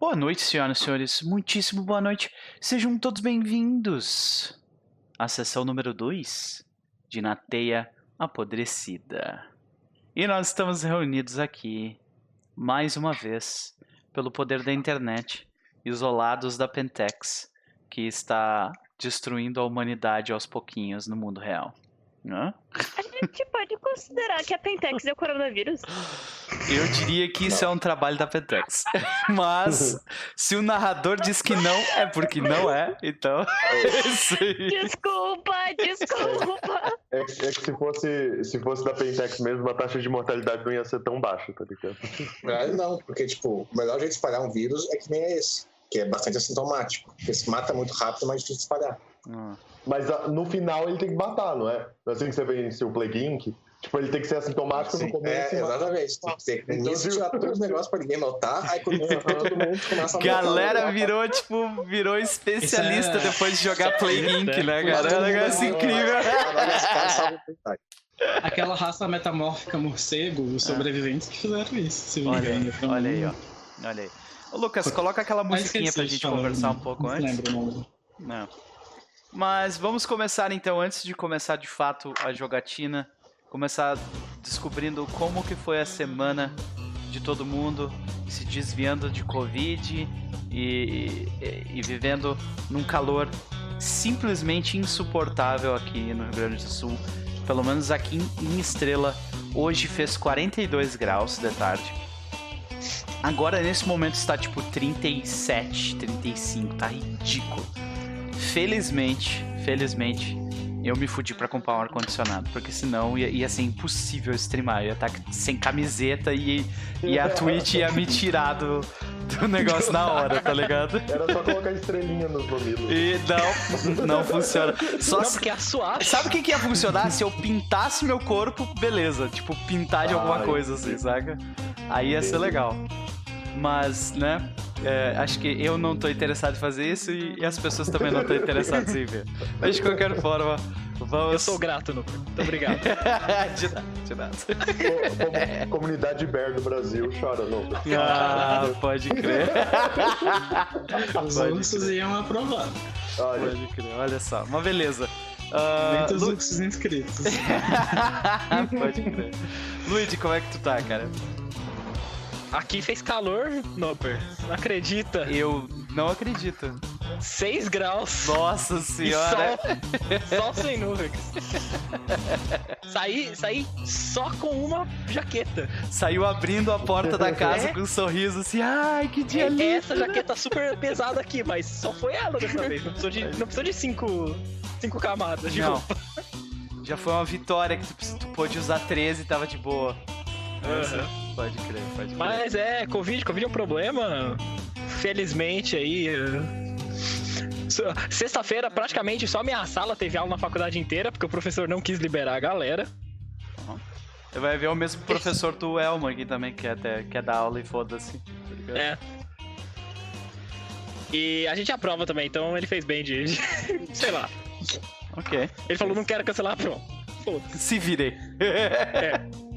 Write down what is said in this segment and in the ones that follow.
Boa noite, senhoras e senhores. Muitíssimo boa noite. Sejam todos bem-vindos à sessão número 2 de Na Teia Apodrecida. E nós estamos reunidos aqui, mais uma vez, pelo poder da internet, isolados da Pentex, que está destruindo a humanidade aos pouquinhos no mundo real. Hã? A gente pode considerar que a Pentex é o coronavírus. Eu diria que isso é um trabalho da Pentex. Mas, se o narrador diz que não, é porque não é. Então, é. Desculpa, desculpa. É, é que se fosse, se fosse da Pentex mesmo, a taxa de mortalidade não ia ser tão baixa, tá ligado? Na verdade, não, porque, tipo, o melhor jeito de espalhar um vírus é que nem esse, que é bastante assintomático. Porque se mata muito rápido, é mais difícil de espalhar. Hum. Mas ah, no final ele tem que matar, não é? Não é assim que você vence o Plague Inc? Tipo, ele tem que ser assintomático no começo. é, matar. exatamente. Tem que Então, tirar todos os negócios pra ninguém notar, aí quando fica todo mundo começa a Galera notar. virou, tipo, virou especialista é- depois de jogar Plague Isso Inc, é- né, cara? É um negócio incrível. Aquela raça metamórfica morcego, os sobreviventes que fizeram isso, se me Olha aí, engano. Então, olha aí, ó. Olha aí. Ô, Lucas, coloca aquela musiquinha pra gente conversar um não- pouco não antes. lembro o nome. Não. Mas vamos começar então, antes de começar de fato a jogatina, começar descobrindo como que foi a semana de todo mundo, se desviando de Covid e, e- e vivendo num calor simplesmente insuportável aqui no Rio Grande do Sul. Pelo menos aqui em- em Estrela, hoje fez 42 graus de tarde. Agora, nesse momento, está tipo 37, 35, tá ridículo. Felizmente, felizmente, eu me fudi pra comprar um ar-condicionado, porque senão ia, ia ser impossível streamar. Eu ia estar sem camiseta e, e a Twitch ia me tirar do, do negócio na hora, tá ligado? Era só colocar estrelinha nos mamilos. E não, não funciona. Só Não, se- porque é suave. Sabe o que, que ia funcionar? Se eu pintasse meu corpo, beleza. Tipo, pintar de alguma Ai, coisa assim, saca? Aí ia ser legal. Mas, né? É, acho que eu não tô interessado em fazer isso e, e as pessoas também não estão interessadas em ver. Mas de qualquer forma, vamos. Eu sou grato, Nuco. Muito obrigado. de nada, de nada. Co- como- Comunidade Bear do Brasil chora, não. Ah, pode crer. Os ursos iam aprovar. Olha, Pode crer, olha só. Mas beleza. Ah, Muitos Lu... inscritos. pode crer. Luigi, como é que tu tá, cara? Aqui fez calor, Noper. Não acredita? Eu não acredito. 6 graus. Nossa E senhora. sol, sol sem nuvens. Saí, saí só com uma jaqueta. Saiu abrindo a porta da casa É? com um sorriso assim, ai, que dia É, lindo. essa jaqueta super pesada aqui, mas só foi ela dessa vez. Não precisou de, não precisou de cinco, cinco camadas de Não. roupa. Já foi uma vitória que tu, tu pôde usar 13 e tava de boa. Aham. Pode crer, pode crer. Mas é, Covid, Covid é um problema. Felizmente aí. eh, Sexta-feira, praticamente só minha sala teve aula na faculdade inteira, porque o professor não quis liberar a galera. Você vai ver o mesmo professor do Elmo aqui também, que quer, ter, quer dar aula e foda-se. tá? É. E a gente aprova também, então ele fez bem de. de- sei lá. Ok. Ele falou, não quero cancelar a prova. Foda-se. Se virei.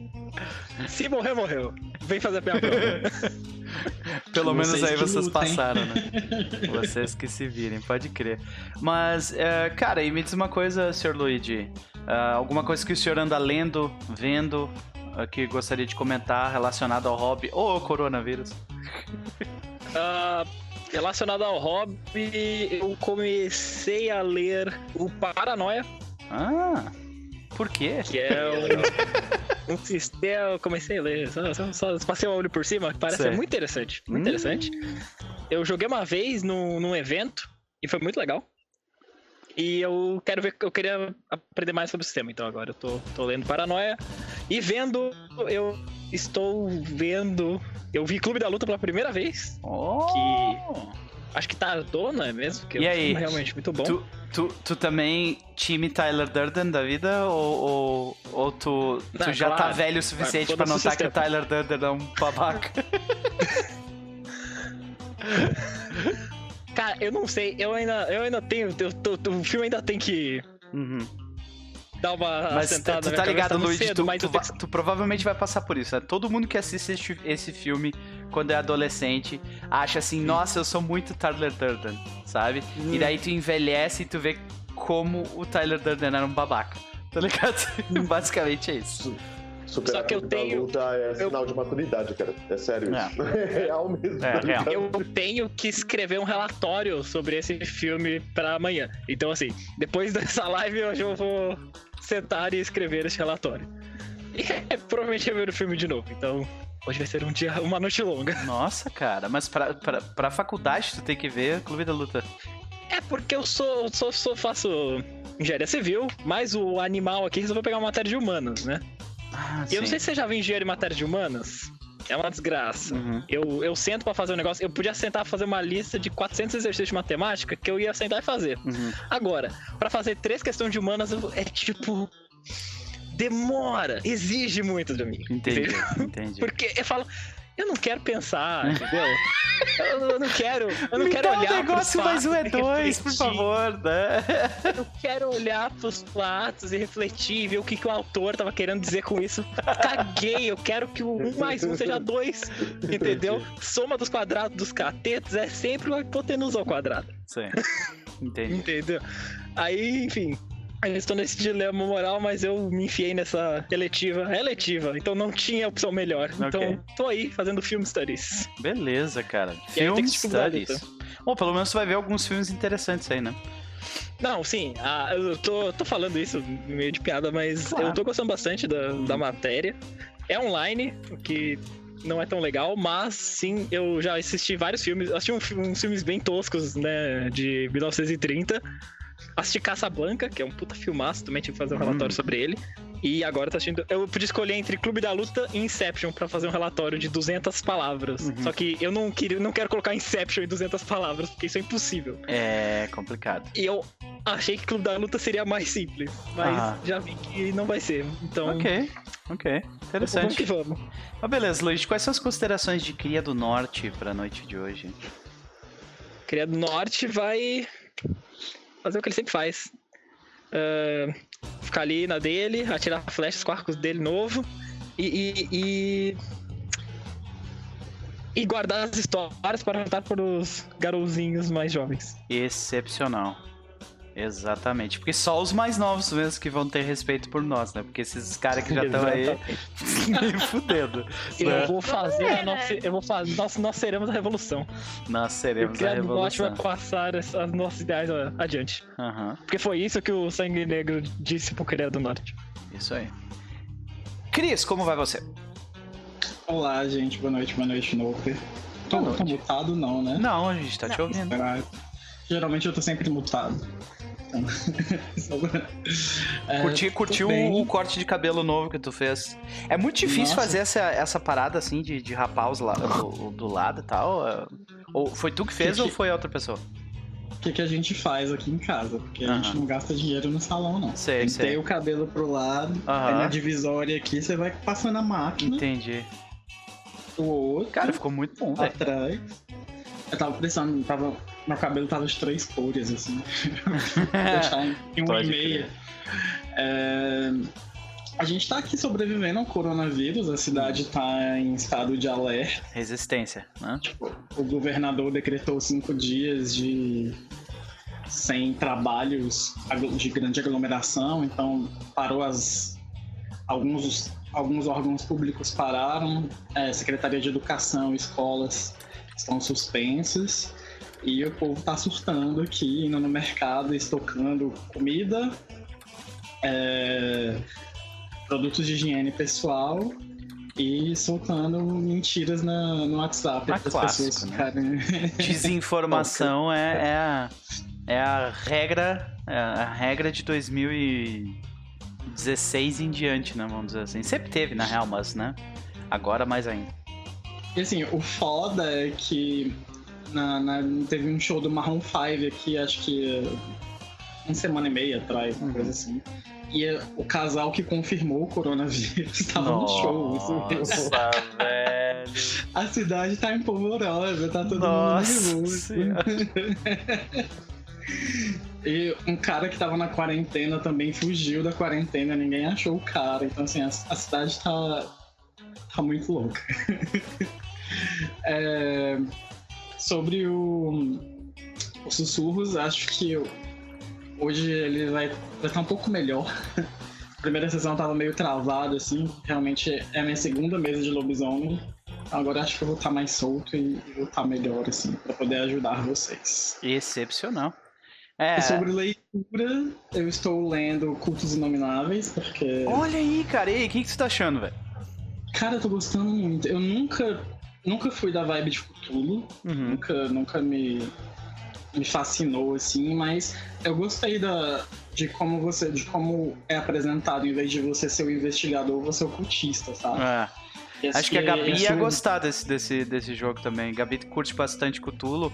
Se morrer, morreu. Vem fazer a minha prova. Pelo menos Vocês aí vocês lutem. passaram, né? Vocês que se virem, pode crer. Mas, é, cara, e me diz uma coisa, Sr. Luigi. Ah, alguma coisa que o senhor anda lendo, vendo, ah, que gostaria de comentar relacionado ao hobby ou ao coronavírus? Ah, relacionado ao hobby, eu comecei a ler o Paranoia, Ah, por quê? que é um, um sistema. Eu comecei a ler, só, só, só passei o olho por cima, que parece Certo. muito interessante. Muito Hum. interessante. Eu joguei uma vez num, num evento e foi muito legal. E eu quero ver, eu queria aprender mais sobre o sistema, então agora eu tô, tô lendo Paranoia. E vendo, eu estou vendo. Eu vi Clube da Luta pela primeira vez. Oh, Acho que tardou, não é mesmo? Que E é um aí? realmente muito bom. Tu, tu, tu também time Tyler Durden da vida? Ou, ou, ou tu, tu Não, já tá claro. velho o suficiente pra notar que o. Tyler Durden é um babaca? Cara, eu não sei, eu ainda, eu ainda tenho. eu tô- o filme ainda tem que Uhum. dar uma Mas tu, assentada tu tá ligado, tá Luigi? cedo, Tu, tu, tu provavelmente vai passar por isso. Né? Todo mundo que assiste esse, esse filme quando é adolescente, acha assim, nossa, eu sou muito Tyler Durden, sabe? E daí tu envelhece e tu vê como o Tyler Durden era um babaca. Tá ligado? Basicamente é isso. Super Só que eu tenho- luta é sinal de maturidade, cara. É sério É. isso. É real mesmo. É, real. Eu tenho que escrever um relatório sobre esse filme pra amanhã. Então, assim, depois dessa live hoje eu vou sentar e escrever esse relatório. E é, provavelmente eu ver o filme de novo. Então, hoje vai ser um dia, uma noite longa. Nossa, cara, mas pra, pra, pra faculdade tu tem que ver Clube da Luta. É porque eu sou, sou, sou faço engenharia civil, mas o animal aqui resolveu pegar uma matéria de humanas, né? Ah, eu não sei se você já viu engenharia em matéria de humanas. É uma desgraça. Uhum. Eu, eu sento pra fazer um negócio. Eu podia sentar fazer uma lista de 400 exercícios de matemática que eu ia sentar e fazer. Uhum. Agora, pra fazer três questões de humanas eu- é tipo. Demora, exige muito de mim. Entendi, entendeu? entendi. Porque eu falo, eu não quero pensar, entendeu? eu, eu não quero, eu não Me quero dá um olhar negócio pros mais um é dois, por favor, né? Eu quero olhar pros fatos e refletir, ver o que, que o autor tava querendo dizer com isso. Caguei, eu quero que o 1 mais 1 seja 2, entendeu? Soma dos quadrados dos catetos é sempre uma hipotenusa ao quadrado. Sim. Entendi. Entendeu? Aí, enfim. Eu estou nesse dilema moral, mas eu me enfiei nessa eletiva. É eletiva, então não tinha opção melhor. Ok. Então, tô aí fazendo film studies. Beleza, cara. E Film Studies. Bom, pelo menos tu vai ver alguns filmes interessantes aí, né? Não, sim, ah, eu tô, tô falando isso meio de piada, mas Claro. eu tô gostando bastante da, da matéria. É online, o que não é tão legal, mas sim, eu já assisti vários filmes. Assisti um uns filmes bem toscos, né, de 1930. Assisti Caçablanca, que é um puta filmaço, também tive que fazer um Hum. relatório sobre ele. E agora tá assistindo. Eu podia escolher entre Clube da Luta e Inception pra fazer um relatório de 200 palavras. Uhum. Só que eu não, queria, não quero colocar Inception em 200 palavras, porque isso é impossível. É complicado. E eu achei que Clube da Luta seria mais simples, mas Aham. já vi que não vai ser. Então, Ok, ok. vamos que Interessante. vamos. Mas beleza, Luiz, quais são as considerações de Cria do Norte pra noite de hoje? Criado Norte vai fazer o que ele sempre faz. Ah, ficar ali na dele, atirar flechas com arcos dele novo e, e, e, e guardar as histórias para contar para os garozinhos mais jovens. Excepcional. Exatamente. Porque só os mais novos mesmo que vão ter respeito por nós, né? Porque esses caras que já estão aí me fudendo. Eu né? vou fazer É, a nossa. né? Eu vou fazer. Nós, nós seremos a revolução. Nós o seremos a Criado Norte vai passar as, as nossos ideais a- adiante. Aham, Porque foi isso que o Sangue Negro disse pro Criado Norte. isso aí. Cris, como vai você? Olá, gente. Boa noite, boa noite, Noper. Tô, tô mutado, não, né? Não, a gente tá te ouvindo. Geralmente eu tô sempre mutado. É, Curti, bem. o, o corte de cabelo novo que tu fez. É muito difícil Nossa. fazer essa, essa parada assim de, de rapar os la, do, do lado e tal. é? Ou foi tu que fez Que ou que- foi outra pessoa? O que, que a gente faz aqui em casa? Porque a gente não gasta dinheiro no salão, não. Sei, Tem sei. o cabelo pro lado, Aham. aí na divisória aqui você vai passando a máquina Entendi. pro outro, Cara, ficou muito bom, atrás. Eu tava pensando, tava, meu cabelo tava de três cores, assim. Deixar em, uma e meia. É, a gente tá aqui sobrevivendo ao coronavírus, a cidade tá em estado de alerta. Resistência, né? O governador decretou cinco dias de sem trabalhos de grande aglomeração, então parou as alguns alguns órgãos públicos pararam, é, Secretaria de Educação, escolas estão suspensas e o povo está surtando aqui, indo no mercado, estocando comida, é, produtos de higiene pessoal e soltando mentiras na- no WhatsApp Ah, para as pessoas né? ficarem Desinformação é, é, a, é a regra. É a regra de 2016 em diante, né? Vamos dizer assim. Sempre teve, na real, mas, né? Agora mais ainda. E assim, o foda é que na, na- teve um show do Marron 5 aqui, acho que uma semana e meia atrás, uma coisa assim. E eh, o casal que confirmou o coronavírus estava no show. Isso velho. A cidade tá empolvorosa, tá todo Nossa mundo. E um cara que tava na quarentena também fugiu da quarentena, ninguém achou o cara. Então, assim, a, a cidade tá, tá muito louca. É, sobre o, os sussurros, acho que eu- hoje ele vai, vai estar um pouco melhor. A primeira sessão tava meio travada, assim. Realmente é a minha segunda mesa de lobisomem. Agora acho que eu vou estar mais solto e vou estar melhor, assim, pra poder ajudar vocês. Excepcional. É. E sobre leitura, eu estou lendo Cultos Inomináveis, porque. Olha aí, cara. E aí, o que, que você tá achando, velho? Cara, eu tô gostando muito. Eu nunca, nunca fui da vibe de Cthulhu. Uhum. Nunca, nunca me, me fascinou, assim, mas eu gostei da, de como você, de como é apresentado, em vez de você ser o investigador, você é o cultista, sabe? É. Esse Acho que a Gabi esse ia é gostar desse, desse, desse jogo também. Gabi curte bastante Cthulhu.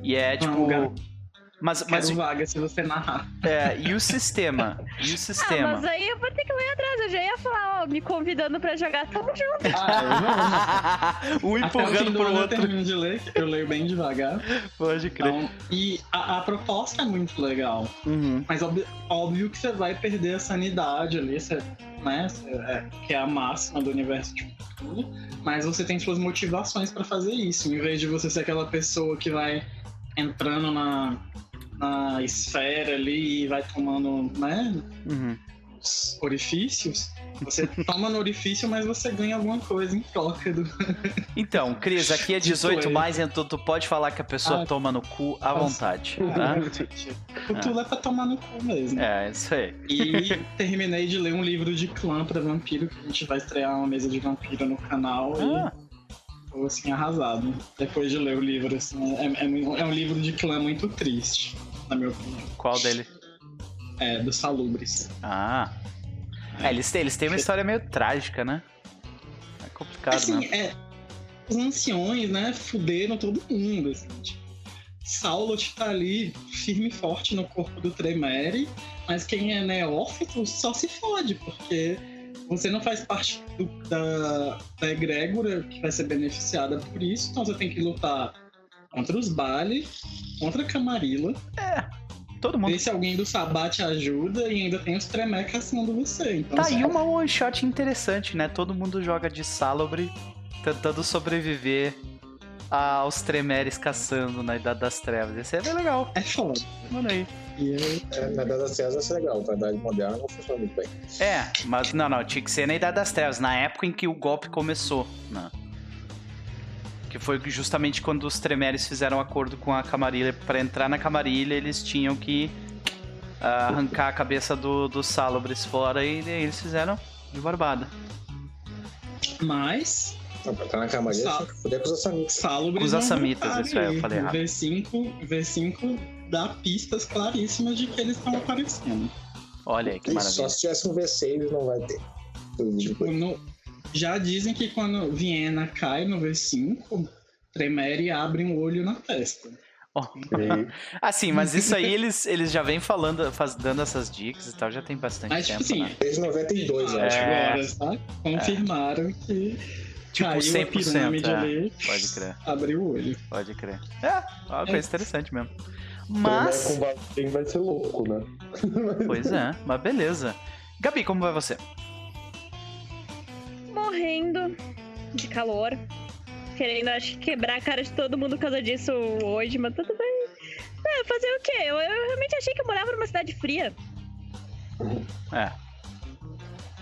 E é tipo. Gabi. Mas, Quero mas vaga se você narrar. é, e o sistema? E o Ah, sistema? mas aí eu vou ter que ler atrás. Eu já ia falar, ó, me convidando pra jogar, tamo junto. Ah, eu um não. Até o fim empurrando do pro ano eu outro. termino de ler, eu leio bem devagar. Pode crer. Então, e a, a proposta é muito legal. Uhum. Mas óbvio, óbvio que você vai perder a sanidade ali, você, né? você- é, que é a máxima do universo de Cthulhu. Mas você tem suas motivações pra fazer isso. Em vez de você ser aquela pessoa que vai entrando na, na esfera ali e vai tomando, né? Uhum. os orifícios. Você toma no orifício, mas você ganha alguma coisa em troca do. Então, Cris, aqui é 18 Tipo, mais, então tu pode falar que a pessoa Ah, toma no cu à vontade. Tá? Cthulhu é pra tomar no cu mesmo. É, isso aí. E terminei de ler um livro de clã pra vampiro, que a gente vai estrear uma mesa de vampiro no canal. Ah, E tô assim, arrasado. Depois de ler o livro, assim, é, é é um livro de clã muito triste, na minha opinião. qual dele? É, dos salubres. Ah. É, eles têm, eles têm uma história meio trágica, né? É complicado, Assim, né? é. Os anciões, né, fuderam todo mundo, assim. Tipo, Saulo tá ali firme e forte no corpo do Tremere, mas quem é neófito só se fode, porque você não faz parte do- da, da egrégora que vai ser beneficiada por isso, então você tem que lutar contra os Bali, contra a Camarilla, Todo mundo. ver se alguém do Sabá te ajuda e ainda tem os Tremere caçando você. Então, Tá aí uma one shot interessante, né? Todo mundo joga de Salubre tentando sobreviver aos Tremeres caçando na Idade das Trevas. Esse é bem legal. é foda. Mano aí. E É, na Idade das Trevas vai ser legal, na Idade Moderna não funciona muito bem. É, mas não, não, tinha que ser na Idade das Trevas, na época em que o golpe começou, né? Que foi justamente quando os Tremeres fizeram acordo com a Camarilha. Pra entrar na Camarilha, eles tinham que ah, arrancar a cabeça do, dos Salubres fora e daí eles fizeram de barbada. Mas Não, pra entrar na camaria, Sa- tinha que fuder com os assamitas. Salubres Com os assamitas, voltar isso é, eu aí. falei O errado. V5, V5 dá pistas claríssimas de que eles estão aparecendo. Olha aí que só maravilha. se tivesse um V6 não vai ter. Tipo, no- já dizem que quando Viena cai no V5, Tremere abre um olho na testa. E- Assim, mas isso aí eles, eles já vêm falando, faz, dando essas dicas e tal, já tem bastante Mas, tipo tempo, assim, né? Desde 92, eu acho. É. agora, sabe? Confirmaram que Tipo, caiu 100%, a pirâmide é. ali, Pode crer, abriu o olho. pode crer. É, uma coisa interessante mesmo. Mas... Com Valkyrie vai ser louco, né? pois é, mas beleza. Gabi, como vai você? Morrendo de calor. Querendo, acho que quebrar a cara de todo mundo por causa disso hoje, mas tudo bem. É, fazer o quê? Eu, eu realmente achei que eu morava numa cidade fria. É.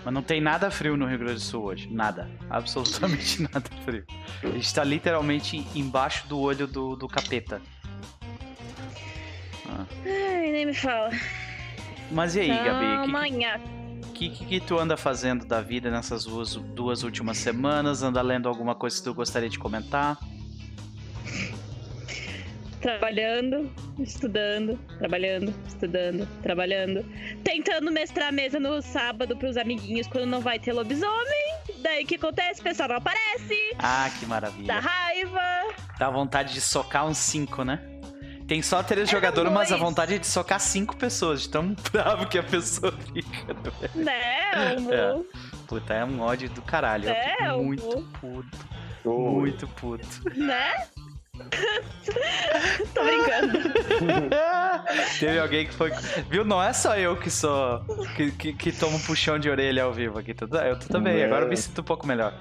Mas não tem nada frio no Rio Grande do Sul hoje. Nada. Absolutamente nada frio. A gente tá literalmente embaixo do olho do, do capeta. Ah. Ai, nem me fala. Mas e aí, Gabi? O que, Amanhã. que, que, que tu anda fazendo da vida nessas duas, duas últimas semanas? Anda lendo alguma coisa que tu gostaria de comentar? Trabalhando, estudando, trabalhando, estudando, trabalhando. Tentando mestrar a mesa no sábado pros amiguinhos quando não vai ter lobisomem. Daí o que acontece? O pessoal não aparece, Ah, que dá maravilha. raiva. Dá vontade de socar uns cinco, né? Tem só três jogadores, mas a vontade é de socar cinco pessoas, de tão bravo que a pessoa fica. né? Né? É. Puta, é um ódio do caralho. Eu É, fico o- muito puto. Oi. Muito puto. Né? Tô brincando. Teve alguém que foi. Viu? Não é só eu que sou. que, que, que tomo um puxão de orelha ao vivo aqui. Tu, eu também. É. Agora eu me sinto um pouco melhor.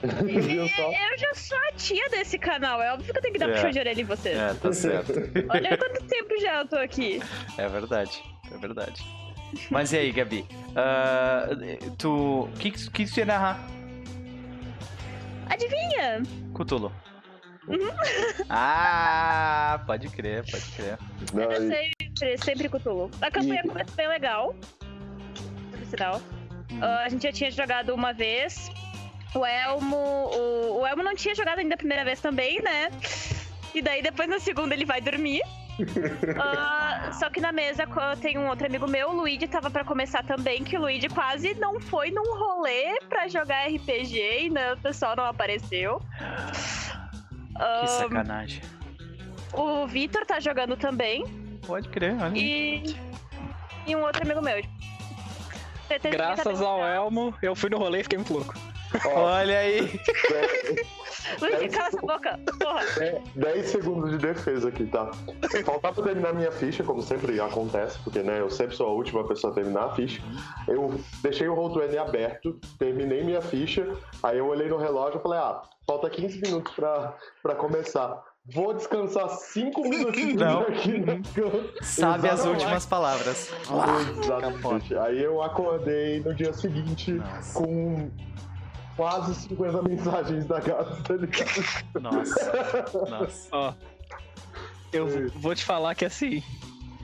Só? Eu já sou a tia desse canal, é óbvio que eu tenho que dar É. puxão de orelha em você. É, tá certo. Olha quanto tempo já eu tô aqui. É verdade, é verdade. Mas e aí, Gabi? Ah, tu. O que, que, que tu ia narrar? Adivinha? Cutulo. Ah, pode crer, pode crer. Não, Eu e- sempre, sempre Cthulhu. A campanha começou bem legal. Por sinal. Ah, a gente já tinha jogado uma vez. O Elmo. O, o Elmo não tinha jogado ainda a primeira vez também, né? E daí depois na segunda ele vai dormir. Ah, só que na mesa tem um outro amigo meu, o Luigi tava pra começar também, que o Luigi quase não foi num rolê pra jogar RPG e né, o pessoal não apareceu. Que Ah, sacanagem. o Vitor tá jogando também. Pode crer, olha. E. E um outro amigo meu. Que Graças ao. Elmo, eu fui no rolê e fiquei muito louco. Olha aí. Luigi, cala essa boca. Porra. É, 10 segundos de defesa aqui, tá? Faltava terminar minha ficha, como sempre acontece, porque né, eu sempre sou a última pessoa a terminar a ficha. Eu deixei o Roll20 aberto, terminei minha ficha, aí eu olhei no relógio e falei, ah, falta 15 minutos pra, pra começar. Vou descansar 5 minutinhos Não. aqui na cama. Sabe as últimas palavras. Exatamente. Aí eu acordei no dia seguinte Nossa. com quase 50 mensagens da gata, tá ligado? Nossa. Nossa. Ó. Eu vou te falar que assim.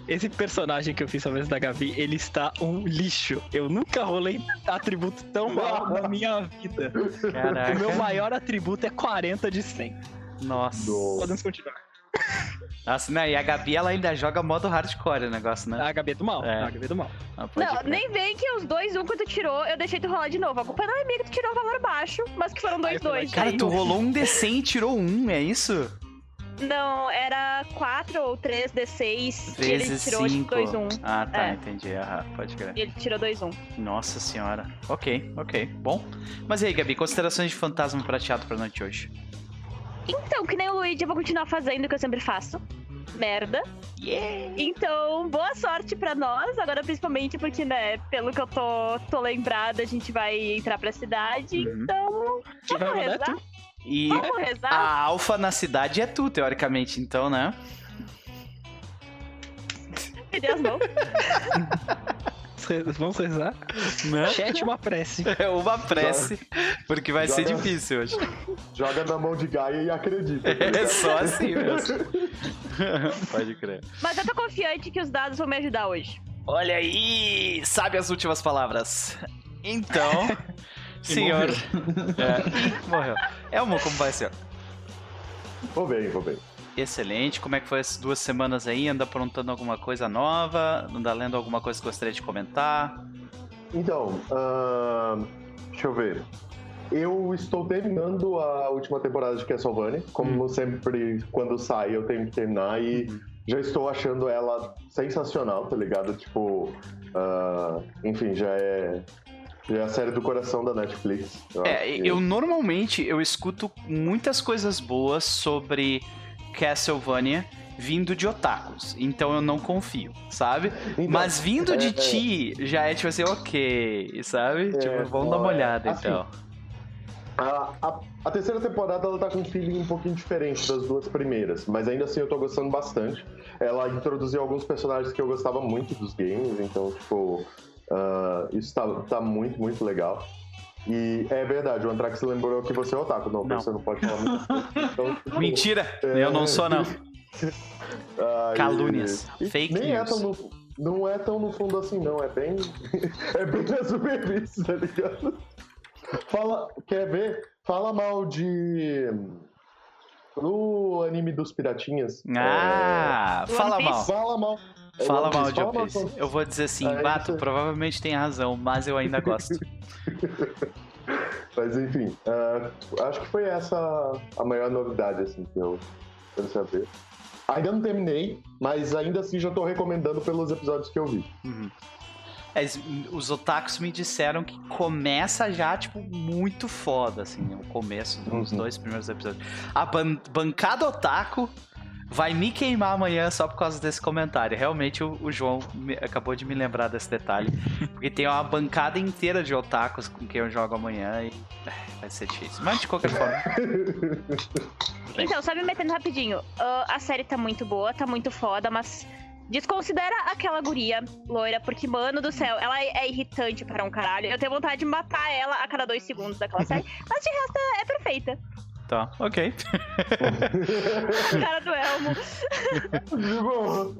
Esse personagem que eu fiz sobre esse da Gabi, ele está um lixo. Eu nunca rolei atributo tão mal na minha vida. O Caraca. meu maior atributo é 40 de 100. Nossa. Podemos continuar. Nossa, né? E a Gabi, ela ainda joga modo hardcore o negócio, né? A Gabi é do mal. É. A Gabi é do mal. Ah, Não, crer. nem vem que os dois, um que tu tirou, eu deixei tu rolar de novo. A culpa não é minha que tu tirou o valor baixo, mas que foram dois falei, dois. Cara, tu rolou um D100 e tirou um, é isso? Não, era 4 ou 3 D6 e ele Vezes tirou tipo 5. 2 1. Ah, tá, É. entendi. Aham, pode crer. E ele tirou 2 1. Nossa senhora. Ok, ok. Bom. Mas e aí, Gabi, considerações de fantasma prateado pra noite hoje? Então, que nem o Luigi, eu vou continuar fazendo o que eu sempre faço. Merda. Então, boa sorte pra nós, agora principalmente porque, né, pelo que eu tô, tô lembrada, a gente vai entrar pra cidade, Uhum. então vamos rezar. E vamos rezar. a alfa na cidade é tu, teoricamente, então, né? Me dê as mãos. Vamos rezar? Né? Chat uma prece. É uma prece, porque vai ser Joga- difícil hoje. Joga na mão de Gaia e acredita. tá É só assim mesmo. Pode crer. Mas eu tô confiante que os dados vão me ajudar hoje. Olha aí! Sabe as últimas palavras. Então, senhor. É, Ih, morreu. Elmo, como vai ser? Vou bem, vou bem. Excelente. Como é que foi essas duas semanas aí? Anda aprontando alguma coisa nova? Anda lendo alguma coisa que gostaria de comentar? Então, ahn, deixa eu ver. Eu estou terminando a última temporada de Castlevania. Como sempre, quando sai, eu tenho que terminar. E já estou achando ela sensacional, tá ligado? Tipo, ah, enfim, já é, é a série do coração da Netflix. É, acho que- eu normalmente eu escuto muitas coisas boas sobre Castlevania vindo de otakus, então eu não confio, sabe? Então, Mas vindo de é, ti já é tipo assim, ok, sabe? É, tipo, vamos dar uma é, olhada assim, então. A, a, a terceira temporada ela tá com um feeling um pouquinho diferente das duas primeiras, mas ainda assim eu tô gostando bastante. Ela introduziu alguns personagens que eu gostava muito dos games, então, tipo, ah, isso tá, tá muito, muito legal. E é verdade, o Antrax lembrou que você é otaku, não, Não. você não pode falar coisas. Então, tipo, Mentira! é, Eu não sou, não. ah, e- Calúnias, e fake nem news. É tão no, não é tão no fundo assim, não. É bem. é bem na superfície, tá ligado? Fala. Quer ver? Fala mal de. No anime dos piratinhas. Ah, é, fala mal. É Fala mal Fala mal de One Piece. Eu vou dizer assim, É Bato, isso. provavelmente tem razão, mas eu ainda gosto. Mas enfim, ah, acho que foi essa a maior novidade, assim, que eu quero saber. Ainda não terminei, mas ainda assim já tô recomendando pelos episódios que eu vi. Uhum. É, os otakus me disseram que começa já, tipo, muito foda, assim, o começo dos Uhum. dois primeiros episódios. A ban- bancada otaku vai me queimar amanhã só por causa desse comentário. Realmente o, o João me- acabou de me lembrar desse detalhe. Porque tem uma bancada inteira de otakus com quem eu jogo amanhã e eh, vai ser difícil. Mas de qualquer forma. Então, só me metendo rapidinho. ah, a série tá muito boa, tá muito foda, mas desconsidera aquela guria loira, porque, mano do céu, ela é irritante para um caralho. Eu tenho vontade de matar ela a cada dois segundos daquela série. mas de resto é, é perfeita. Tá, ok. Cara do Elmo.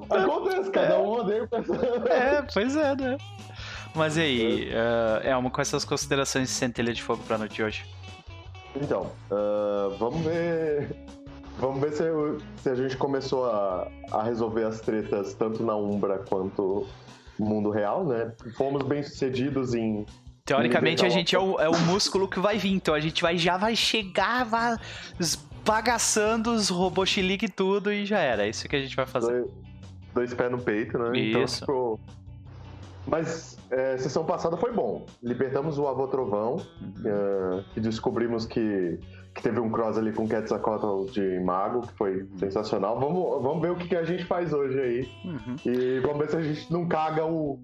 Acontece, cada um odeia o personagem. É, pois é, né? Mas e aí, é Elmo, quais são as considerações de centelha de fogo pra noite de hoje? Então, ah, vamos ver. Vamos ver se, se a gente começou a, a resolver as tretas tanto na Umbra quanto no mundo real, né? Fomos bem sucedidos em. Teoricamente a gente é o, é o músculo que vai vir, então a gente vai, já vai chegar, vai esbagaçando os robôs chilique e tudo e já era. É isso que a gente vai fazer. Dois, dois pés no peito, né? Então, Isso. tipo. Mas é, sessão passada foi bom. Libertamos o Avô Trovão, é, e descobrimos que, que teve um cross ali com Quetzalcoatl de Mago, que foi sensacional. Vamos, vamos ver o que, que a gente faz hoje aí. Uhum. E vamos ver se a gente não caga o.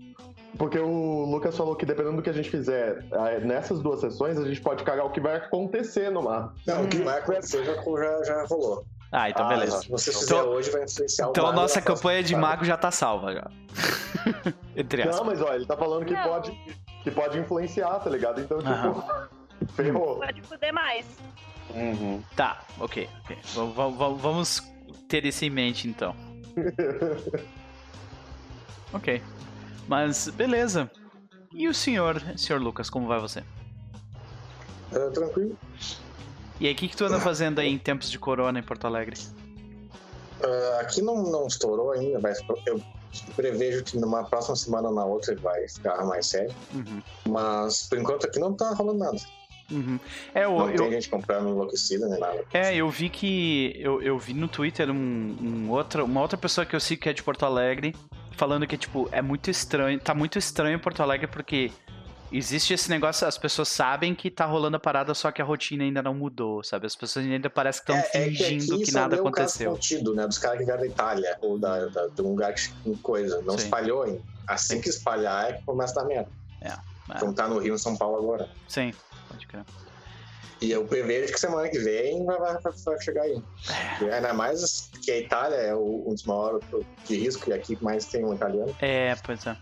Porque o Lucas falou que dependendo do que a gente fizer é, nessas duas sessões, a gente pode cagar o que vai acontecer no mar. Não, o que vai acontecer já, já, já rolou. Ah, então Ah, beleza. Se você fizer Então- hoje, vai influenciar o Então a nossa campanha de mago já tá salva já. Entre Não, aspas. mas ó, ele tá falando que Não. pode, que pode influenciar, tá ligado? Então, tipo, ferrou. Pode fuder mais. Uhum. Tá, ok. ok. V- v- v- Vamos ter isso em mente então. ok. Mas beleza. E o senhor, senhor Lucas, como vai você? Ah, tranquilo. E aí, o que, que tu anda fazendo aí em tempos de corona em Porto Alegre? Ah, aqui não, não estourou ainda, mas eu prevejo que numa próxima semana ou na outra vai ficar mais sério. Uhum. Mas por enquanto aqui não tá rolando nada. Uhum. É, eu, Não eu, tem gente comprando enlouquecida nem nada. É, eu vi que. Eu, eu vi no Twitter um, um outra, uma outra pessoa que eu sigo que é de Porto Alegre falando que, tipo, é muito estranho. Tá muito estranho em Porto Alegre porque existe esse negócio, as pessoas sabem que tá rolando a parada, só que a rotina ainda não mudou, sabe? As pessoas ainda parece que estão é, é fingindo aqui que só nada vê o caso aconteceu. contido, né? Dos caras que vieram da Itália ou da, da- de um lugar que coisa. Não Sim. espalhou ainda. Assim Sim. que espalhar é que começa a dar merda. É, é. Então tá no Rio, em São Paulo agora. Sim, pode crer. E eu prevejo que semana que vem vai, vai, vai- chegar aí. E Ainda mais que a Itália é o- um dos maiores de risco e aqui mais tem um italiano. É, pois é.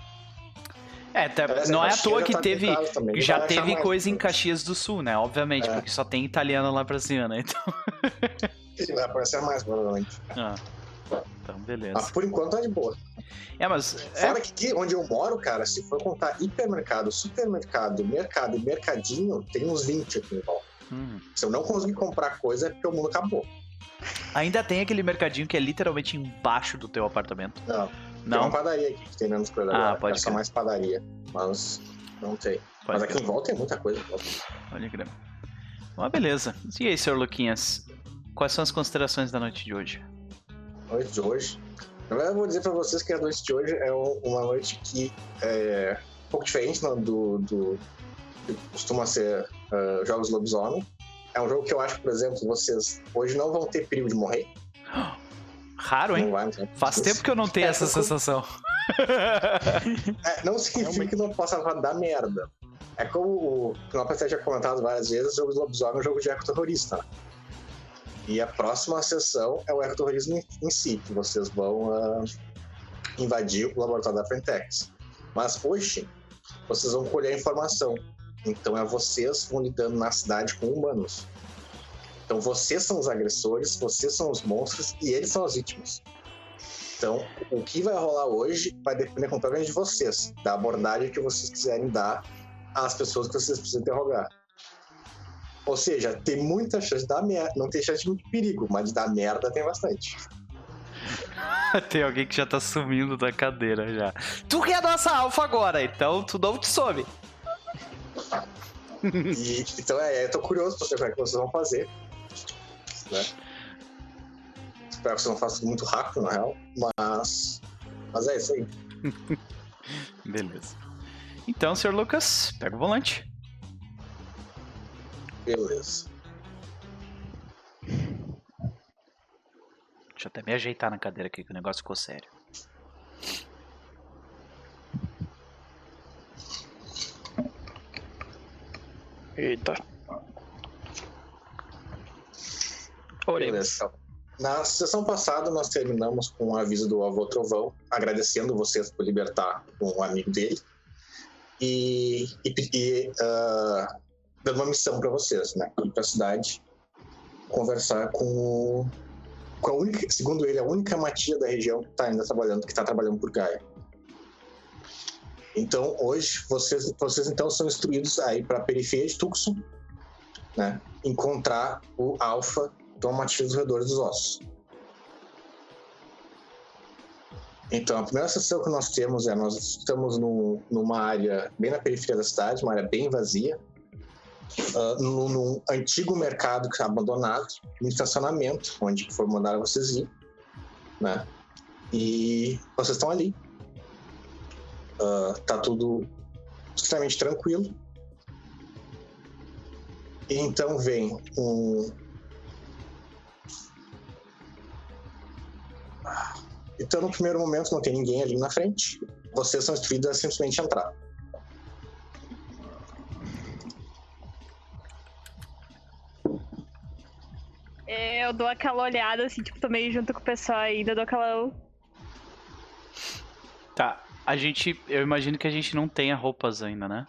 É, tá- não é à toa que tá teve. também, Já teve mais coisa em depois. Caxias do Sul, né? Obviamente, É. porque só tem italiano lá pra cima, né? Então. Sim, vai aparecer mais, provavelmente. Ah, então, beleza. Mas por enquanto tá de boa. É, mas. É, Fora que aqui onde eu moro, cara, se for contar hipermercado, supermercado, mercado e mercadinho, tem uns 20 aqui em volta. Hum. Se eu não conseguir comprar coisa, é porque o mundo acabou. Ainda tem aquele mercadinho que é literalmente embaixo do teu apartamento. Não. Tem uma Não? padaria aqui que tem menos coisa Ah, agora. pode é só mais padaria. Mas não tem. Pode mas aqui crer. em volta tem muita coisa. Pode crer. Mas beleza. E aí, senhor Luquinhas? Quais são as considerações da noite de hoje? noite de hoje. Na verdade, eu vou dizer pra vocês que a noite de hoje é um- uma noite que é um pouco diferente do, do que costuma ser ah, Jogos Lobisomem. É um jogo que eu acho, por exemplo, vocês hoje não vão ter perigo de morrer. Raro, hein? vai, né? Faz tempo que eu não tenho É, essa sensação. É, não significa que não possa dar merda. É como o o Nopet já comentado várias vezes, Jogos Lobisomem é um jogo de ecoterrorista. né? E a próxima sessão é o ecoterrorismo em, em si, que vocês vão ah, invadir o laboratório da Frentex. Mas hoje, vocês vão colher informação. Então é vocês vão lidando na cidade com humanos. Então vocês são os agressores, vocês são os monstros e eles são as vítimas. Então, o que vai rolar hoje vai depender completamente de vocês, da abordagem que vocês quiserem dar às pessoas que vocês precisam interrogar. Ou seja, tem muita chance de dar merda. Não tem chance de perigo, mas de dar merda tem bastante. Tem alguém que já tá sumindo da cadeira já. Tu que é a nossa alfa agora, então tu não te some. E, então, é, eu tô curioso pra saber como é que vocês vão fazer. Né? Espero que vocês não façam muito rápido, na real. Mas. Mas é isso aí. Beleza. Então, senhor Lucas, pega o volante. Beleza. Deixa eu até me ajeitar na cadeira aqui que o negócio ficou sério. Eita. Oremos. Na sessão passada, nós terminamos com o aviso do avô Trovão, agradecendo vocês por libertar um amigo dele e, e, e, ah, dando uma missão para vocês, né? Ir para a cidade conversar com, com a única, segundo ele, a única matia da região que está ainda trabalhando, que está trabalhando por Gaia. Então, hoje, vocês, vocês então são instruídos a ir para a periferia de Tucson, né? Encontrar o Alpha Tom Matias dos Roedores dos Ossos. Então, a primeira sessão que nós temos é: nós estamos no- numa área bem na periferia da cidade, uma área bem vazia, ah, num, num antigo mercado que está abandonado, um estacionamento, onde foi mandado vocês ir, né? E vocês estão ali. Ah, tá tudo extremamente tranquilo. E então vem um, Então, no primeiro momento, não tem ninguém ali na frente. Vocês são instruídos a simplesmente entrar. Eu dou aquela olhada, assim, tipo, tô meio junto com o pessoal ainda, dou aquela. Tá, a gente. Eu imagino que a gente não tenha roupas ainda, né?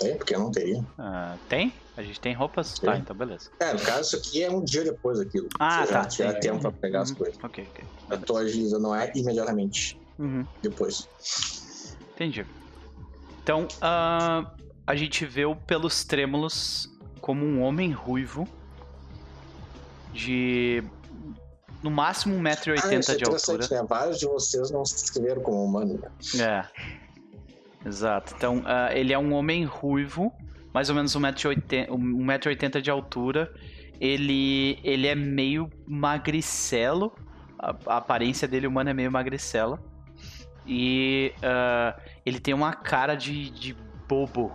É, porque eu não teria. Ah, tem? A gente tem roupas? Tá, Tem. então beleza. É, no caso, isso aqui é um dia depois daquilo. Ah, Você tá, já tiver tempo pra pegar as Uhum. coisas. Ok, ok. A tua agiliza não é imediatamente Uhum. depois. Entendi. Então, ah, a gente vê o pelos trêmulos como um homem ruivo de no máximo 1,80m ah, é de altura. né? Vários de vocês não se inscreveram como humano. né? É. Exato. Então, ah, ele é um homem ruivo, mais ou menos 1,80m 1,80m de altura. Ele, ele é meio magricelo. A, a aparência dele humana é meio magricela. E ah, ele tem uma cara de, de bobo.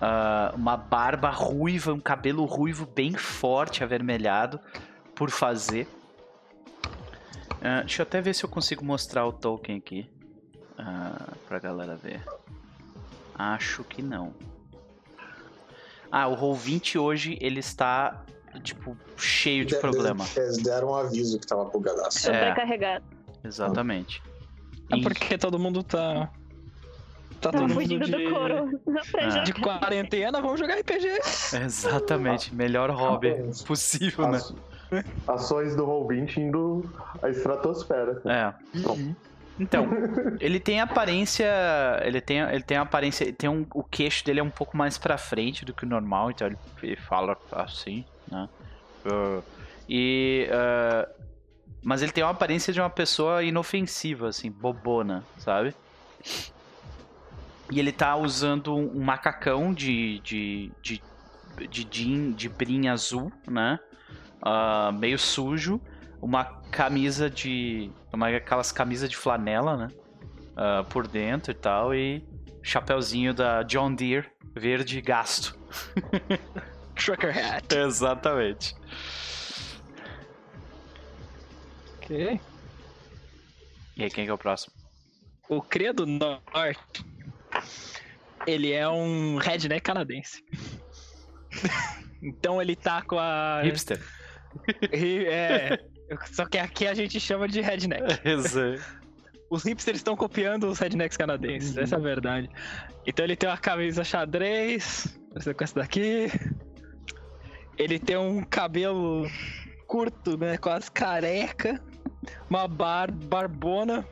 Ah, uma barba ruiva, um cabelo ruivo bem forte, avermelhado, por fazer. Ah, deixa eu até ver se eu consigo mostrar o token aqui. Ah, pra galera ver. Acho que não. Ah, o Roll20 hoje ele está, tipo, cheio de De- problema. Eles deram um aviso que tava bugadaço. É. Sobrecarregado. Exatamente. É porque todo mundo tá. Tá Tá todo mundo fugindo de, do couro. Ah. de quarentena, vamos jogar RPG. Exatamente. Melhor hobby possível, né? Ações do Roll20 indo à estratosfera. É. Então, ele tem aparência. Ele tem, ele tem aparência. Tem um, o queixo dele é um pouco mais pra frente do que o normal, então ele, ele fala assim, né? Ah, e. ah, mas ele tem uma aparência de uma pessoa inofensiva, assim, bobona, sabe? E ele tá usando um macacão de. de. de. de, jean, de brim azul, né? Ah, meio sujo. Uma camisa de. Uma, aquelas camisas de flanela, né? Ah, por dentro e tal. E chapeuzinho da John Deere, verde gasto. Trucker Hat. Exatamente. Ok. E aí, quem que é o próximo? O Cria do Norte. Ele é um redneck canadense. então ele tá com a. Hipster. Ri- É. Só que aqui a gente chama de redneck. Exato. Os hipsters estão copiando os rednecks canadenses, essa é a verdade. Então ele tem uma camisa xadrez, parecida com essa daqui. Ele tem um cabelo curto, né? Quase careca. Uma bar barbona.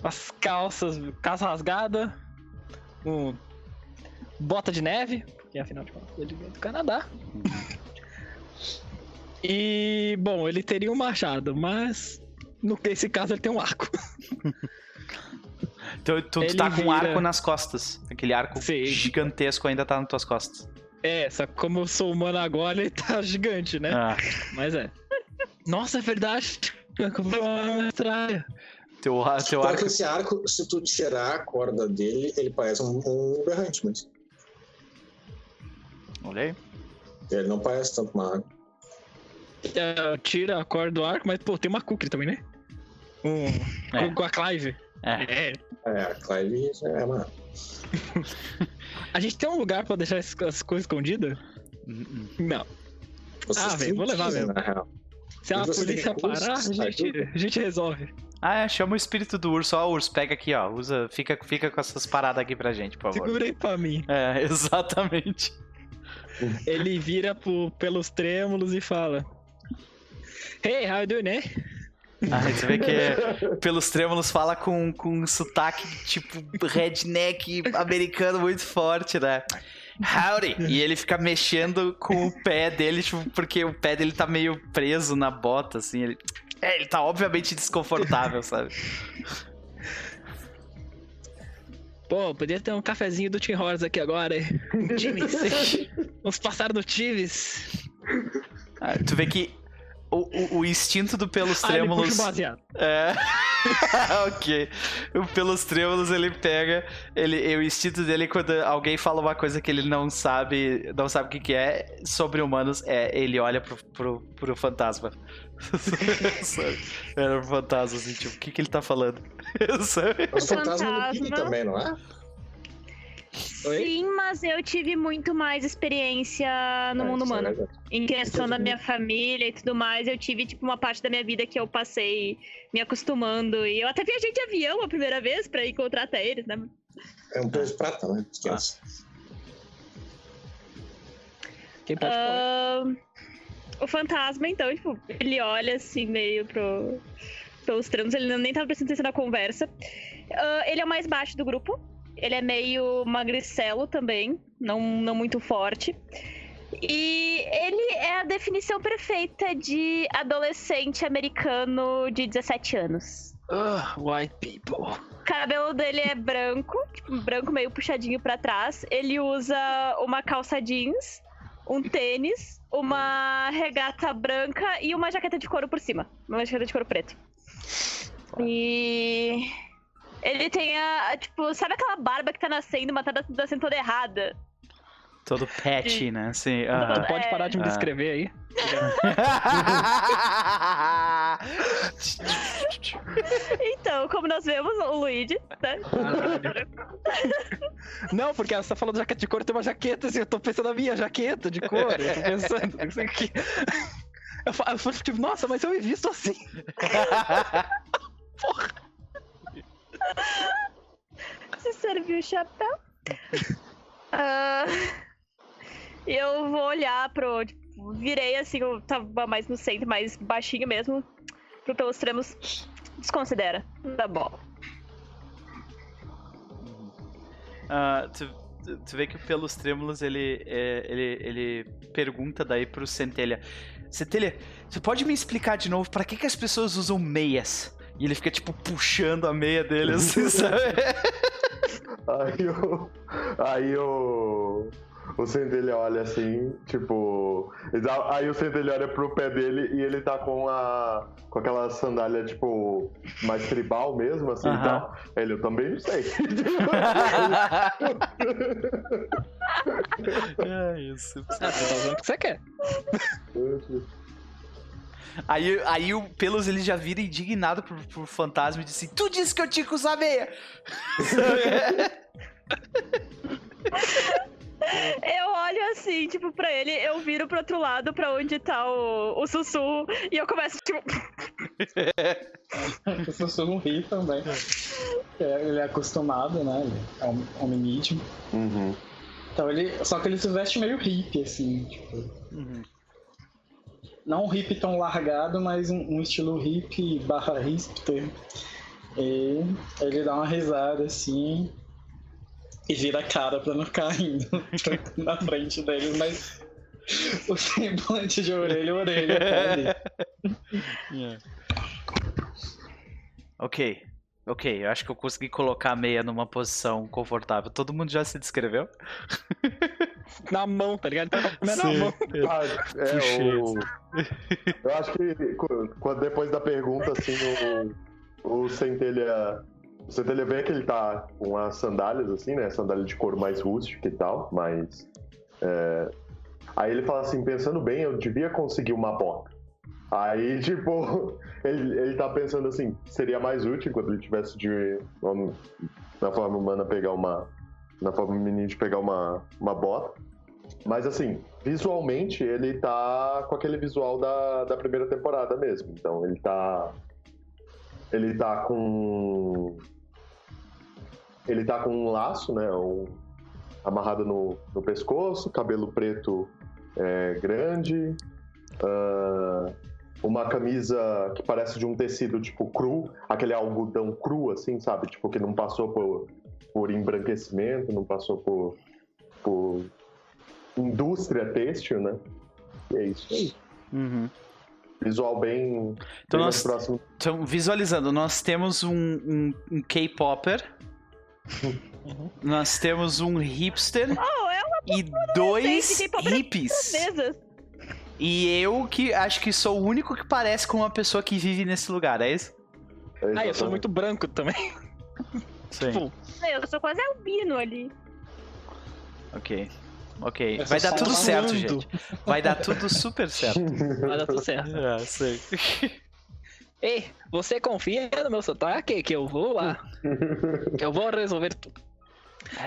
Umas calças, calça rasgada. Um bota de neve, porque afinal de contas ele é do Canadá. E, bom, ele teria um machado, mas no nesse caso ele tem um arco. Então, tu, tu tá com um arco nas costas. Aquele arco Sim. gigantesco ainda tá nas tuas costas. É, só que como eu sou humano agora, ele tá gigante, né? Ah, Mas é. Nossa, é verdade. Eu comprei uma metralha. teu, teu arco. que esse arco, se tu tirar a corda dele, ele parece um, um berrante mesmo. Olha aí. Ele não parece tanto uma arma. É, tira a corda do arco, mas, pô, tem uma Kukri também, né? Um, É. com, com a Clive. É. É. É, a Clive é uma. A gente tem um lugar pra deixar as, as coisas escondidas? Hum, Não. Vocês Ah, velho, vou levar mesmo. na real. Se a polícia parar, a gente, a gente resolve. Ah, é, chama o espírito do urso. Ó, urso, pega aqui, ó. Usa, fica, fica com essas paradas aqui pra gente, por favor. Segura aí pra mim. É, exatamente. Ele vira pro- pelos trêmulos e fala: Hey, how you doing, né? Ah, você vê que pelos trêmulos fala com, com um sotaque tipo redneck americano muito forte, né? Howdy! E ele fica mexendo com o pé dele, tipo, porque o pé dele tá meio preso na bota, assim. Ele, é, ele tá obviamente desconfortável, sabe? Pô, podia ter um cafezinho do Tim Hortons aqui agora, hein? Tives. Vamos passar no Tives. Ah, tu vê que o, o, o instinto do pelos Ah, ele puxa trêmulos. o baseado. É. ok. O Pelos trêmulos ele pega. Ele, o instinto dele, quando alguém fala uma coisa que ele não sabe, não sabe o que, que é sobre humanos, é ele olha pro, pro, pro fantasma. Era um fantasma, assim, tipo, o que, que ele tá falando? Sabe? Os fantasmas do Pini Fantasma. também, não é? Oi? Sim, mas eu tive muito mais experiência no É, mundo é humano. verdade. Em questão da minha família e tudo mais, eu tive, tipo, uma parte da minha vida que eu passei me acostumando. E eu até viajei de avião a primeira vez pra encontrar até eles, né? É um peso de prata, né? Ah. Esquece. Quem pode falar? Ahn, o fantasma, então, tipo, ele olha assim meio pro, pelos tramos, ele nem tava prestando atenção na conversa. Ah, ele é o mais baixo do grupo. Ele é meio magricelo também, não, não muito forte. E ele é a definição perfeita de adolescente americano de 17 anos. Ah, white people. O cabelo dele é branco, tipo, branco meio puxadinho pra trás. Ele usa uma calça jeans, um tênis, uma regata branca e uma jaqueta de couro por cima. Uma jaqueta de couro preto. E. Ele tem a. a, Tipo, sabe aquela barba que tá nascendo, mas tá nascendo toda errada? Todo patchy, né? Assim, aham. pode parar de me Ah. descrever aí? Então, como nós vemos, o Luigi, né? Não, porque você tá falando de jaqueta de couro, tem uma jaqueta, assim, eu tô pensando na minha jaqueta de couro, eu tô pensando, isso aqui. Eu fa- eu falei, tipo, nossa, mas eu me visto assim. Se serviu o chapéu. E eu vou olhar pro. Tipo, virei assim, eu tava mais no centro, mais baixinho mesmo. Pro pelos extremos. Desconsidera. Tá bom. Ah, tu, tu- vê que Pelos Trêmulos, ele, é, ele, ele pergunta daí pro Centelha. Centelha, você pode me explicar de novo pra que, que as pessoas usam meias? E ele fica, tipo, puxando a meia dele, assim, sabe? Aí o. Aí o. O Centelha olha assim, tipo. e Aí o Centelha olha pro pé dele e ele tá com a. com aquela sandália, tipo, mais tribal mesmo, assim e Aham. tal. Ele, eu também não sei. é isso. Ah, você tá usando o que você quer. Aí, aí o Pelos ele já vira indignado pro, pro fantasma e diz assim: Tu disse que eu tinha que usar meia! Eu olho assim, tipo, pra ele, eu viro pro outro lado, pra onde tá o, o sussurro, e eu começo, tipo. O sussurro ri também. É, Ele é acostumado, né? Ele é um hominídeo. Uhum. Então ele. Só que ele se veste meio hippie, assim, tipo. Uhum. Não um hippie tão largado, mas um, um estilo hippie barra hipster. E ele dá uma risada assim e vira a cara pra não ficar rindo na frente deles, mas o semblante de orelha a orelha tá ali. Yeah. Ok, ok, eu acho que eu consegui colocar a meia numa posição confortável. Todo mundo já se descreveu? Na mão, tá ligado? Tá com a minha na Sim. mão. Ah, é, o... Eu acho que qu- quando, depois da pergunta, assim, o, o Centelha. O Centelha vê que ele tá com as sandálias, assim, né? Sandália de couro mais rústica e tal, mas. é, Aí ele fala assim, pensando bem, eu devia conseguir uma bota. Aí, tipo, ele, ele tá pensando assim, seria mais útil enquanto ele tivesse de. Na forma humana pegar uma. Na forma menina de pegar uma, uma bota. Mas assim, visualmente ele tá com aquele visual da, da primeira temporada mesmo. Então ele tá. Ele tá com. Ele tá com um laço, né? Um, amarrado no, no pescoço, cabelo preto é, grande, uh, uma camisa que parece de um tecido tipo cru, aquele algodão cru, assim, sabe? Tipo, que não passou por, por embranquecimento, não passou por, por indústria têxtil, né? E é isso aí. Uhum. Visual bem, Então, bem nós, próximo. então, visualizando, nós temos um, um, um K-Popper, nós temos um hipster Oh, é uma e dois é hippies. E eu que acho que sou o único que parece com uma pessoa que vive nesse lugar, é isso? É Ah, eu sou muito branco também. Sim. Tipo, Eu sou quase albino ali. Ok. Ok. Vai dar tudo certo, gente. Vai dar tudo super certo. vai dar tudo certo. É, sei. Ei, você confia no meu sotaque que eu vou lá. Eu vou resolver tudo.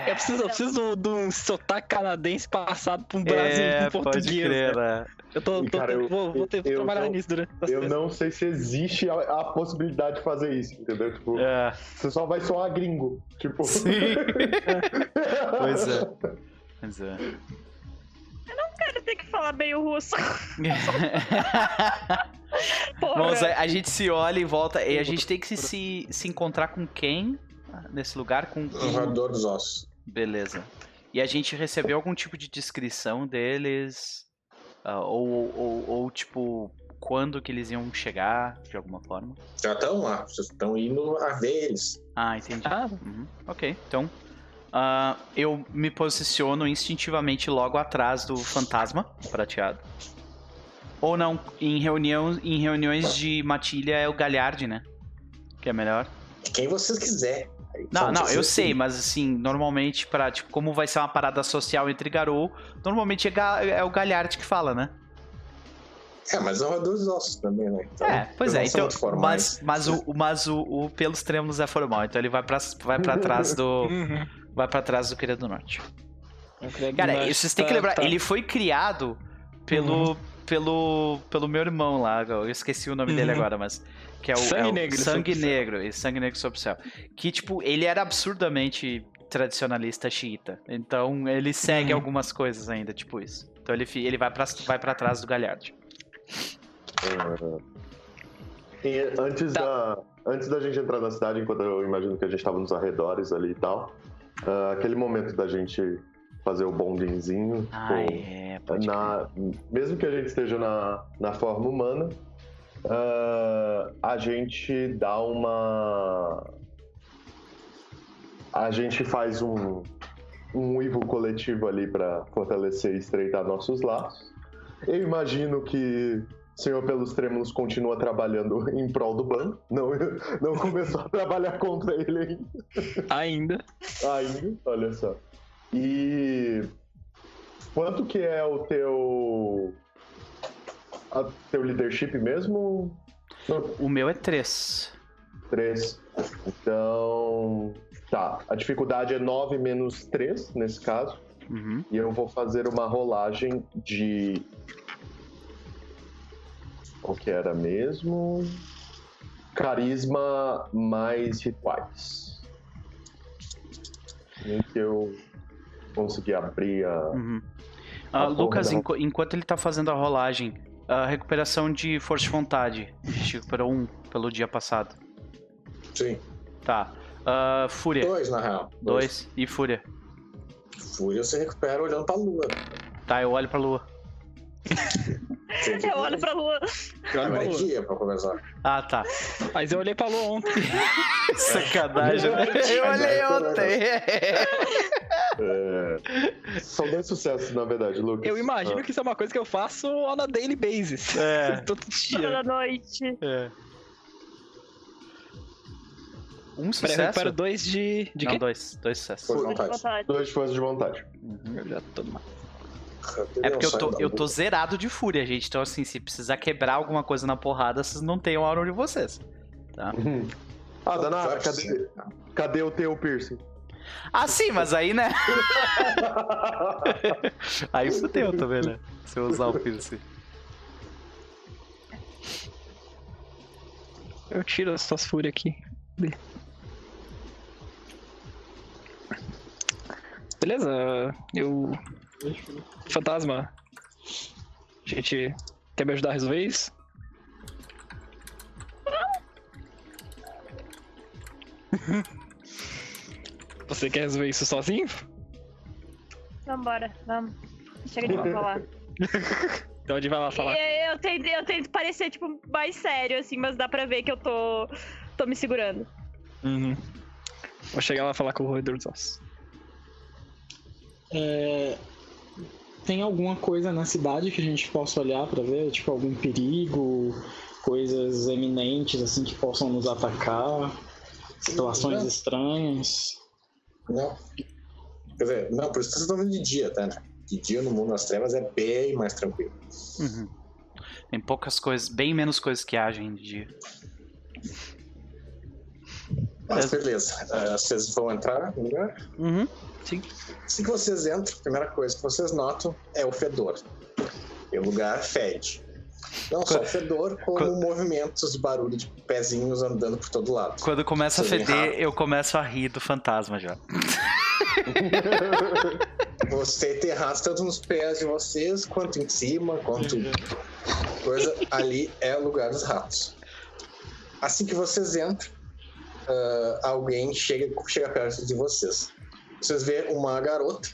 Eu preciso, eu preciso de um sotaque canadense passado pra um Brasil É, com português. crer, cara. né? Eu tô, tô- cara, eu- vou, vou ter que eu trabalhar não- nisso durante essa Eu não sei se existe a, a possibilidade de fazer isso, entendeu? Tipo, É, você só vai soar gringo. Tipo. Sim. pois é. Pois é. Cara, tem que falar meio russo. Porra. Vamos, a, a gente se olha e volta. E a gente tem que se, se encontrar com quem nesse lugar? Com O roedor dos ossos. Beleza. E a gente recebeu algum tipo de descrição deles? Ah, ou, ou, ou, tipo, quando que eles iam chegar, de alguma forma? Já estão lá, vocês estão indo a ver eles. Ah, entendi. Ah, Uhum, Ok, então. ah, eu me posiciono instintivamente logo atrás do fantasma prateado. Ou não, em, reunião, em reuniões de matilha é o Galhard, né? Que é melhor. Quem vocês quiser. Aí Não, não, eu que- sei, mas assim, normalmente, pra, tipo, como vai ser uma parada social entre Garou, normalmente é, Ga- é o Galhard que fala, né? É, mas é o roedor dos ossos também, né? Então, é, pois é, então. Mas, mas, o, mas o, o pelos trêmulos é formal, então ele vai pra, vai pra trás do. uhum. vai para trás do Querido do Norte. Cara, Mas vocês têm que tá- lembrar, tá. ele foi criado pelo. Pelo, pelo meu irmão lá, eu esqueci o nome dele Uhum. agora, mas. Que é o Sangue é o Negro Sangue. Negro, e Sangue Negro sob o céu. Que, tipo, ele era absurdamente tradicionalista xiita. Então ele segue Uhum. algumas coisas ainda, tipo isso. Então ele, ele vai, pra, vai pra trás do Galhard. E antes, Tá. da, antes da gente entrar na cidade, enquanto eu imagino que a gente estava nos arredores ali e tal, ah, aquele momento da gente fazer o bondinzinho, Ah, pô, é, pode crer. na, mesmo que a gente esteja na, na forma humana, ah, a gente dá uma. A gente faz um, um uivo coletivo ali para fortalecer e estreitar nossos laços. Eu imagino que o senhor Pelos Trêmulos continua trabalhando em prol do bando. Não, não começou a trabalhar contra ele ainda. Ainda. Ainda, olha só. E quanto que é o teu a, teu leadership mesmo? O meu é 3. três. Então, tá. A dificuldade é 9 menos 3 nesse caso. Uhum. E eu vou fazer uma rolagem de o que era mesmo? Carisma mais rituais. Nem que eu consegui abrir a. Uhum. Ah, A porra Lucas, da- enqu- enquanto ele tá fazendo a rolagem, a recuperação de força de vontade. A gente recuperou um pelo dia passado. Sim. Tá. Ah, Fúria. Dois, na real. Dois. E Fúria. Fúria você recupera olhando pra lua. Tá, eu olho pra lua. Eu olho pra lua. Eu olho pra é lua. dia pra conversar. Ah, tá. Mas eu olhei pra lua ontem. Sacanagem, né? Eu olhei é, ontem. É, São dois sucessos, na verdade, Lucas. Eu imagino Ah, que isso é uma coisa que eu faço on a daily basis. É. Todo dia. Toda noite. É. Um sucesso? recupero dois de. De Não, quê? dois. Dois sucessos. Força de vontade. vontade. Dois de força de vontade. Uhum. Eu já tô mal. É porque eu tô, eu tô zerado de fúria, gente. Então, assim, se precisar quebrar alguma coisa na porrada, vocês não têm o aura de vocês. Tá? Ah, Danara, Vai pra cadê, cadê o teu piercing? Ah, sim, mas aí, né? Aí fudeu também, né? Se eu usar o piercing. Eu tiro as suas fúrias aqui. Beleza, eu. Fantasma. A gente quer me ajudar a resolver isso? Você quer resolver isso sozinho? Vambora, vamos. Chega de falar. Então a gente vai lá falar. Eu, eu, tento, eu tento parecer, tipo, mais sério, assim, mas dá pra ver que eu tô, tô me segurando. Uhum. Vou chegar lá falar com o roedor dos ossos. É, Tem alguma coisa na cidade que a gente possa olhar pra ver? Tipo, algum perigo, coisas eminentes, assim, que possam nos atacar, situações Não. estranhas. Não. Quer dizer, não, por isso que vocês estão vendo de dia, tá, né? De dia no mundo das trevas é bem mais tranquilo. Uhum. Tem poucas coisas, bem menos coisas que agem de dia. Mas beleza, Ah, vocês vão entrar no lugar? Uhum. Assim que vocês entram, a primeira coisa que vocês notam é o fedor. E o lugar fede. Não só fedor, como Quando- movimentos, barulho de pezinhos andando por todo lado. Quando começa a feder, eu começo a rir do fantasma já. Você tem ratos tanto nos pés de vocês, quanto em cima, quanto coisa. Ali é o lugar dos ratos. Assim que vocês entram, ah, alguém chega, chega perto de vocês. Vocês vê uma garota,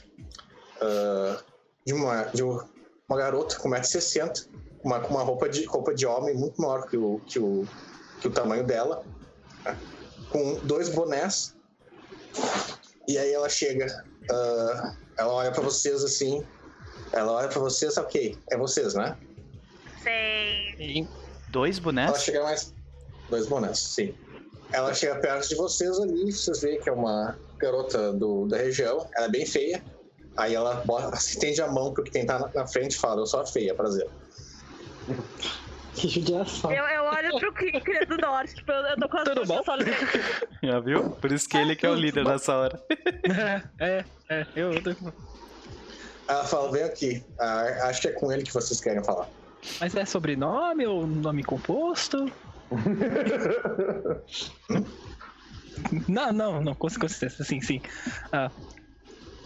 ah, de uma, de um- uma garota com 1,60m, com uma, com uma roupa, de, roupa de homem muito maior que o, que o, que o tamanho dela, né? com dois bonés. E aí ela chega, ah, ela olha pra vocês assim, ela olha pra vocês, ok, é vocês, né? Sei. E- Dois Ela bonés? chega mais. Dois bonés, sim. Ela chega perto de vocês ali, vocês veem que é uma garota do, da região, ela é bem feia. Aí ela bota, estende a mão porque quem tá na, na frente fala, eu sou a feia, prazer. Que judiação. Eu, eu olho pro cri- criança do norte, tipo, eu, eu tô com as Tudo bom? Já viu? Por isso que ele que é o líder nessa hora. é, é, eu. eu tô- Ela fala, vem aqui, ah, acho que é com ele que vocês querem falar. Mas é sobrenome ou nome composto? não, não, não, com certeza, sim, sim. Ah,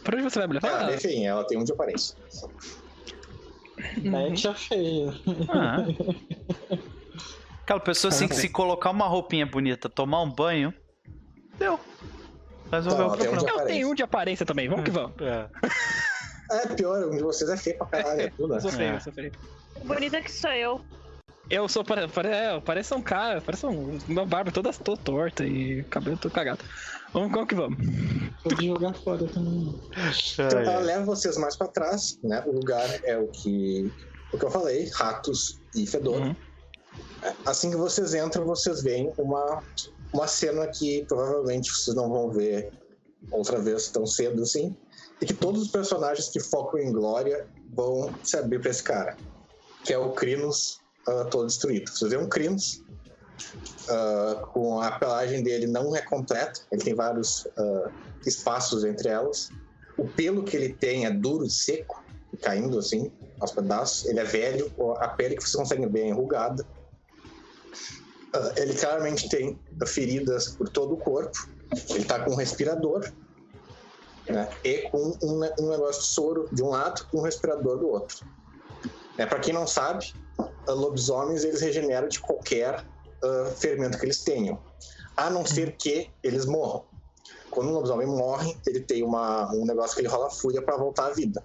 pra onde você vai me é levar? bem feinha, ela tem um de aparência. Mete a feia. Ah. Aquela pessoa assim que se colocar uma roupinha bonita, tomar um banho, deu. Resolveu Tá, o um problema. Eu tenho um de aparência também, vamos que vamos. É. É pior, um de vocês é feio pra caralho, é tudo, né? Eu sou feio, É. eu sou feio. Bonita que sou eu. Eu sou, pare, pare, é, eu pareço um cara, parece um, uma barba toda, toda torta e cabelo todo cagado. Vamos, vamos que vamos. Pode jogar fora também. Então Ai, ela ai. leva vocês mais pra trás, né? O lugar é o que, o que eu falei, ratos e fedor. Uhum. Assim que vocês entram, vocês veem uma, uma cena que provavelmente vocês não vão ver outra vez tão cedo assim. E que todos os personagens que focam em Glória vão se abrir pra esse cara. Que é o Crinos ah, todo destruído. Vocês veem um Crinos ah, com a pelagem dele não é completa. Ele tem vários ah, espaços entre elas. O pelo que ele tem é duro e seco, caindo assim, aos pedaços. Ele é velho, a pele que vocês conseguem ver é enrugada. Ele claramente tem feridas por todo o corpo. Ele tá com um respirador. Né? E com um, um negócio de soro de um lado e um respirador do outro. É, para quem não sabe, lobisomens eles regeneram de qualquer ah, ferimento que eles tenham. A não ser que eles morram. Quando um lobisomem morre, ele tem uma, um negócio que ele rola fúria para voltar à vida.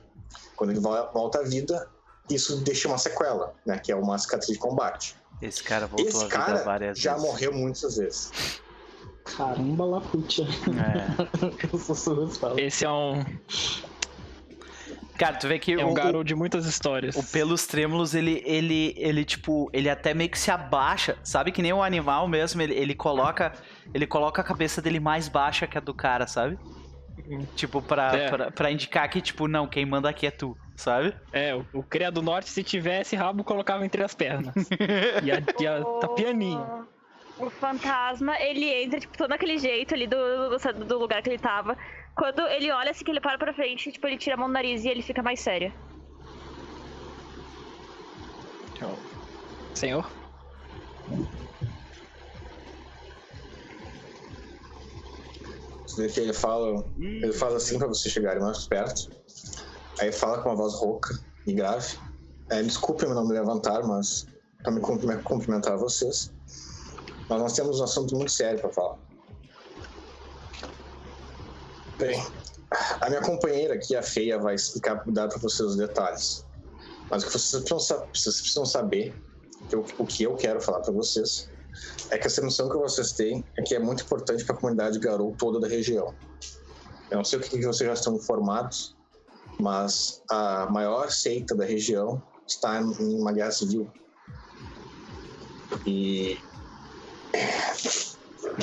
Quando ele vo- volta à vida, isso deixa uma sequela, né? Que é uma cicatriz de combate. Esse cara voltou Esse à vida cara várias já vezes. morreu muitas vezes. Caramba, Laputia. É. Esse é um, Cara, tu vê que é o, um o, garoto de muitas histórias. o pelos trêmulos, ele, ele, ele, tipo, ele até meio que se abaixa, sabe? Que nem o animal mesmo, ele, ele coloca ele coloca a cabeça dele mais baixa que a do cara, sabe? Tipo, pra, É. pra, pra indicar que, tipo, não, quem manda aqui é tu, sabe? É, o, o Cria do Norte, se tivesse rabo, colocava entre as pernas. Ia, ia tá pianinho. O fantasma, ele entra, tipo, todo aquele jeito ali do, do, do lugar que ele tava. Quando ele olha assim, que ele para pra frente, tipo, ele tira a mão do nariz e ele fica mais sério. Senhor? Você vê que ele fala, ele fala assim pra vocês chegarem mais perto. Aí fala com uma voz rouca e grave. É, desculpem eu não me levantar, mas pra me cumprimen- cumprimentar vocês. Mas nós temos um assunto muito sério pra falar. Bem, a minha companheira aqui, a Feia, vai explicar, dar pra vocês os detalhes. Mas o que vocês precisam, sa- vocês precisam saber, que eu- o que eu quero falar pra vocês, é que essa missão que vocês têm é que é muito importante para a comunidade Garou toda da região. Eu não sei o que, que vocês já estão informados, mas a maior seita da região está em uma guerra civil. E,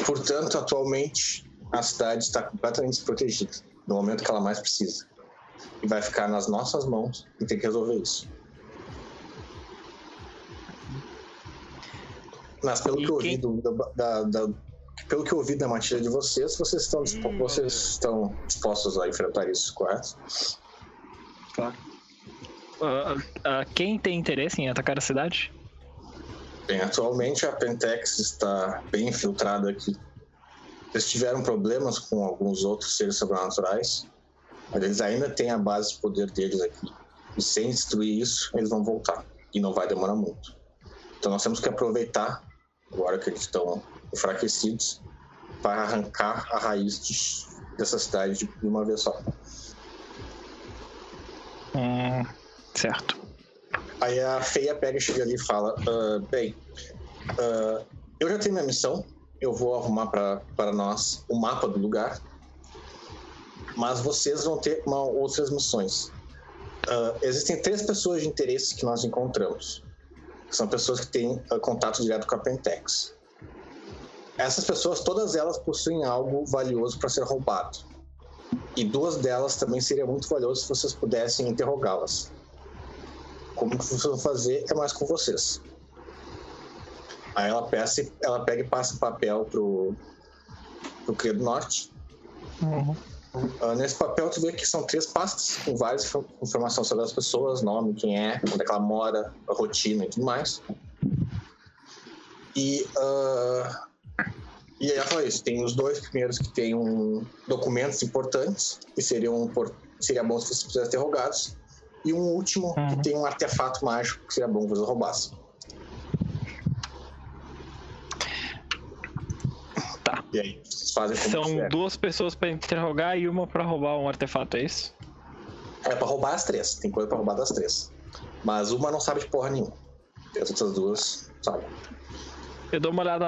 portanto, atualmente a cidade está completamente desprotegida no momento que ela mais precisa. E vai ficar nas nossas mãos e tem que resolver isso. Mas pelo E que eu ouvi do- da, da- pelo que eu ouvi da matilha de vocês, vocês estão, dispo- vocês estão dispostos a enfrentar isso, correto? Ah, ah, quem tem interesse em atacar a cidade? Bem, atualmente a Pentex está bem infiltrada aqui. Eles tiveram problemas com alguns outros seres sobrenaturais, mas eles ainda têm a base de poder deles aqui. E sem destruir isso, eles vão voltar. E não vai demorar muito. Então nós temos que aproveitar, agora que eles estão enfraquecidos, para arrancar a raiz de- dessa cidade de uma vez só. Hum, certo. Aí a feia pega e chega ali e fala: "Ah, Bem, ah, eu já tenho minha missão, eu vou arrumar para nós o mapa do lugar, mas vocês vão ter uma, outras missões. Ah, existem três pessoas de interesse que nós encontramos. São pessoas que têm ah, contato direto com a Pentex. Essas pessoas, todas elas possuem algo valioso para ser roubado. E duas delas também seria muito valioso se vocês pudessem interrogá-las. Como que vocês vão fazer é mais com vocês. Aí ela, peça, ela pega e passa o papel pro, pro Cria do Norte. Uhum. Ah, nesse papel tu vê que são três pastas com várias info- informações sobre as pessoas, nome, quem é, onde é que ela mora, a rotina e tudo mais. E, ah, e aí ela fala isso, tem os dois primeiros que têm um, documentos importantes, que seriam seria bom se vocês pudessem ter rogados, e um último Uhum. que tem um artefato mágico que seria bom que vocês roubassem. Tá. E aí, vocês fazem como São quiser. duas pessoas pra interrogar e uma pra roubar um artefato, é isso? É pra roubar as três. Tem coisa pra roubar das três. Mas uma não sabe de porra nenhuma. E as outras duas sabem. Eu dou uma olhada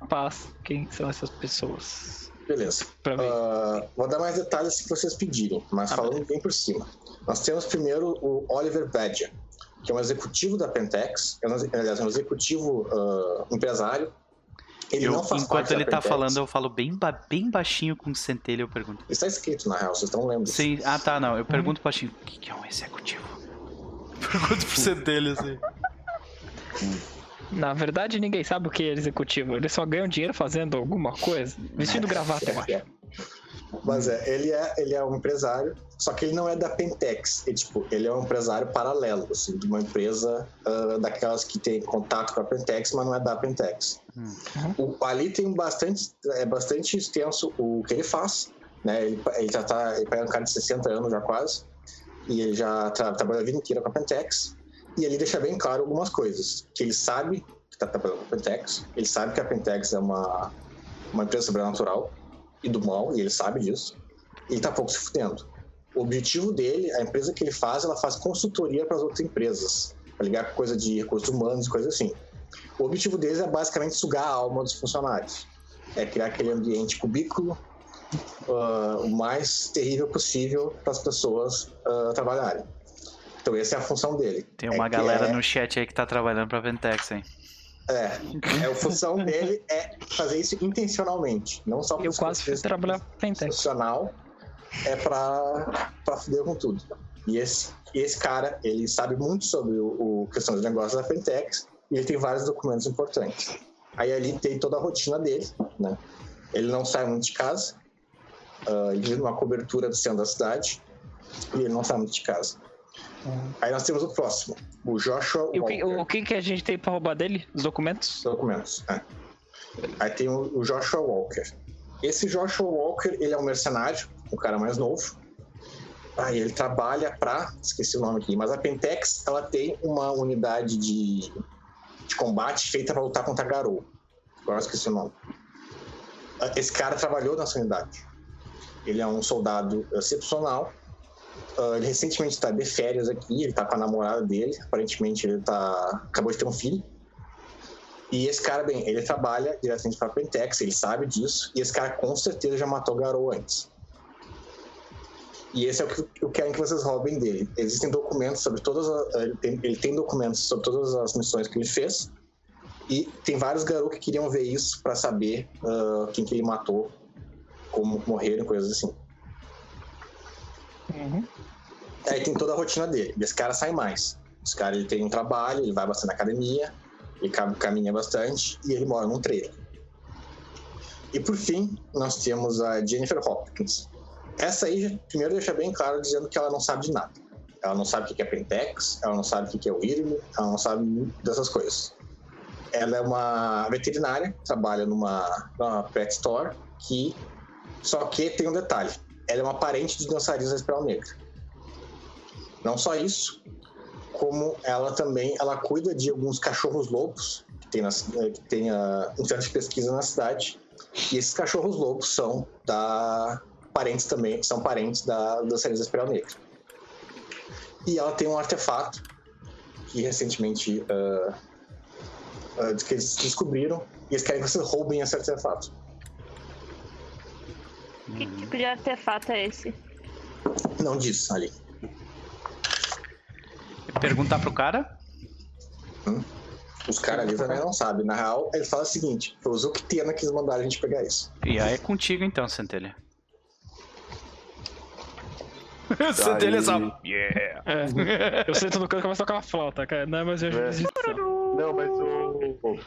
na paz. Quem são essas pessoas? Beleza. Ah, vou dar mais detalhes se vocês pedirem, mas Ah, falando bem por cima. Nós temos primeiro o Oliver Badger, que é um executivo da Pentex, é aliás, é um executivo ah, empresário. Ele Eu, não faz enquanto parte ele tá falando, eu falo bem, ba- bem baixinho com centelha, eu pergunto. Está escrito, na real, vocês estão lendo. Sim, ah tá, não. Eu pergunto baixinho, o que, que é um executivo? Pergunto pro centelha, assim. Na verdade, ninguém sabe o que é executivo. Eles só ganham dinheiro fazendo alguma coisa. Vestindo gravata, eu acho. Mas é, ele é, ele é um empresário, só que ele não é da Pentex. Ele, tipo, ele é um empresário paralelo, assim, de uma empresa ah, daquelas que tem contato com a Pentex, mas não é da Pentex. O, ali tem bastante, é bastante extenso o que ele faz, né? Ele, ele já tá, ele é um cara de 60 anos já quase, e ele já tra trabalhou a vida inteira com a Pentex, e ele deixa bem claro algumas coisas, que ele sabe que está trabalhando com a Pentex, ele sabe que a Pentex é uma, uma empresa sobrenatural e do mal, e ele sabe disso, e ele tá pouco se fudendo. O objetivo dele, a empresa que ele faz, ela faz consultoria para as outras empresas, para ligar com coisa de recursos humanos, coisa assim. O objetivo deles é basicamente sugar a alma dos funcionários. É criar aquele ambiente cubículo ah, o mais terrível possível para as pessoas ah, trabalharem. Então essa é a função dele. Tem É uma que galera é- no chat aí que tá trabalhando pra Ventex, hein? É, é a função dele é fazer isso intencionalmente, não só Eu quase fui trabalhar Fintech. profissional, é pra, pra fuder com tudo. E esse, esse cara, ele sabe muito sobre o, o questão dos negócios da Fentex e ele tem vários documentos importantes. Aí ali tem toda a rotina dele, né? Ele não sai muito de casa, uh, ele vive numa cobertura do centro da cidade e ele não sai muito de casa. Uhum. Aí nós temos o próximo, o Joshua E o que, o que, que a gente tem pra roubar dele? Os documentos? Documentos, é. Aí tem o, o Joshua Walker. Esse Joshua Walker, ele é um mercenário, um cara mais novo. Ah, ele trabalha para, esqueci o nome aqui, mas a Pentex ela tem uma unidade de, de combate feita para lutar contra Garou. Agora esqueci o nome. Esse cara trabalhou nessa unidade. Ele é um soldado excepcional. Uh, ele recentemente está de férias aqui, ele está com a namorada dele. Aparentemente ele tá acabou de ter um filho. E esse cara, bem, ele trabalha diretamente para a Pentex, ele sabe disso, e esse cara com certeza já matou Garou antes. E esse é o que eu quero que vocês roubem dele. Existem documentos sobre todas as, ele, tem, ele tem documentos sobre todas as missões que ele fez. E tem vários garotos que queriam ver isso para saber uh, quem que ele matou, como morreram, coisas assim. Uhum. Aí tem toda a rotina dele. Esse cara sai mais. Esse cara ele tem um trabalho, ele vai bastante na academia, ele caminha bastante e ele mora num trailer. E por fim, nós temos a Jennifer Hopkins. Essa aí, primeiro, deixa bem claro dizendo que ela não sabe de nada. Ela não sabe o que é Pentex, ela não sabe o que é o IRM, ela não sabe dessas coisas. Ela é uma veterinária, trabalha numa, numa pet store, que só que tem um detalhe: ela é uma parente de dançarina da Espiral Negra. Não só isso, como ela também ela cuida de alguns cachorros lobos que tem, na, que tem a, um centro de pesquisa na cidade. E esses cachorros lobos são da parentes também, são parentes da, da série Espiral Negra. E ela tem um artefato que recentemente uh, uh, que eles descobriram e eles querem que vocês roubem esse artefato. Que tipo de artefato é esse? Não diz ali. Perguntar pro cara? Hum? Os caras ali também não sabem. Na real, ele fala o seguinte: foi o Zuctena que eles mandaram a gente pegar isso. E aí é contigo então, Centelha. Centelha só. Yeah! É. Eu sento no canto e começo a tocar uma flauta, cara. Não é mais minha É. Não, mas o.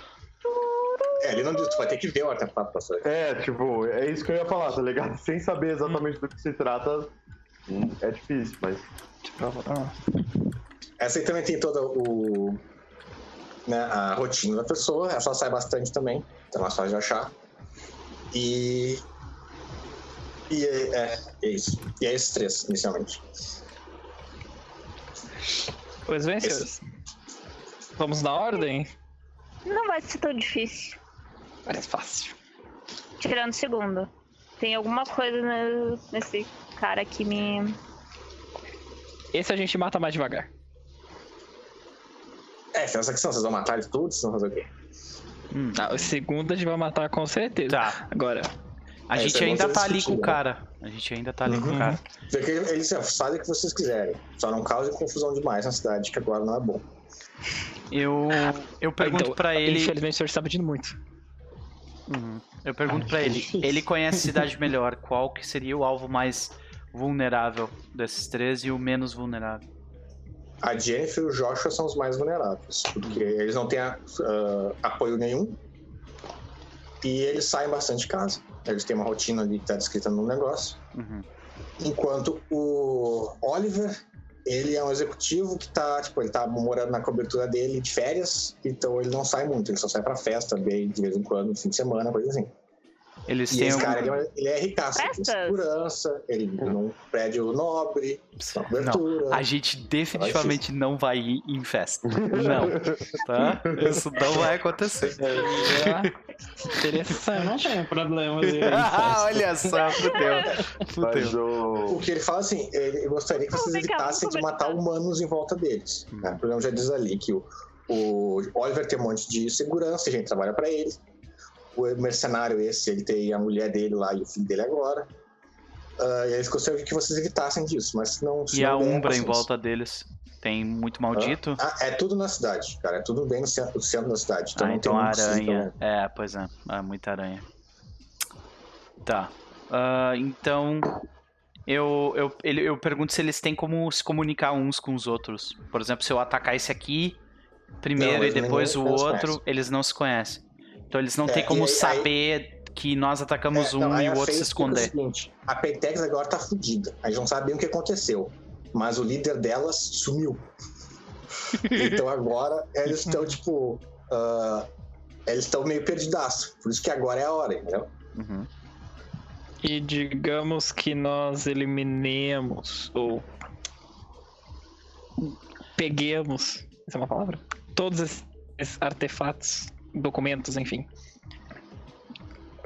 É, ele não diz, tu vai ter que ver o artefato pra saber. É, tipo, é isso que eu ia falar, tá ligado? Sem saber exatamente do que se trata, é difícil, mas. Essa aí também tem toda o. Né, a rotina da pessoa, ela só sai bastante também, então é mais fácil de achar. E. E é, é, é isso. E é esses três, inicialmente. Pois bem, senhores. Vamos na ordem? Não vai ser tão difícil. Parece fácil. Tirando o segundo. Tem alguma coisa ne- nesse cara que me. Esse a gente mata mais devagar. É, tem essa questão, vocês vão matar ele tudo, vocês vão fazer o quê? Ah, o segundo a gente vai matar com certeza. Tá. Agora, A É, gente é ainda ser tá ali com o cara. A gente ainda tá ali com o Uhum. cara. Porque eles fazem o que vocês quiserem. Só não causem confusão demais na cidade, que agora não é bom. Eu, eu pergunto então, pra ele. Infelizmente o senhor está pedindo muito. Uhum. Eu pergunto pra é ele. Ele conhece cidade melhor. Qual que seria o alvo mais vulnerável desses três e o menos vulnerável? A Jennifer e o Joshua são os mais vulneráveis, porque eles não têm ah, apoio nenhum e eles saem bastante de casa. Eles têm uma rotina ali que está descrita no negócio. Uhum. Enquanto o Oliver, ele é um executivo que tá, tipo, ele tá morando na cobertura dele de férias, então ele não sai muito, ele só sai pra festa, bem de vez em quando, no fim de semana, coisa assim. Eles E têm esse algum... cara, ele é, é ricaço, tem Festas? segurança, ele vive num prédio nobre, cobertura. Não, a gente definitivamente não vai ir em festa. Não, tá? Isso não vai acontecer. Eu Interessante. não tenho problema de Ah, olha só, fudeu. Fudeu. o. Que ele fala assim, ele gostaria que vocês evitassem de matar humanos em volta deles. Né? O programa já diz ali que o, o Oliver tem um monte de segurança, a gente trabalha pra ele. O mercenário esse, ele tem a mulher dele lá e o filho dele agora. Ah, e eles gostariam que vocês evitassem disso, mas não... E a Umbra em volta deles tem muito maldito? Ah, é tudo na cidade, cara. É tudo bem no centro, no centro da cidade. Então Ah, então a aranha. É, pois é. É muita aranha. Tá. Ah, então. eu, eu, ele- eu pergunto se eles têm como se comunicar uns com os outros. Por exemplo, se eu atacar esse aqui primeiro Não, e depois o outro, eles não se conhecem. Então eles não É, têm como aí- saber que nós atacamos É, um não, aí e o outro se explica o esconder. seguinte, a Pentex agora tá fudida. A gente não sabe bem o que aconteceu. Mas o líder delas sumiu. então agora eles estão, tipo. ah, eles estão meio perdidaço. Por isso que agora é a hora, entendeu? Uhum. E digamos que nós eliminemos ou peguemos, essa é uma palavra, todos esses artefatos, documentos, enfim.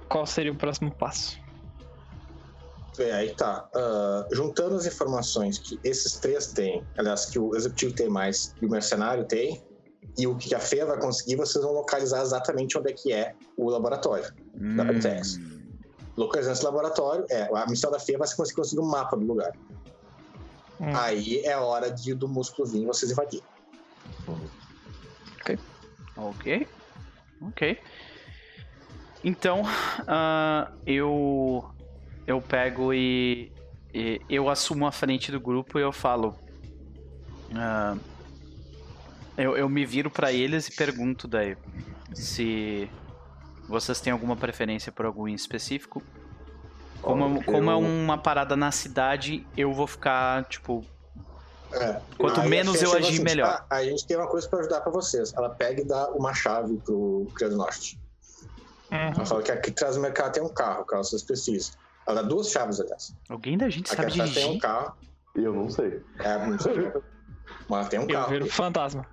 Qual seria o próximo passo? É, aí tá. Ah, juntando as informações que esses três têm, aliás, que o executivo tem mais e o mercenário tem, e o que a FEA vai conseguir, vocês vão localizar exatamente onde é que é o laboratório. Da Pentex. Hum. Localizando esse laboratório, é, a missão da FEA vai ser conseguir conseguir um mapa do lugar. Hum. Aí é hora de, do músculo vir e vocês invadirem. Ok. Ok. Então, ah, eu eu pego e, e eu assumo a frente do grupo e eu falo. ah, eu, eu me viro pra eles e pergunto daí se vocês têm alguma preferência por algum em específico. Como, Ó, como é eu- uma parada na cidade, eu vou ficar, tipo, É. Quanto Aí menos eu agir, assim, melhor. "Ah, a gente tem uma coisa pra ajudar pra vocês. Ela pega e dá uma chave pro Criado Norte. Ela fala que aqui atrás do mercado tem um carro, caso vocês precisem. Ela dá duas chaves, aliás. alguém da gente Aqui sabe atrás tem um dirigir? carro. Eu não sei. É, não sei. Mas tem um Eu carro. viro fantasma.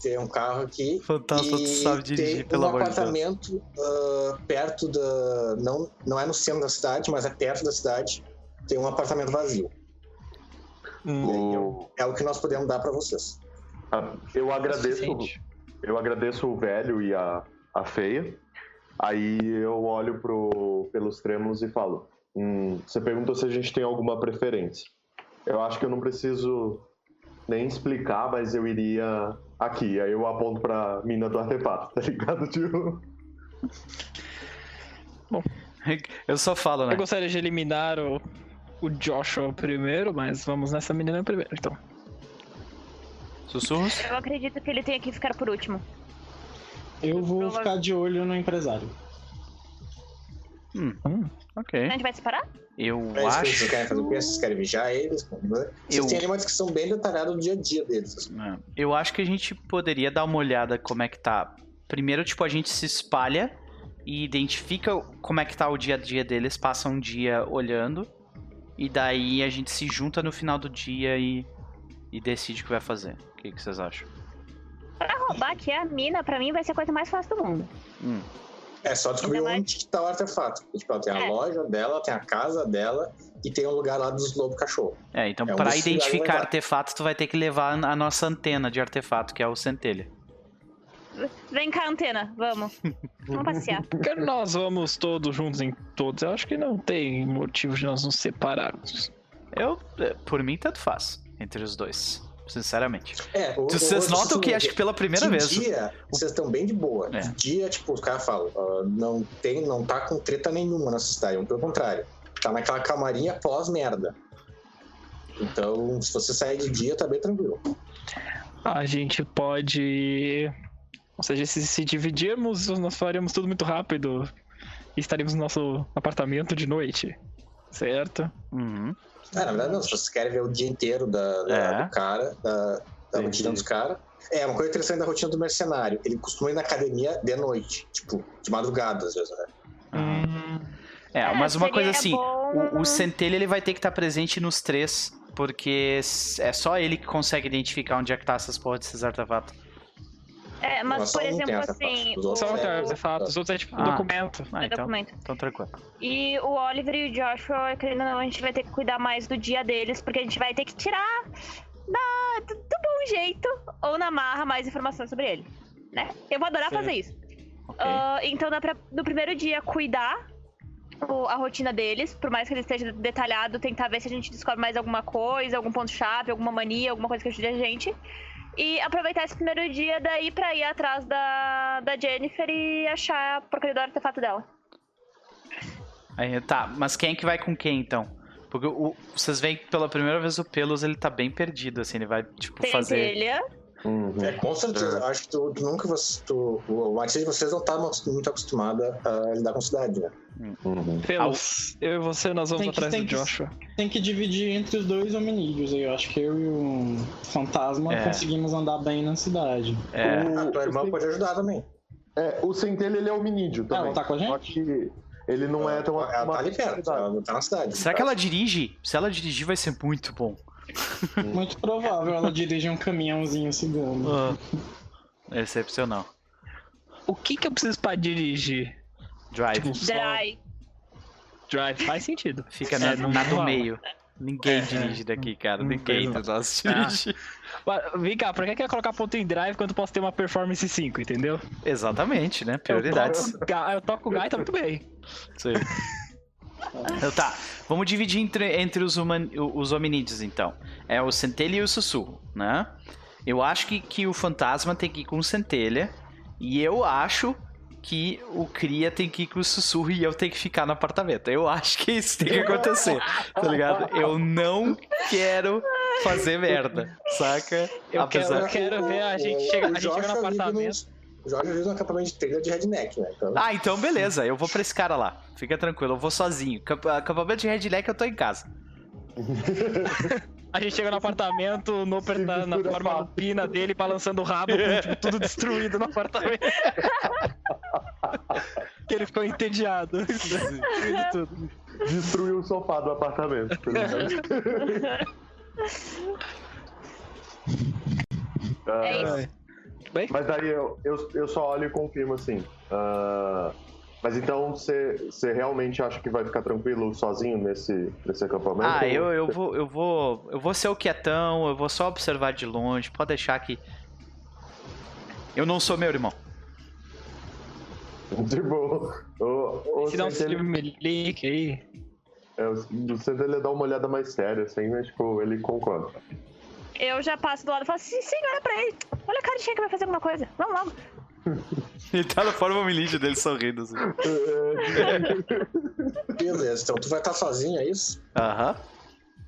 Tem um carro aqui. Fantasma, tu sabe dirigir, tem pelo um amor de Deus. apartamento ah, perto da. Não, não é no centro da cidade, mas é perto da cidade. Tem um apartamento vazio. O- É o que nós podemos dar pra vocês. Ah, Eu agradeço, eu agradeço o velho e a, a feia. Aí eu olho pro, pelos trêmulos e falo: "Hum, Você perguntou se a gente tem alguma preferência. Eu acho que eu não preciso nem explicar, mas eu iria aqui. Aí eu aponto pra mina do artefato, tá ligado, tio? Eu só falo, né? Eu gostaria de eliminar o, o Joshua primeiro, mas vamos nessa menina primeiro, então. Sussurros? Eu acredito que ele tenha que ficar por último. Eu vou Prova- ficar de olho no empresário. Hum, Hum. A ok. gente vai separar? Eu É isso que acho. vocês querem fazer o quê? Vocês querem vigiar eles? Vocês Eu- têm ali uma descrição bem detalhada do dia a dia deles. É, Eu acho que a gente poderia dar uma olhada como é que tá. Primeiro, tipo, a gente se espalha e identifica como é que tá o dia a dia deles, passa um dia olhando. E daí a gente se junta no final do dia e, e decide o que vai fazer. O que, que vocês acham? Pra roubar aqui a mina, pra mim, vai ser a coisa mais fácil do mundo. Hum, É só descobrir Ainda mais- onde que tá o artefato. Tipo, ela tem a É. loja dela, tem a casa dela e tem um lugar lá dos lobos cachorro. É, então É pra identificar vai dar. artefato, tu vai ter que levar a nossa antena de artefato, que é o centelha. Vem cá, antena, vamos. Vamos passear. Porque nós vamos todos juntos em todos. Eu acho que não tem motivo de nós nos separarmos. Eu, é, por mim, tanto faz entre os dois. Sinceramente. É, o- Vocês o- notam assim, que acho que pela primeira de vez. dia, vocês estão bem de boa. É. De dia, tipo, os caras falam, ah, não tem, não tá com treta nenhuma nessa cidade, pelo contrário. Tá naquela camarinha pós-merda. Então, se você sair de dia, tá bem tranquilo. A gente pode. Ou seja, se, se dividirmos, nós faríamos tudo muito rápido e estaríamos no nosso apartamento de noite. Certo? Uhum. É, na verdade, não. Se vocês querem ver o dia inteiro da, da- É. do cara, da, da rotina dos caras. É, uma coisa interessante da rotina do mercenário. Ele costuma ir na academia de noite, tipo, de madrugada, às vezes, né? Hum, É, É, mas uma coisa assim, bom- o, o centelha ele vai ter que estar presente nos três, porque é só ele que consegue identificar onde é que tá essas porras desses artefatos. É, mas, por exemplo, assim. Os outros só que é- artefato, os outros é tipo Ah. documento. Ah, o então, documento. então tranquilo. E o Oliver e o Joshua, querendo ou não, a gente vai ter que cuidar mais do dia deles, porque a gente vai ter que tirar da, do, do bom jeito ou na marra mais informações sobre ele. Né? Eu vou adorar Certo. fazer isso. Ok. Ah, então dá pra, no primeiro dia, cuidar o- a rotina deles, por mais que ele esteja detalhado, tentar ver se a gente descobre mais alguma coisa, algum ponto-chave, alguma mania, alguma coisa que ajude a gente. E aproveitar esse primeiro dia daí pra ir atrás da, da Jennifer e achar a porcaria do artefato dela. Aí, tá, mas quem é que vai com quem então? Porque o- vocês veem que pela primeira vez o Pelos ele tá bem perdido, assim, ele vai, tipo, Tem fazer. Uhum. É, com certeza. Acho que tu, tu nunca. você- Tu, o Matheus de vocês não tá muito acostumada a lidar com cidade, né? Uhum. Pelos, eu e você, nós vamos Tem que- atrás tem do que- Joshua. Tem que dividir entre os dois hominídeos aí. Eu acho que eu e o fantasma É. conseguimos andar bem na cidade. É, O- A tua irmã o- pode ajudar também. É, o Centelha ele é hominídeo Ah, também. ela tá com a Só gente? que ele não é tão Ela tá ali perto, ela não tá na cidade. será que ela dirige? Se ela dirigir, vai ser muito bom. Muito provável ela dirigir um caminhãozinho cigano. Excepcional. O que que eu preciso pra dirigir? Drive. Tipo, só Dry. drive. Faz sentido. Fica na, É, não na do fala. meio. Ninguém É, dirige daqui, cara. Ninguém de nós Ah. dirige. Vem cá, pra que quer colocar ponto em drive quando eu posso ter uma performance 5, entendeu? Exatamente, né? Prioridades. Eu toco, eu toco o Gai, tá muito bem. Sim. Então tá, vamos dividir entre, entre os, human, os hominídeos então. É o centelha e o sussurro, né? Eu acho que, que o fantasma tem que ir com o centelha. E eu acho que o Cria tem que ir com o sussurro e eu tenho que ficar no apartamento. Eu acho que isso tem que acontecer, tá ligado? Eu não quero fazer merda, saca? Eu quero- Apesar- eu quero ver a gente chega- a gente chega no vive apartamento. O Jorge vive no acampamento de trilha de redneck, né? Então, Ah, então beleza, eu vou pra esse cara lá. Fica tranquilo, eu vou sozinho. Camp- Acampamento de Redneck eu tô em casa. A gente chega no apartamento, no Se na, na forma lupina dele, balançando o rabo, com tipo, tudo destruído no apartamento. que ele ficou entediado. Destruindo tudo. Destruiu o sofá do apartamento. pelo menos. Ah, É isso. Bem? Mas daí eu, eu, eu só olho e confirmo assim. ah, mas então você você realmente acha que vai ficar tranquilo sozinho nesse, nesse acampamento? Ah, eu, eu vou eu vou eu vou ser o quietão, eu vou só observar de longe, pode deixar que eu não sou meu irmão. Tipo, o, o Se dá um Melick aí. é, o o Centelha dá uma olhada mais séria, assim, mas tipo, ele concorda. Eu já passo do lado e falo assim, sim, olha pra ele. Olha a carinha que vai fazer alguma coisa. Vamos logo. Ele tá na forma milícia dele sorrindo assim. Beleza, então tu vai estar sozinho, é isso? Aham.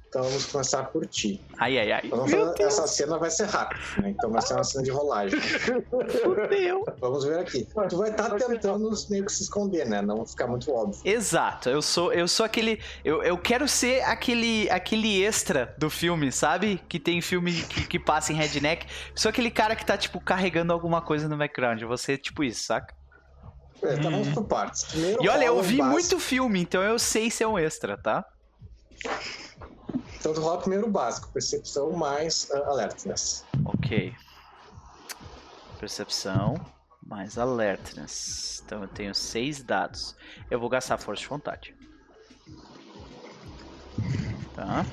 Então vamos começar por ti. Ai ai ai. Fazer- essa cena vai ser rápida, né? Então vai ser uma cena de rolagem. Fudeu. Vamos ver aqui. Tu vai estar tentando meio que se esconder, né? Não ficar muito óbvio. Exato, eu sou eu sou aquele eu, eu quero ser aquele aquele extra do filme, sabe? Que tem filme que, que passa em redneck. Sou aquele cara que tá tipo carregando alguma coisa no background. Eu vou ser tipo isso, saca? É, então vamos por partes. Primeiro E olha, eu vi básico. muito filme, então eu sei ser um extra, tá? Então tu rola primeiro o básico, percepção mais uh, alertness. Ok. Percepção mais alertness. Então eu tenho seis dados. Eu vou gastar força de vontade. Tá.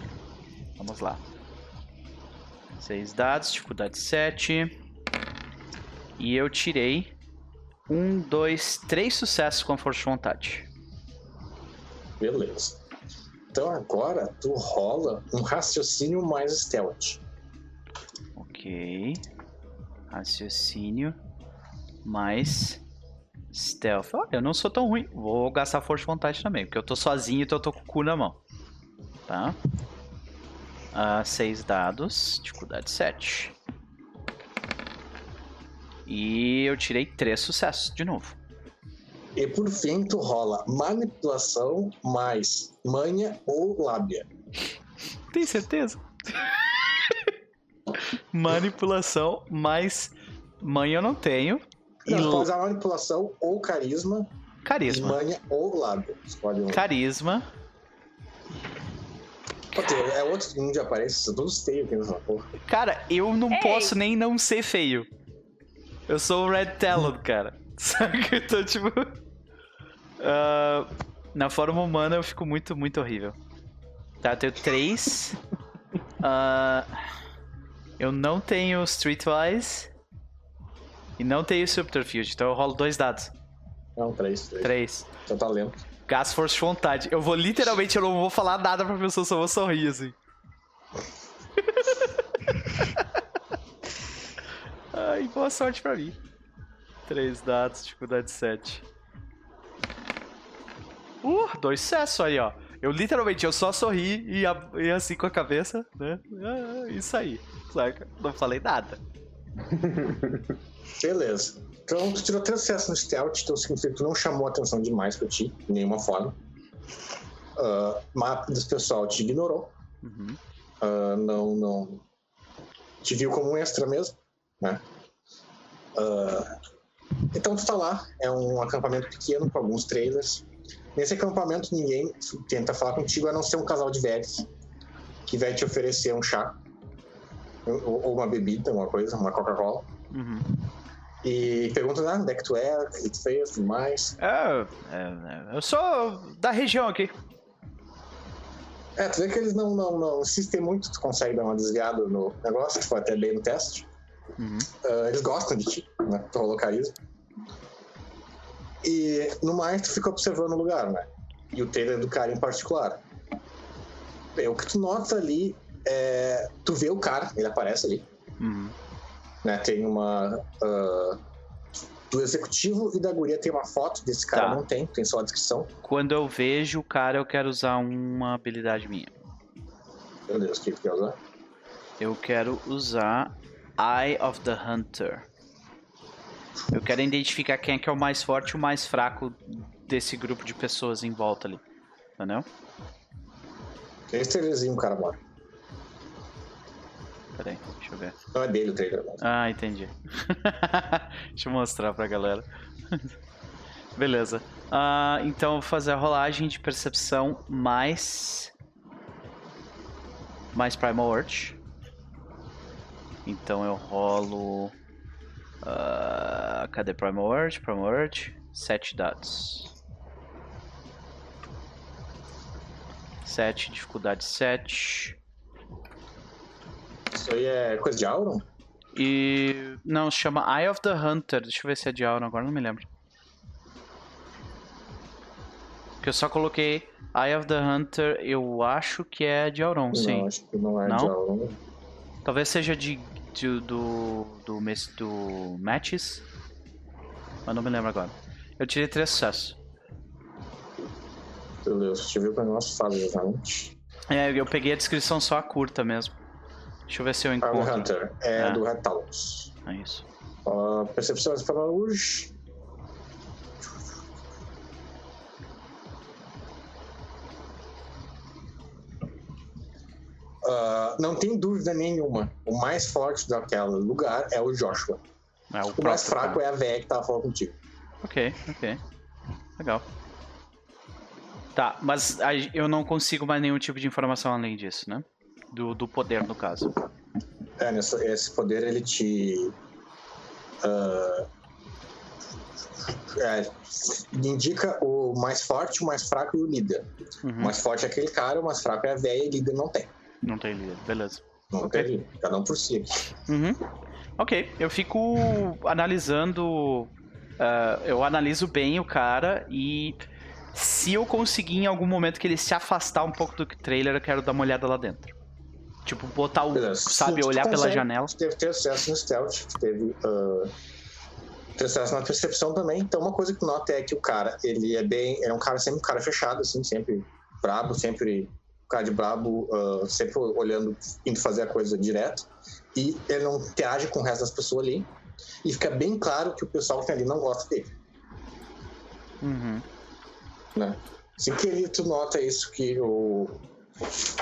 Vamos lá. Seis dados, dificuldade 7. E eu tirei um, dois, três sucessos com a força de vontade. Beleza. Então agora tu rola um raciocínio mais stealth. Ok. Raciocínio. Mais. Stealth. Olha, eu não sou tão ruim. Vou gastar força de vontade também. Porque eu tô sozinho, então eu tô com o cu na mão. Tá? Ah, seis dados. Dificuldade 7. E eu tirei três sucessos de novo. E por fim tu rola manipulação mais manha ou lábia. Tem certeza? Manipulação mais. Mãe eu não tenho. E Não, tu pode usar manipulação ou carisma, e carisma. manha ou lábia. Escolhe um. Carisma. Ter, é outro mundo de aparência, são todos feios aqui nessa porra. Cara, eu não Ei. posso nem não ser feio. Eu sou o Red Talon, cara. Saca? Então, tipo. Ah, na forma humana eu fico muito, muito horrível. Tá, eu tenho três. Ah, eu não tenho Streetwise. E não tenho Subterfuge, então eu rolo dois dados. Não, três, três. Três. Então tá lento. Gasto força de vontade. Eu vou literalmente, eu não vou falar nada pra pessoa, só vou sorrir assim. Ai, boa sorte pra mim. Três dados, dificuldade 7. Uh, dois sucessos aí, ó. Eu literalmente, eu só sorri e, a- e assim com a cabeça, né? Ah, isso aí, saca? Não falei nada. Beleza. Então, tu tirou três sucessos no stealth, então significa que tu não chamou atenção demais pra ti, de nenhuma forma. Ah, mapa desse pessoal te ignorou. Uhum. Ah, não, não. Te viu como um extra mesmo, né? Ah, então tu tá lá, é um acampamento pequeno com alguns trailers. Nesse acampamento ninguém tenta falar contigo a não ser um casal de velhos que vai te oferecer um chá ou, uma bebida, uma coisa, uma Coca-Cola. Uhum. E pergunta ah, onde é que tu é, o que tu fez, tudo mais. É, é, é, eu sou da região aqui. É, tu vê que eles não, não, não insistem muito, tu consegue dar uma desviada no negócio, que foi até bem no teste. Uhum. Ah, eles gostam de ti, né? Tu rolou carisma. E no mais, tu fica observando o lugar, né? E o trailer do cara em particular. Bem, o que tu nota ali é. Tu vê o cara, ele aparece ali. Uhum. Né? Tem uma. ah, do executivo e da guria tem uma foto, desse cara Tá. não tem, tem só a descrição. Quando eu vejo o cara, eu quero usar uma habilidade minha. Meu Deus, o que tu quer usar? Eu quero usar Eye of the Hunter. Eu quero identificar quem é que é o mais forte e o mais fraco desse grupo de pessoas em volta ali. Entendeu? Esse trailerzinho o cara mora. Pera aí, deixa eu ver. Não é dele o trailer, mas. Ah, entendi. deixa eu mostrar pra galera. Beleza. Ah, então eu vou fazer a rolagem de percepção mais. Mais Primal Urge. Então eu rolo. ah, cadê Primal Urge? Primal Urge. 7 dados. 7, dificuldade 7. Isso aí é coisa de Auron? E. Não, chama Eye of the Hunter. Deixa eu ver se é de Auron agora, não me lembro. Que eu só coloquei Eye of the Hunter, eu acho que é de Auron, sim. Não, acho que não é Não? de Auron. Talvez seja de, de- do. do. mes- do Matches. Mas não me lembro agora. Eu tirei três sucessos. Beleza, deixa eu ver o que negócio fala exatamente. É, eu peguei a descrição só a curta mesmo. Deixa eu ver se eu Power encontro. Hunter é Ah. do Red Talons. É isso. Uh, percepção para hoje. Ah, não tem dúvida nenhuma. O mais forte daquele lugar é o Joshua. É o, O mais fraco cara. é a véia que tava falando contigo. Ok, ok. Legal. Tá, mas eu não consigo mais nenhum tipo de informação além disso, né? Do, do poder, no caso. É, esse poder ele te. ah, é, indica o mais forte, o mais fraco e o líder. O Uhum. mais forte é aquele cara, o mais fraco é a véia e o líder não tem. Não tem líder, beleza. Não Ok. tem líder. Cada um por si. Uhum. Ok, eu fico analisando. ah, eu analiso bem o cara e se eu conseguir em algum momento que ele se afastar um pouco do trailer, eu quero dar uma olhada lá dentro. Tipo, botar o. Beleza. Sabe, Tu olhar pela consegue, janela. Tu teve ter sucesso no stealth, tu teve uh, sucesso na percepção também. Então, uma coisa que nota é que o cara, ele é bem. É um cara sempre um cara fechado, assim, sempre brabo, sempre cara de brabo, uh, sempre olhando, indo fazer a coisa direto. E ele não interage com o resto das pessoas ali. E fica bem claro que o pessoal que tem ali não gosta dele, Uhum. né? Assim que ele, tu nota isso, que o.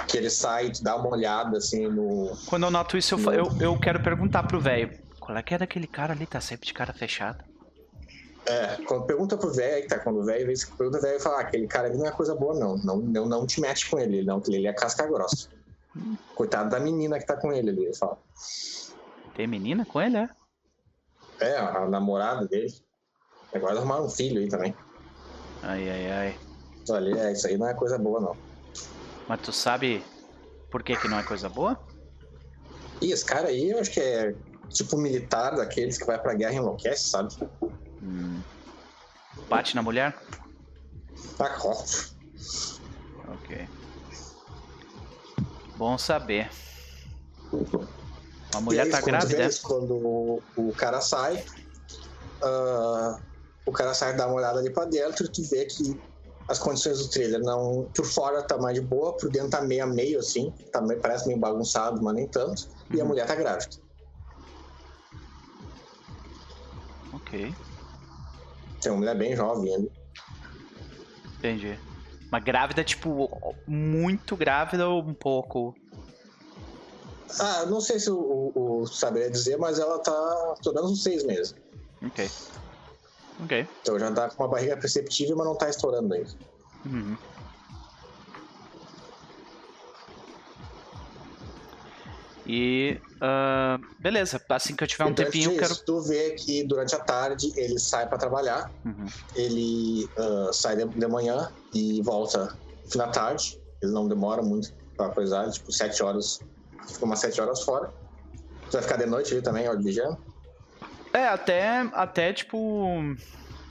Que ele sai, tu dá uma olhada assim no, Quando eu noto isso, eu, fa- eu, eu quero perguntar pro velho. Qual é que é daquele cara ali? Tá sempre de cara fechada. É, quando pergunta pro velho, tá? Quando o velho vê isso, pergunta velho e fala, ah, aquele cara ali não é coisa boa, não. Não, não, não te mete com ele, não, ele é casca grossa. Coitado da menina que tá com ele ali, ele fala. Tem menina com ele, é? É, a namorada dele. Agora arrumaram um filho aí também. Ai, ai, ai. Olha, é, isso aí não é coisa boa, não. Mas tu sabe por que que não é coisa boa? E esse cara aí, eu acho que é tipo militar daqueles que vai pra guerra e enlouquece, sabe? Hum. Bate na mulher? Tá, ó. Ok. Bom saber. A mulher aí, tá grávida? é? isso, Quando o, o cara sai, ah, o cara sai dá uma olhada ali pra dentro e tu vê que as condições do trailer não. Por fora tá mais de boa, por dentro tá meio a meio, assim. Tá, meio- parece meio bagunçado, mas nem tanto. E a Uhum. mulher tá grávida. Ok, Tem uma mulher bem jovem ali. entendi. Uma grávida, tipo, muito grávida ou um pouco? Ah, não sei se o, o, o saberia dizer, mas ela tá estourando uns seis meses. Ok. Ok. Então já tá com uma barriga perceptível, mas não tá estourando ainda. Uhum. E. ah, beleza, assim que eu tiver um Então, tempinho, eu quero. Tu vê que durante a tarde ele sai pra trabalhar, Uhum. ele ah, sai de, de manhã e volta no fim da tarde. Ele não demora muito pra coisar, tipo, sete horas. Fica umas sete horas fora. Tu vai ficar de noite ali também, ó, vigiando. É, até. Até, tipo.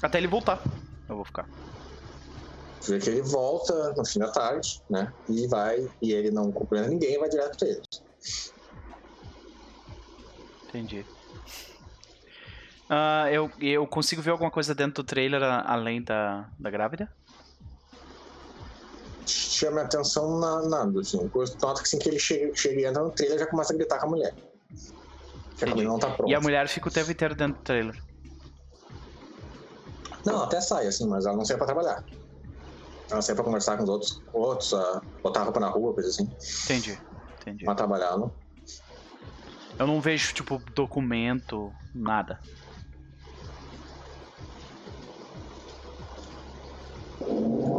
Até ele voltar. Eu vou ficar. Tu vê que ele volta no fim da tarde, né? E vai, e ele não cumprimenta ninguém, vai direto pra eles. Entendi. Ah, eu, eu consigo ver alguma coisa dentro do trailer a- além da, da grávida? Chama a atenção na, nada, assim. Nota que assim que ele chega, chega e entra no trailer, já começa a gritar com a mulher. Que a não tá pronta. E a mulher fica o tempo inteiro dentro do trailer. Não, até sai, assim, mas ela não sai pra trabalhar. Ela sai pra conversar com os outros, outros a botar a roupa na rua, coisa assim. Entendi. Entendi. Mas trabalhar, não. Eu não vejo, tipo, documento, nada.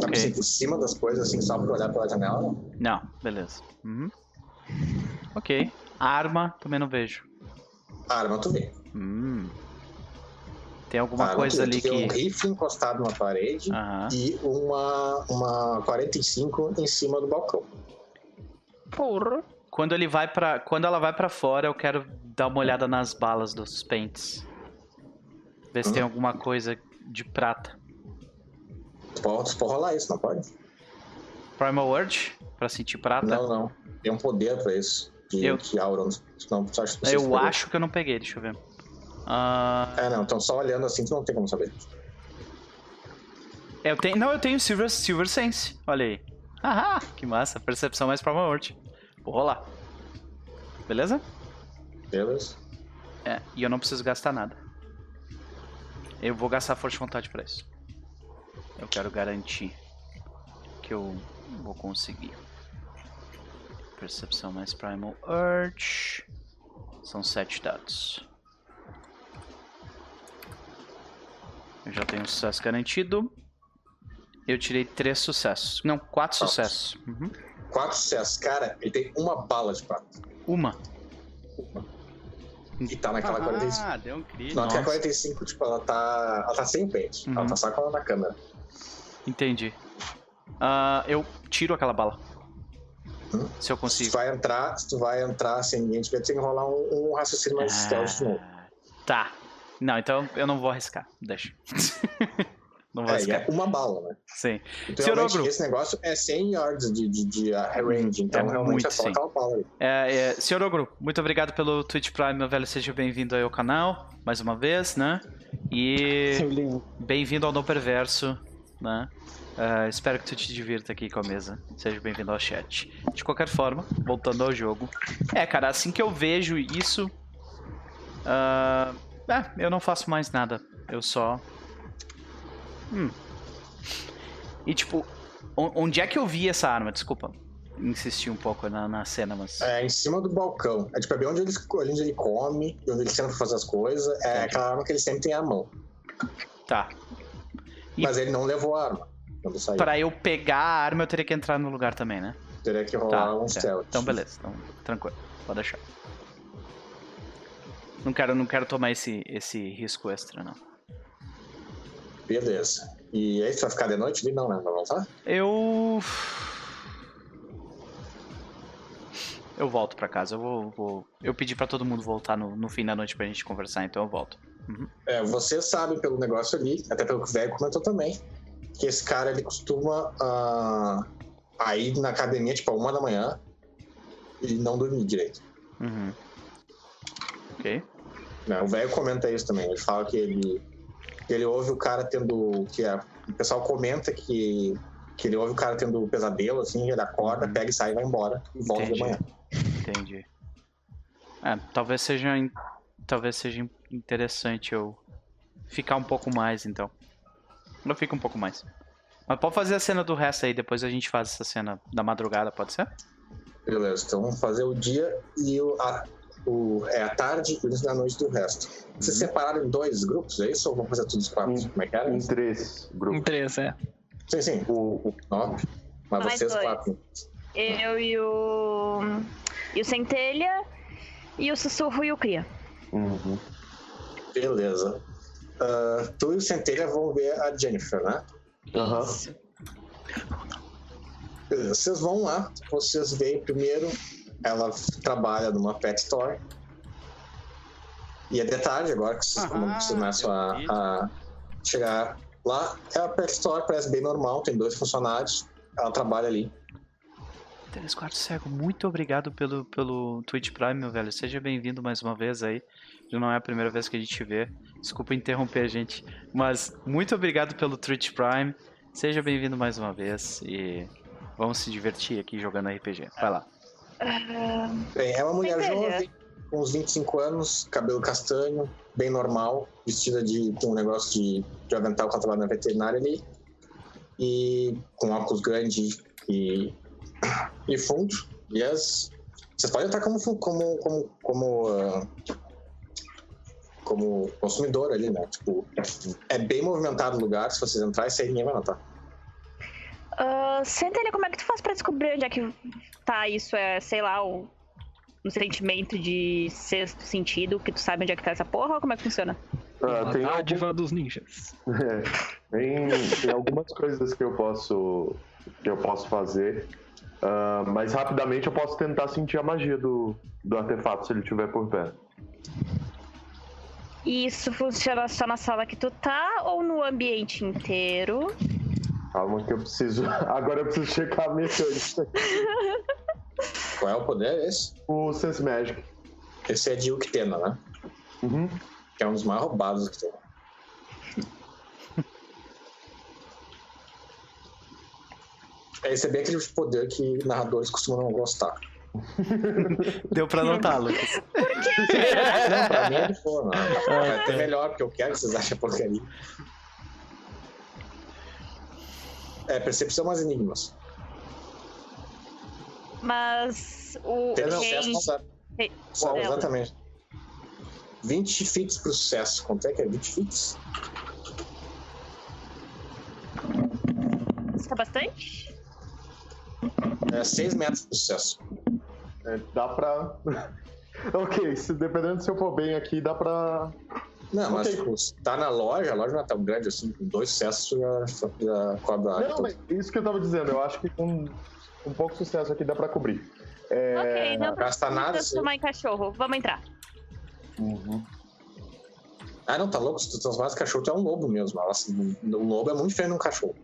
Tá Ok. assim, por cima das coisas, assim, só pra olhar pela janela, não. Não, beleza. Uhum. Ok. Arma, também não vejo. Arma tu vê. Hum. Tem alguma arma coisa tu ali tu que. um rifle encostado na parede Aham. e uma, uma 45 em cima do balcão. Porra. Quando ele vai para, quando ela vai pra fora, eu quero dar uma olhada nas balas dos pentes. Ver se tem alguma coisa de prata. Pode, pode rolar isso, não pode? Primal Word pra sentir prata. Não, não. Tem um poder pra isso. De, Eu- aura. Não, tu acha que eu acho que eu não peguei, deixa eu ver. Ah, É, não. Então só olhando assim, tu não tem como saber. eu tenho, não, eu tenho Silver Silver Sense. Olha aí. Haha, que massa, percepção mais Primal Word. Vou rolar. Beleza? Beleza? É, e eu não preciso gastar nada. Eu vou gastar força de vontade pra isso. Eu quero garantir que eu vou conseguir. Percepção mais Primal Urge. São sete dados. Eu já tenho um sucesso garantido. Eu tirei três sucessos. Não, quatro Quatro. sucessos. Uhum. Quatro sucessos. Cara, ele tem uma bala de prata. Uma. E tá naquela 45. Ah, deu um cri. Não, aquela Nossa. 45, tipo, ela tá. Ela tá sem pente. Ela Uhum. tá só com ela na câmera. Entendi. Ah, eu tiro aquela bala. Hum? Se eu Se tu consigo. vai entrar, se tu vai entrar sem ninguém, tu vai ter que rolar um, um raciocínio mais stealth de novo. Ah, tá. Não, então eu não vou arriscar. Deixa. não vou É, é uma bala, né? Sim. Então, Senhor Ogro. esse negócio é 100 yards de, de, de uh, range, então É realmente muito, é só aquela bala aí. É, é, senhor Ogro, muito obrigado pelo Twitch Prime, meu velho. Seja bem-vindo aí ao canal, mais uma vez, né? E Seu lindo. bem-vindo ao No Perverso, né? Ah, espero que tu te divirta aqui com a mesa. Seja bem-vindo ao chat. De qualquer forma, voltando ao jogo. É, cara, assim que eu vejo isso. ah, é, eu não faço mais nada. Eu só. Hum. E tipo, on- onde é que eu vi essa arma? Desculpa. Insisti um pouco na, na cena, mas. É em cima do balcão. É tipo, é bem onde ele, onde ele come, onde ele senta pra fazer as coisas. É Entendi. aquela arma que ele sempre tem à mão. Tá. E- Mas ele não levou a arma quando saiu. Pra eu pegar a arma, eu teria que entrar no lugar também, né? Teria que rolar Tá, um tá. stealth. Então beleza, então tranquilo, pode deixar. Não quero, não quero tomar esse, esse risco extra, não. Beleza. E aí, você vai ficar de noite? Não, né? Vai voltar? Eu. Eu volto pra casa. Eu vou. vou- Eu pedi pra todo mundo voltar no, no fim da noite pra gente conversar, então eu volto. É, vocês sabem pelo negócio ali, até pelo que o velho comentou também, que esse cara ele costuma ah, a ir na academia tipo a uma da manhã e não dormir direito. Uhum. Ok. né? O velho comenta isso também. Ele fala que ele Ele ouve o cara tendo. que é, O pessoal comenta que, que ele ouve o cara tendo pesadelo, assim, ele acorda, pega e sai e vai embora. E volta de Entendi. manhã. Entendi. É, talvez seja, talvez seja interessante eu ficar um pouco mais, então. Eu fico um pouco mais. Mas pode fazer a cena do resto aí, depois a gente faz essa cena da madrugada, pode ser? Beleza, então vamos fazer o dia e o, a, o, é a tarde e o início da noite do resto. Vocês separaram em dois grupos, é isso? Ou vão fazer tudo os quatro? Hum. Como é que era? Em três grupos. Interesse, é. Sim, sim. O, o nove. Mas Mais vocês dois. quatro. Eu e o. E o Centelha, e o Sussurro e o Cria. Uhum. Beleza. Ah, tu e o Centelha vão ver a Jennifer, né? Aham. Beleza. Vocês vão lá, vocês veem primeiro, ela trabalha numa pet store. E é de tarde agora que vocês, Ah, começam a, a chegar lá. É a pet store, parece bem normal, tem dois funcionários. Ela trabalha ali. 34 Cego, muito obrigado pelo, pelo Twitch Prime, meu velho. Seja bem-vindo mais uma vez aí. Já não é a primeira vez que a gente vê. Desculpa interromper a gente. Mas muito obrigado pelo Twitch Prime. Seja bem-vindo mais uma vez. E vamos se divertir aqui jogando RPG. Vai lá. Bem, é uma mulher jovem, com uns 25 anos, cabelo castanho, bem normal, vestida de, com um negócio de, de avental que ela trabalha na veterinária ali. E com óculos grandes e, e fundo. E as. Vocês podem estar como, como, como, como, ah, como consumidor ali, né? Tipo, é bem movimentado o lugar. Se vocês entrarem, isso aí ninguém vai notar. Ah, Centelha, como é que tu faz pra descobrir onde é que tá isso? É, sei lá, o, um sentimento de sexto sentido, que tu sabe onde é que tá essa porra, ou como é que funciona? Ah, tem, a algum- dádiva dos ninjas. é, tem, tem algumas coisas que eu posso que eu posso fazer. Ah, mas rapidamente eu posso tentar sentir a magia do, do artefato se ele estiver por perto. E Isso funciona só na sala que tu tá ou no ambiente inteiro? Calma que eu preciso. Agora eu preciso checar a mecânica. Qual é o poder esse? O Sense Magic. Esse é de Uktena, né? Uhum. Que é um dos mais roubados que tem. Esse é bem aquele de poder que narradores costumam não gostar. Deu pra notar, Lucas. Não, pra mim é de boa, não. É até melhor, porque eu quero que vocês achem a porcaria. É, percepção mais enigmas. Mas o Teve rei... sucesso, sabe? rei- Só, dela. exatamente. 20 fits pro sucesso. Quanto é que é 20 fits? Isso é bastante? É 6 metros pro sucesso. É, dá pra. ok, se, dependendo se eu for bem aqui, dá pra. Não, mas tipo, tá na loja, a loja não é tão grande assim, com dois sucessos já, já cobre a área. Não, mas isso que eu tava dizendo, eu acho que com um pouco sucesso aqui dá pra cobrir. É... ok, não gasta nada, transformar em cachorro. Vamos entrar. Uhum. Ah, não, tá louco? Se tu transforma esse cachorro, tu é um lobo mesmo. Nossa, um lobo é muito diferente de um cachorro.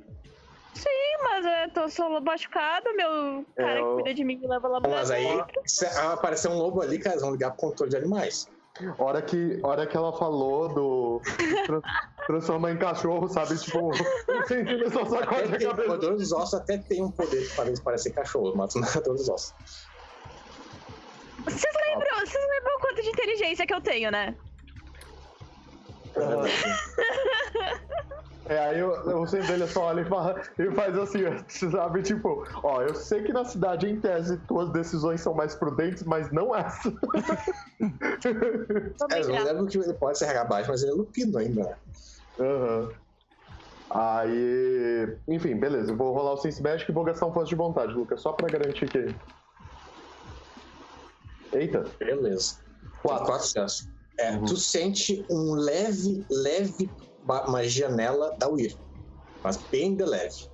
Sim, mas eu tô só machucado, meu cara É, eu- que cuida de mim leva lá pra Mas aí, se aparecer um lobo ali, cara, eles vão ligar pro controle de animais. Hora que, hora que ela falou do. tra- transformar em cachorro, sabe? Tipo, sentindo só sacode a o cabeça. Corredor dos Ossos até tem um poder que faz eles parecer cachorro, mas não é Corredor dos Ossos. Vocês lembram, vocês lembram o quanto de inteligência que eu tenho, né? É, aí eu, o Centelha só olha e, fala, e faz assim, sabe? Tipo, ó, eu sei que na cidade, em tese, tuas decisões são mais prudentes, mas não essa. É, eu lembro que ele pode ser baixo, mas ele é lupino ainda. Aham. Aí. Enfim, beleza. Eu vou rolar o Sense Magic e vou gastar um força de vontade, Lucas, só pra garantir que. Eita, Beleza. Quatro. Quatro sucessos. É, Uhum. tu sente um leve, leve magia nela da Weir. Mas bem de leve.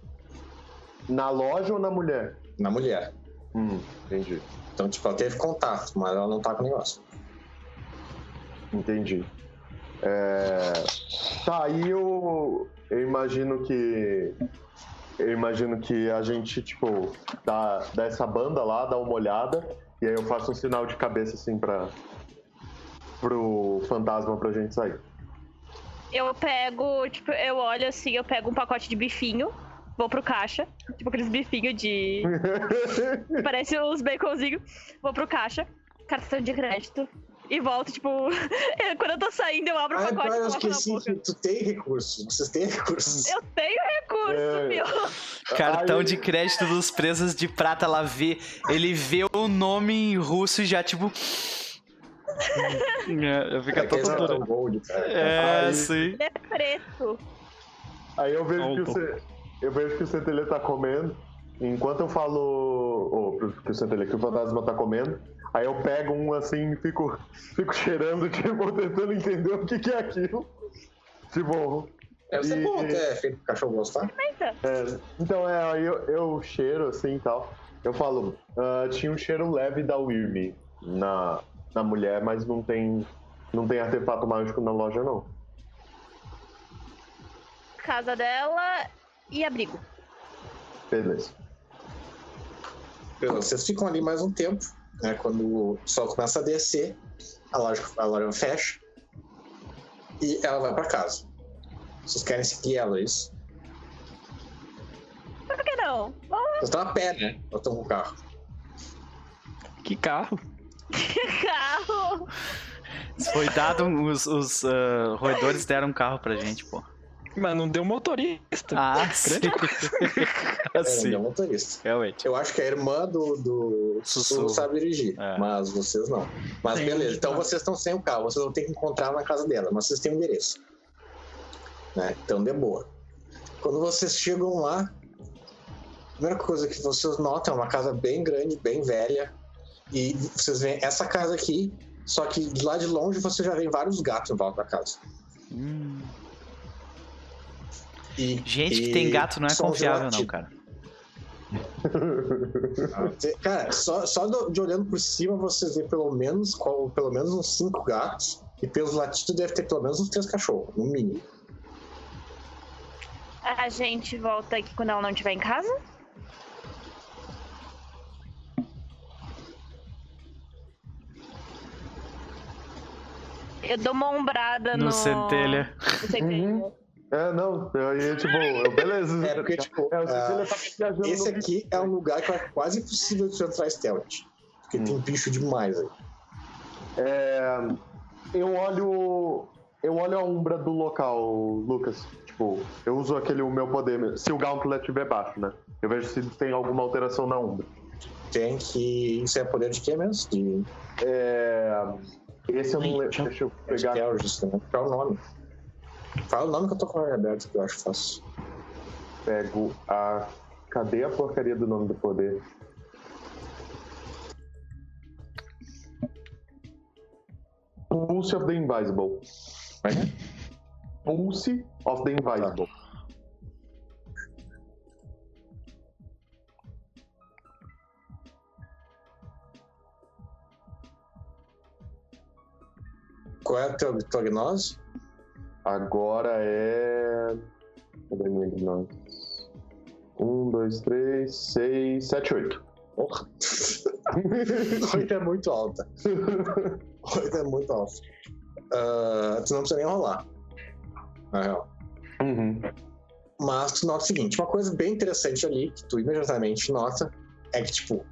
na loja ou na mulher? Na mulher. Hum, entendi. Então, tipo, ela teve contato, mas ela não tá com negócio. Entendi. É... Tá, aí eu, eu imagino que. Eu imagino que a gente, tipo, dá, dá essa banda lá, dá uma olhada, e aí eu faço um sinal de cabeça assim pra. pro fantasma pra gente sair. Eu pego, tipo, eu olho assim, eu pego um pacote de bifinho, vou pro caixa, tipo aqueles bifinhos de. Parece uns baconzinhos. Vou pro caixa, cartão de crédito. E volto, tipo. Quando eu tô saindo, eu abro o Ah, pacote cara, e eu coloco na esqueci boca. que tu tem recursos. Vocês têm recursos. Eu tenho recurso, É. meu. Cartão Aí- de crédito dos presas de prata, ela vê. Ele vê o nome em russo e já, tipo. É, fica Aquele todo duro. gold, cara. É, Aí- sim. Ele é preto. Aí eu vejo que o, Opa. Ce- eu vejo que o centelha tá comendo. Enquanto eu falo. Ou que o centelha, que o fantasma tá comendo. Aí eu pego um assim e fico, fico cheirando, tipo, tentando entender o que, que é aquilo. Tipo. Deve ser E- bom ter feito cachorro gostar. é, então é, aí eu, eu cheiro assim e tal. Eu falo, ah, tinha um cheiro leve da Wyrm na, na mulher, mas não tem. Não tem artefato mágico na loja, não. Casa dela e abrigo. Beleza. Beleza, Vocês ficam ali mais um tempo, né? Quando o sol começa a descer, a loja, a loja fecha e ela vai pra casa. Vocês querem seguir ela, é isso? Por que não? Vamos Vocês estão a pé, né? Ou estão com o carro? Que carro? carro. Foi dado. um- Os, os ah, roedores deram um carro pra gente, pô. Mas não deu motorista. Ah, sim. É, Assim, não é motorista. realmente. Eu acho que a irmã do, do Sussurro. Sabe dirigir, É. mas vocês não. Mas Tem beleza, onde então tá. vocês estão sem o carro, vocês vão ter que encontrar na casa dela, mas vocês têm o endereço. Né? Então, de boa. Quando vocês chegam lá, a primeira coisa que vocês notam é uma casa bem grande, bem velha, e vocês veem essa casa aqui, só que de lá de longe você já vê vários gatos em volta da casa. Hum. E, Gente que tem gato não é confiável, não, cara. Cara, só, só de olhando por cima você vê pelo menos, pelo menos uns cinco gatos. E pelos latidos deve ter pelo menos uns três cachorros, no mínimo. A gente volta aqui quando ela não estiver em casa? Eu dou uma ombrada no... No centelha. no centelha. Uhum. É, não, eu ia, tipo, eu- beleza. É porque, tipo, É, o centelha ah, tá viajando esse aqui é um lugar que é quase impossível de você entrar stealth. Porque tem bicho demais aí. É, eu olho. Eu olho a umbra do local, Lucas. Tipo, eu uso aquele o meu poder. Se o Gauntlet estiver baixo, né? Eu vejo se tem alguma alteração na umbra. Tem que. Isso é poder de quê mesmo? De, É, esse eu não lembro. Deixa eu pegar. Kelgis, né? Qual é o nome? Fala o nome que eu tô com o olho aberto, que eu acho fácil. Pego a. Cadê a porcaria do nome do poder? Pulse of the Invisible. É? Pulse of the Invisible. Qual é a tua, tua gnose? Agora é. Cadê minha gnose? Um, dois, três, seis, sete, oito. Porra! Oito é muito alta. Oito é muito alta. Ah, tu não precisa nem rolar. Na real. Uhum. Mas tu nota o seguinte, uma coisa bem interessante ali, que tu imediatamente nota, é que, tipo,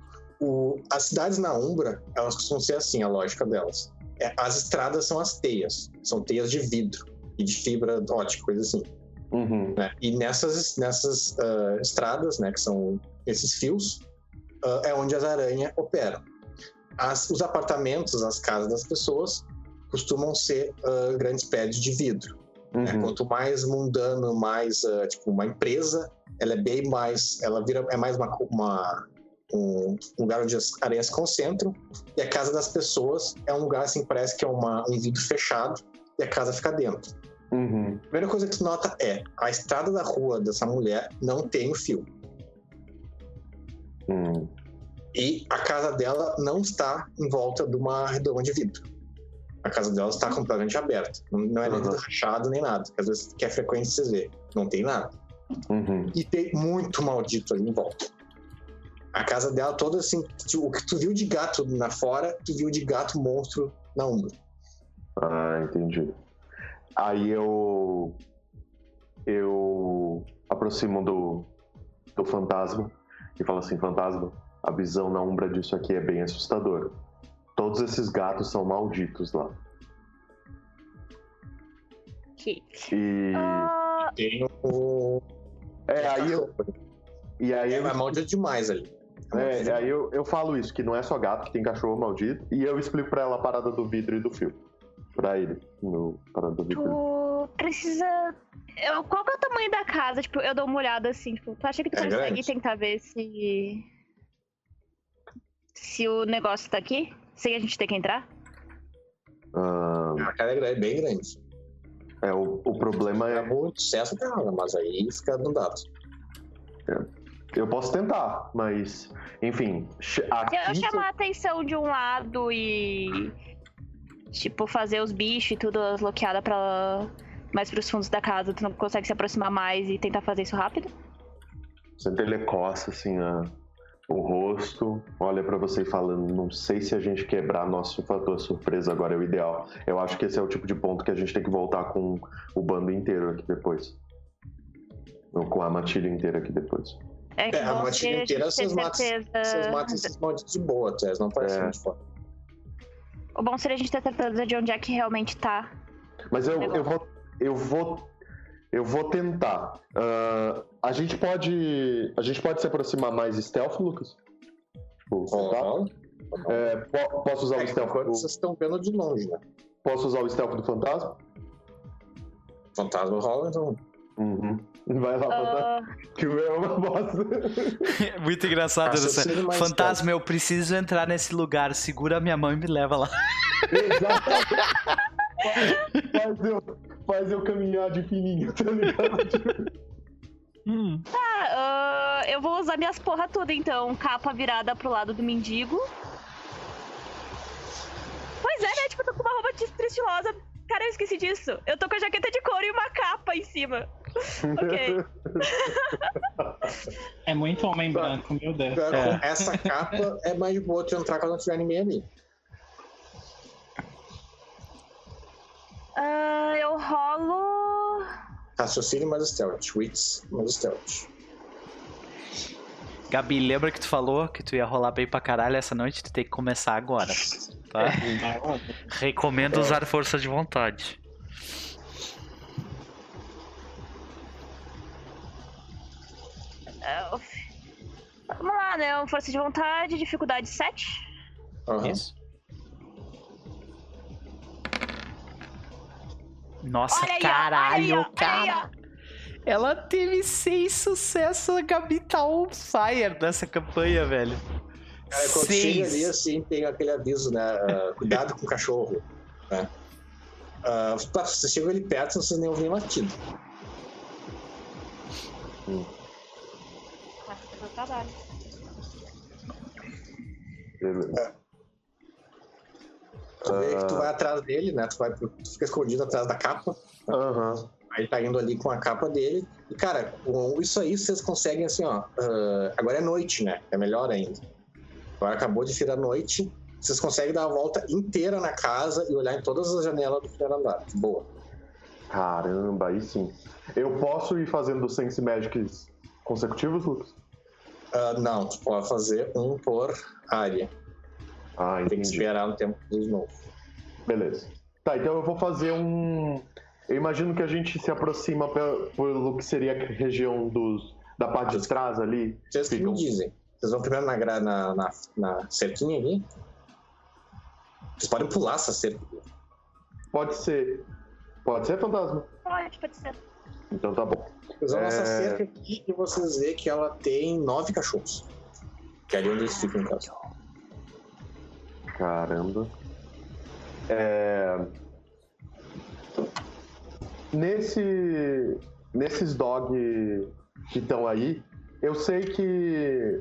o- as cidades na Umbra, elas costumam ser assim, a lógica delas. É, as estradas são as teias, são teias de vidro e de fibra ótica, coisa assim. Uhum. né? E nessas, nessas ah, estradas, né, que são esses fios, ah, é onde as aranhas operam. As- os apartamentos, as casas das pessoas, costumam ser ah, grandes prédios de vidro. né? Uhum. Quanto mais mundano, mais tipo uma empresa, ela é bem mais, ela vira é mais uma, uma- um lugar onde as se concentram. E a casa das pessoas é um lugar assim parece que é uma, um vidro fechado e a casa fica dentro. Uhum. A primeira coisa que tu nota é a estrada da rua dessa mulher não tem o fio. Uhum. E a casa dela não está em volta de uma redoma de vidro. A casa dela está completamente aberta. Não- é nem Uhum. rachado nem nada. Às vezes que é frequente vocês verem. Não tem nada. Uhum. E tem muito maldito ali em volta. A casa dela toda assim, tu- o que tu viu de gato na fora, tu viu de gato monstro na Umbra. Ah, entendi. Aí eu. Eu aproximo do, do fantasma e falo assim: Fantasma, a visão na umbra disso aqui é bem assustadora. Todos esses gatos são malditos lá. Que... E. Ah, Tem o. É, aí eu. E aí, É, eu- mas maldito demais ali. É, aí eu, eu falo isso, que não é só gato, que tem cachorro maldito. E eu explico pra ela a parada do vidro e do fio. Pra ele. No parada do vidro. tu precisa. Eu, qual que é o tamanho da casa? Tipo, eu dou uma olhada assim, tipo, tu acha que tu É consegue grande. tentar ver se. Se o negócio tá aqui? Sem a gente ter que entrar? Ah, A cara é grande, bem grande. é, o, o problema É é. muito sucesso cara, mas aí fica no dado. Eu posso tentar, mas. Enfim. eu chamar a atenção de um lado e. Tipo, fazer os bichos e tudo, as bloqueadas pra. Mais pros fundos da casa, tu não consegue se aproximar mais e tentar fazer isso rápido? Sempre ele coça assim a- o rosto, olha pra você e fala: Não sei se a gente quebrar nosso fator surpresa agora é o ideal. Eu acho que esse é o tipo de ponto que a gente tem que voltar com o bando inteiro aqui depois. Ou com a matilha inteira aqui depois. É que É, a matilha inteira vocês matam- certeza. Matam esses malditos de boa, vocês não parecem É. muito forte. O bom seria a gente ter certeza de onde é que realmente tá. Mas eu, eu vou. Eu vou. Eu vou tentar. Ah, a gente pode. A gente pode se aproximar mais stealth, Lucas? Tipo, tá? Ó, É, po- posso usar o É, stealth enquanto do, vocês estão vendo de longe, né? Posso usar o stealth do fantasma? Fantasma rola, então. Uhum. Vai lá. Ah, Que o meu é uma bosta. Muito engraçado mais Fantasma, eu preciso entrar nesse lugar. Segura minha mão e me leva lá. Exatamente. Faz, faz eu, faz eu caminhar de fininho, tá ligado? Hum. tá, ah, eu vou usar minhas porra tudo então. Capa virada pro lado do mendigo. Pois é, né? Tipo, eu tô com uma roupa tis- estilosa. Cara, eu esqueci disso. Eu tô com a jaqueta de couro e uma capa em cima. Ok. É muito homem branco, meu Deus. É. Essa capa é mais de boa tu entrar quando não tiver ninguém ali. Ah, eu rolo. Raciocínio mais stealth. Wits mais stealth. Gabi, lembra que tu falou que tu ia rolar bem pra caralho essa noite? Tu tem que começar agora. Tá? Recomendo usar força de vontade. Vamos lá, né? Força de vontade, dificuldade 7. Aham. Isso. Nossa, Olha caralho, aí, olha aí, cara. Ela teve seis sucessos. A Gabi tá on fire nessa campanha, velho. Cara, quando chega ali, assim, tem aquele aviso, né? ah, cuidado com o cachorro. Né? Tá, você chega ali perto, você nem ouve nem latido. Passa pelo trabalho. Beleza. Tu vê que tu vai atrás dele, né? Tu, vai, tu fica escondido atrás da capa. Aham. Aí tá indo ali com a capa dele. E, cara, com isso aí vocês conseguem assim, ó. ah, agora é noite, né? É melhor ainda. Agora acabou de virar noite. Vocês conseguem dar a volta inteira na casa e olhar em todas as janelas do primeiro andar. Boa. Caramba, aí sim. Eu posso ir fazendo Sense Magics consecutivos, Lucas? Ah, não, tu pode fazer um por área. Ah, Tem que entendi. esperar no tempo de novo. Beleza. Tá, então eu vou fazer um. Eu imagino que a gente se aproxima pe- pelo que seria a região dos, da parte de trás ali. Vocês que Ficam- me dizem. Vocês vão primeiro na, gra- na, na, na cerquinha aqui? Vocês podem pular essa cerca. Pode ser. Pode ser, fantasma? Pode, pode ser. Então tá bom. Nessa É. cerca aqui e vocês veem que ela tem nove cachorros. Que é ali onde eles ficam em casa. Caramba. É... Nesse... Nesses dog que estão aí, eu sei que.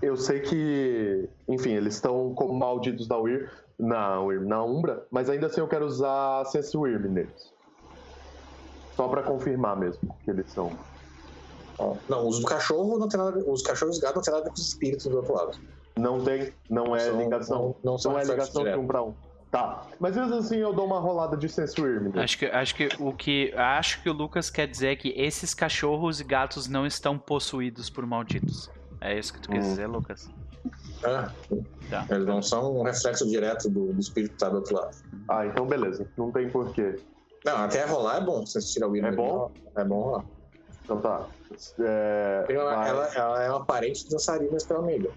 Eu sei que. Enfim, eles estão como malditos na Weir, na, Weir, na Umbra, mas ainda assim eu quero usar Sense Wyrm neles. Só pra confirmar mesmo que eles são. Não, os do cachorro não tem nada Os cachorros gatos não tem nada com os espíritos do outro lado. Não tem, não é São- ligação. Não, não são Não é ligação de diretos. um pra um. Tá. Mas mesmo assim eu dou uma rolada de sense Irming. Acho que, acho que o que acho que o Lucas quer dizer é que esses cachorros e gatos não estão possuídos por malditos. É isso que tu quer Hum. dizer, Lucas? Ah, Tá. eles não são um reflexo direto do, do espírito que tá do outro lado. Ah, então beleza. Não tem porquê. Não, até rolar é bom, se você tirar o Will. É bom? É bom rolar. Então tá. É, Ela, vai. ela, ela é uma parente dançarina espremiga.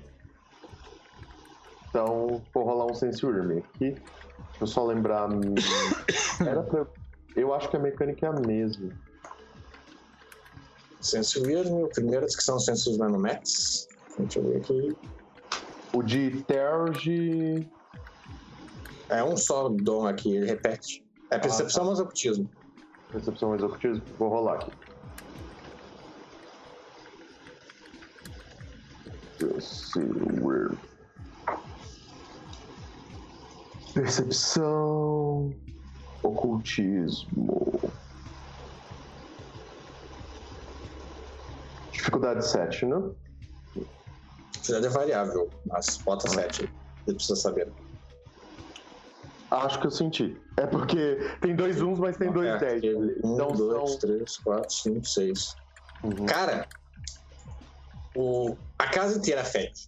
Então vou rolar um sense Irming aqui. Deixa eu só lembrar. Era pra... Eu acho que a mecânica é a mesma. Sense Weird, primeira descrição do Sense Nanomax. Deixa eu ver aqui. O de Terge. É um só dom aqui, ele repete. É percepção mais ocultismo. Percepção mais ocultismo. Vou rolar aqui. Percepção. Ocultismo. Dificuldade 7, né? Dificuldade é variável, mas bota 7. Você precisa saber. Acho que eu senti. É porque tem dois uns, mas tem dois É, 10. teve Um, Então dois, são. três, quatro, cinco, seis. Uhum. Cara, o, a casa inteira fede.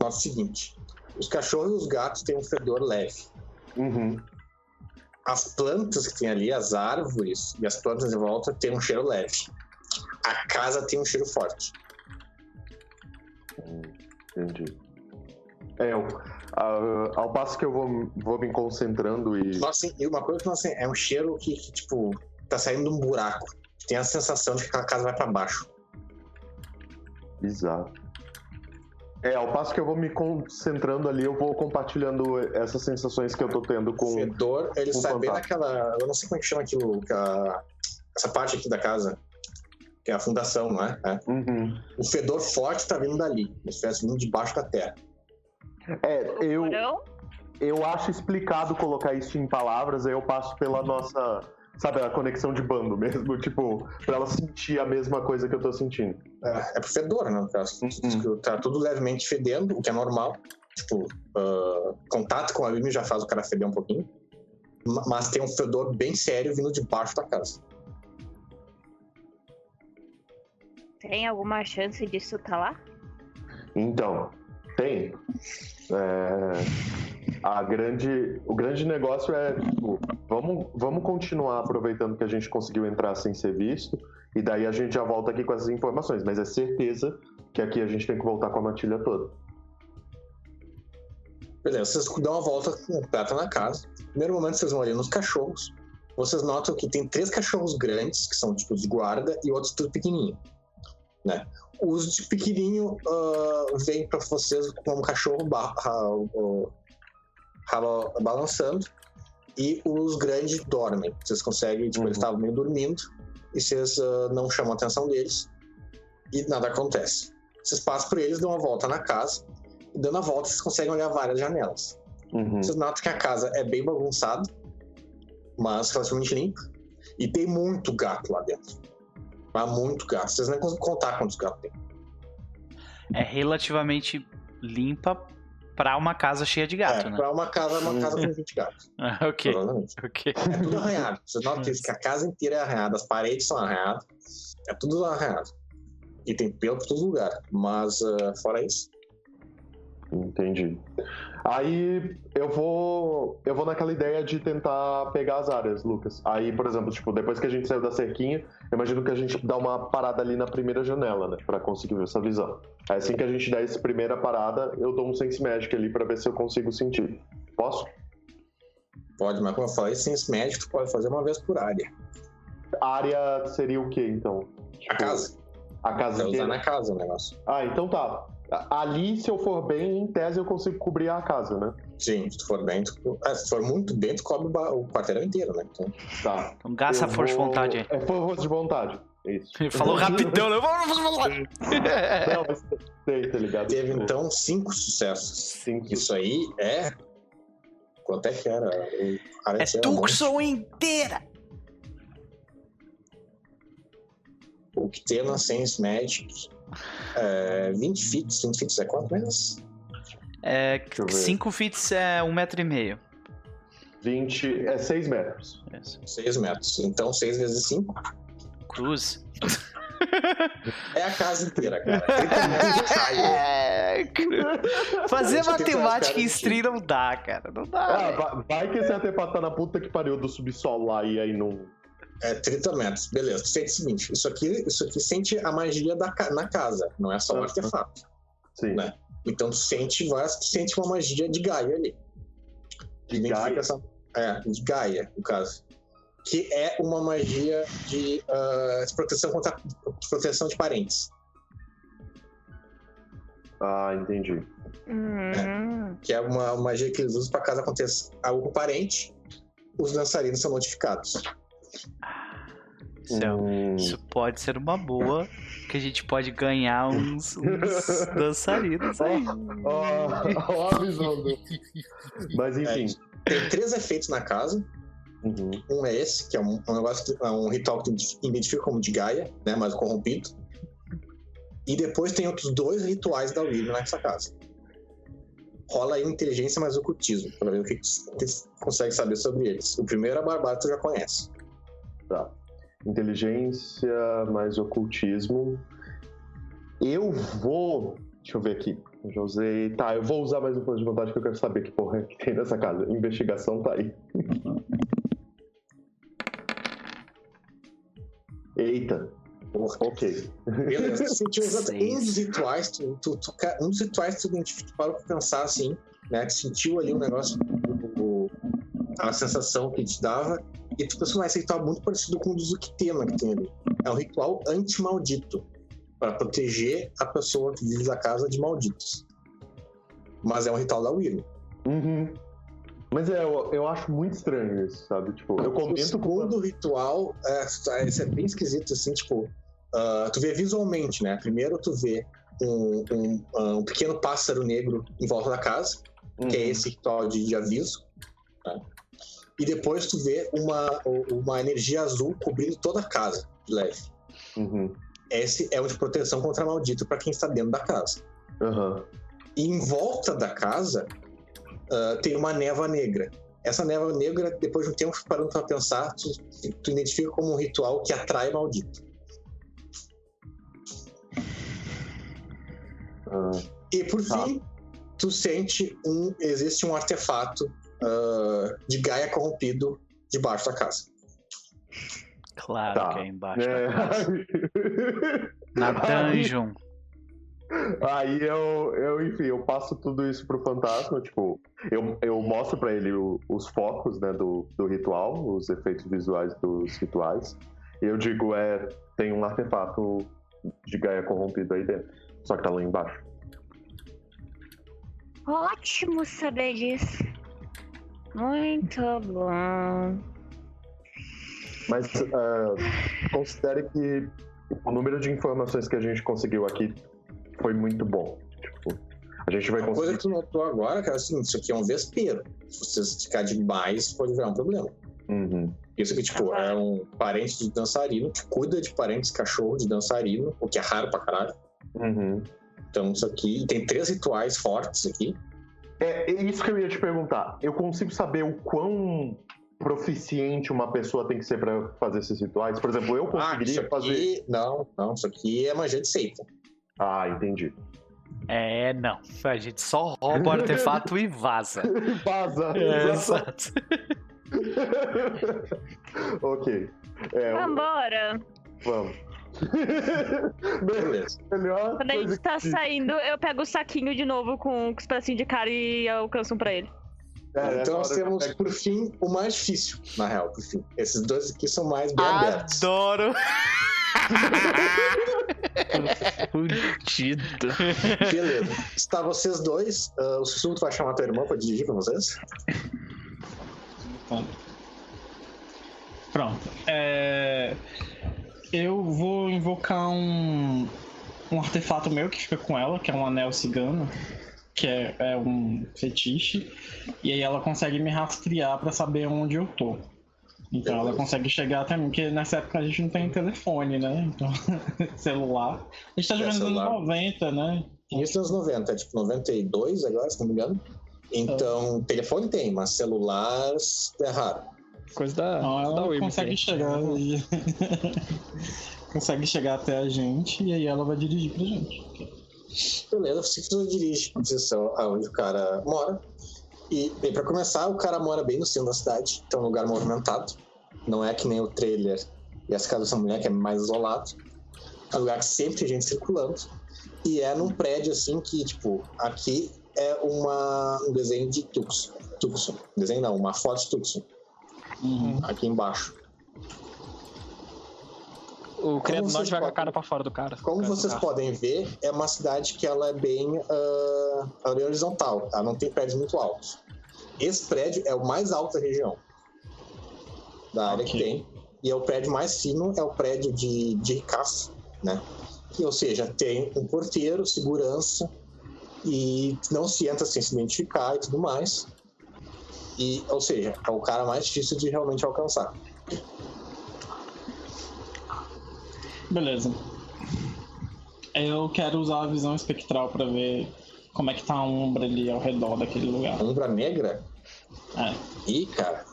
Nota o seguinte: os cachorros e os gatos têm um fedor leve. Uhum. As plantas que tem ali, as árvores e as plantas em volta têm um cheiro leve. A casa tem um cheiro forte. Entendi. É, eu, a- ao passo que eu vou, vou me concentrando e. Nossa, assim, e uma coisa que nossa, é um cheiro que, que, tipo, tá saindo de um buraco. Tem a sensação de que aquela casa vai pra baixo. Bizarro. É, ao passo que eu vou me concentrando ali, eu vou compartilhando essas sensações que eu tô tendo O com. fedor, ele com sai bem naquela. Eu não sei como é que chama aquilo. a- essa parte aqui da casa. Que é a fundação, não é? é. Uhum. O fedor forte tá vindo dali. Ele estivesse vindo debaixo da terra. É, eu, eu acho explicado colocar isso em palavras, aí eu passo pela nossa. Sabe, a conexão de bando mesmo, tipo, pra ela sentir a mesma coisa que eu tô sentindo. É, é pro fedor, né? Tá tudo levemente fedendo, o que é normal. Tipo, ah, contato com a Mimi já faz o cara feder um pouquinho. Ma- Mas tem um fedor bem sério vindo debaixo da casa. Tem alguma chance disso tá lá? Então, tem. É, a grande, o grande negócio é, tipo, vamos, vamos continuar aproveitando que a gente conseguiu entrar sem ser visto, e daí a gente já volta aqui com essas informações, mas é certeza que aqui a gente tem que voltar com a matilha toda. Beleza, vocês dão uma volta completa na casa. Primeiro momento, vocês vão ali nos cachorros. Vocês notam que tem três cachorros grandes, que são tipo de guarda, e outros tudo pequenininho. Né? Os de pequenininho ah, vêm pra vocês como cachorro ba- balançando, e os grandes dormem. Vocês conseguem, tipo, Uhum. eles estavam meio dormindo, e vocês ah, não chamam a atenção deles, e nada acontece. Vocês passam por eles, dão uma volta na casa, e dando a volta, vocês conseguem olhar várias janelas. Uhum. Vocês notam que a casa é bem bagunçada, mas relativamente limpa. E tem muito gato lá dentro. Mas muito gato. Vocês nem conseguem contar quantos gatos tem. É relativamente limpa pra uma casa cheia de gato, é, né? pra uma casa, uma casa com 20 gatos. Ok, ok. É tudo arranhado. Vocês notam isso, que a casa inteira é arranhada, as paredes são arranhadas. É tudo arranhado. E tem pelo por todo lugar. Mas ah, fora isso. Entendi. Aí eu vou. Eu vou naquela ideia de tentar pegar as áreas, Lucas. Aí, por exemplo, tipo, depois que a gente saiu da cerquinha, eu imagino que a gente dá uma parada ali na primeira janela, né? Pra conseguir ver essa visão. Aí assim que a gente der essa primeira parada, eu dou um sense magic ali pra ver se eu consigo sentir. Posso? Pode, mas como eu falei, Sense Magic tu pode fazer uma vez por área. A área seria o quê, então? A Tipo, casa. A casa Você usar inteira? na casa o negócio. Ah, então tá. Ali, se eu for bem, em tese eu consigo cobrir a casa, né? Sim, se tu for bem, tu... é, se tu for muito bem, tu cobre o quarteirão inteiro, né? Então, Tá. Então gasta Eu a força de vou- vontade aí. É força de vontade. É isso. Ele falou rapidão, né? Não, mas sei, tá ligado? teve então cinco sucessos. Cinco. Isso aí é. Quanto é que era? É. Tucson inteira! O que tem na Sense Magic. É 20 feet. 20 feet é quanto mesmo? É, eu ver. 5 fits é um metro e meio. 20. É 6 metros. Isso. 6 metros. Então 6 vezes 5 Cruz. é a casa inteira, cara. 30 metros de raio. É, Fazer matemática em stream não dá, cara. Não dá. Ah, vai, vai que esse artefato tá na puta que pariu do subsolo lá e aí não. É 30 metros. Beleza. Tu sente o seguinte: isso aqui, isso aqui sente a magia da, na casa, não é só um artefato. Sim. Né? Então tu sente, tu sente uma magia de Gaia ali. De Gaia. Identificação- É, de Gaia, no caso. Que é uma magia de, ah, de proteção contra de proteção de parentes. Ah, entendi. Hum. Que é uma magia que eles usam para caso aconteça algo com o parente, os dançarinos são notificados. Isso, é- Hum, isso pode ser uma boa, que a gente pode ganhar uns, uns dançarinos aí. Ó, a visão do. Mas enfim. Tem três efeitos na casa. Uhum. Um é esse, que é um, um negócio, é um ritual que tu identifica como de Gaia, né? Mas corrompido. E depois tem outros dois rituais da William nessa casa. Rola aí inteligência mais ocultismo, pra ver o que tu consegue saber sobre eles. O primeiro é a Barbara, tu já conhece. Tá. Inteligência mais ocultismo. Eu vou. Deixa eu ver aqui. Eu já usei. Tá, eu vou usar mais um ponto de vontade que eu quero saber que porra que tem nessa casa. Investigação tá aí. Eita. Ok. Beleza, tu sentiu exatamente um dos rituais, tu, tu- tu ca- um dos rituais tu tu parou pra pensar assim, né? Tu sentiu ali um negócio, o- a sensação que te dava, e pensou, mas esse ritual é muito parecido com o do Zuctema que tem ali. É um ritual anti-maldito, para proteger a pessoa que vive da casa de malditos. Mas é um ritual da Wyrm. Uhum. Mas é, eu, eu acho muito estranho isso, sabe? Tipo, eu O comento com. segundo ritual, é, isso é bem esquisito, assim, tipo, ah, tu vê visualmente, né? Primeiro tu vê um, um, ah, um pequeno pássaro negro em volta da casa, que é Uhum. esse ritual de, de aviso. né? E depois tu vê uma, uma energia azul cobrindo toda a casa, de leve. Uhum. Esse é o de proteção contra maldito para quem está dentro da casa. Aham. E em volta da casa ah, tem uma névoa negra. Essa névoa negra, depois de um tempo parando para pensar, tu, tu identifica como um ritual que atrai maldito. Ah, E por Tá. fim, tu sente um. Existe um artefato ah, de Gaia corrompido debaixo da casa. Claro Tá. que é embaixo é. da casa. Na dungeon. Aí eu, eu, enfim, eu passo tudo isso pro fantasma, tipo, eu, eu mostro pra ele o- os focos, né, do, do ritual, os efeitos visuais dos rituais. E eu digo, é, tem um artefato de Gaia corrompido aí dentro, só que tá lá embaixo. Ótimo saber disso. Muito bom. Mas ah, considere que o número de informações que a gente conseguiu aqui foi muito bom. Tipo, a gente vai Uma coisa conseguir. que tu notou agora, cara, é o seguinte: isso aqui é um vespeiro. Se você esticar demais, pode virar um problema. Uhum. Isso aqui, tipo, é um parente de dançarino que cuida de parentes cachorro de dançarino, o que é raro pra caralho. Uhum. Então, isso aqui. Tem três rituais fortes aqui. É, é isso que eu ia te perguntar. Eu consigo saber o quão proficiente uma pessoa tem que ser pra fazer esses rituais? Por exemplo, eu Ah, conseguiria aqui. fazer. Não, não, isso aqui é magia de seita. Ah, entendi. É, não. A gente só rouba o artefato e vaza. Vaza! É, exato. exato. ok. É, Vambora. vamos. Beleza. Melhor Quando a gente tá que- saindo, eu pego o saquinho de novo com, com os pedacinhos de cara e alcanço um pra ele. É, então nós temos, por fim, o mais difícil, na real, por fim. Esses dois aqui são mais bem abertos. Adoro. Fudido. Beleza. Está vocês dois. ah, o Sussurro vai chamar tua irmã pra dirigir pra vocês? Pronto. Pronto. É, Eu vou invocar um, um artefato meu que fica com ela, que é um anel cigano, que é, é um fetiche. E aí ela consegue me rastrear pra saber onde eu tô. Então ela consegue chegar até mim, porque nessa época a gente não tem telefone, né? Então, celular. A gente tá É, jogando nos anos celular. 90, né? Início dos anos 90, é tipo 92 agora, se não me engano. Então, telefone tem, mas celulares é raro. Coisa da, Não, da ela Wim, consegue isso chegar e... consegue chegar até a gente e aí ela vai dirigir pra gente. Beleza, você dirige em direção aonde o cara mora. E, bem, pra começar, o cara mora bem no centro da cidade, então é um lugar movimentado. Não é que nem o trailer e as casas dessa mulher, que é mais isolado. É um lugar que sempre tem gente circulando. E é num prédio, assim, que, tipo, aqui é uma, um desenho de Tucson. Tucson. Desenho não, uma foto de Tucson. Uhum. Aqui embaixo. O vocês norte vai com a cara pra fora do cara. Como Cara vocês podem ver, é uma cidade que ela é bem ela é horizontal, tá? Não tem prédios muito altos. Esse prédio é o mais alto da região. Da área que Ok. tem. E é o prédio mais fino, é o prédio de, de ricaço, né? Que, ou seja, tem um porteiro, segurança, e não se entra sem se identificar e tudo mais. E, ou seja, é o cara mais difícil de realmente alcançar. Beleza. Eu quero usar a visão espectral pra ver como é que tá a umbra ali ao redor daquele lugar. Umbra negra? É. Ih, cara.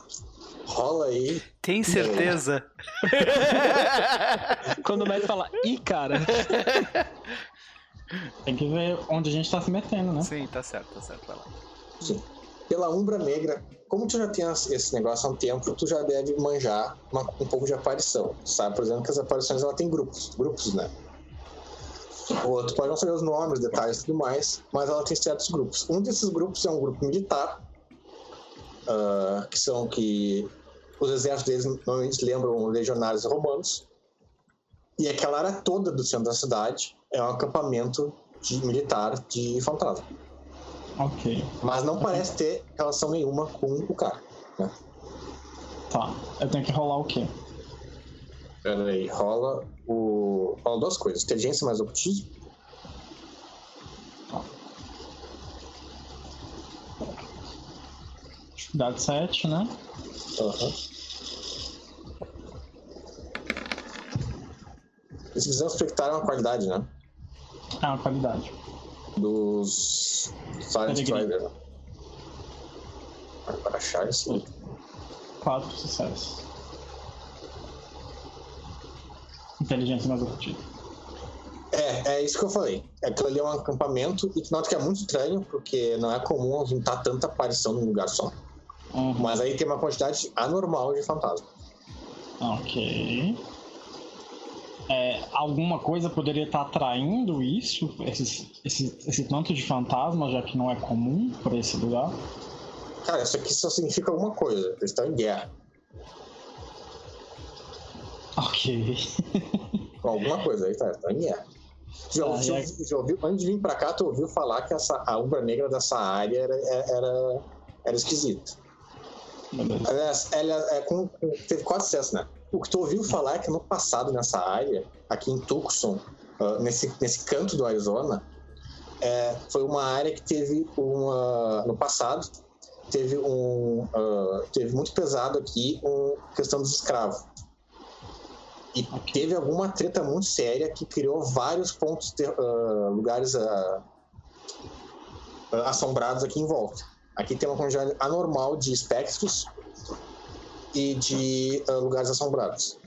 Rola aí. Tem certeza? Quando o médico fala, ih, cara. Tem que ver onde a gente tá se metendo, né? Sim, tá certo, tá certo. Vai lá. Sim. Pela Umbra Negra, como tu já tem esse negócio há um tempo, tu já deve manjar uma- um pouco de aparição. Sabe, por exemplo, que as aparições ela tem grupos, grupos, né? Ou tu pode não saber os nomes, detalhes e tudo mais, mas ela tem certos grupos. Um desses grupos é um grupo militar, ah, que são que os exércitos deles normalmente lembram legionários romanos. E aquela área toda do centro da cidade é um acampamento de militar de fantasma. Ok. Mas não parece ter relação nenhuma com o cara. Né? Tá. Eu tenho que rolar o quê? Pera aí, rola o. Rola duas coisas: inteligência mais ocultismo. Dificuldade 7, né? Aham. Esse visão espectrar é uma qualidade, né? É uma qualidade. Dos Silent né? Para achar isso. Quatro sucessos. Inteligência mais ocultismo. É, é isso que eu falei. Aquilo ali é um acampamento e tu nota que é muito estranho, porque não é comum juntar tanta aparição num lugar só. Uhum. Mas aí tem uma quantidade anormal de fantasma. Ok. É, alguma coisa poderia estar atraindo isso? Esse, esse, esse tanto de fantasma, já que não é comum para esse lugar? Cara, isso aqui só significa uma coisa: eles estão em guerra. Ok. Alguma coisa aí, tá? Estão em guerra. Já, Ah, aí? já ouviu, antes de vir pra cá, tu ouviu falar que essa, a Umbra Negra dessa área era, era, era esquisita. Ela é teve quase sucesso, né? O que tu ouviu falar é que no passado, nessa área, aqui em Tucson, ah, nesse, nesse canto do Arizona, é, foi uma área que teve uma. No passado, teve um. ah, teve muito pesado aqui um questão dos escravos. E teve alguma treta muito séria que criou vários pontos, ter- lugares ah, ah, assombrados aqui em volta. Aqui tem uma quantidade anormal de espectros e de ah, lugares assombrados.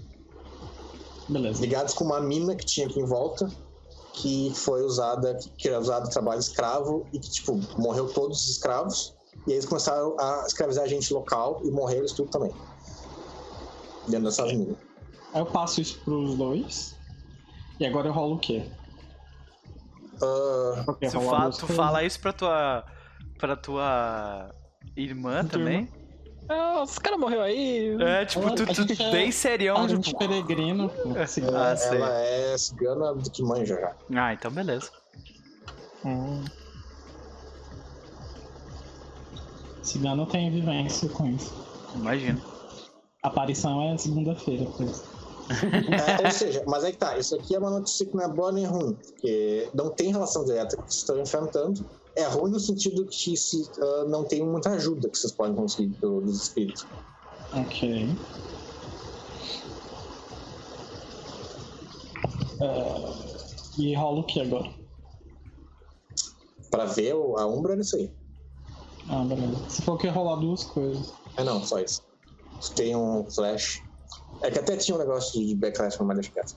Beleza. Ligados com uma mina que tinha aqui em volta, que foi usada, que era usada em trabalho escravo e que, tipo, morreu todos os escravos. E aí eles começaram a escravizar gente local e morreram eles tudo também. Dentro dessas minas. Aí eu passo isso pros dois. E agora eu rolo o quê? Porque Tu, fa tu fala isso pra tua. pra tua irmã também? Ah, os caras morreu aí. É, tipo, Ela- tu, tu é bem serião, tipo. peregrino. pô, seguindo. Ah, sei. ela é cigana do que manja já. Ah, então beleza. Hum. Cigano tem vivência com isso. Imagino. Aparição é segunda-feira. pois. É, ou seja, mas aí que tá, isso aqui é uma notícia que não é boa nem ruim, porque não tem relação direta com o que vocês estão enfrentando. É ruim no sentido que se, ah, não tem muita ajuda que vocês podem conseguir do- dos espíritos. Ok. É, E rola o que agora? Pra ver a Umbra é isso aí. Ah, beleza. Você falou que ia rolar duas coisas. É não, só isso. Tem um flash. É que até tinha um negócio de backlash, mas deixa quieto.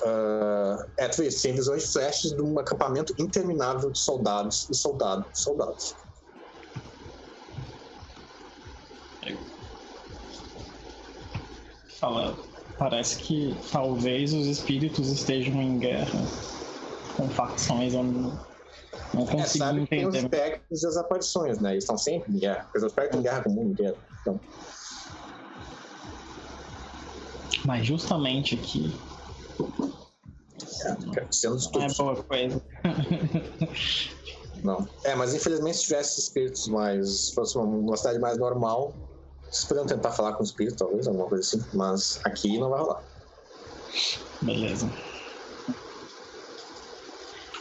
Uh, é, tu vê, tem visões de flashes de um acampamento interminável de soldados e soldados soldados. Fala, parece que talvez os espíritos estejam em guerra com facções. Não, não É, consigo sabe que tem os entender. espectros e as aparições, né? Eles estão sempre em guerra. Porque os espectros em guerra com o mundo inteiro. Então, Mas justamente aqui é, sendo não é boa coisa. Não. É, mas infelizmente se tivesse espíritos mais. Se fosse uma, cidade mais normal, vocês poderiam tentar falar com o espírito, talvez, alguma coisa assim. Mas aqui não vai rolar. Beleza.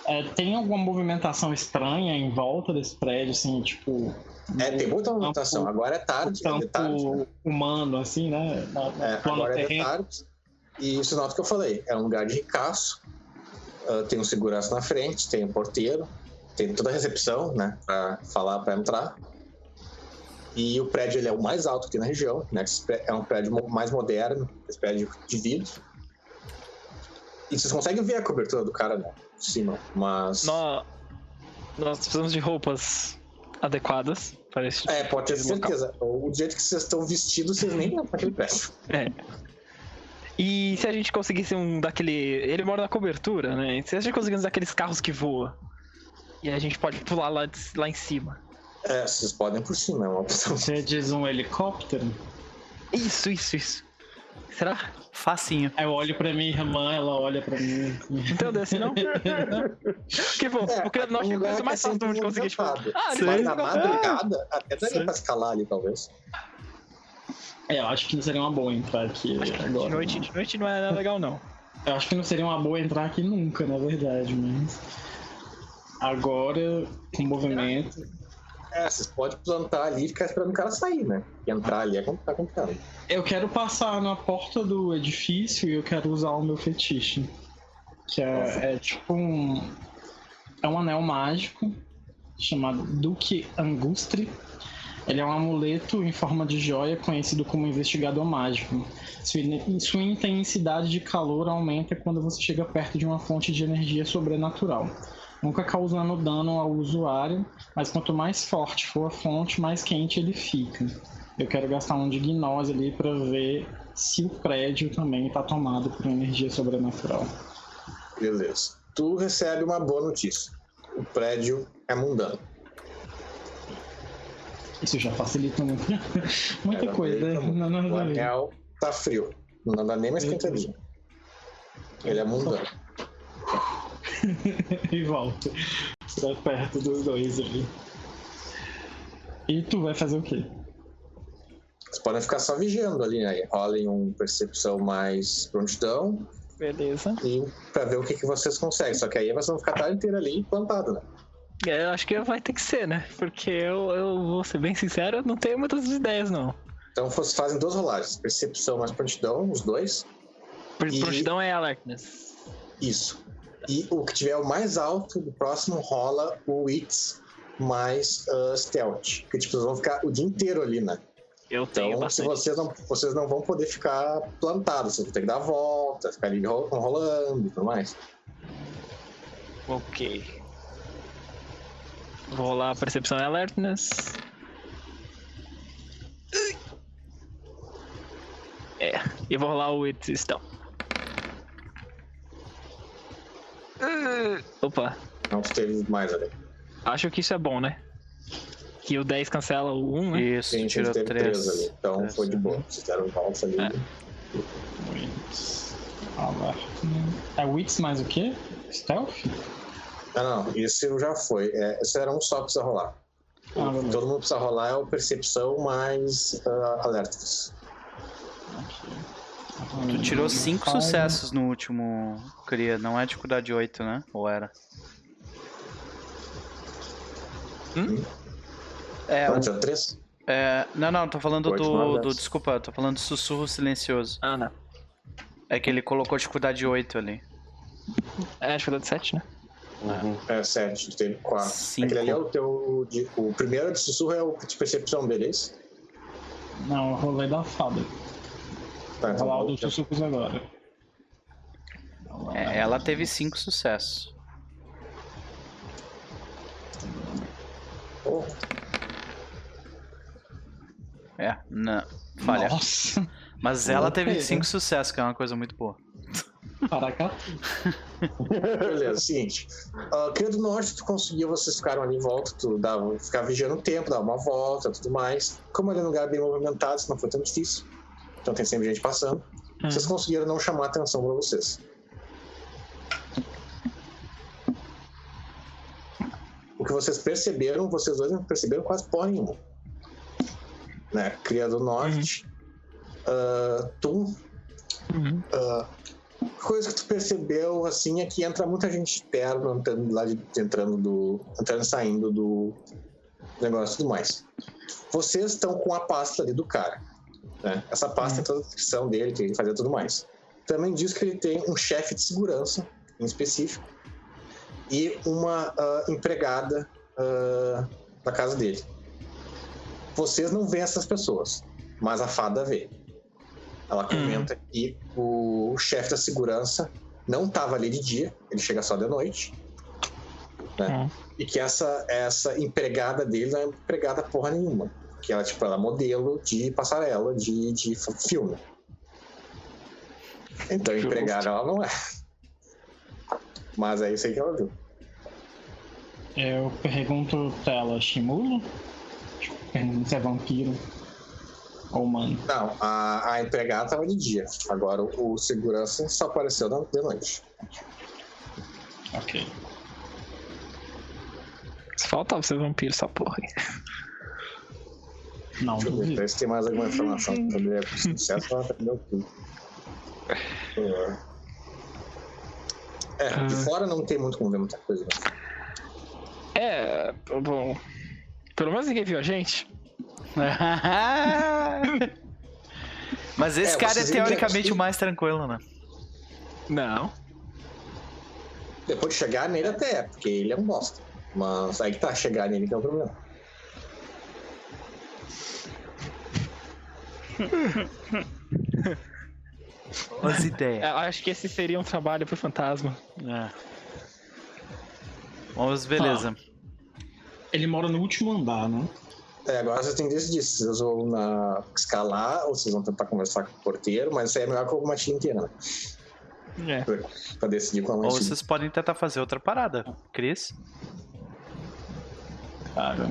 É, tem alguma movimentação estranha em volta desse prédio, assim, tipo. É, tem muita movimentação. Agora é tarde, é de Tanto tarde. né? humano, assim, né? É, agora é terreno. tarde. E isso nota que eu falei. É um lugar de ricaço. ah, tem um segurança na frente, tem um porteiro, tem toda a recepção, né? Pra falar, pra entrar. E o prédio ele é o mais alto aqui na região, né? É um prédio mais moderno, esse prédio de vidro. E vocês conseguem ver a cobertura do cara, né? De cima, mas. Nós, nós precisamos de roupas adequadas para esse É, pode ter esse local. certeza. O jeito que vocês estão vestidos, vocês nem vão pra aquele prédio. É. E se a gente conseguisse um daquele. Ele mora na cobertura, né? Se a gente conseguisse um daqueles carros que voa. E a gente pode pular lá, de- lá em cima. É, vocês podem por cima, é uma opção. Você diz um helicóptero? Isso, isso, isso. Será? Facinho. Aí eu olho pra minha irmã, ela olha pra mim. Então desse não? que bom, É, porque nós temos coisa que mais é fácil sempre de conseguir. Tipo, ah, Sim. Mas ele na madrugada, até daria Sim. pra escalar ali, talvez. É, eu acho que não seria uma boa entrar aqui agora. De noite, de noite não é nada legal, não. Eu acho que não seria uma boa entrar aqui nunca, na verdade, mas. Agora, com movimento. É, vocês podem plantar ali e ficar esperando o cara sair, né? E entrar ali é tá complicado. Eu quero passar na porta do edifício e eu quero usar o meu fetiche. Que é, é tipo um. É um anel mágico chamado Duque Angustre. Ele é um amuleto em forma de joia conhecido como investigador mágico. Sua in- Sua intensidade de calor aumenta quando você chega perto de uma fonte de energia sobrenatural. Nunca causando dano ao usuário, mas quanto mais forte for a fonte, mais quente ele fica. Eu quero gastar um de gnose ali pra ver se o prédio também tá tomado por energia sobrenatural. Beleza. Tu recebe uma boa notícia. O prédio é mundano. Isso já facilita muito. muita É, coisa, né? Não, não, O anel tá frio. Não dá nem mais esquentadinho. Ele é mundano. e volta. Pra perto dos dois ali. E tu vai fazer o quê? Vocês podem ficar só vigiando ali, né? Rolem um percepção mais prontidão Beleza. e pra ver o que, que vocês conseguem. Só que aí vocês vão ficar a tarde inteira ali plantado, né? É, eu acho que vai ter que ser, né? Porque eu, eu vou ser bem sincero, eu não tenho muitas ideias, não. Então vocês fazem duas rolagens. Percepção mais prontidão, os dois. Por E- prontidão é alertness. Isso. E o que tiver o mais alto, o próximo rola o Wits mais ah, Stealth. Porque tipo, vocês vão ficar o dia inteiro ali, né? Eu tenho Então, se vocês não, vocês não vão poder ficar plantados, vocês vão ter que dar a volta, ficar ali ro- rolando e tudo mais. Ok. Vou rolar a percepção e alertness. É, e vou rolar o It Stone. Opa, Não teve mais ali. acho que isso é bom, né? Que o 10 cancela o 1, né? Isso, Sim, tirou teve três 3. ali. Então Três. foi de boa. Vocês deram volta ali. É. Wits. Alert. É Wits mais o quê? Stealth? Ah, não, isso já foi. É, esse era um só que precisa rolar. Ah, todo mundo precisa rolar é o percepção mais uh, alertas. Tu tirou 5 Five. sucessos no último cria, não é dificuldade 8, né? Ou era? Hum? É, Não, o- tirou três? é, não, não, tô falando do, do. Desculpa, tô falando do sussurro silencioso. Ah, não. É que ele colocou dificuldade 8 ali. É, dificuldade 7, né? Uhum. É 7, tu teve 4. Cinco. Aquele ali é o teu. de- o primeiro de sussurro é o de percepção, beleza? Não, eu rolei da fada. Tá, Vou então. rolar o dos sussurros agora. É, ela teve cinco sucessos. Oh, É, não. Falha. Nossa, Mas ela teve cinco sucessos, que é uma coisa muito boa. Caraca. Beleza, seguinte. Uh, Cria do Norte, tu conseguiu, vocês ficaram ali em volta, tu dava, ficava vigiando o tempo, dava uma volta tudo mais. Como ele é um lugar bem movimentado, isso não foi tão difícil. Então tem sempre gente passando. Vocês conseguiram não chamar atenção pra vocês. O que vocês perceberam, vocês dois não perceberam quase porra nenhuma. Né? Cria do Norte. ah, tu Uhum. ah, coisa que tu percebeu assim é que entra muita gente externa entrando lá de, entrando do entrando e saindo do negócio e tudo mais. Vocês estão com a pasta ali do cara né? essa pasta tem toda a descrição dele que ele fazia tudo mais. Também diz que ele tem um chefe de segurança em específico e uma ah, empregada ah, na casa dele. Vocês não veem essas pessoas mas a fada vê ela comenta que o chefe da segurança não estava ali de dia, ele chega só de noite. Né? E que essa, essa empregada dele não é empregada porra nenhuma. Que ela, tipo, ela é modelo de passarela, de, de filme. Então, Justo. empregada ela não é. Mas é isso aí que ela viu. Eu pergunto pra ela, Shimulo? Tipo, pergunto se é vampiro ou humano. Não, a, a empregada estava de dia. Agora o, o segurança só apareceu na- de noite. Ok. Faltava ser vampiro essa porra aí. Não, Deixa eu ver duvido. se tem mais alguma informação sobre o sucesso. Ela perdeu tudo. É, de Ah. fora não tem muito como ver muita coisa. né? É, bom. Pelo menos ninguém viu a gente. Mas esse É, cara é teoricamente o mais tranquilo, né? Não. Depois de chegar nele até é, porque ele é um bosta. Mas aí que tá, chegar nele que é o problema. As É, ideias. acho que esse seria um trabalho pro fantasma. É. Mas beleza. Ele mora no último andar, né? É, agora vocês têm que decidir se vocês vão na, escalar ou vocês vão tentar conversar com o porteiro, mas isso aí é melhor que uma matinha inteira, né? É. Pra decidir com a Ou vocês podem tentar fazer outra parada. Cris? Cara.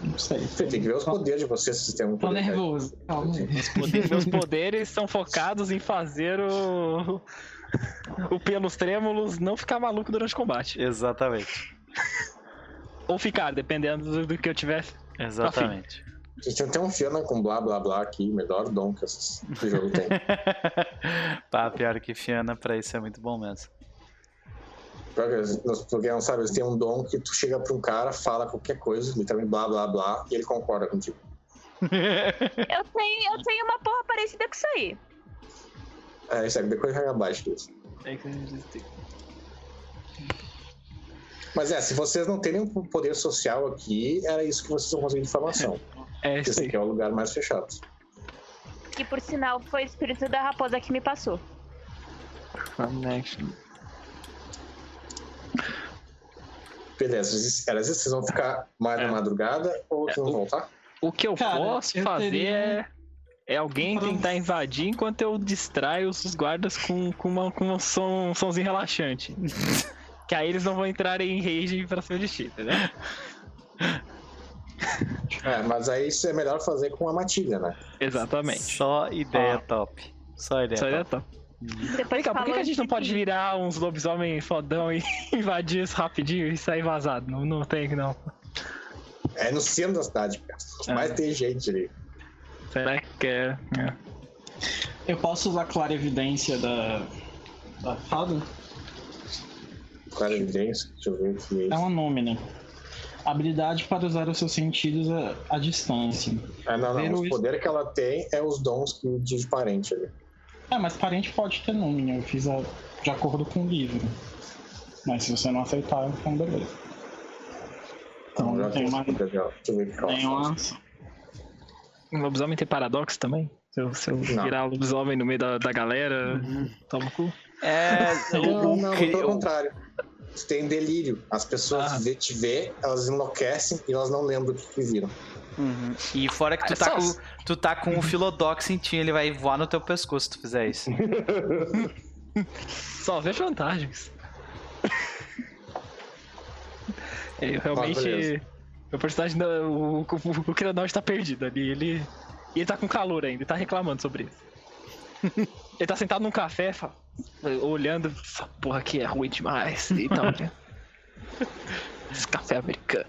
Não sei. Tem que ver os poderes de vocês, se vocês têm um Tô poder. nervoso. Calma aí. Poder- meus poderes são focados em fazer o. O pelos trêmulos não ficar maluco durante o combate. Exatamente. Ou ficar, dependendo do, que eu tiver. Exatamente. A gente tem um Fiona com blá blá blá aqui, melhor dom que esse jogo tem. Pá, pior que Fiana pra isso é muito bom mesmo. Pra quem não sabe, eles têm um dom que tu chega pra um cara, fala qualquer coisa, literalmente blá blá blá, e ele concorda contigo. Eu tenho, eu tenho uma porra parecida com isso aí. É, isso aí, depois joga abaixo disso. Mas é, se vocês não têm nenhum poder social aqui, era isso que vocês vão conseguir de informação. É Esse aqui é o lugar mais fechado. Que por sinal foi o espírito da raposa que me passou. Connection. Beleza, isso? Vocês vão ficar mais na É. madrugada ou vocês vão voltar? O que eu Cara, posso eu fazer teria- é, é alguém tentar invadir enquanto eu distraio os guardas com, com, uma, com um, som, um somzinho relaxante. que aí eles não vão entrar em rage pra cima de ti, entendeu? É, mas aí isso é melhor fazer com a matilha, né? Exatamente. Só ideia Ah. top. Só ideia Só top. ideia top. Depois cá, por que, que a gente não de- pode virar uns lobisomem fodão e invadir isso rapidinho e sair vazado? Não, não tem que não. É no centro da cidade, cara. É. Mas tem gente ali. Será que é? é. Eu posso usar a clara evidência da, da fada? Qual é a evidência? Deixa eu ver aqui. É uma nômina. Habilidade para usar os seus sentidos à, à distância. Ah, não, não. Ver o poderes que ela tem é os dons que diz parente ali. É, mas parente pode ter nômina. Eu fiz a- de acordo com o livro. Mas se você não aceitar, então beleza. Então já tem uma, Deixa eu ver o que tem uma. Um lobisomem tem paradoxo também? Se eu, se eu Não. virar lobisomem no meio da, da galera, toma o cu. É. o- Não, o não, pelo o- contrário. Você tem delírio. As pessoas Ah. vê, te vê, elas enlouquecem e elas não lembram o que que viram. Uhum. E fora que tu Ah, tá, com, tu tá com o Philodox em ti, ele vai voar no teu pescoço se tu fizer isso. Só vê vantagens. Eu realmente. beleza. meu personagem, o, o, o Kranos tá perdido ali. Ele, e ele tá com calor ainda, ele tá reclamando sobre isso. Ele tá sentado num café, olhando, essa porra aqui é ruim demais e tal, né? Esse café americano.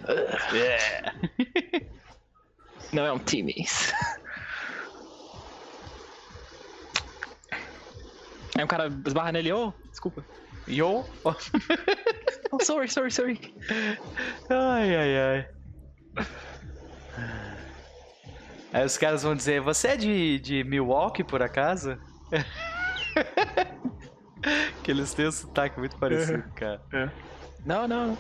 É. Não é um time. Aí um cara esbarra nele, ô, desculpa. Yo? Oh, sorry, sorry, sorry. Ai, ai, ai. Aí os caras vão dizer, você é de, de Milwaukee, por acaso? que eles têm um sotaque muito parecido, cara. Não, não, não.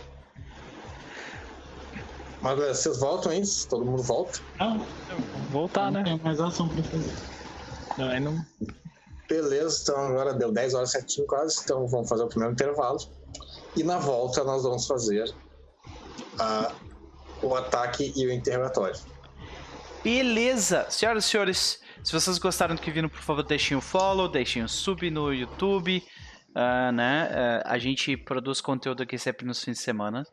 Mas beleza, vocês voltam antes? Todo mundo volta? Não, Voltar, não né? tem mais ação pra fazer. Não, aí não. Beleza, então agora deu 10 horas certinho quase, então vamos fazer o primeiro intervalo. E na volta nós vamos fazer ah, o ataque e o interrogatório. Beleza! Senhoras e senhores, se vocês gostaram do que viram, por favor, deixem o follow, deixem o sub no YouTube. ah, né? Ah, a gente produz conteúdo aqui sempre nos fins de semana.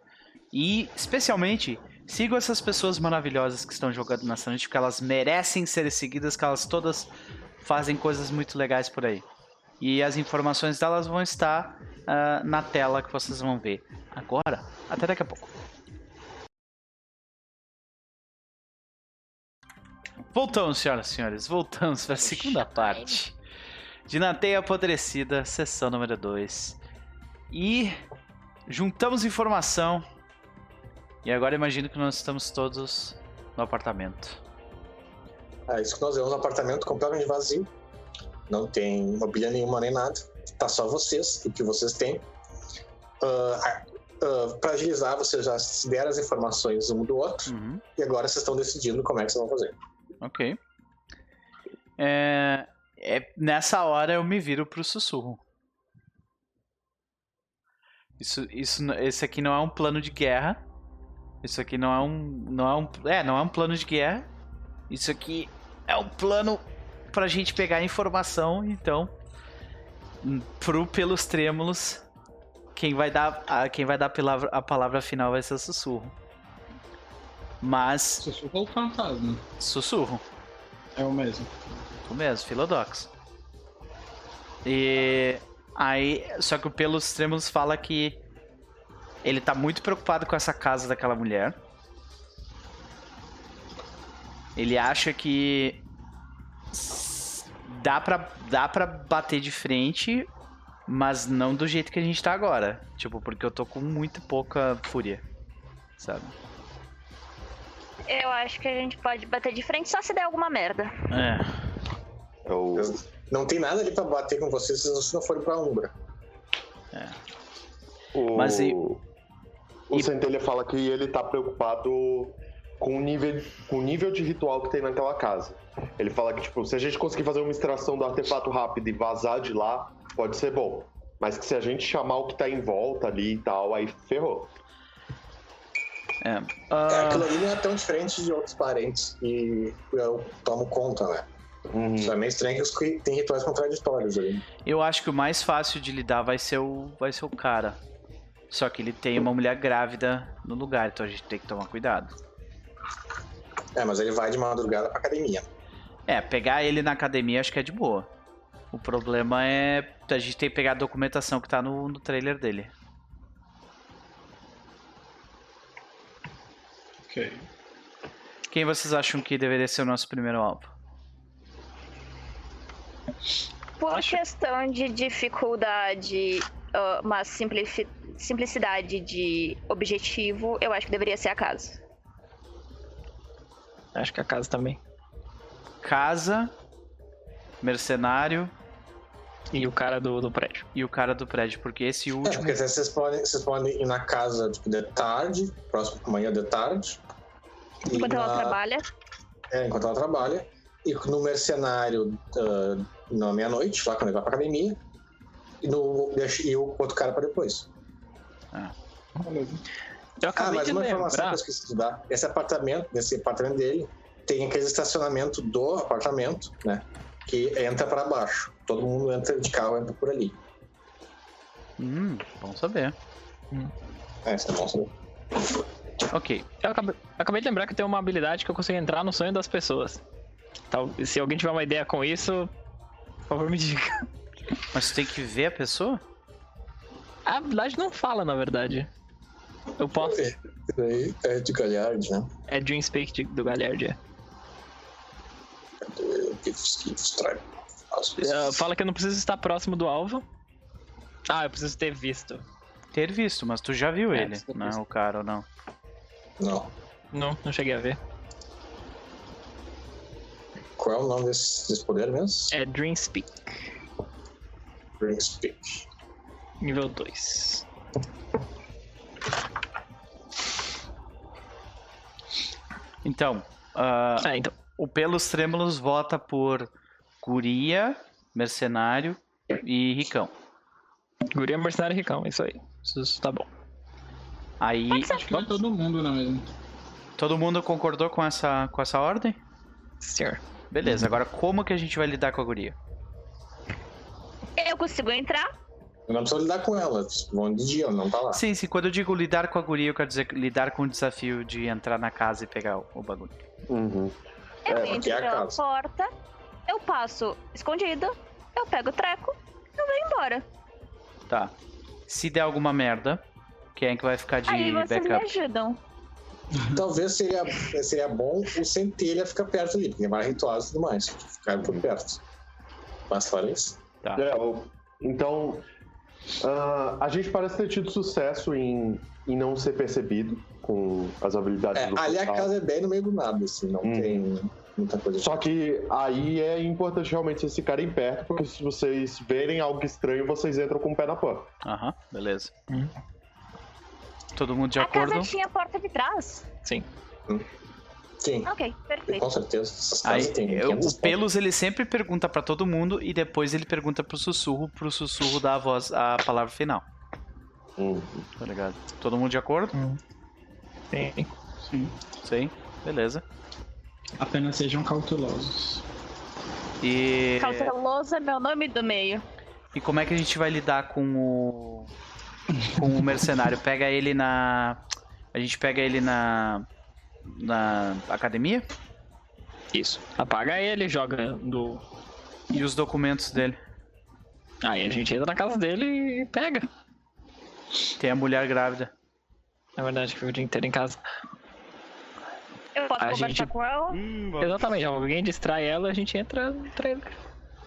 E, especialmente, sigam essas pessoas maravilhosas que estão jogando na Sanity, porque elas merecem ser seguidas, que elas todas fazem coisas muito legais por aí. E as informações delas vão estar ah, na tela que vocês vão ver agora. Até daqui a pouco. Voltamos, senhoras e senhores. Voltamos para a segunda parte de Na Teia Apodrecida, sessão número 2. E juntamos informação. E agora imagino que nós estamos todos no apartamento. É isso que nós vemos no apartamento completamente vazio. Não tem mobília nenhuma nem nada. Tá só vocês, o que vocês têm. Ah, ah, pra agilizar, vocês já deram as informações um do outro. Uhum. E agora vocês estão decidindo como é que vocês vão fazer. Ok. É, é- nessa hora eu me viro pro sussurro. Isso, isso, esse aqui não é um plano de guerra. Isso aqui não é um, não é um, é, não é um plano de guerra. Isso aqui é um plano pra gente pegar informação. Então, hum, pro pelos trêmulos, quem vai dar, a, quem vai dar a palavra, a palavra final vai ser sussurro. Mas Sussurro ou fantasma? sussurro. É o mesmo. Tu mesmo, Philodox. E aí, só que o Pelos Trêmulos fala que ele tá muito preocupado com essa casa daquela mulher. Ele acha que dá pra, dá pra bater de frente, mas não do jeito que a gente tá agora. Tipo, porque eu tô com muito pouca fúria, sabe? Eu acho que a gente pode bater de frente só se der alguma merda. É. Eu, Não tem nada ali pra bater com vocês se vocês não forem pra Umbra. o, Mas e- o e- Centelha fala que ele tá preocupado com o nível, com o nível de ritual que tem naquela casa. Ele fala que, tipo, se a gente conseguir fazer uma extração do artefato rápido e vazar de lá, pode ser bom. Mas que se a gente chamar o que tá em volta ali e tal, aí ferrou. É. É, Ah, aquilo ali não é tão diferente de outros parentes e eu tomo conta, né? Uhum. Só é meio estranho que os que tem rituais contraditórios ali. Eu acho que o mais fácil de lidar vai ser o, vai ser o cara. Só que ele tem uma mulher grávida no lugar, então a gente tem que tomar cuidado. É, mas ele vai de madrugada pra academia. É, pegar ele na academia acho que é de boa. O problema é a gente tem que pegar a documentação que tá no, no trailer dele. Ok. Quem vocês acham que deveria ser o nosso primeiro alvo? Por Acho- questão de dificuldade, uma simplifi- simplicidade de objetivo, eu acho que deveria ser a casa. Acho que a casa também. Casa, mercenário E o cara do, do prédio. E o cara do prédio, porque esse É, último. porque vocês podem, vocês podem ir na casa tipo, de tarde, próximo amanhã de tarde. Enquanto ela na- trabalha. É, enquanto ela trabalha. E no mercenário ah, na meia-noite, lá quando ele vai pra academia. E, no, e o outro cara pra depois. Beleza. Eu Ah, acabei mas de uma informação que lembrar. eu esqueci de dar. Esse apartamento, nesse apartamento dele, tem aquele estacionamento do apartamento, né? Que entra pra baixo. Todo mundo entra de carro, entra por ali. Hum, bom saber. É, isso é bom saber. Ok. Eu acabei, acabei de lembrar que tem uma habilidade que eu consigo entrar no sonho das pessoas. Tal, se alguém tiver uma ideia com isso, por favor me diga. Mas tu tem que ver a pessoa? A habilidade não fala, na verdade. Eu posso. Isso aí é de Galhard, né? É Dream Speak de- do Galhard. é. Gifts, gifts, trai. Ah, fala que eu não preciso estar próximo do alvo. Ah, eu preciso ter visto. Ter visto, mas tu já viu É, ele, não visto. o cara ou não? Não. Não, não cheguei a ver. Qual é o nome desse, desse poder mesmo? É Dream Speak, Ring Speak. nível 2. Então, ah, Ah, então. O Pelos Trêmulos vota por Guria, Mercenário e Ricão. Guria Mercenário Ricão, isso aí. Isso, isso tá bom. Aí, Acho que vai todo mundo, não é mesmo? todo mundo concordou com essa, com essa ordem? Senhor. Beleza, agora como que a gente vai lidar com a Guria? Eu consigo entrar. Eu não preciso lidar com ela. Vão de dia, não tá lá. Sim, sim, quando eu digo lidar com a Guria, eu quero dizer lidar com o desafio de entrar na casa e pegar o, o bagulho. Uhum. Eu É, entro porque é a pela casa. porta. Eu passo escondido. Eu pego o treco. Eu venho embora. Tá. Se der alguma merda, quem é que vai ficar de Aí vocês me backup? ajudam. Talvez seria, seria bom o centelha ficar perto ali, porque é mais ritual e tudo mais. Ficar por perto. Mas fora isso. Tá. É, então, ah, a gente parece ter tido sucesso em, em não ser percebido com as habilidades É, do ali a portal. casa é bem no meio do nada, assim, não Hum. tem muita coisa. Só que aí é importante realmente vocês ficarem perto, porque se vocês verem algo estranho, vocês entram com o pé na porta. Aham, beleza. Hum. Todo mundo de a acordo? casa tinha porta de trás. Sim. Sim, Ok, perfeito. com certeza. Essas Aí, eu- 500 o Pelos ele sempre pergunta pra todo mundo e depois ele pergunta pro sussurro, pro sussurro dar a voz, a palavra final. Hum. Tá ligado? Todo mundo de acordo? Sim. Sim. Sim, beleza. Apenas sejam cautelosos. E, Cauteloso é meu nome do meio. e como é que a gente vai lidar com o com o mercenário? Pega ele na a gente pega ele na na academia Isso. Apaga ele, joga do. e os documentos dele. Aí a gente entra na casa dele e pega. Tem a mulher grávida. Na verdade, fica o dia inteiro em casa. Eu posso A conversar gente- com ela? Exatamente, alguém distrai ela, a gente entra no trailer.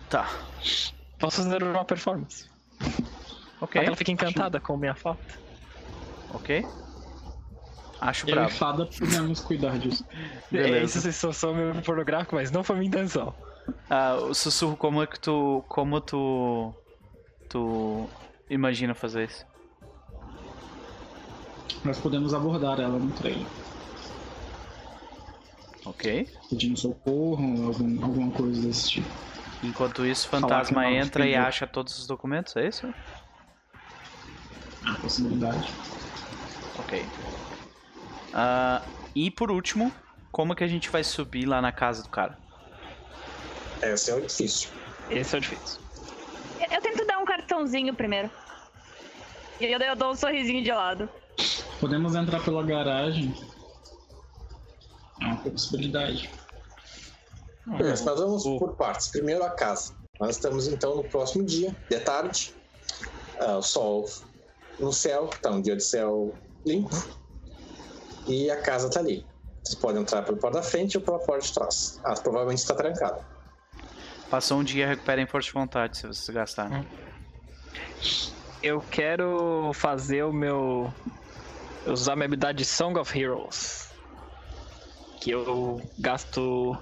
Tá. Posso fazer uma performance. Ok. Ela fica encantada com minha foto. Ok. Acho Eu e bravo. Fada podemos cuidar disso. Beleza. Isso só sou meio pornográfico, mas não foi minha intenção. Ah, o sussurro, como é que tu. Como tu. Tu imagina fazer isso? Nós podemos abordar ela no trailer. Ok. Pedindo socorro, algum, alguma coisa desse tipo. Enquanto isso, Falar fantasma entra e acha todos os documentos, é isso? Possibilidade. Ok. Ah, e por último, como que a gente vai subir lá na casa do cara? Esse é o difícil. Esse é o difícil. Eu tento dar um cartãozinho primeiro. E eu, eu dou um sorrisinho de lado. Podemos entrar pela garagem. É uma possibilidade. Beleza, nós vamos por partes. Primeiro a casa. Nós estamos então no próximo dia, de tarde. Ah, o sol no céu, tá um dia de céu limpo. E a casa tá ali. Vocês podem entrar pela porta da frente ou pela porta de trás. Ah, provavelmente está trancada. Passou um dia, recuperem força de vontade se vocês gastarem. Eu quero fazer o meu. Usar minha habilidade de Song of Heroes. Que eu gasto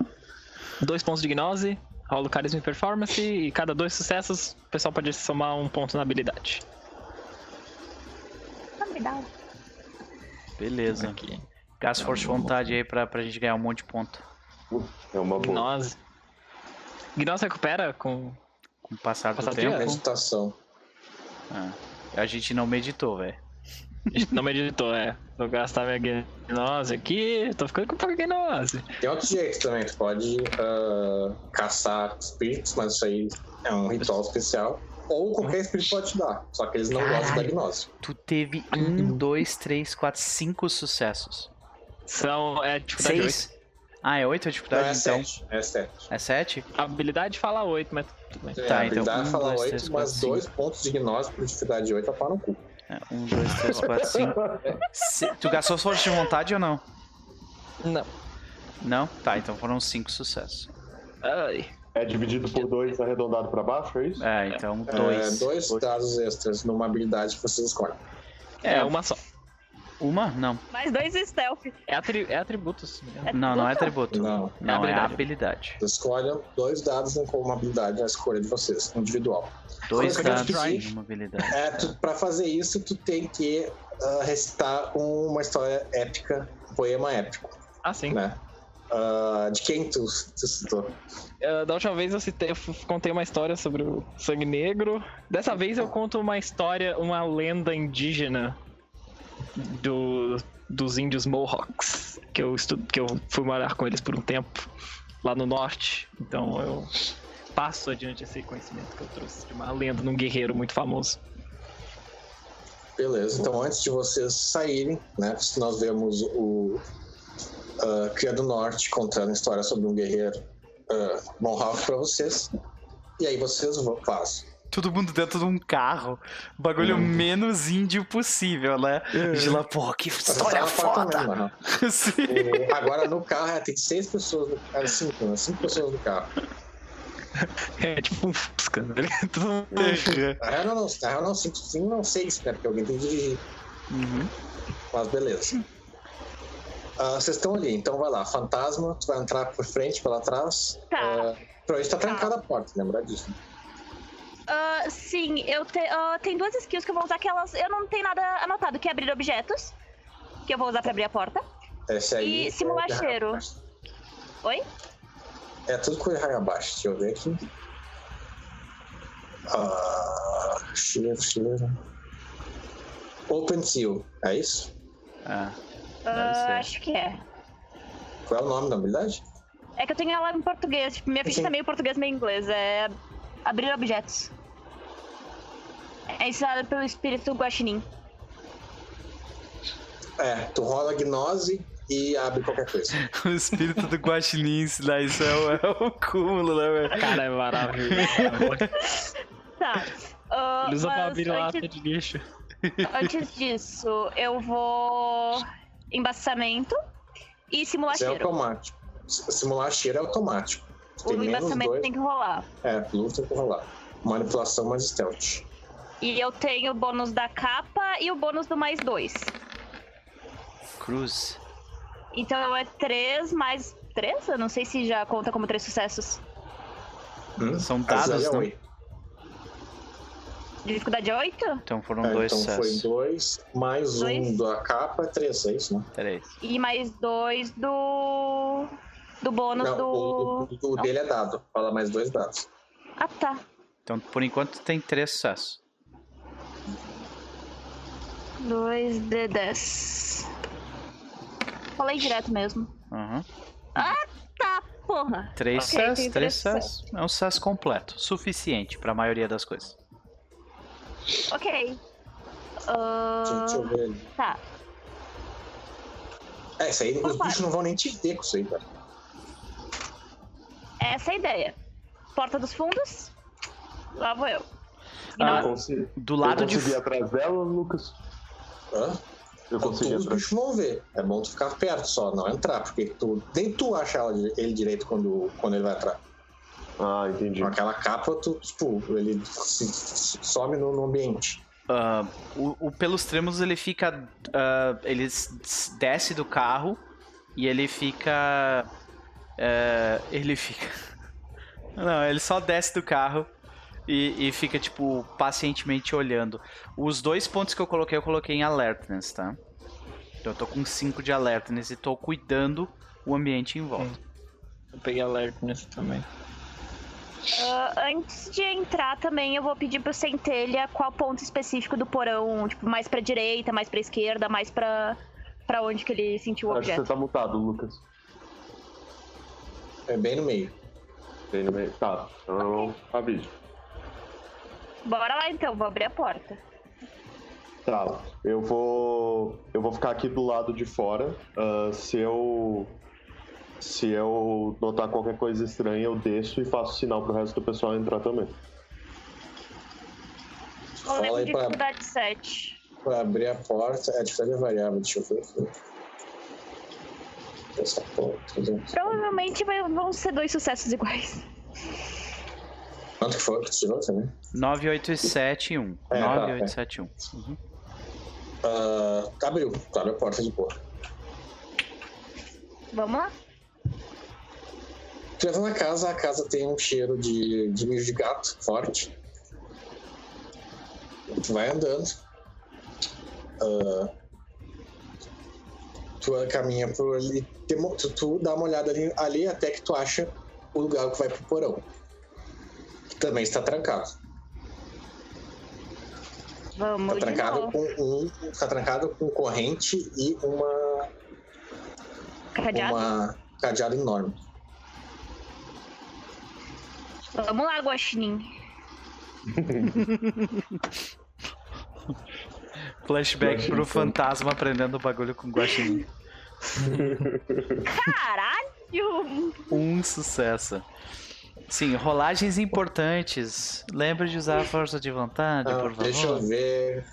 dois pontos de gnose Rola o Carisma e Performance e cada dois sucessos o pessoal pode somar um ponto na habilidade. Ah. Beleza. Aqui. Gasta força de vontade aí pra, pra gente ganhar um monte de ponto. É uma boa. Gnose. Gnose recupera com. Com o passar do Passar do tempo. Meditação. Ah, a gente não meditou, velho. A gente não meditou, é. Vou gastar minha Gnose aqui. Tô ficando com pouca Gnose. Tem outro jeito também, tu pode ah, caçar espíritos, mas isso aí é um ritual especial. Ou qualquer espírito pode te dar, só que eles não gostam da Caralho. gnose. Tu teve um, dois, três, quatro, cinco sucessos. São. É dificuldade 8. Seis? Ah, é oito a Não, dificuldade, é então? sete, é sete. É sete? A habilidade fala 8, mas tudo bem. Tá, é, então, a habilidade um, fala dois, 8, três, mas quatro, dois pontos de gnose por dificuldade 8 é pau no cu. É, um, dois, três, quatro, cinco. Se- Tu gastou força de vontade ou não? Não. Não? Tá, então foram cinco sucessos. Ai. É dividido por dois arredondado pra baixo, é isso? É, então É, dois. dois dados extras numa habilidade que vocês escolhem. É, uma só. Uma? Não. Mais dois stealth. É, atri é atributos. É Não, não é atributo? Não. Não, é habilidade. habilidade. Vocês escolhem dois dados como uma habilidade na escolha de vocês, individual. Dois dados de uma habilidade. É, tu, pra fazer isso, tu tem que ah, recitar uma história épica, um poema épico, Ah, sim. né? Ah, de quem tu, tu citou? Uh, da última vez eu, citei, eu contei uma história sobre o sangue negro. Dessa vez eu conto uma história, uma lenda indígena do, dos índios Mohawks. Que eu, estu, que eu fui morar com eles por um tempo lá no norte. Então eu passo adiante esse conhecimento que eu trouxe de uma lenda num guerreiro muito famoso. Beleza, então antes de vocês saírem, né, nós vemos o uh, Cria do Norte contando a história sobre um guerreiro uh, Mohawk pra vocês. E aí vocês vão, fazem. Todo mundo dentro de um carro. O bagulho menos índio possível, né? De lá, pô, que história Tá foda! aham. Sim. O- Agora no carro é, tem seis pessoas, no, é, cinco, né? Cinco pessoas no carro. É tipo um Fusca, né? Todo mundo- Na real não, na real não, cinco não seis, né? Porque alguém tem que dirigir. Uhum. Mas beleza. Ah, vocês estão ali, então vai lá. Fantasma, tu vai entrar por frente, pela trás. Tá. Ah, provavelmente tá trancada a porta, lembra disso. Ah, sim, eu te, ah, tem duas skills que eu vou usar que elas. Eu não tenho nada anotado, que é abrir objetos. Que eu vou usar pra abrir a porta. Esse aí. E simular é de raio cheiro. Oi? É tudo com raio abaixo, deixa eu ver aqui. Ah, cheiro, cheiro. Open Seal, é isso? Ah, ser. acho que é. Qual é o nome da habilidade? É que eu tenho ela em português. Tipo, minha ficha Sim. tá meio português, meio inglês. É abrir objetos. É ensinada pelo espírito guaxinim. É, tu rola gnose e abre qualquer coisa. o espírito do Guaxinim ensinar isso é o, é o cúmulo, né, velho? Cara, é maravilhoso. Tá. Ah, Ele usa pra mas abrir lata antes, de lixo. antes disso, eu vou. Embaçamento e simular Isso é cheiro. automático. S- Simular cheiro é automático. Tem O embaçamento dois. tem que rolar. É, plus tem que rolar. Manipulação mais stealth. E eu tenho o bônus da capa e o bônus do mais dois. Cruz. Então é três mais três? Eu não sei se já conta como três sucessos. Hum? São vezes dados, é não? oito. Dificuldade 8? Então foram É, dois então foi sucessos. dois, mais Dois. um da capa, é três, é isso, né? Três. E mais dois do. Do bônus Não, do. o, o- o dele é dado. Fala mais dois dados. Ah, tá. Então, por enquanto, tem três sucessos. 2 de 10. Falei direto mesmo. Uhum. Tá, porra. Três Ok, sucessos, tem três sucessos. É um sucesso completo. Suficiente pra maioria das coisas. Ok. Ah, Deixa eu ver tá. É, isso aí, os bichos não vão nem te ver com isso aí, cara. Essa é a ideia. Porta dos fundos. Lá vou eu. Ah, Eu consegui, Do lado eu de. ir atrás dela, Lucas. Hã? Eu Então, consegui tu, os atrás. bichos vão ver. É bom tu ficar perto só, não entrar, porque tu, nem tu acha ele direito quando, quando ele vai entrar. Ah, entendi. Com aquela capa, tu, tipo, ele se, se- some no, no ambiente. ah, o, o pelos tremos ele fica. ah, ele desce do carro e ele fica. eh, ele fica. Não, ele só desce do carro e, e fica, tipo, pacientemente olhando. Os dois pontos que eu coloquei, eu coloquei em alertness, tá? Então eu tô com 5 de alertness e tô cuidando o ambiente em volta. Eu peguei alertness também. Ah, antes de entrar também, eu vou pedir pro Centelha qual ponto específico do porão, tipo, mais pra direita, mais pra esquerda, mais pra, pra onde que ele sentiu o Acho que objeto. você tá mutado, Lucas. É bem no meio. Bem no meio. Tá, então avise. Bora lá então, vou abrir a porta. Tá, eu vou. Eu vou ficar aqui do lado de fora. Ah, se eu. Se eu notar qualquer coisa estranha, eu desço e faço sinal pro resto do pessoal entrar também. Eu Fala lembro de pra- dificuldade 7. Pra abrir a porta, é diferente variável, deixa eu ver aqui. Essa porta. Provavelmente vão ser dois sucessos iguais. Quanto que foi que tu tirou também? 9871. É, tá, 9871. Uhum. Ah, abriu, abre a porta de boa. Vamos lá? Tu entra na casa, a casa tem um cheiro de, de mijo de gato forte. Tu vai andando. Ah, tu caminha por ali. Tu, tu dá uma olhada ali, ali até que tu acha o lugar que vai pro porão. Também está trancado. Vamos Tá de trancado com um. Tá trancado com corrente e uma. Cadeado? uma cadeado enorme. Vamos lá, Guaxinim. Flashback Guaxinim. pro fantasma aprendendo o bagulho com guaxinim. Caralho! Um sucesso. Sim, rolagens importantes. Lembre de usar a força de vontade, Ah, por favor. deixa eu ver.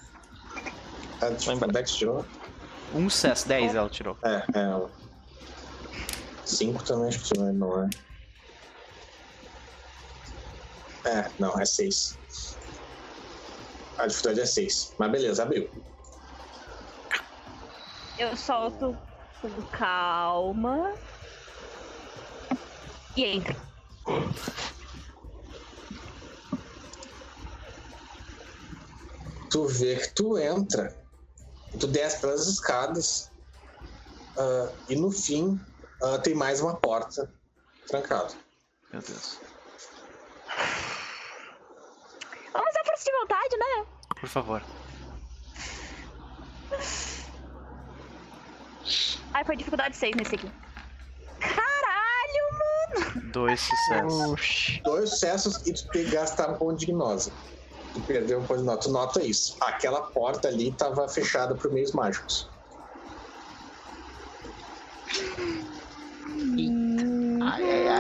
Ah, deixa eu Lembra. ver que tirou. Um sucesso, 10 ela tirou. É, é. Cinco também acho que não é? É, não, é seis. A dificuldade é seis. Mas beleza, abriu. Eu solto com calma. E entro. Tu vê que tu entra, tu desce pelas escadas ah, e no fim ah, tem mais uma porta trancada. Meu Deus. Vamos usar força de vontade, né? Por favor. Ai, foi dificuldade 6 nesse aqui. Dois sucessos. Oxi. Dois sucessos e tu tem que gastar um ponto de gnose. Tu perdeu um ponto de gnose. Tu nota isso. Aquela porta ali tava fechada por meios mágicos.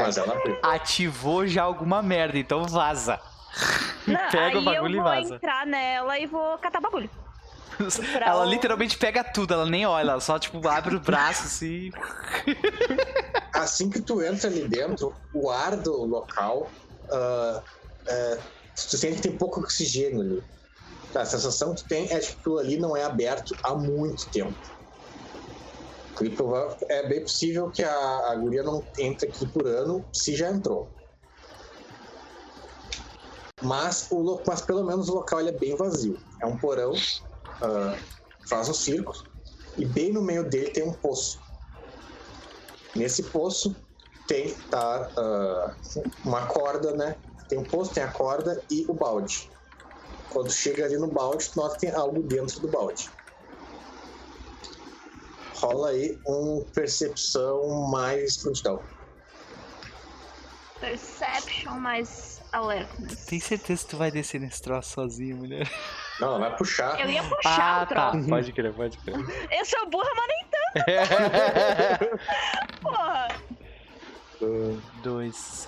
Mas ela abriu. Ativou já alguma merda, então vaza. Não, Pega o aí bagulho e eu vou vaza. entrar nela e vou catar bagulho. Pra Ela o- literalmente pega tudo, ela nem olha, ela só tipo abre o braço assim. Assim que tu entra ali dentro, o ar do local. ah, é, tu sente que tem pouco oxigênio ali. A sensação que tu tem é que aquilo ali não é aberto há muito tempo. É bem possível que a, a guria não entre aqui por ano, se já entrou. Mas, o, mas pelo menos o local ele é bem vazio. É um porão, ah, faz um círculo, e bem no meio dele tem um poço. Nesse poço tem tá, ah, uma corda, né? Tem um poço, tem a corda e o balde. Quando chega ali no balde, tu nota que tem algo dentro do balde. Rola aí um percepção mais prontidão. Perception mais alertness. Tem certeza que tu vai descer nesse troço sozinho, mulher? Não, vai puxar. Eu ia puxar Ah, o tá. troço. Pode crer, pode crer. Eu sou burra, mas nem tanto, porra. Dois.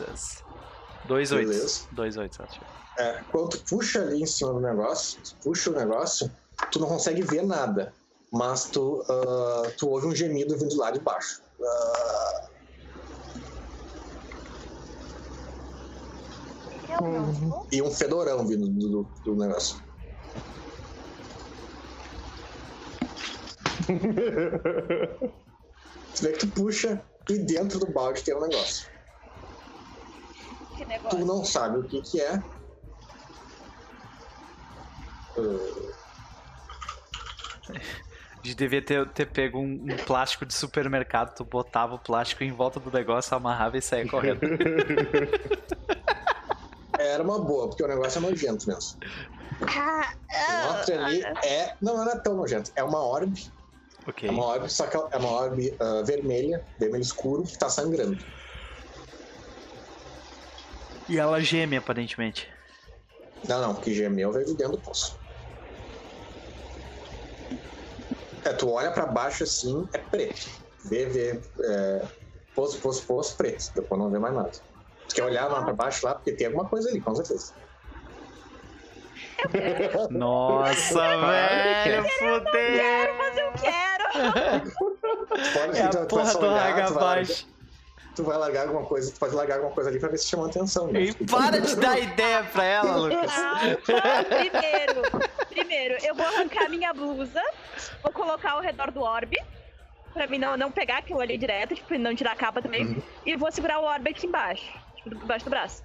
Dois oito. Beleza. Dois oito, só tirou. É, quando tu puxa ali em cima do negócio, tu puxa o negócio, tu não consegue ver nada. Mas tu, ah, tu ouve um gemido vindo lá de baixo. Não. e um fedorão vindo do, do- do negócio. Tu vê que tu puxa e dentro do balde tem um negócio. Que negócio. Tu não sabe o que que é. Uh, A gente devia ter, ter pego um, um plástico de supermercado, tu botava o plástico em volta do negócio, amarrava e saía correndo. era uma boa, porque o negócio é nojento mesmo. Ah, Mostra ali é. Não, não é tão nojento. É uma orbe. Ok. É uma orbe, só que é uma orbe ah, vermelha, vermelho escuro, que tá sangrando. E ela geme, aparentemente. Não, não, que gemeu veio de dentro do poço. É, tu olha pra baixo assim, é preto. Vê, vê, é, poço, poço, poço, preto. Depois não vê mais nada. Tu quer olhar lá pra baixo lá, porque tem alguma coisa ali, com certeza. Nossa, velho, fudeu! mas eu quero! Pode, É a tu porra do olhar, tu vai, largar, Hagabash. tu vai largar alguma coisa, tu pode largar alguma coisa ali pra ver se chama atenção. né? E para de dar ideia pra ela, Lucas. Ah, primeiro, primeiro, eu vou arrancar minha blusa, vou colocar ao redor do orbe, pra mim não, não pegar aquilo ali direto, tipo, não tirar a capa também, Uhum. e vou segurar o orbe aqui embaixo, tipo, embaixo do braço.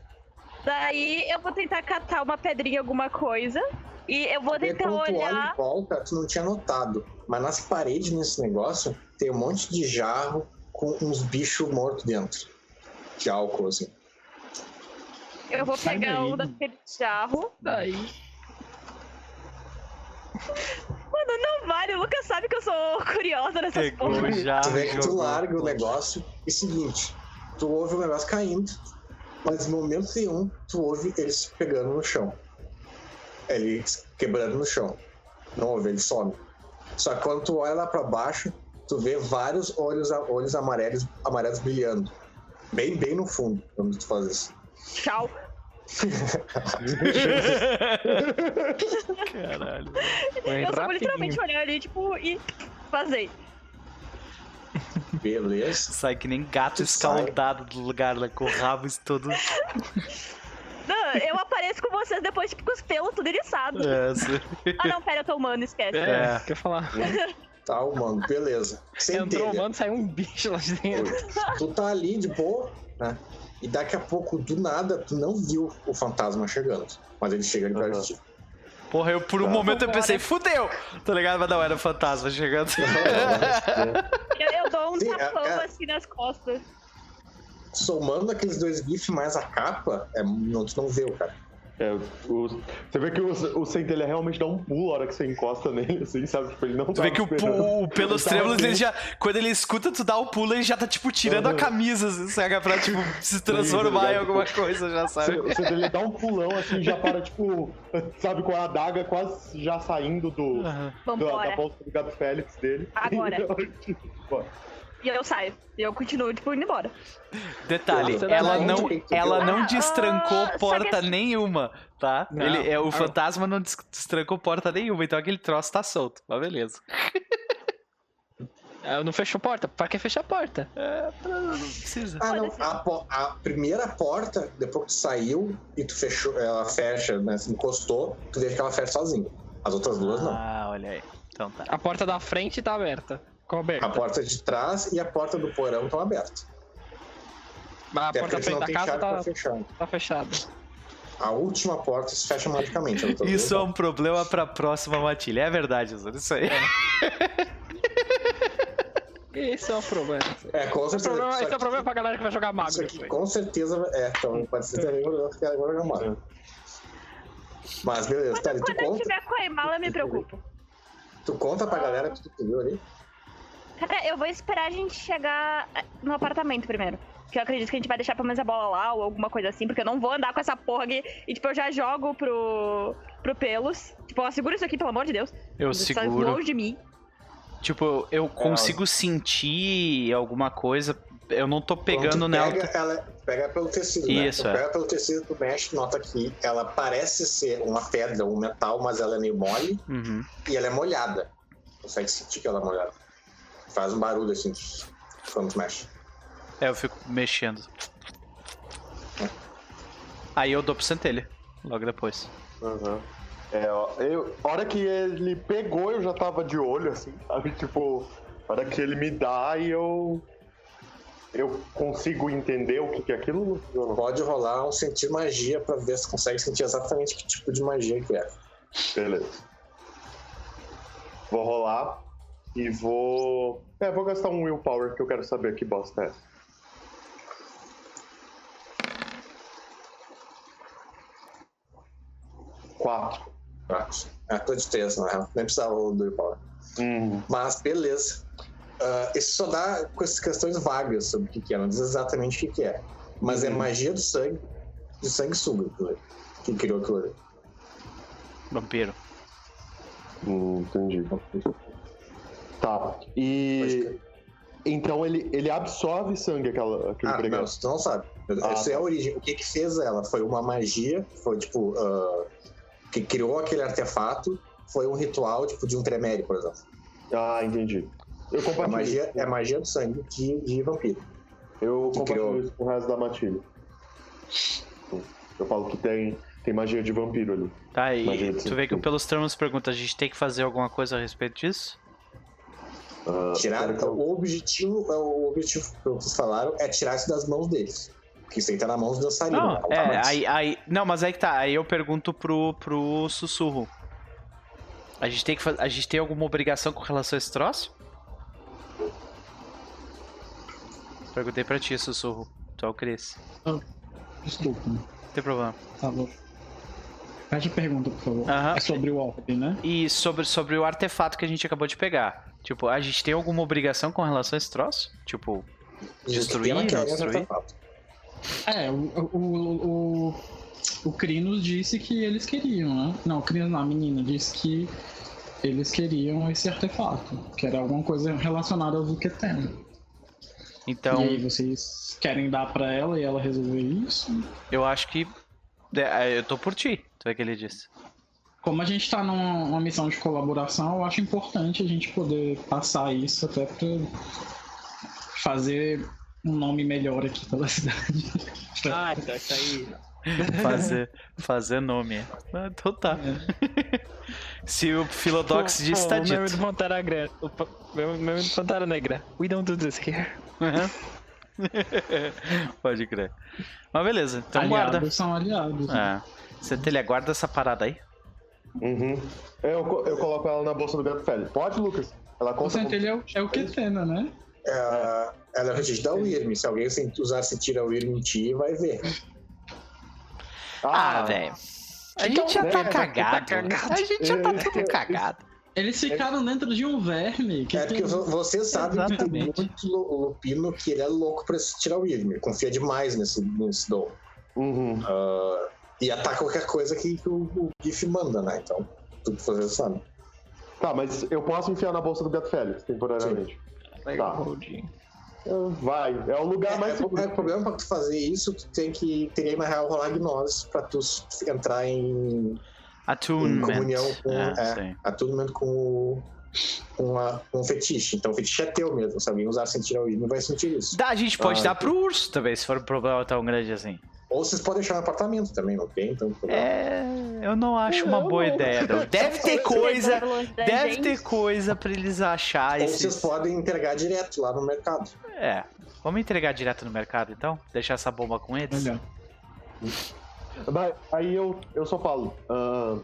Daí eu vou tentar catar uma pedrinha, alguma coisa, e eu vou tentar tu olha olhar. em volta, tu não tinha notado. Mas nas paredes nesse negócio, tem um monte de jarro com uns bichos mortos dentro. De álcool, assim. Eu vou Sai pegar daí. um daquele jarro. Daí. Mano, não vale, o Lucas sabe que eu sou curiosa nessas já. tu vê que tu larga o negócio e seguinte, tu ouve o negócio caindo, mas no momento nenhum, tu ouve eles pegando no chão. Eles quebrando no chão. Não ouve, ele some. Só que quando tu olha lá pra baixo, tu vê vários olhos, olhos amarelos, amarelos brilhando. Bem, bem no fundo, quando tu faz isso. Tchau. Caralho. Foi eu só vou literalmente olhar ali, tipo, e vazei. Beleza. Sai que nem gato Tu escaldado do lugar, né? Com o rabo todo. Não, eu apareço com vocês depois, tipo, com os pelos tudo eriçados. É, assim. Ah, não, pera, eu tô humano, esquece. É, É. quer falar. Tá, mano, beleza. Sem Entrou o telha. mano, saiu um bicho lá de dentro. Tu tá ali de boa, né? E daqui a pouco, do nada, tu não viu o fantasma chegando. Mas ele chega ali perto Aham. de ti. Porra, eu por um Tá. momento eu pensei, fudeu! Tá ligado? Mas não, era o fantasma chegando. Eu, eu dou um Sim, é- tapão é- assim nas costas. Somando aqueles dois gifs mais a capa, é, não, tu não vê o cara. É, o- você vê que o, o centelha realmente dá um pulo a hora que você encosta nele, assim, sabe? Tipo, ele não Tu vê que o, o pelos Ele tava trêmulos, ele vendo. já. Quando ele escuta tu dar o pulo, ele já tá, tipo, tirando a Aham. camisa, assim, saca? Pra, tipo, se transformar em alguma coisa, já sabe? Você, você vê ele dá um pulão assim, já para, tipo, sabe, com a adaga quase já saindo do, Aham. da, da Vambora. bolsa do Gato Félix dele. Agora. E eu saio. E eu continuo, tipo, indo embora. Detalhe, Nossa, ela não, não, ela não Ah, destrancou ah, porta que- nenhuma, tá? Não. Ele, é, o Ah. fantasma não des- destrancou porta nenhuma, então aquele troço tá solto. Mas beleza. Ah, Não fechou porta? Pra que fechar a porta? É, pra- não precisa. Ah, não. A, po- a primeira porta, depois que tu saiu e tu fechou, ela fecha, né? Se encostou, tu vê que ela fecha sozinha. As outras duas não. Ah, olha aí. Então tá. A porta da frente tá aberta. Qual aberta? A porta de trás e a porta do porão estão abertas. A Até porta frente não da casa tá, tá fechada. A última porta se fecha magicamente. Isso é um problema pra próxima matilha. É verdade, Zoro. Isso aí. Esse é o problema. É, com Esse é o certeza. problema, Isso esse é o problema pra galera que vai jogar mago Isso aqui com certeza é, então pode ser também o que agora já mora. Mas beleza, tá ali, tu Quando eu conta, tiver com a Emala, eu me preocupo. tu conta pra galera que tu viu ali. Cara, eu vou esperar a gente chegar eh, no apartamento primeiro. Que eu acredito que a gente vai deixar pelo menos a bola lá ou alguma coisa assim, porque eu não vou andar com essa porra aqui. E tipo, eu já jogo pro, pro pelos. Tipo, ó, segura isso aqui, pelo amor de Deus. Eu tá seguro. longe de mim. Tipo, eu consigo sentir alguma coisa. Eu não tô pegando nela. Pega, ela, pega pelo tecido, né? Isso, Tu é. pega pelo tecido, tu mexe, nota que ela parece ser uma pedra, um metal, mas ela é meio mole Uhum. e ela é molhada. Consegue sentir que ela é molhada. Faz um barulho assim quando tu mexe. É, eu fico mexendo. Aí eu dou pro centelha. Logo depois. Aham. É, ó, eu, a hora que ele pegou, eu já tava de olho, assim, sabe? Tipo, a hora que ele me dá e eu. eu consigo entender o que, que é aquilo? não? Pode rolar um sentir magia pra ver se consegue sentir exatamente que tipo de magia que é. Beleza. Vou rolar e vou. É, vou gastar um willpower que eu quero saber que bosta é essa. Quatro. Ah, tô de três, na real. Nem precisava do willpower. Hum, Mas beleza. Ah, isso só dá com essas questões vagas sobre o que, que é, não diz exatamente o que, que é. Mas é magia do sangue, de sanguessuga aquilo ali, que criou aquilo ali. Vampiro. hum, entendi. Tá. E. Então ele, ele absorve sangue, aquela, aquele Ah, não, pregado. isso tu não sabe. Ah, Essa é tá. a origem. O que que fez ela? Foi uma magia, foi tipo. ah, que criou aquele artefato, foi um ritual, tipo, de um tremere, por exemplo. Ah, entendi. Eu É compartilho. magia, isso. é magia do sangue de, de vampiro. Eu que compartilho criou. isso com o resto da matilha. Eu falo que tem, tem magia de vampiro ali. Tá, e Magia tu vê que pelos termos pergunta, a gente tem que fazer alguma coisa a respeito disso? Ah, Tirar, eu- o objetivo, é, o objetivo que vocês falaram é tirar isso das mãos deles. Porque isso aí tá na mão dos dançarinos. Não, é, aí, aí. Não, mas aí que tá. Aí eu pergunto pro, pro sussurro. A gente tem que. A gente tem alguma obrigação com relação a esse troço? Perguntei pra ti, sussurro. Tu é o Chris. Desculpa. Não tem problema. Tá bom. Faz a pergunta, por favor. Aham. É sobre o Orbe, né? E sobre, sobre o artefato que a gente acabou de pegar. Tipo, a gente tem alguma obrigação com relação a esse troço? Tipo, destruir, não destruir? É, o, o, o, o Crinos disse que eles queriam, né? Não, o Crinos não, a menina disse que eles queriam esse artefato, que era alguma coisa relacionada ao Zuqueteno. então E aí vocês querem dar pra ela e ela resolver isso? eu acho que. é, Eu tô por ti, tu é que ele disse. Como a gente tá numa, missão de colaboração, eu acho importante a gente poder passar isso até pra fazer um nome melhor aqui pela cidade. Ah, então isso aí. Fazer, fazer nome. Ah, Então tá. Se o Philodox Pô, disse, pô, tá o meme dito. do Pantera Negra. O meme do Pantera Negra. We don't do this here. Aham. Pode crer. Mas beleza, então aliados guarda. são aliados. né? É. Centelha, guarda essa parada aí. Uhum. Eu, eu coloco ela na bolsa do gato Félix. Pode, Lucas? Ela O conta. É o, é o Ketena, né? É, ela é o registro da Wyrm. Se alguém usar sentir a Wyrm em ti, vai ver. Ah, velho. A gente já tá cagado. tá cagado. A gente já tá É, tudo é, cagado. Eles ficaram dentro de um verme. Que É tem- porque vo- você sabe que tem Exatamente. muito lu- lupino que ele é louco pra tirar o Wyrm. Ele confia demais nesse, nesse dom. Uhum. Ah, e ataca qualquer coisa que, que o, o GIF manda, né? Então, tudo que você sabe. Tá, mas eu posso enfiar na bolsa do gato Félix, temporariamente. Tá. Ah, Vai, é o lugar É, mais é, seguro. é, o problema pra tu fazer isso, tu tem que, teria na real rolar gnose pra tu entrar em, em Attunement. comunhão com, É, é, sim. com, o- com, a, com o fetiche. Então o fetiche é teu mesmo. Se alguém usar sentir ao não vai sentir isso. Dá, a gente pode Ah, dar pro urso também, se for um problema tão grande assim. Ou vocês podem deixar no apartamento também, não tem tanto problema. É, eu não acho uma boa ideia, não. Deve ter coisa, deve gente. ter coisa pra eles acharem Ou vocês esses... podem entregar direto lá no mercado. É, vamos entregar direto no mercado então? Deixar essa bomba com eles? Mas aí eu, eu só falo. ah,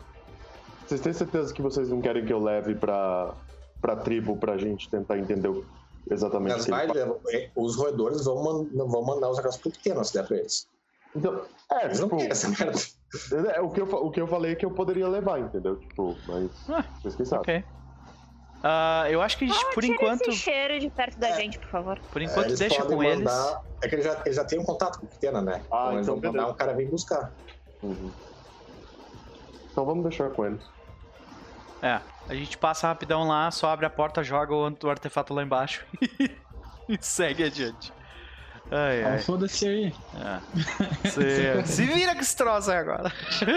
vocês têm certeza que vocês não querem que eu leve pra, pra tribo pra gente tentar entender o- exatamente o Mas que vai, ele faz? levar- os roedores vão, man- vão mandar os negócios pro pequeno se der pra eles. Então, é, Eles tipo, essa merda. é, o, que eu, o que eu falei é que eu poderia levar, entendeu? Tipo, mas. Ah, Vocês que sabem. Ok. Ah, eu acho que a gente, por enquanto, esse cheiro de perto da gente, por favor. por É, enquanto eles deixa com eles. mandar- É que eles já, eles já têm um contato com o Pequena, né? Ah, eles então vão mandar um cara vir buscar. Uhum. Então vamos deixar com eles. É, a gente passa rapidão lá, só abre a porta, joga o artefato lá embaixo e segue adiante. Ai, Então, ai. Foda-se aí. É. Se, se vira com esse troço aí agora.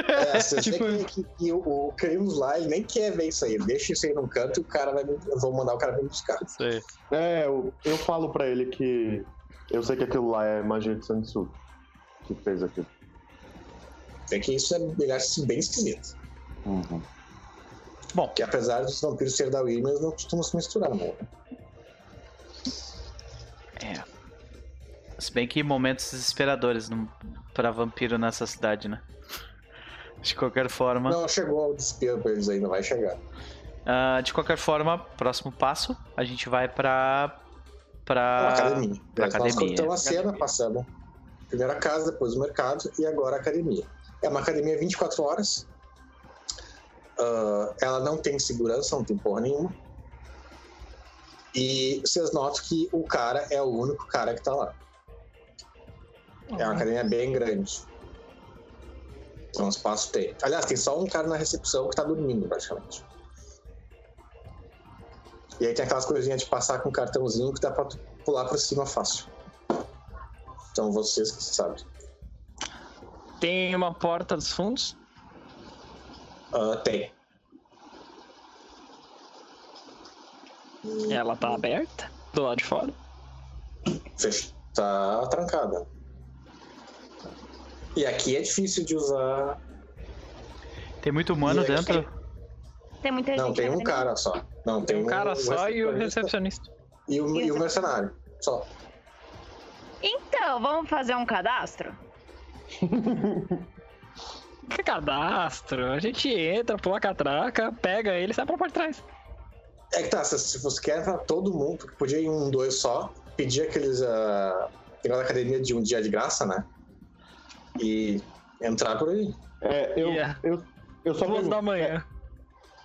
É, você Tipo- vê que, que- que o, o lá, ele nem quer ver isso aí. Deixa isso aí num canto e o cara vai. Eu vou mandar o cara vir buscar. Aí. É, eu, eu falo pra ele que eu sei que aquilo lá é magia de sanguessuga que fez aquilo. É que isso é, ele acha isso bem esquisito. Uhum. Bom, Que apesar dos vampiros serem da eles não costumam se misturar, né? é. Se bem que momentos desesperadores pra vampiro nessa cidade, né? De qualquer forma. Não chegou ao desespero pra eles ainda, vai chegar. ah, de qualquer forma, próximo passo, a gente vai pra. pra. Uma academia. Pra Nós academia. contamos a cena, passamos primeiro a casa, depois o mercado e agora a academia. É uma academia 24 horas. Ah, ela não tem segurança, não tem porra nenhuma. E vocês notam que o cara é o único cara que tá lá. É uma academia bem grande. É um espaço tem. Aliás, tem só um cara na recepção que tá dormindo, praticamente. E aí tem aquelas coisinhas de passar com um cartãozinho que dá pra pular por cima fácil. Então vocês que sabem. Tem uma porta dos fundos. Ah, tem. Ela tá aberta do lado de fora. Fech... Tá trancada. E aqui é difícil de usar. Tem muito humano aí? dentro? Tem muita Não, gente. tem um cara só. Não, Tem um cara só e o recepcionista. E o, e o mercenário. Só. Então, vamos fazer um cadastro? Que cadastro? A gente entra, pula a catraca, pega ele e sai pra de trás. É que tá, se, se você quer entrar todo mundo, porque podia ir um, dois só, pedir aqueles. Uh, negócio da academia de um dia de graça, né? E entrar por aí. É, eu, Yeah. eu, eu só Duas pergunto, da manhã.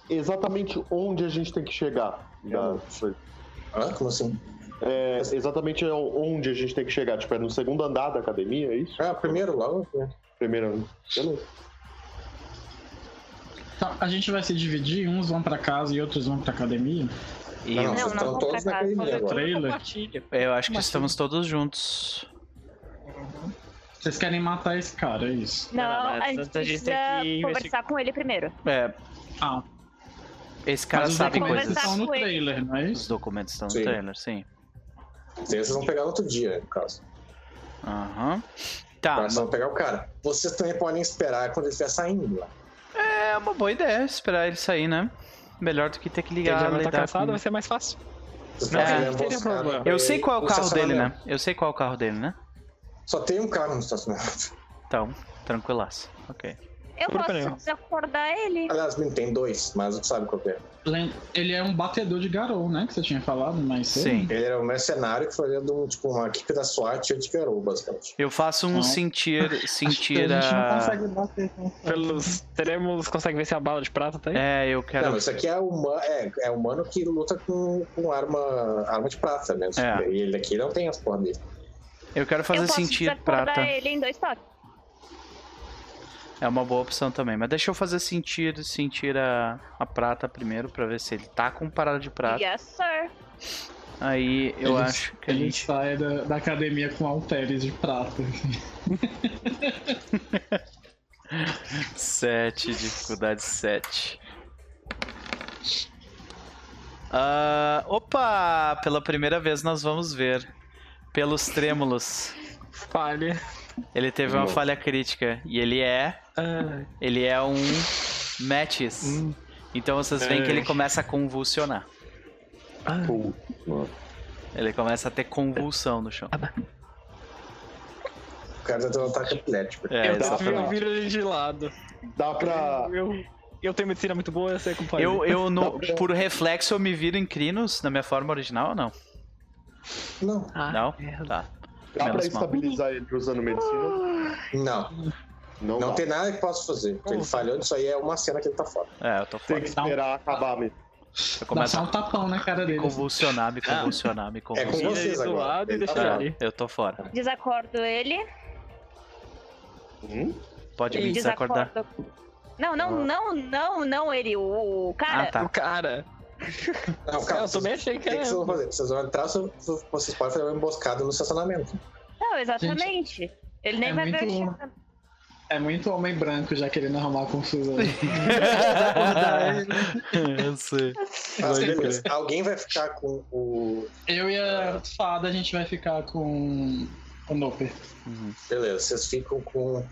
exatamente onde a gente tem que chegar. Da- Hã? Como assim? É, exatamente onde a gente tem que chegar. Tipo, é no segundo andar da academia, é isso? Ah, primeiro logo. né? Primeiro. Beleza. Tá, a gente vai se dividir, uns vão pra casa e outros vão pra academia. E Não, Não, estão vou todos na academia vou agora. Eu acho que Mas estamos todos juntos. Vocês querem matar esse cara, é isso? Não, Não, não, a gente a gente precisa tem que conversar com ele primeiro. É, Ah, esse cara mas os sabe documentos coisas. Estão no com ele. trailer, não é Os isso? documentos estão no Sim. trailer, sim. Vocês vão pegar no outro dia, no caso. Aham. Tá, Agora vocês vão pegar o cara. Vocês também podem esperar quando ele estiver saindo lá. é uma boa ideia esperar ele sair, né? Melhor do que ter que ele ligar já estar lidar cansado, com- vai ser mais fácil. Vocês É, podem não teria problema. Eu sei qual é o carro dele, né? Eu sei qual é o carro dele, né? Só tem um carro no estacionamento. Então, tranquilaço. Ok. Eu Por posso pneu. desacordar ele. Aliás, tem dois, mas tu sabe qual que é. Ele é um batedor de garou, né? Que você tinha falado, mas Sim. Ele era um mercenário que fazia de um, tipo, uma equipe da SWAT e de Garou, basicamente. Eu faço um Não. sentir. a sentir gente não a. consegue bater. com- Pelos. Teremos. Consegue ver se a bala de prata tá aí? É, eu Não, quero. isso aqui é, uma, é, é humano que luta com, com arma, arma de prata mesmo. É. E ele aqui não tem as porra dele. Eu quero eu fazer posso sentir prata. ele em dois toques. É uma boa opção também. Mas deixa eu fazer sentir, sentir a, a prata primeiro pra ver se ele tá com parada de prata. Yes, sir. Aí eu Ele- acho que a Ele gente. sai da, da academia com halteres de prata. 7, dificuldade 7. Ah, opa! Pela primeira vez nós vamos ver. Pelos trêmulos. Falha. Ele teve uma falha crítica. E ele é. Ah, Ele é um Metis. Então vocês veem que ele começa a convulsionar. Pô, Ele começa a ter convulsão no chão. O cara tá tendo um ataque epilético. É, eu, exatamente. viro ele de lado. Dá pra. Eu, eu tenho medicina muito boa, eu sei acompanhar. Eu, eu no, pra- por reflexo, eu me viro em crinos na minha forma original ou não? Não, Ah, não? merda. Tá. Dá pra Menos mal. estabilizar ele usando medicina? não. Não, Não dá. tem nada que possa fazer. Ele falhou nisso aí, é uma cena que ele tá fora. É, eu tô Tem fora. que esperar acabar mesmo. Eu Dá começo só um tapão na cara me dele. convulsionar, me convulsionar, me É com convulsionar. vocês ele do agora. lado e Ele deixa tá ele ali. Eu tô fora. Desacordo ele. Hum? Pode me desacordar. Desacordo. Não, não, não, não, não ele, o cara. Ah, tá. O cara. Não, calma. eu também achei que O que, era. vocês vão fazer? Vocês vão entrar, vocês podem fazer uma emboscada no estacionamento. Não, exatamente. Ele nem é vai ver o chão. É muito homem branco já querendo arrumar confusão. eu sei. Mas. Alguém vai ficar com o. Eu e a fada a gente vai ficar com o Noper. Uhum. Beleza, vocês ficam com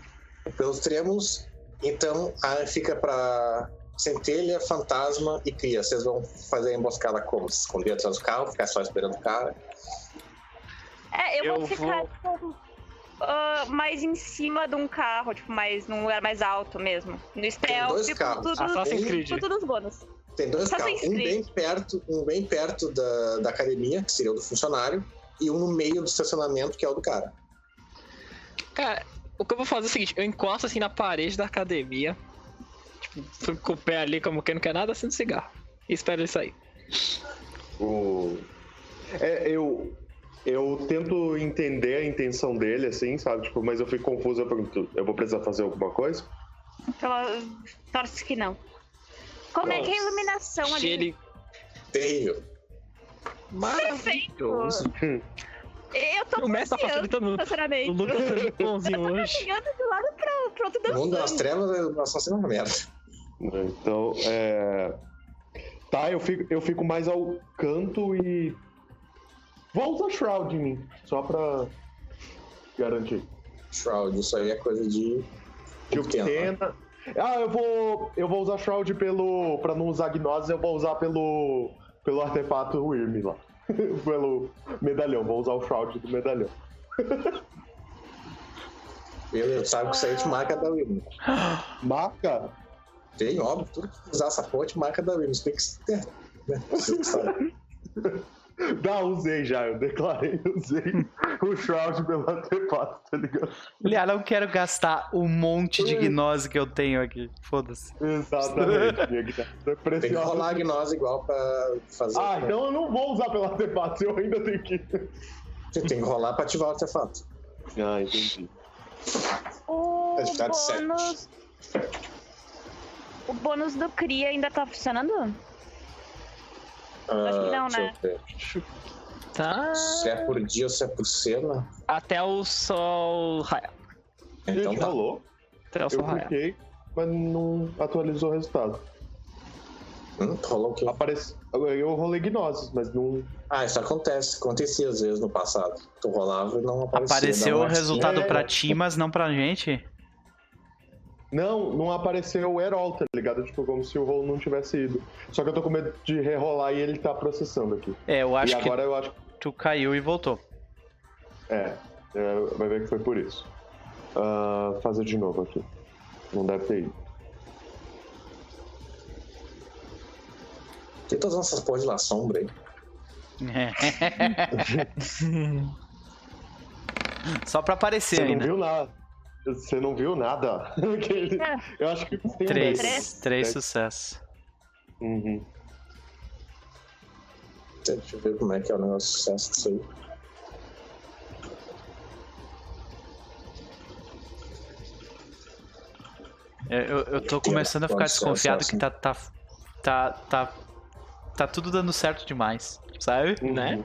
pelos trêmulos. Então, a fica pra centelha, fantasma e cria. Vocês vão fazer a emboscada como? Se esconder atrás do carro, ficar só esperando o cara. É, eu, vou Eu ficar tipo, ah, mais em cima de um carro, tipo, mais num lugar mais alto mesmo. No stealth, dois tipo, carros. tudo, Assassin's Creed. tudo nos bônus. Tem dois Assassin's carros, um bem perto, um bem perto da, da academia, que seria o do funcionário, e um no meio do estacionamento, que é o do cara. Cara, o que eu vou fazer é o seguinte, eu encosto assim na parede da academia. Fico com o pé ali como quem não quer nada, acendo cigarro. E espero ele sair. O... É, eu, eu tento entender a intenção dele, assim, sabe? Tipo, mas eu fico confuso, eu pergunto, eu vou precisar fazer alguma coisa? Pela... Torce que não. Como é que é a iluminação ali? ele. Terrível. Maravilhoso. Eu tô O mestre tá facilitando. O. Lucas tá bonzinho Eu tô hoje. caminhando de lado pro, pro outro No mundo das dançando. trevas, a iluminação sendo uma merda. Então, é... Tá, eu fico, eu fico mais ao canto e... Vou usar Shroud em mim, só pra garantir. Shroud, isso aí é coisa de. De Pequeno, né? Ah, eu vou. Eu vou usar Shroud pelo. Pra não usar Gnose, eu vou usar pelo. Pelo artefato Wyrm lá. pelo medalhão. Vou usar o Shroud do medalhão. Beleza, sabe que isso aí te marca da Wim. Marca? tem, óbvio, tudo que usar essa fonte, marca da Williams. Tem que ter. Né? Dá, usei já, eu declarei, usei o Shroud pelo antepato, tá ligado? Aliás, não quero gastar um monte de é. gnose que eu tenho aqui. Foda-se. Exatamente, minha gnose. Tá tá tem que rolar a gnose igual pra fazer. Ah, então eu não vou usar pelo artefato, eu ainda tenho que. Você tem que rolar pra ativar o artefato. Ah, entendi. Tá oh, dificuldade 7. O bônus do Cria ainda tá funcionando? Acho que não, Ah, deixa né? eu. Tá. Se é por dia ou se é por cena. Até o sol raiar. Então Gente, tá. rolou. Até o Eu sol raiar. cliquei, mas não atualizou o resultado. Hum, rolou o quê? Aparece... Eu rolei Gnoses, mas não. Ah, isso acontece. Acontecia às vezes no passado. Tu rolava e não aparecia. Apareceu o resultado É. pra ti, mas não pra gente. Não, não apareceu o Herol, tá ligado? Tipo, como se o rolo não tivesse ido. Só que eu tô com medo de rerolar e ele tá processando aqui. É, eu acho e agora que eu acho que. tu caiu e voltou. É, é, vai ver que foi por isso. Ah, fazer de novo aqui. Não deve ter ido. Tem todas essas porras de lá sombra aí. Só pra aparecer Você não ainda. viu nada. Você não viu nada. É. Eu acho que tem um Três. dez. Três, Três. sucessos. Uhum. Deixa eu ver como é que é o negócio de sucesso disso aí. É, Eu, eu tô começando a ficar desconfiado que tá, tá, tá, tá, tá tudo dando certo demais, sabe? Uhum. Né?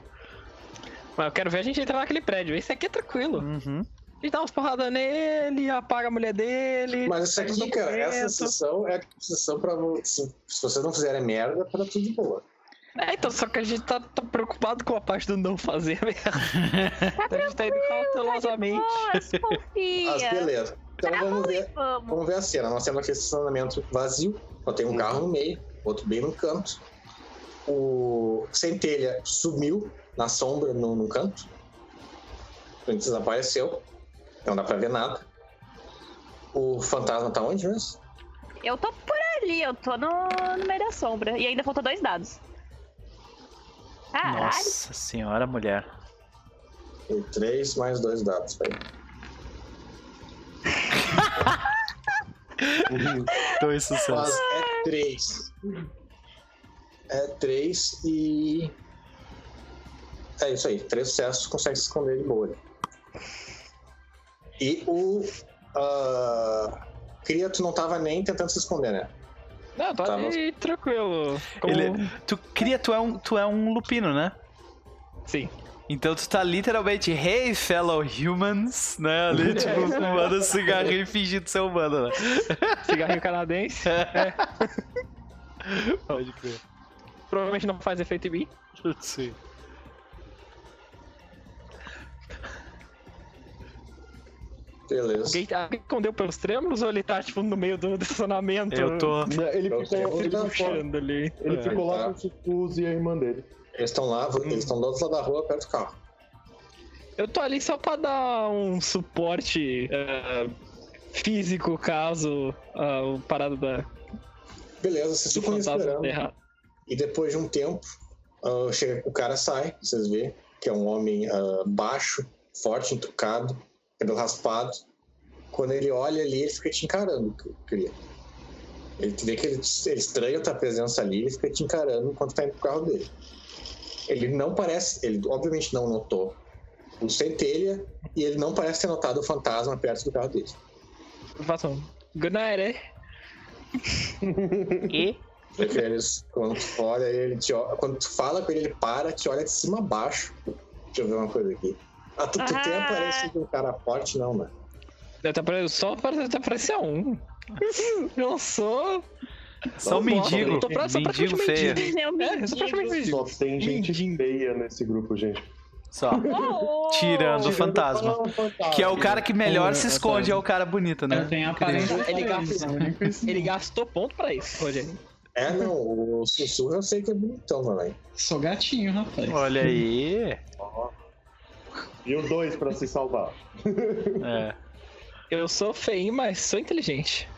Mas eu quero ver a gente entrar naquele prédio. Esse aqui é tranquilo. Uhum. A gente dá umas porradas nele, apaga a mulher dele. Mas isso aqui, cara, essa sessão é a sessão pra. Se, se vocês não fizerem merda, tá tudo de boa. É, então, só que a gente tá, tá preocupado com a parte do não fazer mesmo. a gente tá indo cautelosamente. Confia. Mas beleza. Então Tá vamos ver, vamos. vamos ver a cena. Nós temos aqui esse estacionamento vazio. Só tem um carro no meio, outro bem no canto. O Centelha sumiu na sombra no, no canto. Ele desapareceu. Não dá pra ver nada. O fantasma tá onde mesmo? Eu tô por ali, eu tô no, no meio da sombra. E ainda faltam dois dados. Caralho. Nossa senhora, mulher. Tem três mais dois dados. Peraí. Dois sucessos. é três. É três e. É isso aí. Três sucessos consegue se esconder de boa. E o. Uh... Cria, tu não tava nem tentando se esconder, né? Não, tá Tá, ali tranquilo. Como... Ele, tu cria, tu é um, tu é um lupino, né? Sim. Então tu tá literalmente, hey fellow humans, né? Ali, tipo, fumando cigarrinho e fingindo ser humano, né? Cigarrinho canadense. Pode crer. Provavelmente não faz efeito em mim. Sim. Beleza. Alguém, alguém escondeu pelos trêmulos ou ele tá, tipo, no meio do, estacionamento? Eu tô. Ele ficou, ele ficou, puxando ali. ele É, ficou lá tá. com o Sucuz e a irmã dele. Eles estão lá, eles estão do outro lado da rua, perto do carro. Eu tô ali só pra dar um suporte eh, físico caso a o parada da Beleza, vocês ficam esperando. E depois de um tempo, ah, chega, o cara sai, vocês vê, que é um homem ah, baixo, forte, entucado, cabelo raspado. Quando ele olha ali, ele fica te encarando, cria. Ele vê que ele, ele estranha a tua presença ali, ele fica te encarando enquanto tá indo pro carro dele. Ele não parece, ele obviamente não notou o centelha e ele não parece ter notado o fantasma perto do carro dele. Eu faço um good night, eh? E? Eles, quando tu olha ele, te olha, quando tu fala com ele, ele para, te olha de cima a baixo. Deixa eu ver uma coisa aqui. Ah, tu, tu tem a Ah. aparência de um cara forte, não, né? Deve tá Só parece até parecer um. Eu sou. Só um mendigo. eu tô pra- só Mendigo feio. mendigo. É um É, eu mendigo. Só tem gente Mendigo. feia nesse grupo, gente. Só. Oh! Tirando o fantasma. Que é o cara que melhor se esconde, é o cara bonito, né? Eu a. Ele é único isso. Ele gastou ponto pra isso, Rogério. É, não, o sussurro eu sei que é bonitão também. Sou gatinho, rapaz. Olha aí. E o dois pra se salvar. É. Eu sou feio, mas sou inteligente.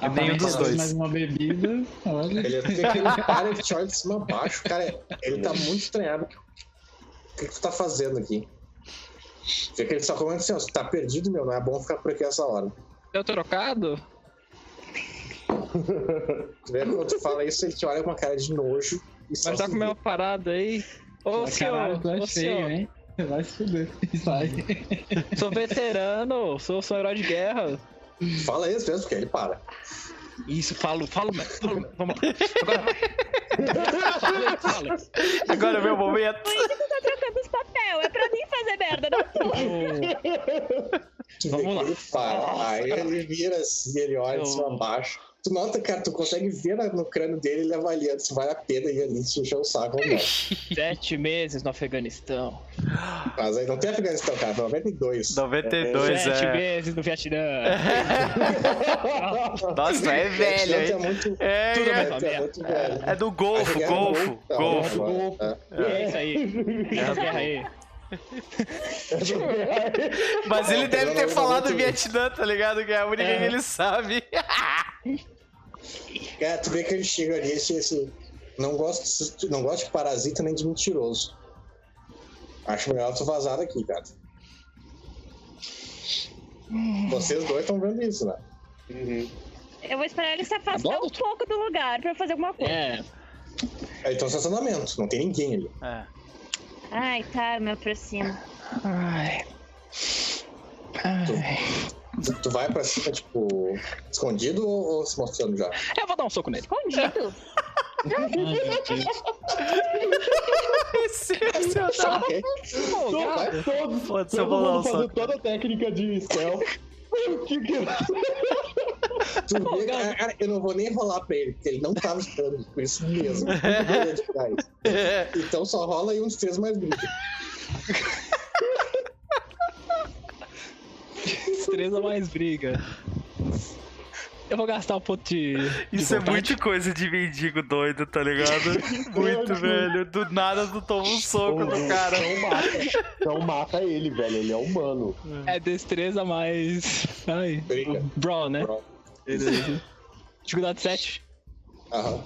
nenhum dos Aparência dois. Mais uma bebida. Olha. Ele tem aquele cara que te olha de cima a baixo. Cara, ele tá muito estranhado. O que, que tu tá fazendo aqui? Vê que ele só comenta assim, ó, você tá perdido, meu, não é bom ficar por aqui essa hora. Deu trocado? Tu vê quando tu fala isso, ele te olha com uma cara de nojo. E só Mas tá com uma parada aí. Ô, Ah, senhor, é ô, feio, senhor. hein? Vai se fuder. Sai. Sou veterano, sou, sou herói de guerra. Fala isso mesmo, porque ele para. Isso, falo, falo, mesmo, falo, vamos lá. Agora vai. Fala, fala. Agora é meu momento. Por isso que tu tá trocando os papel. É pra mim fazer merda, não tu. Vamos lá. que Ele para. Aí ele vira assim, ele olha de cima a baixo. Tu nota, cara, tu consegue ver no crânio dele ele avaliando se vale a pena ir ali se encher o saco ou não. Sete meses no Afeganistão. Mas aí não tem Afeganistão, cara, 92. 92, Sete é. meses no Vietnã. Nossa, tu é velho, é hein? muito, É, Tudo é, bem. é muito velho. é do Golfo, Guerra Golfo, do Tá, Golfo. agora, É isso aí. Essa guerra aí. Mas ele deve ter falado Vietnã, tá ligado? Que é a única É. que ele sabe. é. Tu vê que ele chega ali e diz assim, não gosto, não gosto de parasita nem de mentiroso. Acho melhor tu vazar daqui, cara. Vocês dois estão vendo isso, né? Uhum. Eu vou esperar ele se afastar Tá um pouco do lugar pra eu fazer alguma coisa. É. Aí estão no estacionamento, não tem ninguém ali. É. Ai, tá, me aproximo. Ai. Ai. Tu, tu vai pra cima, tipo, escondido ou, se mostrando já? Eu vou dar um soco nele. Escondido. Todos, Foda-se, eu todo vou lá mundo o fazer soco. toda a técnica de stealth. Que que- Tu vê, cara, eu não vou nem rolar pra ele, porque ele não tava esperando por isso mesmo. Isso. Então só rola aí uns três mais briga. Destreza mais briga. Eu vou gastar um ponto de. de Isso é muito coisa de mendigo doido, tá ligado? Muito, velho. Do nada tu toma um soco do cara. Não mata. Não mata ele, velho. Ele é humano. É destreza mais. Ai. Briga. Brawl, né? Brawl. Dificuldade 7. Aham.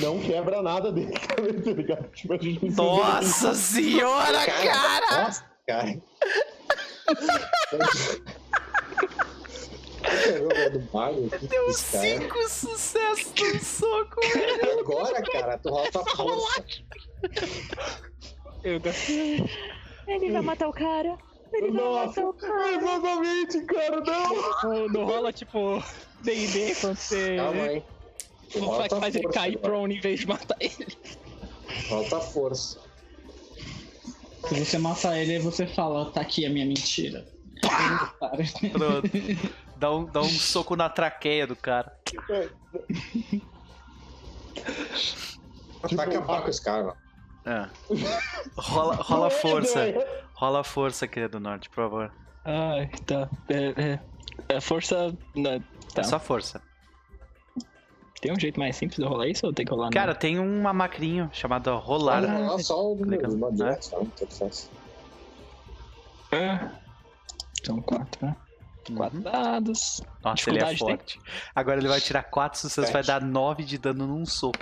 Não quebra nada dele também, tá ligado? Tipo, a gente precisa- Nossa senhora, cara! Nossa, cara. Deu esse cara. cinco sucessos no soco, velho. Agora, cara, tu rola tua força. Eu gastei. Ele vai matar o cara. Ele vai Nossa, matar o cara. exatamente, cara, não! Não, não rola tipo DD quando você. Calma aí. Tua faz ele cair agora. prone em vez de matar ele. Tua força. Se você matar ele, aí você fala, tá aqui a minha mentira. Pronto. Dá um, dá um soco na traqueia do cara. Vai acabar com esse cara, mano. É. Rola, rola força. Rola força, querido Norte, por favor. Ai, tá. É, é, é força. né, Tá. É só força. Tem um jeito mais simples de rolar isso ou tem que rolar Cara, tem uma macrinho chamada rolar. Rola só o uma É. não. É. São quatro, né? Quatro dados. Nossa, ele é Dificuldade tem? forte. Agora ele vai tirar 4 sucessos, vai dar 9 de dano num soco.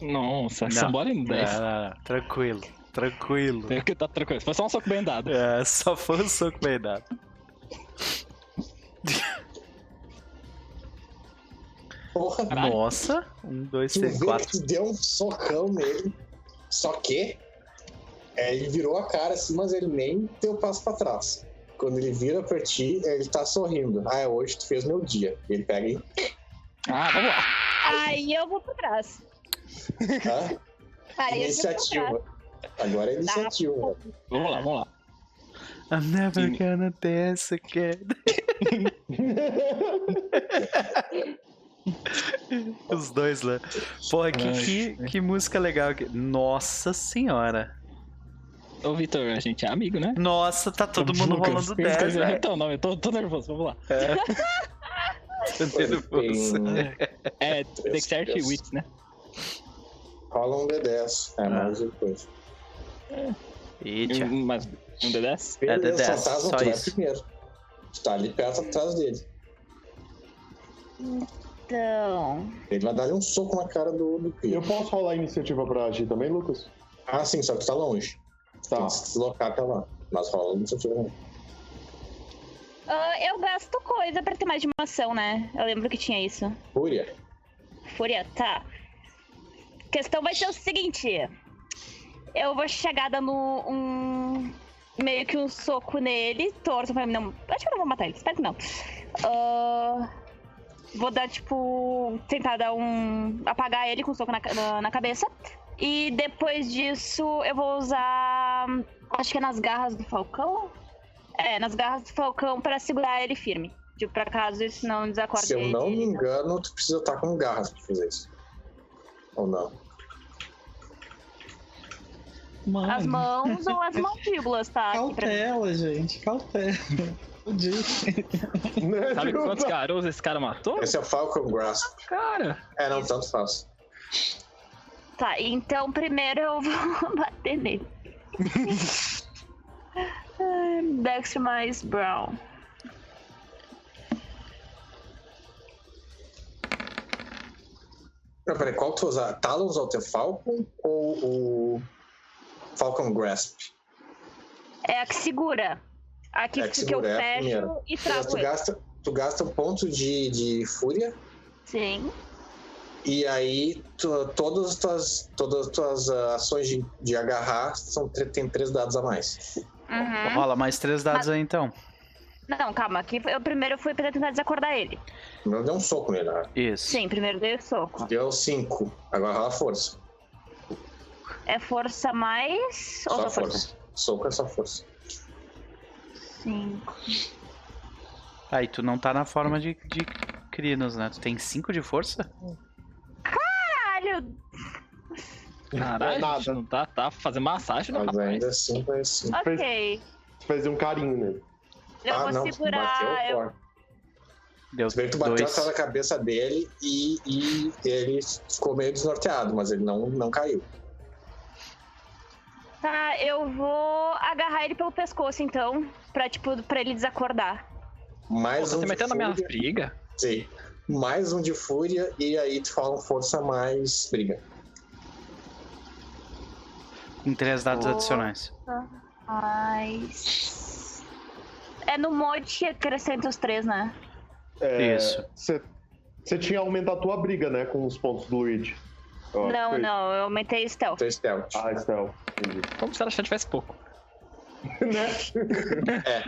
Nossa, Não. Sambora em 10. Não, não, não. Tranquilo, tranquilo. Tem que tá tranquilo. Foi só um soco bem dado. É, só foi um soco bem dado. Porra. Nossa, um, dois, tu três, vê quatro. deu um socão nele. Só que é, ele virou a cara assim, mas ele nem deu passo pra trás. Quando ele vira pra ti, ele tá sorrindo. Ah, é hoje tu fez meu dia. Ele pega e. Ah, vamos lá. Aí eu vou pra trás. Tá? Aí iniciativa. Agora é iniciativa. Vamos lá, vamos lá. I'm never gonna dance again. Os dois lá. Porra, que, que, que música legal. Nossa senhora. Ô, Vitor, a gente é amigo, né? Nossa, tá todo mundo Lucas, rolando Lucas, 10, velho. Então, não, eu tô, tô nervoso, vamos lá. Tô nervoso. É, Dexterity e Wits, né? Rola um D10. É mais depois. Eita. Um- Mas um D10? É, Beleza, D10, fantasma, só tu vai isso. primeiro. Tá ali perto atrás dele. Então. Ele vai dar um soco na cara do, do Pio. Eu posso rolar a iniciativa pra agir também, Lucas? Ah, sim, só que tu tá longe. Tá. Tem que se deslocar até lá. Mas rola a iniciativa também. ah, eu gasto coisa pra ter mais de uma ação, né? Eu lembro que tinha isso. Fúria. Fúria, tá. A questão vai ser o seguinte. Eu vou chegar dando um. Meio que um soco nele, torto pra mim não. Acho que eu não vou matar ele, espero que não. Ah, vou dar, tipo. Tentar dar um. apagar ele com um soco na, na, na cabeça. E depois disso eu vou usar. Acho que é nas garras do Falcão? É, nas garras do Falcão pra segurar ele firme. Tipo, pra caso isso não desacorde Se eu ele. não me engano, tu precisa estar com garras pra fazer isso. Ou não? As mãos ou as mandíbulas, tá? Aqui pra. Cautela, gente, cautela. Sabe quantos caras esse cara matou? Esse é o Falcon Grasp. Cara. É, não, tanto faz. Tá, então primeiro eu vou bater nele. Dex mais Brown. Não, peraí, qual tu usar? Talons ou teu Falcon ou o Falcon Grasp? É a que segura. A que, É que que eu é fecho e Mas trago tu gasta, tu gasta um ponto de, de fúria Sim. e aí tu- todas as tuas, todas as tuas ah, ações de, de agarrar são, tem três dados a mais. Uhum. Rola mais três dados aí então. Não, calma. Aqui eu primeiro fui pra tentar desacordar ele. Primeiro deu um soco nele, né? Isso. Sim, primeiro dei o soco. Deu cinco. Agora rola força. É força mais. Ou Só só força? força. Soco é só força. Cinco. Aí tu não tá na forma de, de Crinos, né? Tu tem cinco de força? Caralho! Caralho, nada. não tá, tá fazendo massagem no Mas rapaz. ainda assim vai assim. Ok. Fez um carinho nele. Eu ah, vou não, tu segurar. bateu Eu... forte. Deu Tu vê que tu bateu dois. atrás da cabeça dele e, e ele ficou meio desnorteado, mas ele não, não caiu. Tá, eu vou agarrar ele pelo pescoço, então. Pra, tipo, pra ele desacordar. Pô, Mais tá um de metendo na minha briga. Sim. Mais um de fúria e aí tu fala força mais briga. Com três dados Oh. adicionais. Mas. É no mod que acrescenta os três, né? É, Isso. Você tinha aumentado a tua briga, né? Com os pontos do Luigi. Eu Não, não, eu aumentei stealth. Teu stealth. Ah, Estel. Entendi. Como se ela já tivesse pouco. né?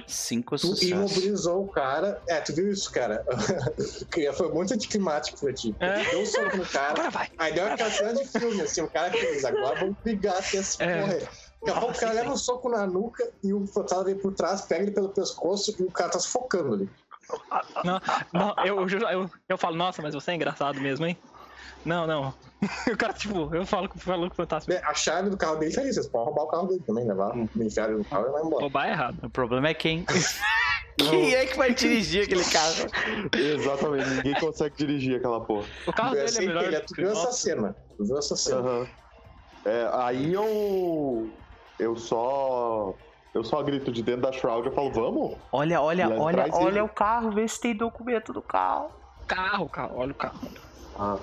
Cinco Tu sucessos. imobilizou o cara. É, tu viu isso, cara? Foi muito anticlimático pra ti. É. Deu um soco no cara, Agora vai. aí deu aquela cena de filme, assim, o cara fez, agora vamos brigar até se É. morrer. Daqui a pouco o cara leva um soco na nuca e o fantasma vem por trás, pega ele pelo pescoço e o cara tá sufocando ali. Não, não eu, eu, eu, eu falo, nossa, mas você é engraçado mesmo, hein? Não, não. O cara, tipo, eu falo, falo com o fantasma. A chave do carro dele tá ali, vocês podem roubar o carro dele também, levar, enfiar ele no carro e vai embora. Roubar é errado. O problema é quem. quem é que vai dirigir aquele carro? Exatamente, ninguém consegue dirigir aquela porra. O carro Eu dele é melhor. ele é- tu viu essa cena, tu viu essa cena. Aham. É, aí eu. Eu só. Eu só grito de dentro da Shroud eu falo, vamos? Olha, olha, Lá olha, olha sim. o carro, vê se tem documento do carro. Carro, carro, olha o carro. Ah.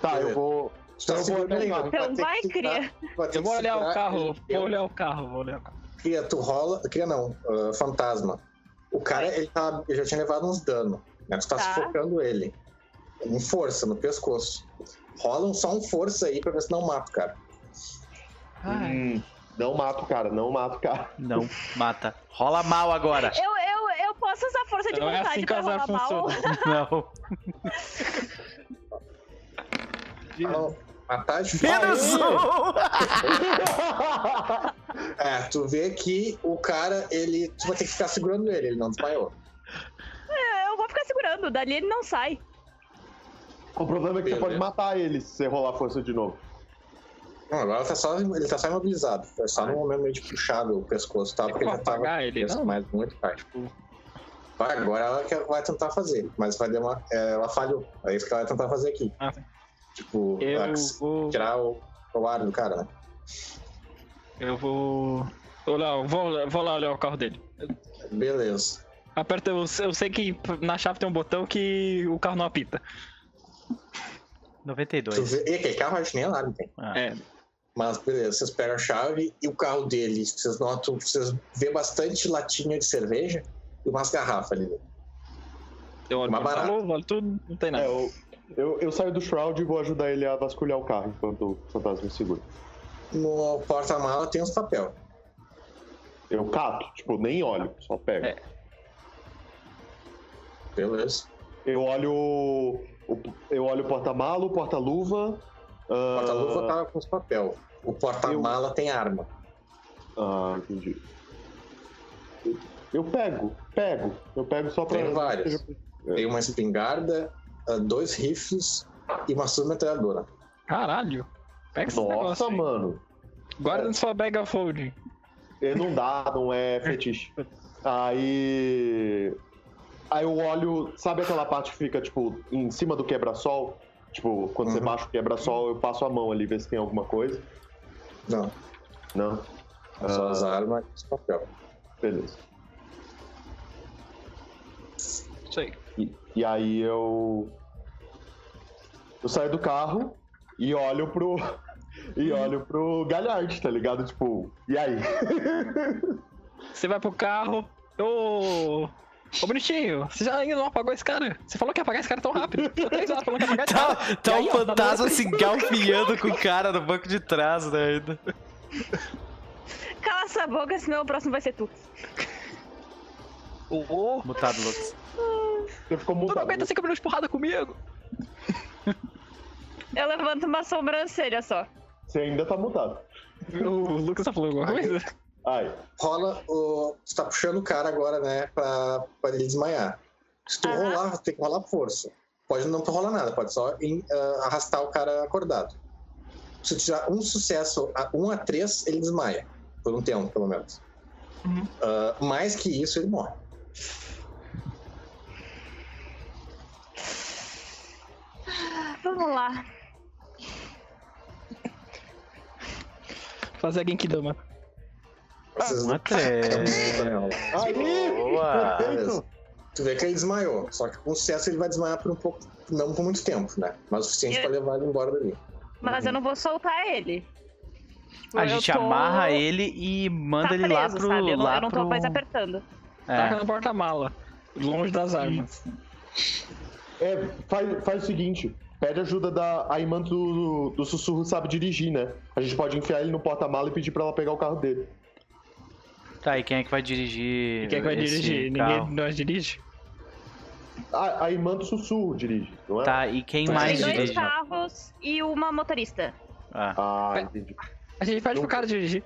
Tá, eu vou. Tá Eu vou olhar Então vai, cria. Eu vou olhar o carro, vou olhar o carro, vou olhar o carro. Cria, tu rola. Cria não, ah, fantasma. O cara, ele, tá, ele já tinha levado uns danos. Né? Tu tá, Tá. sufocando ele. Com força no pescoço. Rola um- só um força aí pra ver se não mata o cara. Ai, Hum, não mato o cara, não mato o cara. Não, mata. Rola mal agora. Eu, eu, eu posso usar força de Não é vontade assim que pra rolar mal. Não. Matar é. Menos um! É, tu vê que o cara, ele. Tu vai ter que ficar segurando ele, ele não desmaiou. Eu vou ficar segurando, dali ele não sai. O problema é que você Beleza. pode matar ele se você rolar força de novo. Não, agora tá só, ele tá só imobilizado. Foi só no momento meio de puxado o pescoço, tá? Porque ele já tava. ele, não? Mas muito tarde. Vai, agora ela vai tentar fazer, mas vai demorar. é, ela falhou. É isso que ela vai tentar fazer aqui. Ah, sim. Tipo, Eu vou. tirar o, o ar do cara, né? Eu vou. Vou lá, vou, vou lá olhar o carro dele. Beleza. Aperta, eu, eu sei que na chave tem um botão que o carro não apita. Tu 92. vê, e aquele carro acho que nem alarme tem. Ah. É, Mas beleza, vocês pegam a chave e o carro dele, vocês notam, vocês vê bastante latinha de cerveja e umas garrafas ali. eu olho Mais pro barato. valor, olho tudo, não tem É, nada. eu, eu, eu saio do Shroud e vou ajudar ele a vasculhar o carro enquanto o fantasma me segura. No porta-mala tem uns papel. Eu cato, tipo, nem olho, só pego. É. Beleza. Eu olho. o- eu olho o porta-malo, o porta-luva. O ah, porta-luva tá com os papel. O porta-mala tem arma. Ah, entendi. Eu- Eu pego, pego. Eu pego só pra. Tem vários. Tem uma espingarda, dois rifles e uma submetralhadora. Caralho. Pega esse negócio. Nossa, aí. mano. Guarda na sua bag of holding. Ele não dá, não é fetiche. Aí. Aí eu olho. Sabe aquela parte que fica, tipo, em cima do quebra-sol? Tipo, quando você Uhum. baixa o quebra-sol, eu passo a mão ali, ver se tem alguma coisa. Não, Não? só Ah. as armas e os papel. Beleza. Isso aí. E, e aí eu. Eu saio do carro e olho pro. E olho pro Galhard, tá ligado? Tipo, e aí? Você vai pro carro. Ô. Ô bonitinho, você já ainda não apagou esse cara? Você falou que ia apagar esse cara tão rápido. Três horas falando que ia apagar esse Tá, cara. tá aí, um ó, tá fantasma se engalfinhando com o cara no banco de trás, né? Ainda. Cala essa boca, senão o próximo vai ser tu. Ô, ô, Mutado, Lucas. Você ficou Tu não mutado. aguenta 5 minutos de porrada comigo. Eu levanto uma sobrancelha só. Você ainda tá mutado. O Lucas tá falando alguma coisa? Ai. Rola o. Você tá puxando o cara agora, né? Pra, pra ele desmaiar. Se tu Aham. rolar, tem que rolar força. Pode não rolar nada, pode só em, ah, arrastar o cara acordado. Se tu tirar um sucesso, a- um a três, ele desmaia. Por um tempo, pelo menos. Uhum. Ah, mais que isso, ele morre. Lá. Fazer a Genkidama. Vocês Uma três. Aí! Boa. Perfeito! Tu vê que ele desmaiou. Só que com sucesso ele vai desmaiar por um pouco. Não por muito tempo, né? Mas o suficiente Eu- pra levar ele embora dali. Mas eu não vou soltar ele. A eu gente tô- amarra ele e manda tá ele lá preso, pro. sabe? Eu não, lá eu não tô pro... mais apertando. Taca É. no porta-mala. Longe das armas. É, faz, faz o seguinte: pede ajuda da. A irmã do, do sussurro sabe dirigir, né? A gente pode enfiar ele no porta-mala e pedir pra ela pegar o carro dele. Tá, e quem é que vai dirigir? Quem é que vai dirigir? carro? Ninguém de nós dirige? A, a irmã do sussurro dirige, não é? Tá, e quem Tem mais Tem dois dirige? carros e uma motorista. Ah. Ah, entendi. A gente pede pro cara dirigir.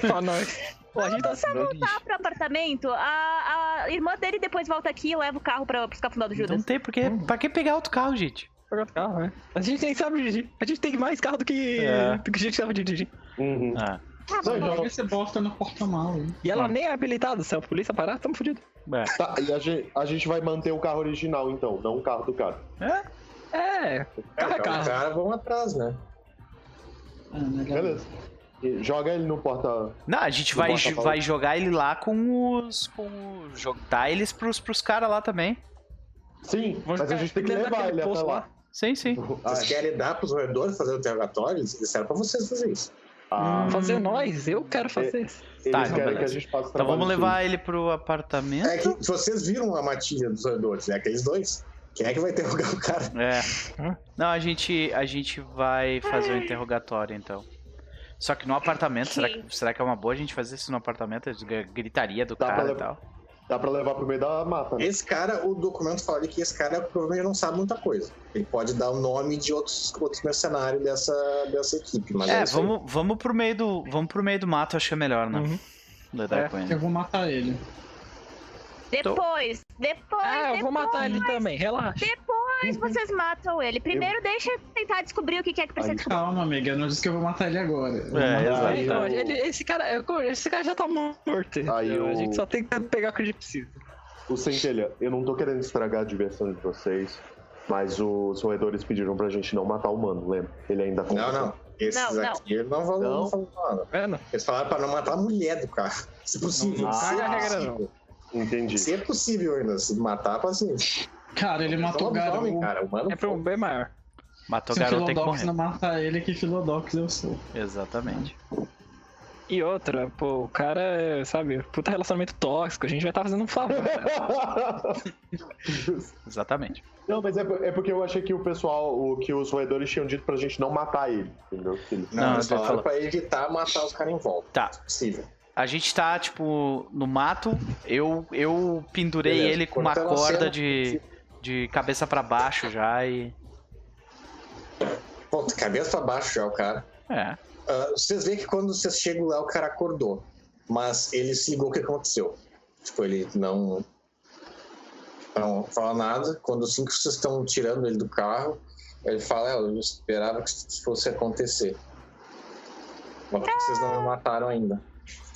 Só nós. Pô, a gente tá Tá pro apartamento, a, a irmã dele depois volta aqui e leva o carro pra, pros cafundados Não Judas. tem porque. Pra que pegar outro carro, gente? pegar outro carro, né? A gente nem sabe dirigir. A gente tem mais carro do que, É. do que a gente sabe dirigir. Uhum. Ah. Não, então, Joga esse bosta no porta-mala. hein? E ela Hum. nem é habilitada. Se a polícia parar, tamo fudido. É. tá, e a gente, a gente vai manter o carro original, então, não o carro do cara. É, carro é Então, carro. os caras vão atrás, né? Ah, legal. Beleza. Joga ele no porta. Não, a gente vai, vai jogar ele lá com os. com o jo- Dar eles pros, pros caras lá também. Sim, Vamos mas a gente tem que levar ele até lá. lá. Sim, sim. Vocês querem dar pros roedores fazer o interrogatório? Eles disseram pra vocês fazer isso. ah, Fazer nós, eu quero fazer isso. Tá, querem que a gente faça Então vamos levar ele pro apartamento. É que vocês viram a matilha dos roedores, é aqueles dois. Quem é que vai interrogar o cara? É. Não, a gente, a gente vai fazer o interrogatório então. Só que no apartamento, será que, será que é uma boa a gente fazer isso no apartamento? Gr- Gritaria do Dá cara e tal. Dá pra levar pro meio da mata. né? Esse cara, o documento fala que esse cara provavelmente não sabe muita coisa. Ele pode dar o nome de outros, outros mercenários dessa, dessa equipe. Mas É, aí. vamos, vamos pro meio do. Vamos pro meio do mato, acho que é melhor, né? Uhum. Lidar É, com ele. Eu vou matar ele. Depois, depois, Ah, eu vou depois, matar ele também, relaxa. depois vocês matam ele. Primeiro deixa eu tentar descobrir o que é que precisa Aí, descobrir. Calma, amiga, eu não disse que eu vou matar ele agora. Eu É, exato. ele. Não, ele- esse, cara, eu- esse cara já tá morto. Aí a o- gente só tem que pegar o que a gente precisa. O Centelha, eu não tô querendo estragar a diversão de vocês, mas os roedores pediram pra gente não matar o humano, lembra? Ele ainda Não, não. Esses Não, não. aqui eles não vão Não? não nada. Vendo? Eles falaram pra não matar a mulher do cara. Se possível. Não, não é a regra, possível. Entendi. Se é possível ainda. Se matar, assim. Cara, ele matou o garoto. cara. Humano, É pra um bem maior. Matou o Se o garoto tem que morrer. não matar ele, que Philodox eu sou. Exatamente. E outra, pô, o cara, é, sabe, puta relacionamento tóxico, a gente vai estar fazendo um favor. Exatamente. não, mas é, é porque eu achei que o pessoal, o que os roedores tinham dito pra gente não matar ele, entendeu? Ele- Não, Não, eles ele falaram falou. pra evitar matar os caras em volta. Tá. Se possível. A gente tá, tipo, no mato. Eu, eu pendurei Beleza. ele com uma Cortando a corda cena. de, de cabeça pra baixo já e. Pô, cabeça pra baixo já o cara. É. Ah, vocês veem que quando vocês chegam lá, o cara acordou. Mas ele se ligou o que aconteceu. Tipo, ele não. Não fala nada. Quando assim que vocês estão tirando ele do carro, ele fala: é, Eu esperava que isso fosse acontecer. Mas por que vocês não me mataram ainda?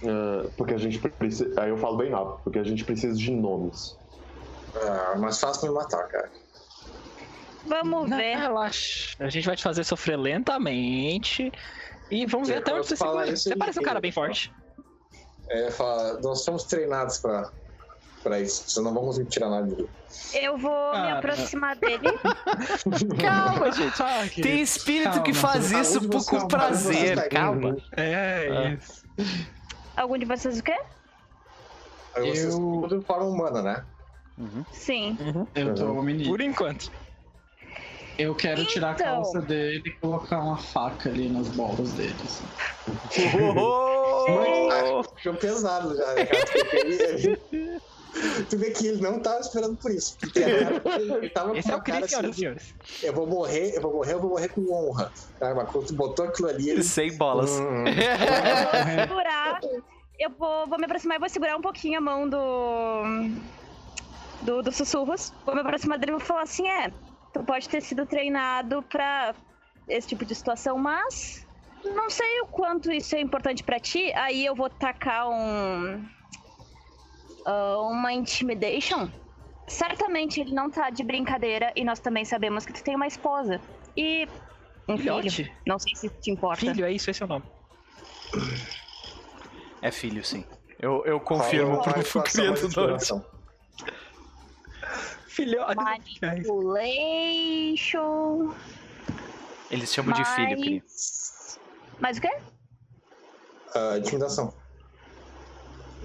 Ah, porque a gente precisa. Aí eu falo bem rápido, porque a gente precisa de nomes. Ah, mais fácil me matar, cara. Vamos Não, ver. relaxa. A gente vai te fazer sofrer lentamente. E vamos ver Eu até onde você segura. Você parece um cara bem forte. É, fala, nós somos treinados pra, pra isso. Vocês não vão conseguir tirar nada de mim. Eu vou me Cara. aproximar dele. Calma, gente. Ah, Tem espírito que Calma, faz você- isso por- com aonde prazer. Calma. indo? É, Ah. isso. Algum de vocês o quê? Aí vocês Eu- tudo de forma humana, né? Uhum. Sim. Eu tô menino. Por enquanto. Eu quero tirar a Então. calça dele e colocar uma faca ali nas bolas dele. assim. Oh! Ficou pesado já, né, cara? Tu vê que ele não tava esperando por isso. Porque ele tava com Esse é o cara e assim, senhores. eu vou morrer, eu vou morrer, eu vou morrer com honra. Tá? Mas quando tu botou aquilo ali, ele... Sem bolas. Hum, Eu vou segurar. Eu vou, vou me aproximar e vou segurar um pouquinho a mão do. Do, dos sussurros. Vou me aproximar dele e vou falar assim: é, tu pode ter sido treinado pra esse tipo de situação, mas. Não sei o quanto isso é importante pra ti. Aí eu vou tacar um. ah, uma intimidation. Certamente ele não tá de brincadeira e nós também sabemos que tu tem uma esposa. E. Um filho. Filhote. Não sei se te importa. Filho, é isso, esse é o nome. É filho, sim. Eu, eu confirmo pro, pro criador. Filhote. Manipulation. Eles chamam de filho, cria. Mais... O quê? Ah, intimidação.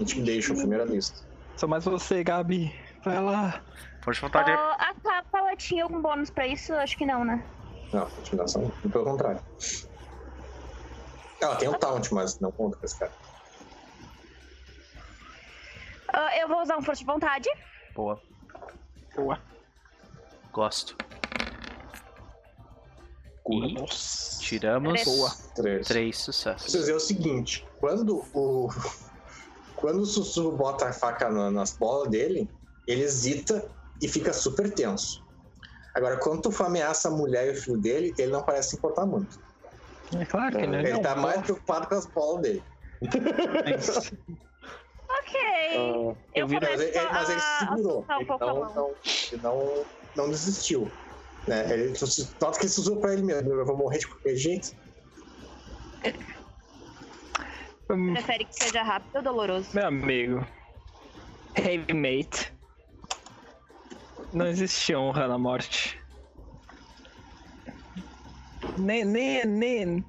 Intimidation, primeira lista. Só mais você, Gabi. Vai lá. Pode faltar de. Ah, a capa, ela tinha algum bônus pra isso? Acho que não, né? Não, intimidação, pelo contrário. Ela tem um taunt, mas não conta com esse cara. Ah, eu vou usar um força de vontade. Boa. Boa. Gosto. E Nossa. tiramos Boa. Três. três sucessos. Vocês veem o seguinte, quando o. Quando o sussurro bota a faca na- nas bolas dele, ele hesita e fica super tenso. Agora, quando tu ameaça a mulher e o filho dele, ele não parece se importar muito. É claro que ele Ele não. tá mais preocupado com as bolas dele. Ok. Ah, eu eu vi- começo Mas ele, mas ele segurou. um Ele não, não, ele não, não desistiu. Né? Ele, nota que ele sussurrou pra ele mesmo. Eu vou morrer de qualquer jeito. Prefere que seja rápido ou doloroso? Meu amigo. Hey, mate. Não existe honra na morte. Nem, nem, nem.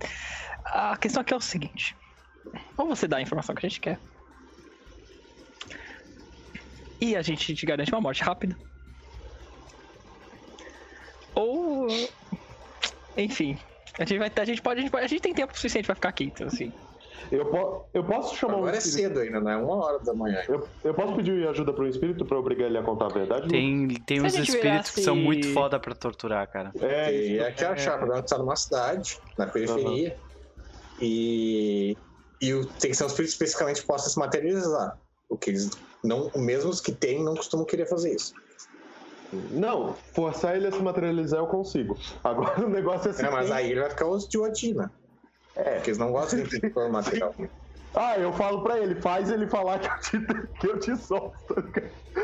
A questão aqui é o seguinte: ou você dá a informação que a gente quer, e a gente te garante uma morte rápida, ou. Enfim, a gente, vai, a gente pode. A gente, pode- a gente tem tempo suficiente pra ficar aqui, então assim. Eu, po- eu posso chamar Agora um é espírito? cedo ainda, não é uma hora da manhã. Eu, eu posso pedir ajuda para um espírito para obrigar ele a contar a verdade? Tem, tem a uns espíritos que são muito foda pra torturar, cara. É, E isso. é que a chave, agora tu tá numa cidade, na periferia, e, e o- tem que ser um espírito especificamente que possa se materializar. O que eles não, mesmo os que têm não costumam querer fazer isso. Não, forçar ele a se materializar eu consigo. Agora o negócio é se É, mas tem- aí ele vai ficar os Otina. É, porque eles não gostam de ter material. Ah, eu falo pra ele, faz ele falar que eu te, que eu te solto.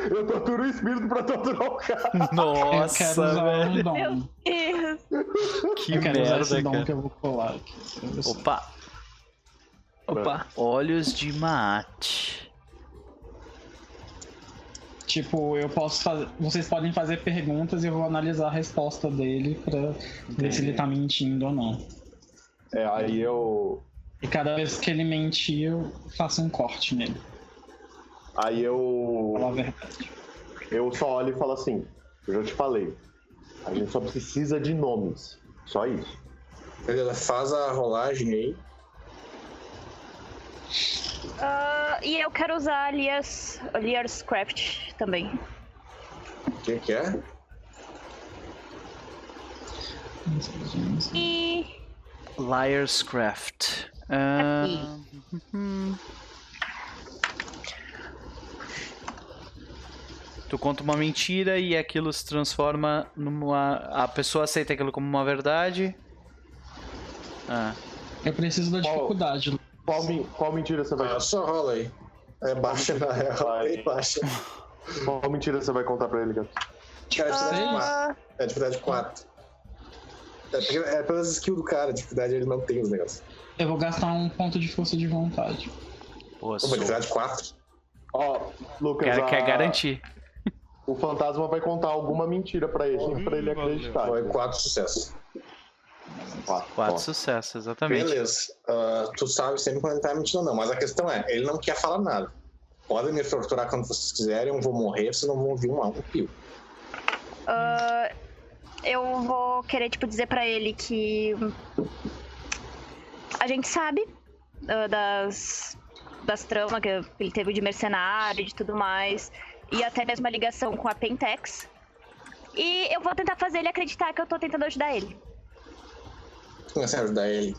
Eu torturo o espírito pra torturar o cara. eu quero Nossa, usar um velho. Deus. Que eu quero usar merda, esse dom cara. que eu vou colar aqui. Opa, Opa. olhos de mate. Tipo, eu posso fazer. Vocês podem fazer perguntas e eu vou analisar a resposta dele pra ver se ele tá mentindo ou não. É, aí eu. E cada vez que ele mentir, eu faço um corte nele. Aí Falar a eu. verdade. Eu só olho e falo assim, eu já te falei. A gente só precisa de nomes. Só isso. Beleza, faz a rolagem aí. Ah, e eu quero usar Lias, Liars Craft também. O que, que é? E. Liar's Craft. Ah. Tu conta uma mentira e aquilo se transforma numa. A pessoa aceita aquilo como uma verdade. Ah, Eu preciso da dificuldade. Qual, qual mentira você vai Ah, só rola aí. É baixa, na real. É baixa. Qual mentira você vai contar pra ele, Gato? Cara, dificuldade Seis? 4. É dificuldade 4. É, porque- é pelas skills do cara, dificuldade ele não tem os negócios. Eu vou gastar um ponto de força de vontade. pô, dificuldade 4. Ó, Lucas, quer, a- quer garantir. o fantasma vai contar alguma mentira pra ele, pra ele acreditar. Foi 4 sucessos. Quatro. Quatro sucessos, exatamente. Beleza. Ah, tu sabe sempre quando ele tá mentindo ou não, mas a questão é, ele não quer falar nada. Podem me torturar quando vocês quiserem, eu vou morrer, vocês não vão ouvir um, um pio. ah, eu vou querer, tipo, dizer pra ele que. A gente sabe ah, das, das tramas que ele teve de mercenário e de tudo mais. E até mesmo a ligação com a Pentex. E eu vou tentar fazer ele acreditar que eu tô tentando ajudar ele. Como assim ajudar ele?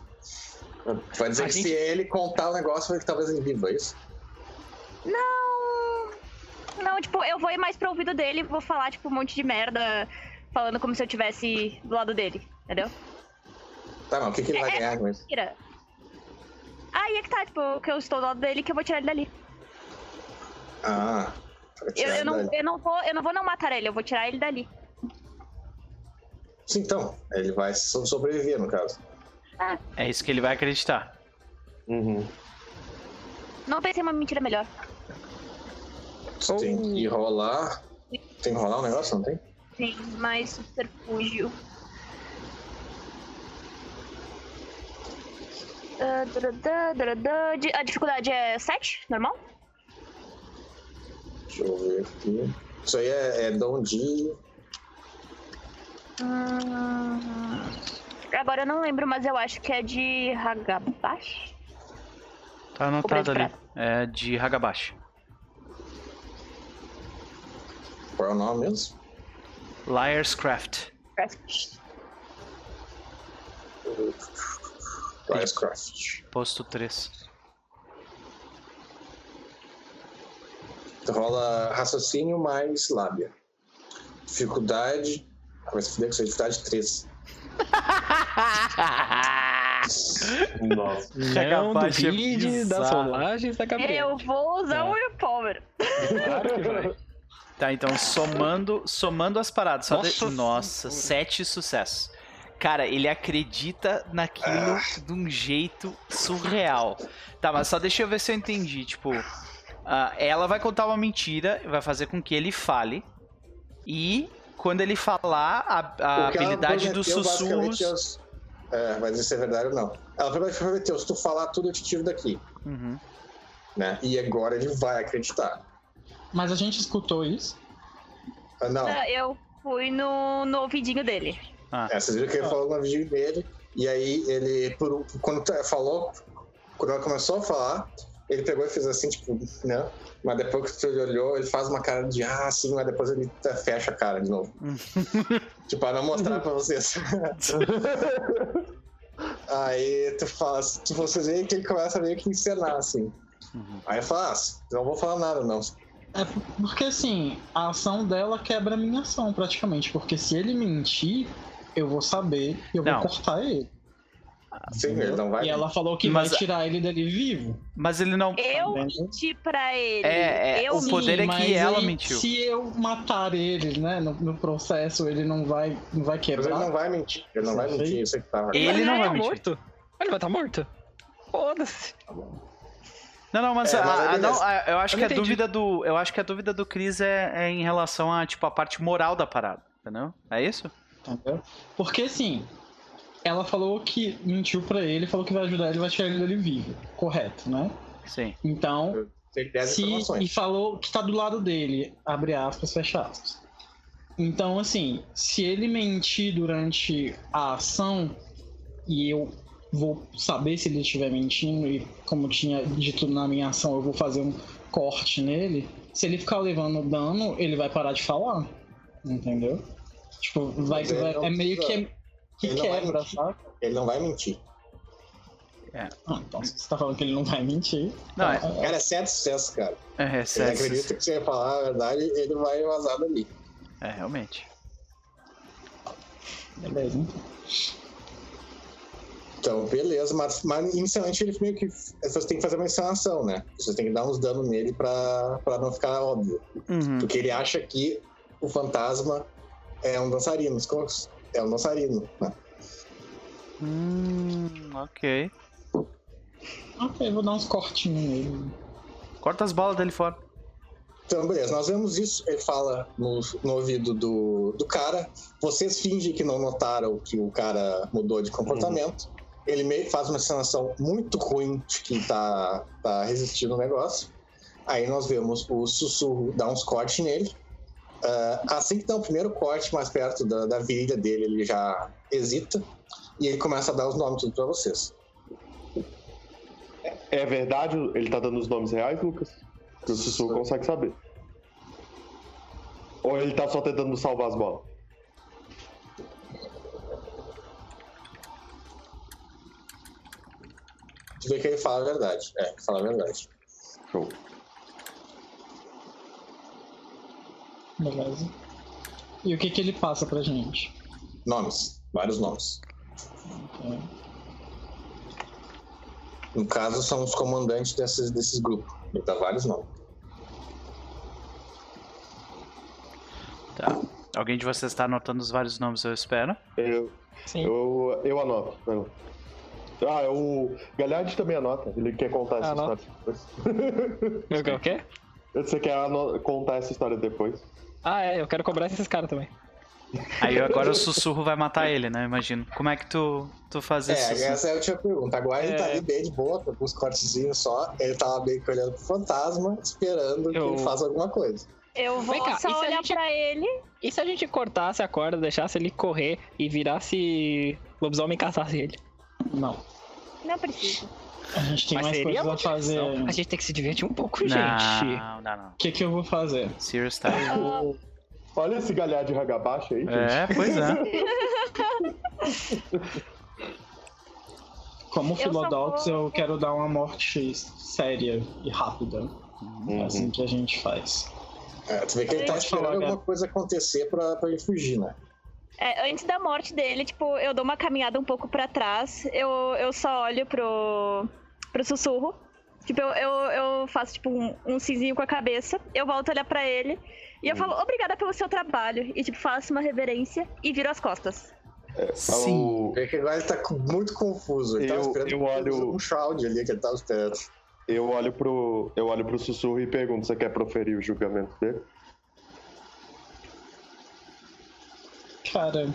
Vai dizer A que gente- se ele contar o negócio, ele talvez ele viva, é isso? Não. Não, tipo, eu vou ir mais pro ouvido dele e vou falar, tipo, um monte de merda, falando como se eu tivesse do lado dele, entendeu? Tá, mas o que, que ele vai ganhar com isso? Mentira. Aí é que tá, tipo, que eu estou do lado dele que eu vou tirar ele dali. Ah, Eu, eu, não, eu, não vou, eu não vou não matar ele, eu vou tirar ele dali. Sim, então, ele vai so- sobreviver, no caso. É isso que ele vai acreditar. Uhum. Não pensei em uma mentira melhor. Tu tem que rolar. Tem que rolar um negócio, não tem? Tem mais subterfúgio. Ah, A dificuldade é 7, normal? Deixa eu ver aqui. Isso aí é, é dom de. Hum, Agora eu não lembro, mas eu acho que é de Hagabash. Tá anotado ali. É de Hagabashi. Qual é o nome mesmo? Liar's Craft. Wisecraft. Posto 3. Tu rola raciocínio mais lábia. Dificuldade. Ah, aí, dificuldade 3. Nossa. Não é duvide das rolagens da Gabriela. Eu vou usar o Willpower. Claro que vai. Tá, então somando, somando as paradas. Só Nossa de... Nossa sete sucessos. Cara, ele acredita naquilo de um jeito surreal. Tá, mas só deixa eu ver se eu entendi. Tipo, ah, ela vai contar uma mentira, vai fazer com que ele fale. E quando ele falar, a, a habilidade dos sussurros. é os- É, mas isso é verdade ou não. Ela prometeu, se tu falar tudo, eu te tiro daqui. Uhum. Né? E agora ele vai acreditar. Mas a gente escutou isso. Ah, Não, Ah, Eu fui no, no ouvidinho dele. É, vocês viram que ele falou no vídeo dele, e aí ele, por, quando falou, quando ela começou a falar, ele pegou e fez assim, tipo, né? Mas depois que tu olhou, ele faz uma cara de ah, sim, mas depois ele fecha a cara de novo. tipo, pra não mostrar pra vocês. aí tu fala, tu, vocês veem que ele começa meio que encenar, assim. Aí fala, ah, não vou falar nada, não. É porque assim, a ação dela quebra a minha ação praticamente. Porque se ele mentir, eu vou saber e eu Não. vou cortar ele. Sim, ele não vai. E ela falou que Mas- vai tirar ele dali vivo. Mas ele não. Eu Entendeu? menti pra ele. É, é, eu o poder é Sim, que mas ela aí, mentiu. Se eu matar ele, né, no, no processo, ele não vai, não vai Mas quebrar. ele não vai mentir, ele não vai Sim. mentir, isso é que tá. Ele Mas não vai tá mentir. morto. Ele vai estar morto. Foda-se. Não, não, mas, É, mas a- não, a- eu acho Eu que a dúvida do, eu acho que a dúvida do Chris é, é em relação a tipo a parte moral da parada, entendeu? É isso? Entendeu? Porque assim, ela falou que mentiu pra ele, falou que vai ajudar ele, vai tirar ele dali vivo. Correto, né? Sim. Então, Tem 10 se, e falou que tá do lado dele, abre aspas, fecha aspas. Então, assim, se ele mentir durante a ação e eu vou saber se ele estiver mentindo e como tinha dito na minha ação, eu vou fazer um corte nele, se ele ficar levando dano, ele vai parar de falar. Entendeu? Tipo, vai, ele vai- é meio que, precisa- que ele não vai quebra, mentir. sabe? Ele não vai mentir. Ah, então se você tá falando que ele não vai mentir. Não, é- então, Cara, é certo sucesso, cara. É, é, Ele sério, acredita que se ele falar a verdade, ele vai vazar dali. é realmente. Beleza, então. Então, beleza, mas, mas inicialmente ele meio que. Você tem que fazer uma encenação, né? Você tem que dar uns danos nele pra, pra não ficar óbvio. Uhum. Porque ele acha que o fantasma é um dançarino. É um dançarino, né? Hum, ok. Ok, vou dar uns cortinhos nele. Corta as bolas dele fora. Então, beleza, nós vemos isso. Ele fala no, no ouvido do, do cara. Vocês fingem que não notaram que o cara mudou de comportamento. Ele meio faz uma encenação muito ruim de que tá, tá resistindo ao negócio. Aí nós vemos o sussurro dar uns cortes nele. Ah, assim que dá o primeiro corte mais perto da, da virilha dele, ele já hesita. E ele começa a dar os nomes tudo pra vocês. É verdade? Ele tá dando os nomes reais, Lucas? Que o Sussurro consegue saber. Ou ele tá só tentando salvar as bolas? Tu vê que ele fala a verdade. É, fala a verdade. Show. Beleza. E o que que ele passa pra gente? Nomes. Vários nomes. É. No caso, são os comandantes desses, desses grupos. Ele dá vários nomes. Tá. Alguém de vocês tá anotando os vários nomes, eu espero. Eu, Sim. eu, eu anoto. Eu- Ah, o Galhardi também anota. Ele quer contar essa Anota. história depois. Eu quero o quê? Você quer contar essa história depois? Ah, é, eu quero cobrar esses caras também. Aí agora o sussurro vai matar ele, né? Imagino. Como é que tu, tu faz É, isso? essa é a última pergunta. Agora ele tá É. ali bem de boa, com alguns cortezinhos só. Ele tava meio que olhando pro fantasma, esperando que Eu- ele faça alguma coisa. Eu vou cá, só olhar gente- pra ele. E se a gente cortasse a corda, deixasse ele correr e virasse lobisomem e caçasse ele? Não. Não precisa. A gente tem Mas mais coisas a fazer. A gente tem que se divertir um pouco, gente. Não, não, não. O que que eu vou fazer? Serious time. Ah, Olha esse Galhardi ragabaixo aí, gente. É, pois é. Como Eu só Philodox, vou- eu quero dar uma morte séria e rápida. Uhum. É assim que a gente faz. É, tu vê que ele tá Pode esperando alguma coisa acontecer pra, pra ele fugir, né? É, antes da morte dele, tipo, eu dou uma caminhada um pouco pra trás. Eu, eu só olho pro, pro sussurro. Tipo, eu, eu, eu faço, tipo, um, um cinzinho com a cabeça. Eu volto a olhar pra ele. E eu falo, obrigada pelo seu trabalho. E, tipo, faço uma reverência e viro as costas. Sim. É que agora ele tá muito confuso. Ele tava Eu- esperando eu olho- um shroud ali que ele tava esperando. Eu olho pro, eu olho pro sussurro e pergunto: você quer proferir o julgamento dele? Cara,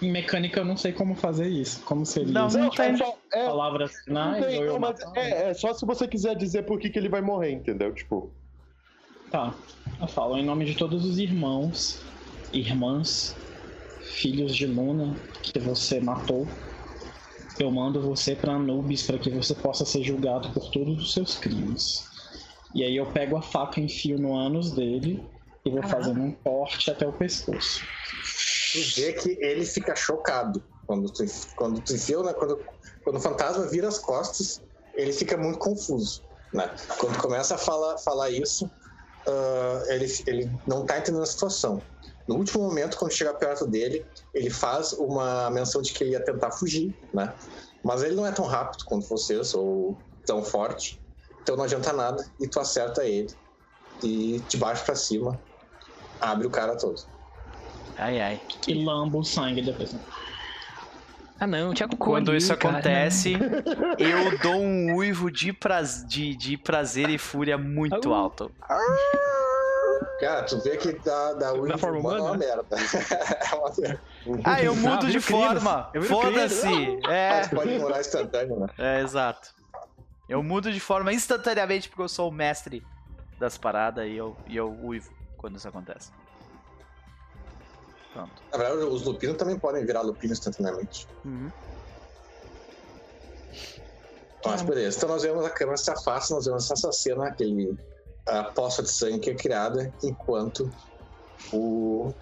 em mecânica eu não sei como fazer isso. Como seria? Não, isso? não tem. é só, é, Palavras não finais tem, ou eu não, mas é, é só se você quiser dizer por que, que ele vai morrer, entendeu? Tipo, Tá. Eu falo em nome de todos os irmãos, irmãs, filhos de Luna que você matou. Eu mando você pra Anubis para que você possa ser julgado por todos os seus crimes. E aí eu pego a faca e enfio no ânus dele e vou fazendo um corte até o pescoço. Tu vê que ele fica chocado quando tu, quando tu enfia, né? Quando, quando o fantasma vira as costas, ele fica muito confuso. Né? Quando começa a falar, falar isso, ah, ele, ele não tá entendendo a situação. No último momento, quando chega perto dele, ele faz uma menção de que ele ia tentar fugir, né? Mas ele não é tão rápido quanto vocês, ou tão forte. Então não adianta nada, e tu acerta ele. E de baixo pra cima, abre o cara todo. Ai, ai. E lambo o sangue depois. Ah, não, tinha cocô Quando ali, isso cara, acontece, eu dou um uivo de, praz... de, de prazer e fúria muito Au. alto. Cara, tu vê que da, da Wii forma humana é uma merda. é uma merda. Ah, eu mudo Ah, de viro crinos. forma. Foda-se. É, Mas pode ignorar instantâneo, né? é, exato. Eu mudo de forma instantaneamente porque eu sou o mestre das paradas e eu, e eu uivo quando isso acontece. Pronto. Na verdade, os lupinos também podem virar lupino instantaneamente. Uhum. Mas beleza, então nós vemos a câmera se afasta, nós vemos essa cena, aquele a poça de sangue que é criada enquanto o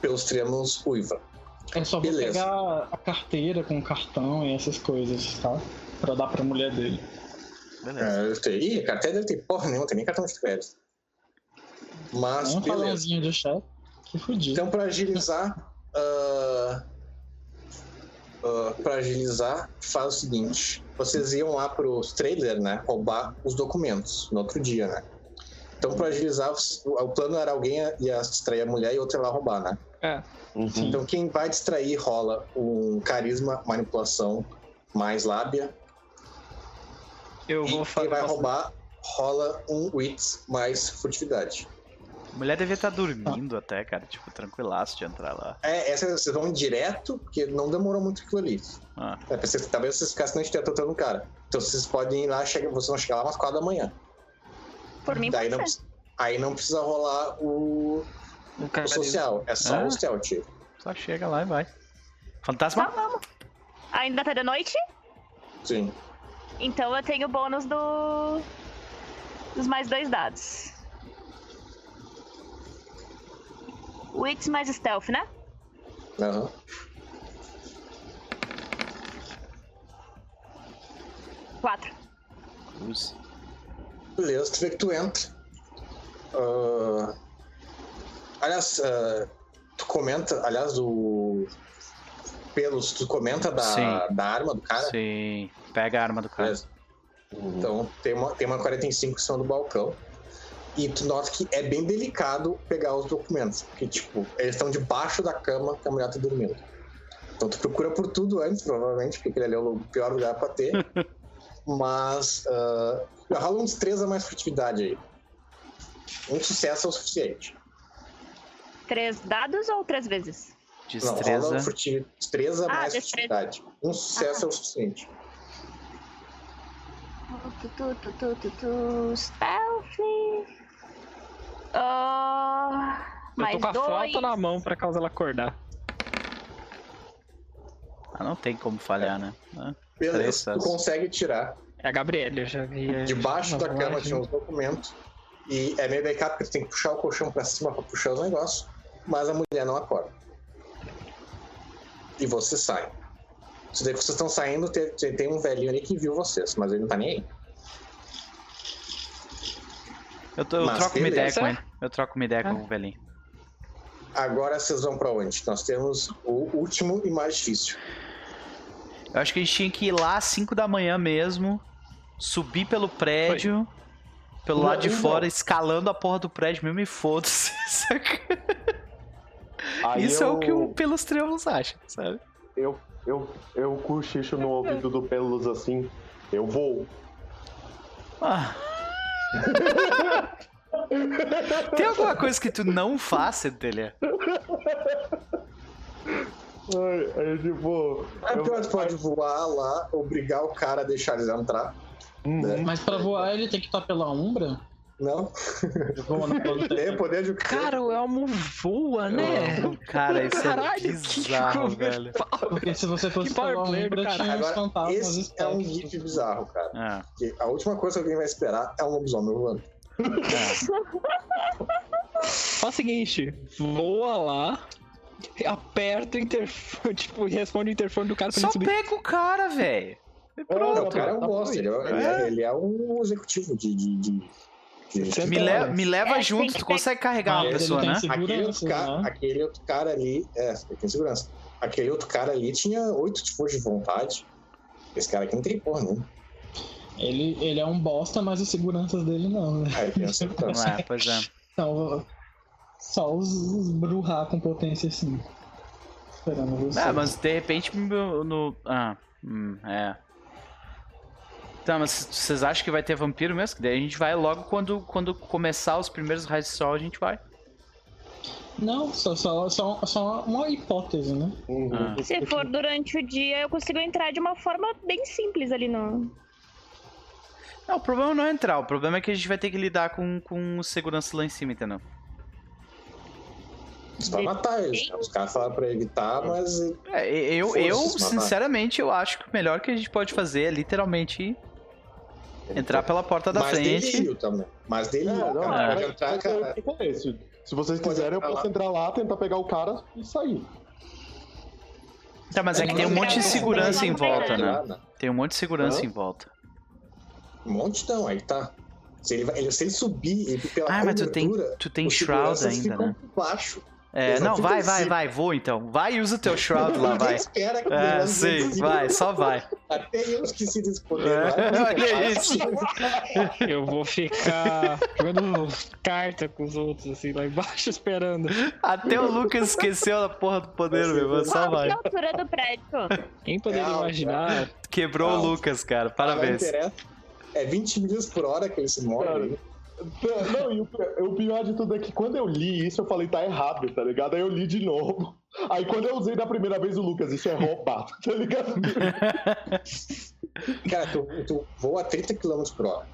pelos tremos uiva. Eu só vou Beleza. pegar a carteira com o cartão e essas coisas, tá? Pra dar pra mulher dele. Beleza. É, eu tenho, ih, a carteira dele tem porra nenhuma, tem nem cartão de crédito. Mas um beleza. de chefe. Fudido. Então, para agilizar, ah, ah, para agilizar, faz o seguinte: vocês iam lá pros trailers, né? Roubar os documentos no outro dia, né? Então, para agilizar, o plano era alguém ia distrair a mulher e outro ia lá roubar, né? É. Sim. Então, quem vai distrair rola um carisma, manipulação mais lábia. Eu E vou quem fazer. vai roubar rola um wits mais furtividade. A mulher devia estar dormindo até, cara. Tipo, tranquilaço de entrar lá. É, essa vocês vão direto, porque não demorou muito aquilo ali. Ah, É, vocês, talvez vocês ficassem na esteira tratando o cara. Então vocês podem ir lá, chega, vocês vão chegar lá umas 4 da manhã. Por mim, Daí não, aí não precisa rolar o, o cara social, é só Ah. o stealth. só chega lá e vai. Fantasma? Então vamos. Ainda tá de noite? Sim. Então eu tenho o bônus do. dos mais dois dados. Wits mais stealth, né? Aham. Quatro. Cruz. Beleza, tu vê que tu entra. Ah, aliás, ah, tu comenta, aliás, o. Pelos, tu comenta da, Sim. da arma do cara? Sim. Pega a arma do cara. Beleza. Então tem uma, tem uma 45 em cima do balcão. E tu nota que é bem delicado pegar os documentos. Porque, tipo, eles estão debaixo da cama que a mulher tá dormindo. Então tu procura por tudo antes, provavelmente, porque aquele ali é o pior lugar pra ter. Mas uh, rola um destreza mais furtividade aí. Um sucesso é o suficiente. Três dados ou três vezes? Não, rola Destreza. furti- destreza Ah, mais destreza. furtividade. Um sucesso é o suficiente. Tu, tu, tu, tu, tu, tu, stealth. Ah, Eu mais tô com a dois. foto na mão pra caso ela acordar. Ah, não tem como falhar, né? Ah, Três Beleza, tu sucessos. consegue tirar É a Gabriela, eu já vi. é, Debaixo da cama tinha uns documentos. E é meio backup porque tu tem que puxar o colchão pra cima pra puxar os negócios. Mas a mulher não acorda. E você sai. Isso daí que vocês estão saindo, tem, tem- tem um velhinho ali que viu vocês, mas ele não tá nem aí. Eu, tô- eu troco uma ideia com ele. Eu troco uma ideia Ah. com o velhinho. Agora vocês vão pra onde? Nós temos o último e mais difícil. Eu acho que a gente tinha que ir lá às 5 da manhã mesmo, subir pelo prédio, pelo Não, lado de não. fora, escalando a porra do prédio mesmo e foda-se. Isso é o eu- que o Pelos Trevos acha, sabe? eu, eu, eu cochicho no ouvido do Pelos assim. Eu vou. Ah. Tem alguma coisa que tu não faz, Centelha? Ai, aí, tipo. É eu- pior, tu pode voar lá, obrigar o cara a deixar eles entrar. Uhum. Mas pra voar ele tem que estar pela Umbra? Não? Tem o poder de Cara, o Elmo voa, né? Cara, isso Caralho, é bizarro, que velho. Porque se você fosse do Umbra, caralho. tinha Agora, fantasmas esse é um gif bizarro, cara. Ah, Porque a última coisa que alguém vai esperar é um lobisomem voando. Faz o seguinte, voa lá, aperta o interfone, tipo, responde o interfone do cara pra Só ele subir. pega o cara, velho. É, Pronto. Não, o cara é um tá bosta, ele é, ele é- ele é um executivo de. de, de, de- Me, le- me leva É, junto, tu consegue carregar uma Mas pessoa, né? Aquele outro, cara, né? aquele outro cara ali. É, tem segurança. Aquele outro cara ali tinha oito de força de vontade. Esse cara aqui não tem porra nenhuma. Ele, ele é um bosta, mas os seguranças dele não, né? Ah, ele tem segurança. É, pois é. Então, só os, os Bruhá com potência assim. Esperando você. Ah, mas de repente no. no- Ah, hum, é. Tá, mas vocês acham que vai ter vampiro mesmo? Que daí a gente vai logo quando, quando começar os primeiros raios de sol, a gente vai. Não, só, só, só, só uma hipótese, né? Uhum. Ah. Se for durante o dia, eu consigo entrar de uma forma bem simples ali no. Não, o problema não é entrar, o problema é que a gente vai ter que lidar com, com segurança lá em cima, entendeu? Você vai matar eles. né? Os caras falaram pra evitar, mas. É, eu, eu sinceramente, eu acho que o melhor que a gente pode fazer é literalmente entrar pela porta da mas frente. delírio também. Mas É, delírio. não, cara. é. Entrar, mas é cara. Se, se vocês quiserem, eu posso entrar lá, tentar pegar o cara e sair. Tá, mas é que tem um monte de segurança em volta, né? Tem um monte de segurança Hã? em volta. Um monte não, aí tá. Se ele, vai- ele- se ele subir e pela Ah, mas tu tem, cobertura, tu tem Shroud ainda, né? baixo. É, não vai, vai, vai, voa então. Vai e usa o teu Shroud lá, vai. espera que o É, sim, vença. vai, só vai. Até eu esqueci desse poder. É, lá. olha isso. Eu vou ficar jogando carta com os outros, assim, lá embaixo, esperando. Até o Lucas esqueceu a porra do poder, meu, só Qual que vai. é a altura do prédio? Quem poderia É alto, imaginar? Quebrou o Alto. Lucas, cara, Não parabéns. interessa. É 20 milhas por hora que ele se move. Não, e o, o pior de tudo é que quando eu li isso, eu falei, tá errado, tá ligado? Aí eu li de novo. Aí quando eu usei da primeira vez o Lucas, isso é roubado, tá ligado? Cara, tu, tu voa a 30 km por hora.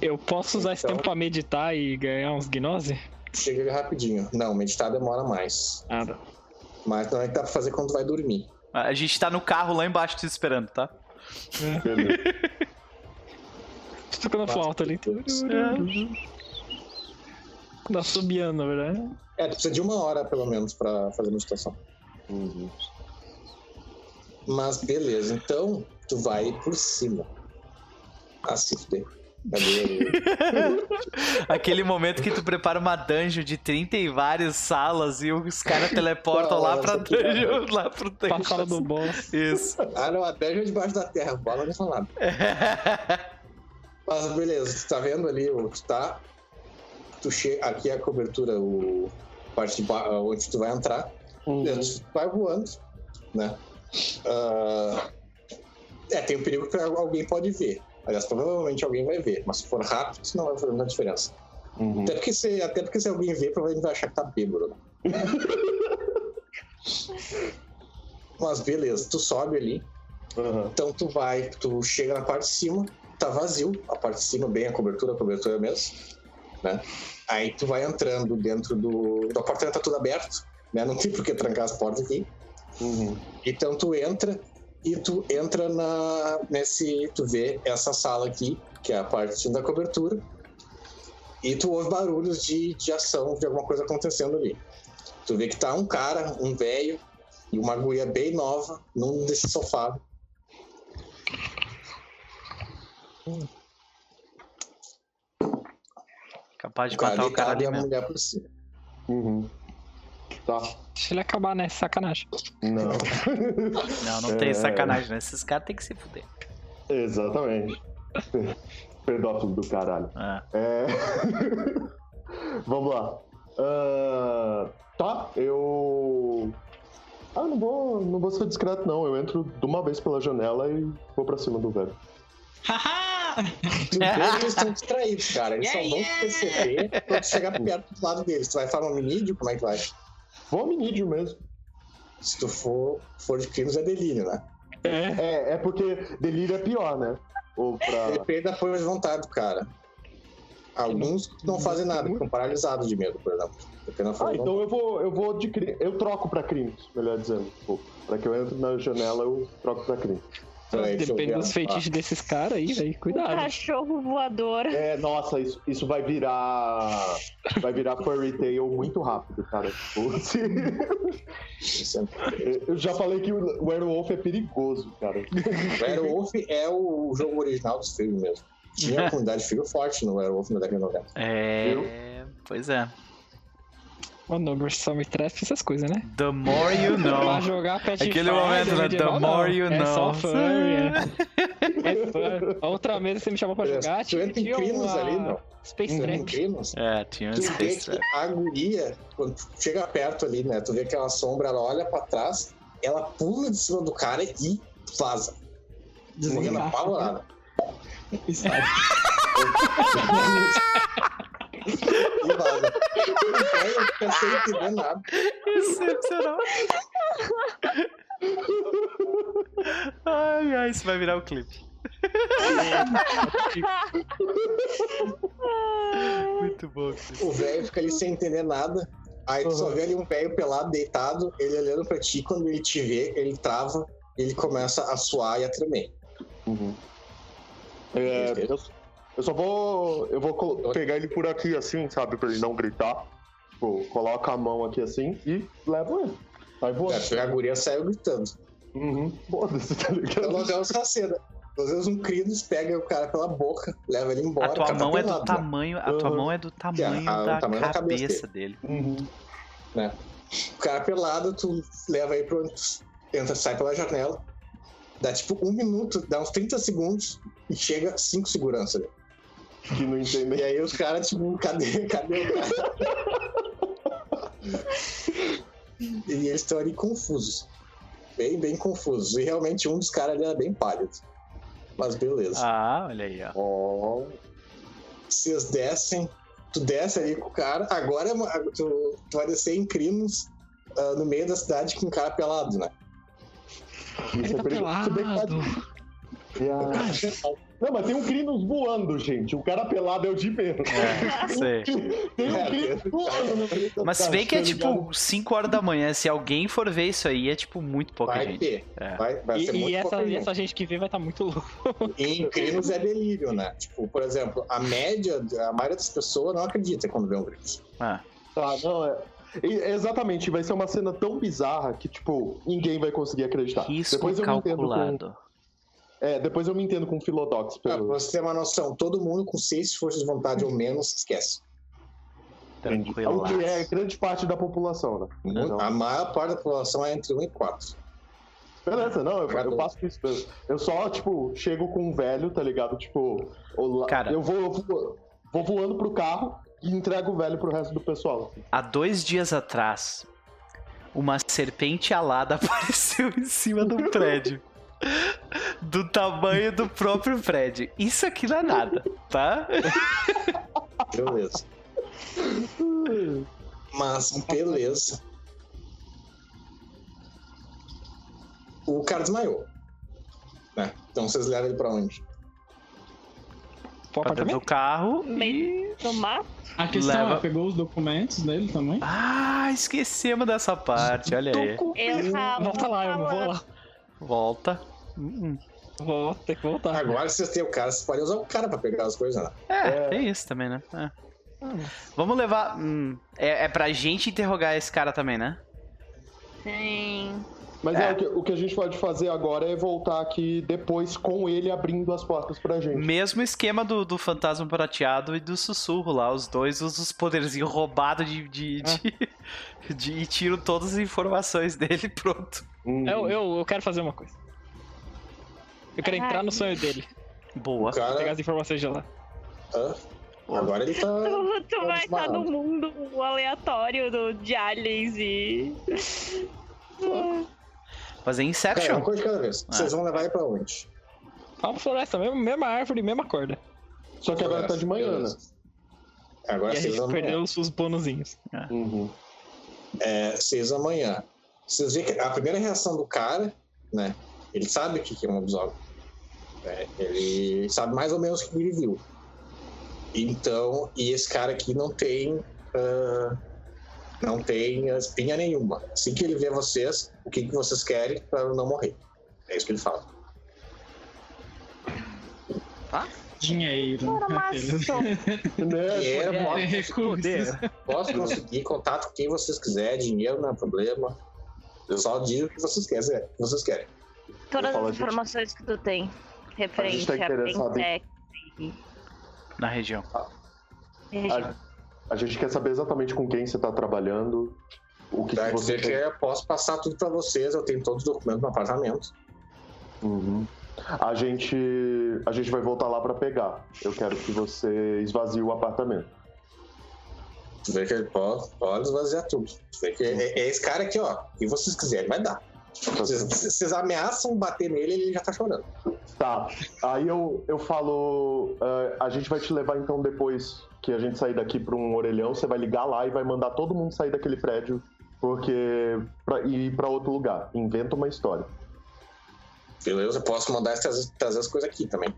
Eu posso usar esse Então- tempo pra meditar e ganhar uns gnose? Chega rapidinho. Não, meditar demora mais. Ah, tá. Mas não é que dá pra fazer quando tu vai dormir. A gente tá no carro lá embaixo te esperando, tá? Beleza. Tocando flauta ali. Dá subiando, na verdade. É, tu precisa de uma hora pelo menos pra fazer meditação. Uhum. Mas beleza, então tu vai por cima. Ah, se fuder. Aquele momento que tu prepara uma dungeon de 30 e várias salas e os caras teleportam lá pra dungeon, lá pro Pra sala dungeon. do boss. Isso. ah, não, a dungeon é debaixo da terra. Bola não nada. Mas beleza, tu tá vendo ali, tu tá. Tu che... Aqui é a cobertura, o. Parte ba... onde tu vai entrar. Beleza, tu vai voando, né? Ah, É, tem o perigo que alguém pode ver. Aliás, provavelmente alguém vai ver, mas se for rápido, isso não vai fazer muita diferença. Uhum. Até porque se, até porque se alguém ver, provavelmente vai achar que tá bêbado. Mas beleza, tu sobe ali, Uhum. então tu vai, tu chega na parte de cima, tá vazio, a parte de cima, bem a cobertura, a cobertura mesmo, né? Aí tu vai entrando dentro do. A porta tá tudo aberto, né? Não tem por que trancar as portas aqui. Uhum. Então tu entra e tu entra na nesse, tu vê essa sala aqui, que é a parte da cobertura, e tu ouve barulhos de, de ação, de alguma coisa acontecendo ali. Tu vê que tá um cara, um velho e uma guria bem nova num desse sofá. Capaz de O matar o cara e ali a mesmo. mulher por cima. Uhum. Tá. Deixa ele acabar, né? Sacanagem. Não. Não, não tem É. sacanagem, né? Esses caras tem que se fuder. Exatamente. Pedófilo do caralho. É. É... Vamos lá. Ah, tá, eu. Ah, não vou, não vou ser discreto, não. Eu entro de uma vez pela janela e vou pra cima do velho. Haha! Eles estão distraídos, cara. Eles Yeah, só vão yeah. perceber quando tu chegar perto do lado deles. Tu vai falar um minídio? Como é que tu vai? Vou ao minídio mesmo. Se tu for, for de crimes, é delírio, né? É, é porque delírio é pior, né? Ou pra. Depende da força de vontade do cara. Alguns não fazem nada, ficam paralisados de medo, por exemplo. Depende da força Ah, então eu vou, eu vou de crime. Eu troco pra crimes, melhor dizendo. Tipo, pra que eu entre na janela, eu troco pra crime. Deixa eu Depende dos feitiços desses caras aí, velho. Um Cuidado. cachorro voador. É, nossa, isso, isso vai virar. Vai virar fairy tale muito rápido, cara. Tipo, é- Eu já falei que o Werewolf é perigoso, cara. O Werewolf é o jogo original dos filmes mesmo. Tinha uma comunidade de filho forte no Werewolf na década de 90. É. Pois é. O só me traz essas coisas, né? The more you know. Pra jogar Pathfinder Aquele momento, né? The more you é know. Só furry, é. É. A outra vez você me chamou pra jogar, entra em tinha crinos uma ali, não? Space crinos. É, tinha um Tu vê Space que Trek. a guria, quando tu chega perto ali, né? Tu vê aquela sombra, ela olha pra trás, ela pula de cima do cara e vaza. Morrendo apavorada. Está. E vaza. Eu fiquei sem entender nada. Excepcional. Ai, ai, isso vai virar o clipe. Muito bom. O velho fica ali sem entender nada. Aí tu só Uhum. vê ali um velho pelado, deitado, ele olhando pra ti. Quando ele te vê, ele trava, ele começa a suar e a tremer. Uhum. É, eu, eu só vou. Eu vou pegar ele por aqui assim, sabe? Pra ele não gritar. Tipo, coloca a mão aqui assim e levo ele. Sai voando. É, a guria saiu gritando. Uhum. Foda-se, tá Então ligado? nós vemos essa cena. Às vezes um Crinos pega o cara pela boca, leva ele embora. A tua o cara tá mão é do né? tamanho, a tua Uhum. mão é do tamanho a- da tamanho da cabeça cabeça dele. Uhum. O cara pelado, tu leva aí pro onde tu entra, sai pela janela. Dá tipo um minuto, dá uns 30 segundos e chega cinco seguranças ali. Que não E entendem. aí os caras, tipo, cadê, cadê o cara? e eles estão ali confusos. Bem, bem confusos. E realmente um dos caras ali era bem pálido. Mas beleza. Ah, olha aí, ó. Ó. Vocês descem, tu desce ali com o cara. Agora é tu, tu vai descer em Crinos ah, no meio da cidade com um cara pelado, né? Isso Ele é tá perigoso. Pelado. tá- Ah. Não, mas tem um Crinos voando, gente. O cara pelado é o de menos. É, sei. Tem um É, Crinos voando Mas se bem que é tá tipo 5 horas da manhã, se alguém for ver isso aí, é tipo muito pouca Vai gente. ter. É. Vai, vai E, ser e muito essa, pouca e gente. essa gente que vê vai estar muito louco. E em Crinos é delírio, né? Tipo, por exemplo, a média, a maioria das pessoas não acredita quando vê um Crinos. Ah, Tá, não, é. Exatamente, vai ser uma cena tão bizarra que, tipo, ninguém vai conseguir acreditar. risco depois eu com. calculado. É, depois eu me entendo com Philodox. Ah, pra Pelo... você ter uma noção, todo mundo com seis forças de vontade ou menos esquece. Tranquilo. O que é grande parte da população, né? Então, A maior parte da população é entre 1 e 4. beleza, não, eu, eu faço isso. Eu, eu só, tipo, chego com um velho, tá ligado? Tipo, o la- Cara. eu vou, eu vou, vou voando pro carro e entrego o velho pro resto do pessoal. Há dois dias atrás, uma serpente alada apareceu em cima do prédio. Do tamanho do próprio prédio. Isso aqui não é nada, tá? Beleza. Mas, beleza. O cara desmaiou. Né? Então vocês levam ele pra onde? Pro Pra dentro do carro e... Meio no mato. A questão Leva- é, pegou os documentos dele também? Ah, esquecemos dessa parte, olha aí. Eu tava Volta lá, eu não vou lá. Volta. Hum, Vou ter que voltar. Agora vocês têm o cara, vocês podem usar o cara pra pegar as coisas, né? É, tem isso também, né? É. Vamos levar. hum, é, é pra gente interrogar esse cara também, né? Sim. Mas É. é, o, que, o que a gente pode fazer agora é voltar aqui depois com ele abrindo as portas pra gente. Mesmo esquema do, do fantasma prateado e do sussurro lá. Os dois usam os poderzinhos roubados de, de, de, de- e tiram todas as informações dele pronto. Hum. Eu, eu, eu quero fazer uma coisa. Eu quero entrar no sonho dele. Boa. Cara. Pegar as informações de lá. Hã? Agora ele tá. Tu, tu Tá vai estar no desmaiado. mundo aleatório do, de aliens e. Fazer Cara, Inception. uma coisa de cada vez. Ah. Vocês vão levar ele pra onde? Fala floresta, mesma, mesma árvore, mesma corda. Só que agora tá de manhã, né? Agora e a seis da manhã. perdeu os, os bonuzinhos. Uhum. É, seis da manhã. Vocês veem que a primeira reação do cara, né? Ele sabe o que que é um lobisomem. Né, ele sabe mais ou menos o que ele viu. Então, e esse cara aqui não tem. ah, não tem espinha nenhuma. Assim que ele vê vocês, o que, que vocês querem para não morrer. É isso que ele fala. Dinheiro. Aquele. maçom. Né? Dinheiro, posso, posso conseguir contato com quem vocês quiserem, dinheiro não é problema. Eu só digo o que vocês querem. vocês querem. Todas as gente- informações que tu tem referente tá a interessado em- Pentex e Na região. região. A, a gente quer saber exatamente com quem você tá trabalhando, o que, que você dizer que eu posso passar tudo pra vocês, eu tenho todos os documentos no apartamento. Uhum. A gente a gente vai voltar lá pra pegar. Eu quero que você esvazie o apartamento. Vê que ele pode, pode esvaziar tudo. Tu vê que é, é esse cara aqui, ó. E vocês quiserem, vai dar. Vocês, vocês ameaçam bater nele ele já tá chorando. Tá. Aí eu, eu falo, ah, a gente vai te levar então depois que a gente sair daqui pra um orelhão, você vai ligar lá e vai mandar todo mundo sair daquele prédio porque pra ir pra outro lugar. Inventa uma história. Beleza? Eu posso mandar trazer, trazer as coisas aqui também.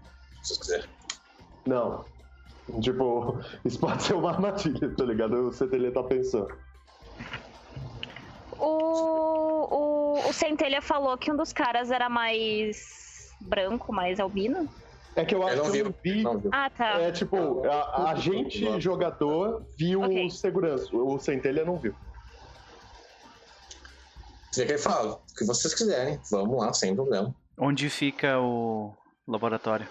Se vocês quiserem. Não. Tipo, isso pode ser uma armadilha, tá ligado? O CTL tá pensando. O, o, o Centelha falou que um dos caras era mais branco, mais albino. É que eu acho Eu não que eu vi. Ah, tá. É tipo, a, a gente, jogador, viu Ok. o segurança. O Centelha não viu. Vê que ele fala, o que vocês quiserem, vamos lá, sem problema. Onde fica o laboratório?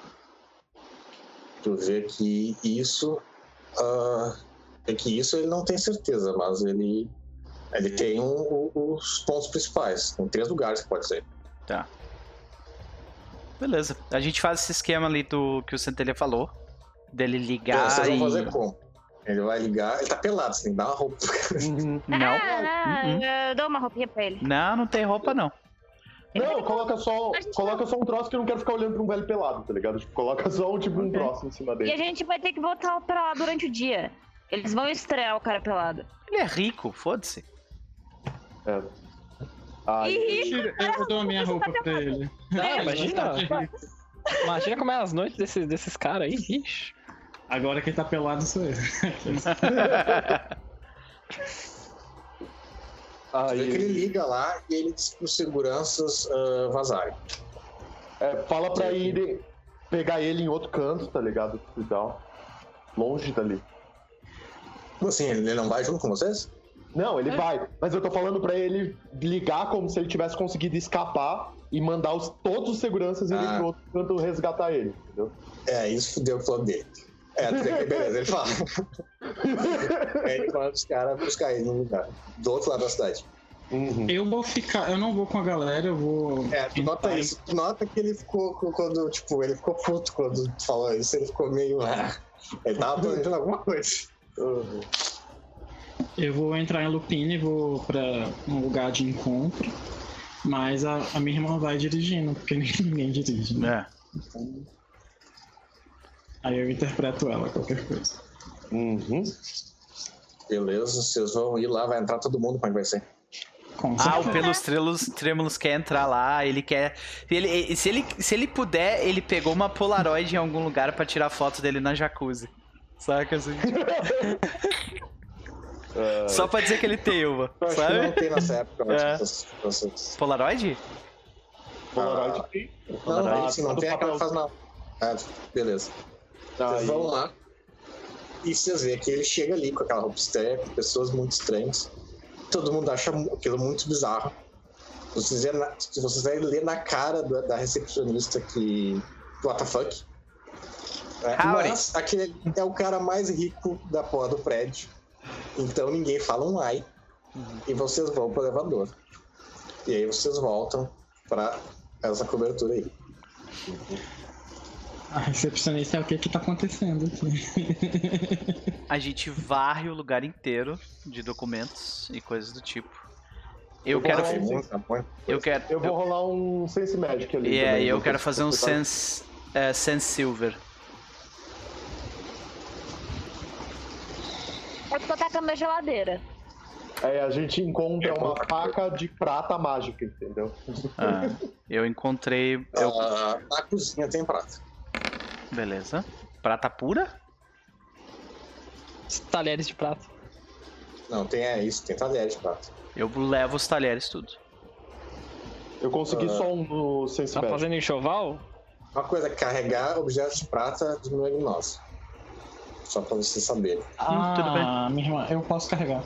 Tu vê que isso. ah, é que isso ele não tem certeza, mas ele. Ele tem um- um- os pontos principais. Tem três lugares que pode ser. Tá. Beleza. A gente faz esse esquema ali do que o Centelha falou. Dele Então, ligar vocês vão fazer como? Ele vai ligar. Ele tá pelado, você tem que dar uma roupa. Não. Ah, Uhum. eu dou uma roupinha pra ele. Não, não tem roupa não. Não, coloca só, coloca só um troço que eu não quero ficar olhando pra um velho pelado, tá ligado? Tipo, coloca só um, tipo, um troço em cima E a dele. gente vai ter que botar pra lá durante o dia. Eles vão estrear o cara pelado. Ele é rico, foda-se. É. Aí, Ih, Tira- Eu, eu dou a minha roupa pra ele. Ah, imagina. Imagina como é as noites desses, desses caras aí. Ixi. Agora quem tá pelado sou eu. Vê que ele aí liga lá e ele diz pros seguranças ah, vazarem. é, fala pra ir pegar ele em outro canto, tá ligado? E tal. Longe dali. Como assim? Ele não vai junto com vocês? Não, É. ele vai. Mas eu tô falando pra ele ligar como se ele tivesse conseguido escapar e mandar os, todos os seguranças irem Ah. pro outro canto resgatar ele, entendeu? É, isso fudeu o plano dele. É, tu vê que beleza, ele fala. Aí ele manda os caras buscar ele no lugar. Do outro lado da cidade. Uhum. Eu vou ficar. Eu não vou com a galera, eu vou. É, tu nota isso. Tu nota que ele ficou co- quando, tipo, ele ficou puto quando tu falou isso, ele ficou meio. ah, Ele tava planejando alguma coisa. Uhum. Eu vou entrar em Lupine, vou pra um lugar de encontro. Mas a, a minha irmã vai dirigindo, porque ninguém dirige. Né? É. Aí eu interpreto ela, qualquer coisa. Uhum. Beleza, vocês vão ir lá, vai entrar todo mundo, como é que vai ser? Com Ah, o. Pelos Trelos, Trêmulos quer entrar lá, ele quer. Ele, se, ele, se ele puder, ele pegou uma Polaroid em algum lugar pra tirar foto dele na jacuzzi. Saca assim? É, Só pra dizer que ele tem uma, Eu acho que não sabe? tem nessa época, mas É. essas- Polaroid? Polaroid Ah, tem. Não, não, Ah, assim, não do tem aquela papel. faz não. Ah, beleza. Vocês Aí- vão lá e vocês veem que ele chega ali com aquela roupa estranha, com pessoas muito estranhas. Todo mundo acha aquilo muito bizarro. Vocês, vê na, vocês vão ler na cara da, da recepcionista que. What the fuck? É, mas aquele é o cara mais rico da porra do prédio. Então ninguém fala um ai. E vocês vão pro elevador. E aí vocês voltam pra essa cobertura aí. A recepcionista é o que que tá acontecendo aqui. A gente varre o lugar inteiro de documentos e coisas do tipo. Eu vou quero. um Eu quero. Eu vou rolar um Sense Magic ali. Também, eu quero fazer um sense, é, sense silver. Eu tô atacando a geladeira. É, a gente encontra uma faca de prata mágica, entendeu? Ah, eu encontrei. Eu... Ah, na cozinha tem prata. Beleza. Prata pura? Talheres de prata. Não, tem é isso, tem talher de prata. Eu levo os talheres tudo. Eu consegui Ah. só um no Sense Tá fazendo enxoval? Uma coisa, carregar objetos de prata diminui a gnose. Só pra vocês saberem. Ah, tudo bem. minha irmã, eu posso carregar.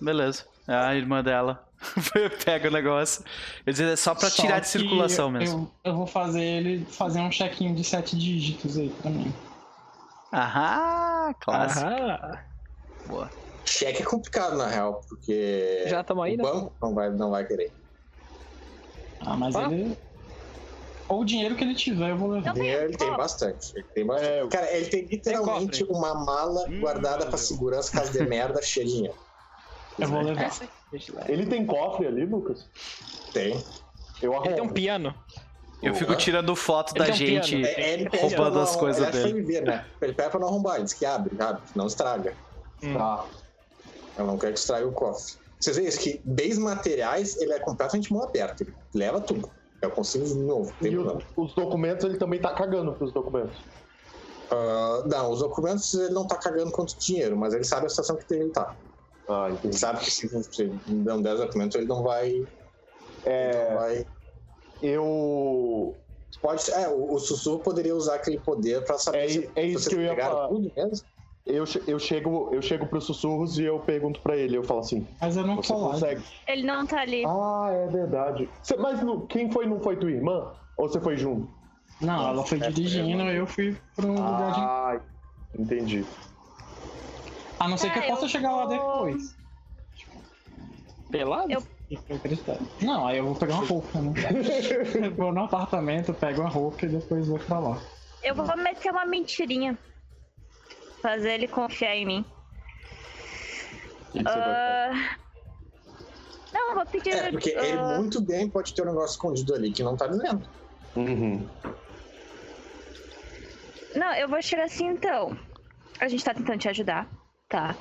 Beleza. A irmã dela pega o negócio. Eu dizer, é só pra Só tirar de circulação eu, mesmo. Eu, eu vou fazer ele fazer um chequinho de sete dígitos aí pra mim. Aham, clássico. Aham. Boa. Cheque é complicado, na real, porque Já tamo aí, o né? banco não vai, não vai querer. Ah, mas Ah. ele. Ou o dinheiro que ele tiver, eu vou levar. Dinheiro ele tem bastante. Ele tem bastante. É, Cara, ele tem literalmente uma mala guardada pra segurança caso de merda cheia de dinheiro. Eu vou levar. Ele tem cofre ali, Lucas? Tem. Eu Ele tem um arrumo. piano. Eu fico tirando foto Ele da um gente. piano. É, ele Roubando as coisas ele dele. que Ver, né? Ele pede pra não arrombar, ele diz que abre, abre, não estraga. Tá. Eu não quero que estrague o cofre. Vocês veem isso que, bens materiais, ele é completamente mão aberta. Ele leva tudo. Eu consigo não tem E os, os documentos, ele também tá cagando pros documentos. Ah, não, os documentos ele não tá cagando quanto dinheiro, mas ele sabe a situação que ele tá. Ah, Ele sabe que se você não der os documentos, ele não vai. ele É, não vai. eu. Pode, é, o, o sussurro poderia usar aquele poder pra saber É- se é isso vocês que eu ia falar. tudo mesmo. Eu, eu chego eu chego pros sussurros e eu pergunto pra ele, eu falo assim, Mas eu não você consegue? Ele não tá ali. Ah, é verdade. Cê- mas no- quem foi, não foi tua irmã? Ou você foi junto? Não, ela foi É, dirigindo, é, eu fui pra um lugar de. Ah, entendi. A não ser que eu É, possa eu chegar lá depois. Pelado? Eu-. Não, aí eu vou pegar uma roupa, né? Eu vou no apartamento, pego a roupa e depois vou pra lá. Eu vou meter uma mentirinha. Fazer ele confiar em mim. Que que? Ah, Não, eu vou pedir. É, porque ele ah, muito bem pode ter um negócio escondido ali que não tá dizendo. Uhum. Não, eu vou chegar assim então. A gente tá tentando te ajudar, tá?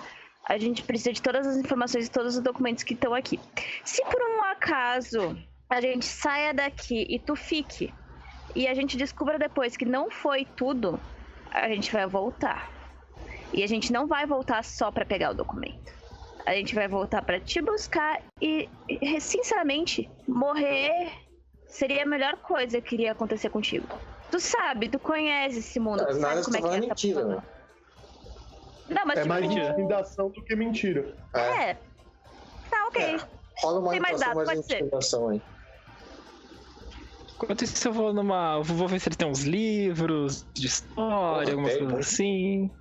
A gente precisa de todas as informações e todos os documentos que estão aqui. Se por um acaso a gente saia daqui e tu fique, e a gente descubra depois que não foi tudo, a gente vai voltar. E a gente não vai voltar só pra pegar o documento. A gente vai voltar pra te buscar e, sinceramente, morrer seria a melhor coisa que iria acontecer contigo. Tu sabe, tu conhece esse mundo, tu Nada sabe como é que é essa mentira, porra. né? Não, mas É tipo, mais mentira. intimidação do que mentira. É. é. Tá, ok. É. Rola uma Tem mais dados, mais pode ser. aí. Enquanto isso, eu vou numa. Vou ver se ele tem uns livros de história, alguma tem, coisa tem. assim.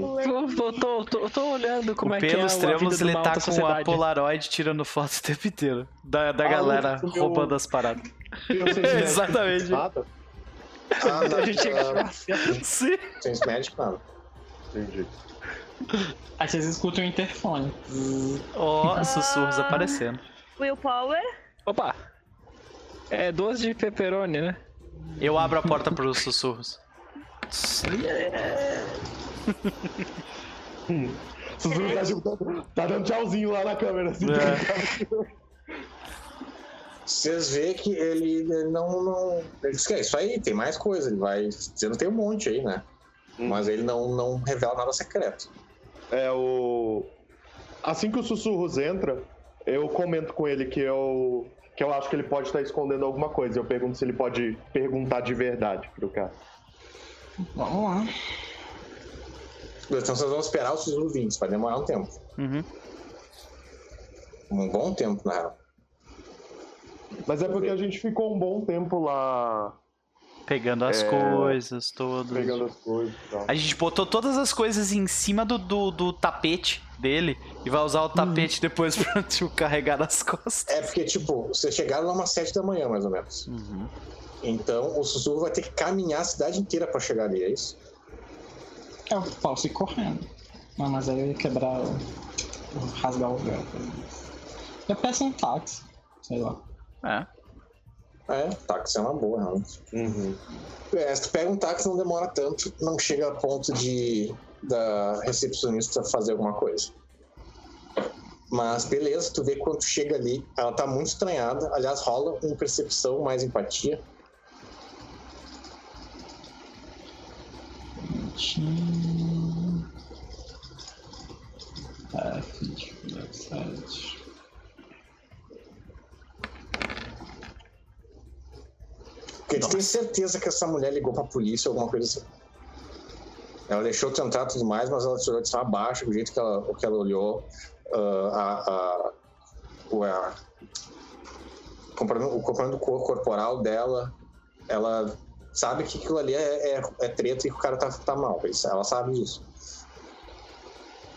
Vou- vou- tô, tô, tô olhando como o é que é Pelos a Tremos, ele tá com a sociedade. Polaroid tirando foto o tempo inteiro. Da, da Ah, galera meu- roubando as paradas. Se Exatamente. Nada? Ah, não, A gente tinha que tirar Sim. Sense Magic, não. Entendi. Aí vocês escutam o interfone. Ó, sussurros Ah. aparecendo. Willpower. Opa! É duas de pepperoni, né? Eu abro a porta pros sussurros. Sussurro tá, tipo, tá dando tchauzinho lá na câmera, assim. É. Vocês vê que ele, ele não, não. Ele diz que é isso aí, tem mais coisa. Ele vai. Dizendo tem um monte aí, né? Mas ele não, não revela nada secreto. É o. Assim que o Sussurros entra, eu comento com ele que eu. que eu acho que ele pode estar escondendo alguma coisa. Eu pergunto se ele pode perguntar de verdade pro cara. Vamos lá. Então vocês vão esperar os sussurros vindos, vai demorar um tempo. Uhum. Um bom tempo, na real. Mas é porque a gente ficou um bom tempo lá Pegando as É. coisas todas. pegando as coisas tal. A gente botou todas as coisas em cima do, do, do tapete dele e vai usar o tapete depois pra tipo, carregar nas costas. É porque, tipo, vocês chegaram lá umas sete da manhã, mais ou menos. Uhum. Então o sussurro vai ter que caminhar a cidade inteira pra chegar ali, é isso? Eu posso ir correndo. Não, mas aí eu ia quebrar o. o- rasgar o véu. Eu peço um táxi, sei lá. É. É, táxi é uma boa, realmente. Uhum. É, se tu pega um táxi não demora tanto, não chega a ponto de da recepcionista fazer alguma coisa. Mas beleza, tu vê quando tu chega ali, ela tá muito estranhada. Aliás, rola uma percepção mais empatia. Hum. Ah, dificuldade Porque tu tem certeza que essa mulher ligou pra polícia ou alguma coisa assim. Ela deixou e tudo mais, mas ela tirou de cima abaixo, do jeito que ela, que ela olhou. ah, a, a, o, a, o comprando o cor corporal dela, ela sabe que aquilo ali é, é, é treta e que o cara tá, tá mal. Ela sabe disso.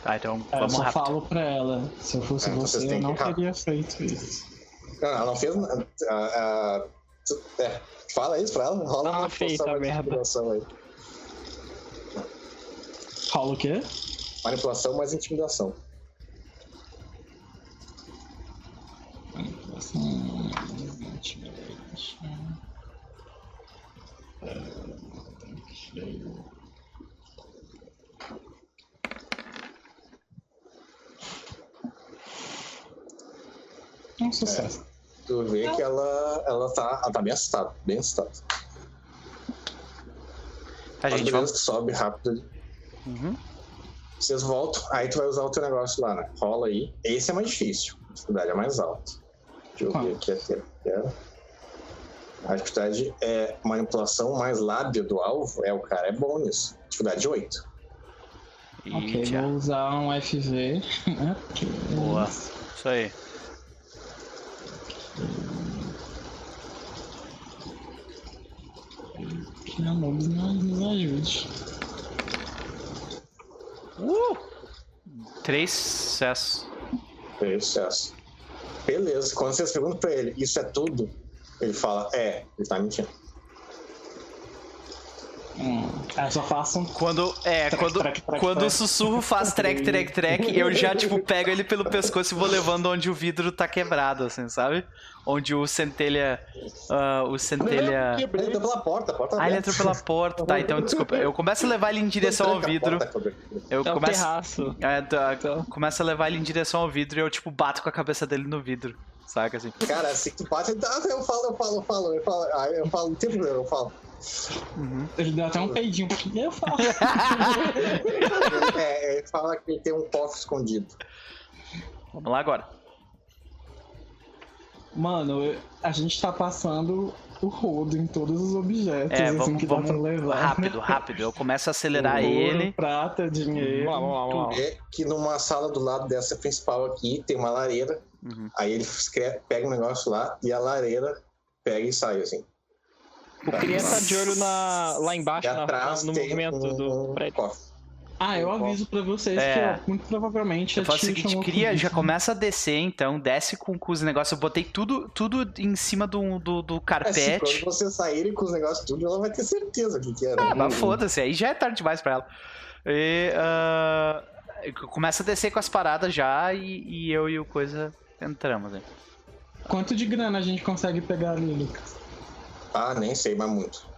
Tá, então É, eu vamos só rápido. falo pra ela, se eu fosse É, então você, eu que não rápido. teria feito isso. Não, ela não fez nada. ah, tu- é, fala isso pra ela. Rola Ah, uma feita manipulação, merda. intimidação aí. Rola o quê? Manipulação mais intimidação. Hum, Um sucesso. Tu vê que ela, ela, tá, ela tá bem assustada, bem assustada. Mas gente, tu sobe rápido. Uhum. Vocês voltam, aí tu vai usar o teu negócio lá, né? Rola aí. Esse é mais difícil. A dificuldade é mais alta. Deixa eu ver aqui a que é. A dificuldade é manipulação mais lábia do alvo. É, o cara é bom nisso. Dificuldade 8. Ok, vou usar um FV. né, Boa. Isso aí. Que a Nobis nos nos ajude. Uh! Três sucessos. Foi sucesso. Beleza. Quando vocês perguntam pra ele, isso é tudo? Ele fala, é, ele tá mentindo. Hum, aí eu só faço um. Quando, é, Trek, quando, trek, trek, quando o sussurro faz trek, trek, trek, eu já, tipo, pego ele pelo pescoço e vou levando onde o vidro tá quebrado, assim, sabe? Onde o centelha. ah, o centelha. Ele entrou pela porta, a porta Ah, ele entrou pela porta. Tá, então desculpa. Eu começo a levar ele em direção ao vidro. Eu É o começo. É, tá, Então. começo a levar ele em direção ao vidro e eu, tipo, bato com a cabeça dele no vidro. Saca assim? Cara, assim que tu bate, tá- eu falo, eu falo, eu falo, eu falo, aí eu falo, não tem problema, eu falo. Ele deu até um peidinho. Eu faço. É, ele fala que ele tem um cofre escondido. Vamos lá agora. Mano, a gente tá passando o rodo em todos os objetos É, assim, vamos, que dá vamos pra levar. rápido, rápido. Eu começo a acelerar Ouro, ele. Prata, dinheiro. Vamos lá, vamos lá, vamos lá. É que numa sala do lado dessa principal aqui tem uma lareira. Uhum. Aí ele escreve, pega um negócio lá e a lareira pega e sai assim. O Cria tá de olho na, lá embaixo, na- atrás no movimento um, do prédio. cofre. Ah, eu aviso pra vocês É. que muito provavelmente Eu a faço o seguinte, cria, já isso. começa a descer, então, desce com, com os negócios. Eu botei tudo, tudo em cima do, do, do carpete. quando vocês saírem com os negócios tudo, ela vai ter certeza que que era. Ah, mas foda-se, aí já é tarde demais pra ela. E ah, começa a descer com as paradas já e, e eu e o Coisa entramos. Né? Quanto de grana a gente consegue pegar ali, Lucas? Ah, nem sei, mas muito.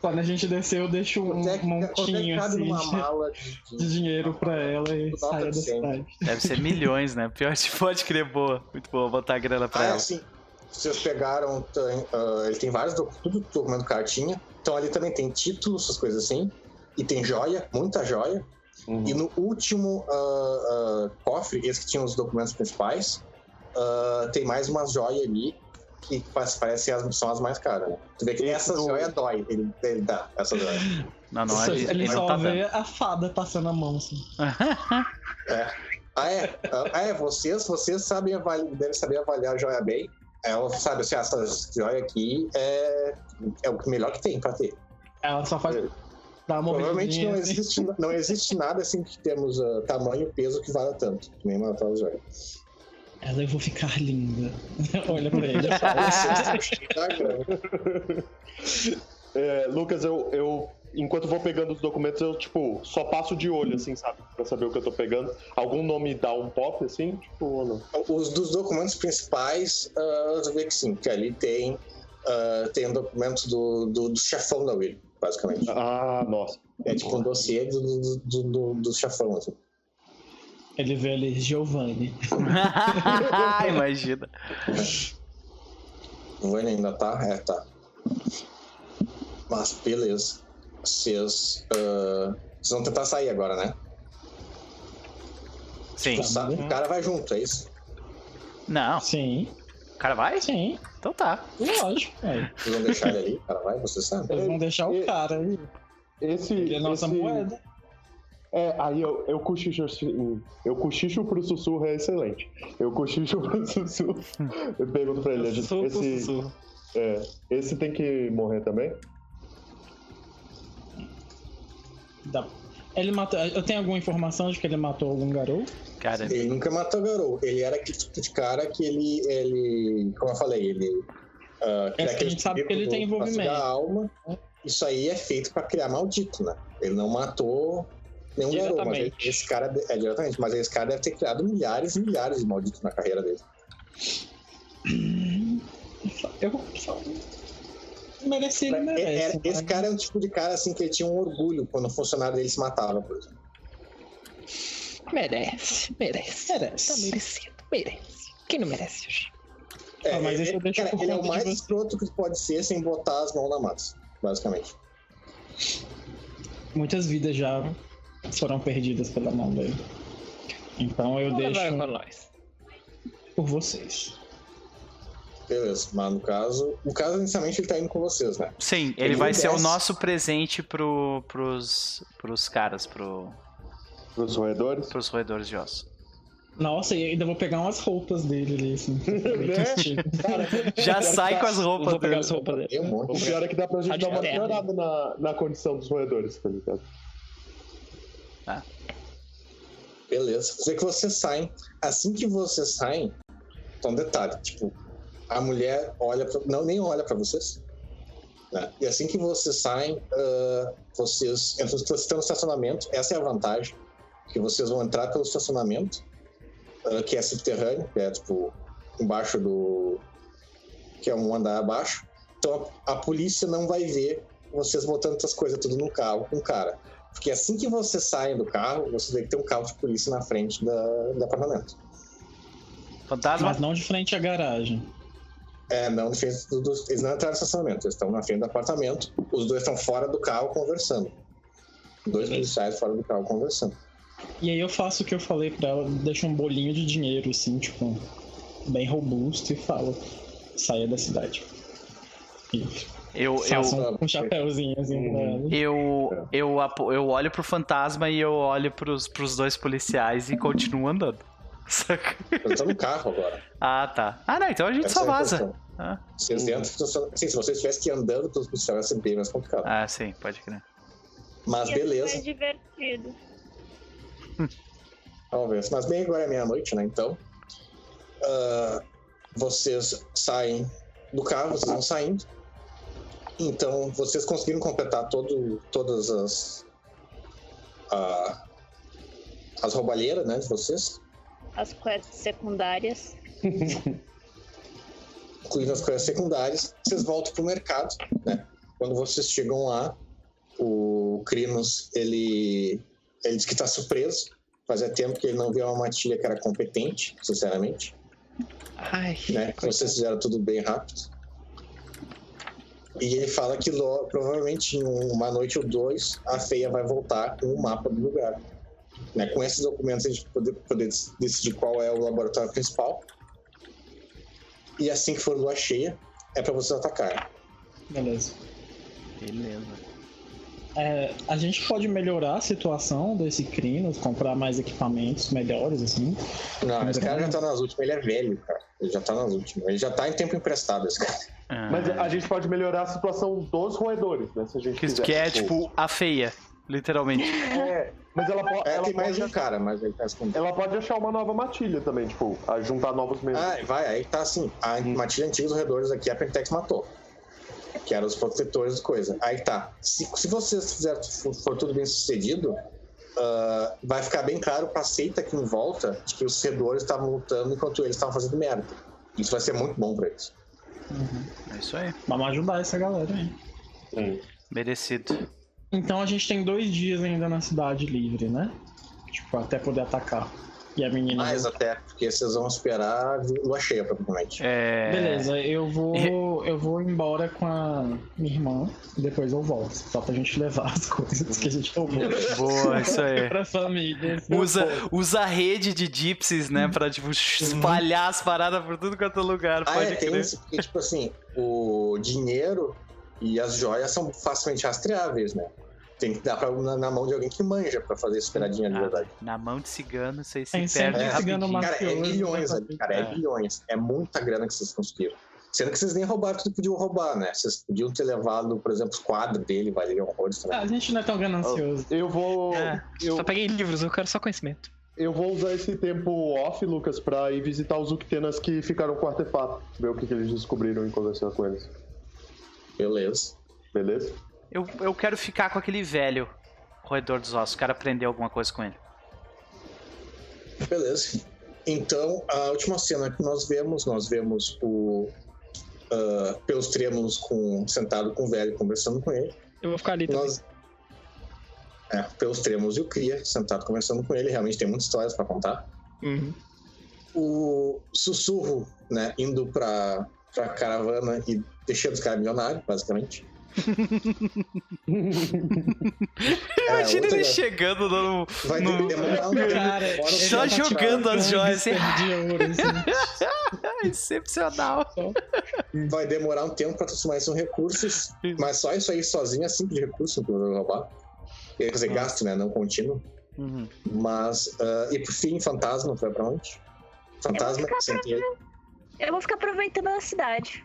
Quando a gente descer, eu deixo um é é montinho assim numa de, mala de, de dinheiro pra ela e Nota saia da cidade. Deve ser milhões, né? Pior que pode crer, boa. Muito boa, botar a grana pra Ah, é ela. assim, vocês pegaram, tem, ah, ele tem vários, tudo documento cartinha, então ali também tem título, essas coisas assim, e tem joia, muita joia, Uhum. e no último ah, ah, cofre, esse que tinha os documentos principais, ah, tem mais umas joias ali, que parece, as, são as mais caras, né? Tu vê que essas joias dói, ele, ele dá, essas joias. Não, não, ele, ele ele só tá vê dando. a fada passando a mão assim. Ah, é? Ah, é, vocês, vocês sabem avali- devem saber avaliar a joia bem. Ela sabe assim, essa joia aqui é, é o melhor que tem pra ter. Ela só faz. Dá uma Provavelmente não assim. existe, não existe nada assim que temos ah, tamanho e peso que valha tanto. Que nem uma tal joia. Ela, eu vou ficar linda. Olha pra ele. É, Lucas, eu, eu enquanto vou pegando os documentos, eu, tipo, só passo de olho, assim, sabe? Pra saber o que eu tô pegando. Algum nome dá um pop, assim, tipo, ou não? Os dos documentos principais, uh, você vê que sim, que ali tem, uh, tem um documento do, do, do chefão da Will, basicamente. Ah, nossa. É tipo um dossiê do, do, do, do, do chefão, assim. Ele vê ali Giovanni. Imagina. O Vânia ainda tá? É, tá. Mas beleza. Vocês. ah, vocês vão tentar sair agora, né? Sim. O cara vai junto, é isso? Não. Sim, cara vai? sim, Então tá. lógico. velho. Vocês vão deixar ele ali? O cara vai, você sabe? Eles vão deixar o E- cara aí. Esse. Ele é nossa esse- moeda. É, aí eu, eu cochicho assim. Eu cochicho pro sussurro é excelente. Eu cochicho pro sussurro. Eu pergunto pra ele, Sussurro, esse, sussurro. é, esse tem que morrer também? Dá. Ele matou. Eu tenho alguma informação de que ele matou algum garoto? Cara, Ele nunca matou Garou. Ele era aquele tipo de cara que ele. ele como eu falei, ele. ah, É cria que a aquele gente sabe que ele tipo tem envolvimento. a alma. Isso aí é feito pra criar maldito, né? Ele não matou nenhum Garou, mas ele- esse cara. É, diretamente, mas esse cara deve ter criado milhares e milhares de malditos na carreira dele. Eu. Merece, ele É- merece. é- esse né? cara é um tipo de cara assim que ele tinha um orgulho quando o funcionário dele se matava, por exemplo. Merece, merece. Tá Merece. merecido, merece. Quem não merece hoje? É, Ah, mas ele, isso eu deixo cara, ele é o mais escroto que pode ser sem botar as mãos na massa, basicamente. Muitas vidas já foram perdidas pela mão dele. Então eu deixo com nós. por vocês. Beleza, mas no caso. No caso, inicialmente, ele tá indo com vocês, né? sim, ele Ele vai ser o desce. nosso presente pro, pros, pros caras, pro, Pros roedores? pros roedores de ossos. Nossa, e ainda vou pegar umas roupas dele ali, assim. Cara, Já sai com as roupas vou pegar dele. as roupas dele. Um. O pior é que dá pra gente de dar uma terno. piorada na, na condição dos roedores, tá ligado? Beleza. Sei que vocês saem. Assim que vocês saem, então detalhe, tipo, a mulher olha pra, não nem olha pra vocês. né? E assim que vocês saem, ah, vocês entram vocês estão no estacionamento. Essa é a vantagem, que vocês vão entrar pelo estacionamento, ah, que é subterrâneo, que é tipo embaixo do, que é um andar abaixo. Então a, a polícia não vai ver vocês botando essas coisas tudo no carro com o cara. Porque assim que vocês saem do carro, você vê que tem um carro de polícia na frente da, do apartamento. Fantasma? Mas não de frente à garagem. É, não de frente do, do- Eles não entraram no estacionamento, eles estão na frente do apartamento. Os dois estão fora do carro conversando. Dois policiais fora do carro conversando. E aí eu faço o que eu falei pra ela, deixo um bolinho de dinheiro, assim, tipo, bem robusto e falo, saia da cidade. E Eu, eu, faço um, um chapéuzinho assim pra ela. eu, eu, eu olho pro fantasma e eu olho pros, pros dois policiais e continuo andando. Saca? Eles estão no carro agora. Ah, tá. Ah, não, então a gente Essa só é a vaza. Ah, Vocês entram, estaciona- sim, se que ir andando pelos policiais, ia ser bem mais complicado. ah, sim, pode crer. Mas beleza. mais divertido. Ver. Mas bem agora é meia-noite, né? Então. ah, vocês saem do carro, vocês vão saindo. Então, vocês conseguiram completar todo, todas as. ah, as roubalheiras, né? De vocês. As quests secundárias. incluindo as coisas secundárias, vocês voltam pro mercado, né? Quando vocês chegam lá, o Crinos, ele, ele diz que tá surpreso. Fazia tempo que ele não via uma matilha que era competente, sinceramente, Ai, né? Vocês fizeram tudo bem rápido. E ele fala que lo- provavelmente em uma noite ou dois, a Feia vai voltar com o mapa do lugar. Né? Com esses documentos a gente poder, poder decidir qual é o laboratório principal. E assim que for lua cheia, é para vocês atacar. Beleza. Beleza. É, a gente pode melhorar a situação desse Crinos, comprar mais equipamentos melhores, assim. Não, esse cara já tá nas últimas, ele é velho, cara. Ele já tá nas últimas. Ele já tá em tempo emprestado, esse cara. Ah, Mas a gente pode melhorar a situação dos roedores, né? Se a gente que, quiser. que é tipo a feia, literalmente. É, mas ela, po É, ela, tem mais pode, um cara, mas ele tá escondido. ela pode achar uma nova matilha também, tipo, a juntar novos membros. Ah, vai, aí tá assim. A matilha antiga dos redores aqui, a Pentex matou. Que eram os protetores de coisa. Aí tá. Se, se vocês fizer, for, tudo bem sucedido, ah, vai ficar bem claro pra seita aqui em volta de que os servidores estavam lutando enquanto eles estavam fazendo merda. Isso vai ser muito bom pra eles. É isso aí. Vamos ajudar essa galera aí. Hum. Merecido. Então a gente tem dois dias ainda na cidade livre, né? Tipo, até poder atacar. E a menina. Mais até, porque vocês vão esperar lua cheia, provavelmente. É... Beleza, eu vou. Eu vou embora com a minha irmã e depois eu volto. Só pra gente levar as coisas que a gente roubou. Boa, isso aí. pra família. assim. Usa, usa a rede de gypsies, né? Pra, tipo, espalhar as paradas por tudo quanto é lugar. Ah, Pode é, tem crer. isso, porque, tipo assim, o dinheiro e as joias são facilmente rastreáveis, né? Tem que dar pra, na, na mão de alguém que manja pra fazer esperadinha de Ah, verdade. na mão de cigano, vocês se perdem cigano rapidinho. mafioso. Cara, é milhões né, ali, cara, é, É. milhões. É muita grana que vocês conseguiram. Sendo que vocês nem roubaram tudo que podiam roubar, né? Vocês podiam ter levado, por exemplo, os quadros dele, valeriam horrores Ah, também. a gente não é tão ganancioso. Eu vou. É, eu, Só peguei livros, eu quero só conhecimento. eu vou usar esse tempo off, Lucas, pra ir visitar os Uctenas que ficaram com o artefato. Ver o que, que eles descobriram e conversar com eles. Beleza. Beleza? Eu, eu quero ficar com aquele velho roedor dos ossos. Quero aprender alguma coisa com ele. Beleza. Então, a última cena que nós vemos, nós vemos o uh, Pelos Trêmulos com, sentado com o velho conversando com ele. Eu vou ficar ali também. Nós, é, Pelos Trêmulos e o Cria sentado conversando com ele. Realmente tem muitas histórias pra contar. Uhum. O Sussurro, né, indo pra, pra caravana e deixando os caras milionários, basicamente. É, Imagina outra- ele chegando no. Vai no- demorar um Cara, Só jogando as joias, ouro, assim. Excepcional. Vai demorar um tempo pra transformar isso em recursos, mas só isso aí sozinho é simples de recurso pra roubar. Quer dizer, gasto, né? Não contínuo. Uhum. Mas. ah, e por fim, fantasma, foi pra onde? Fantasma, ficar sem ter. Eu vou ficar aproveitando a cidade.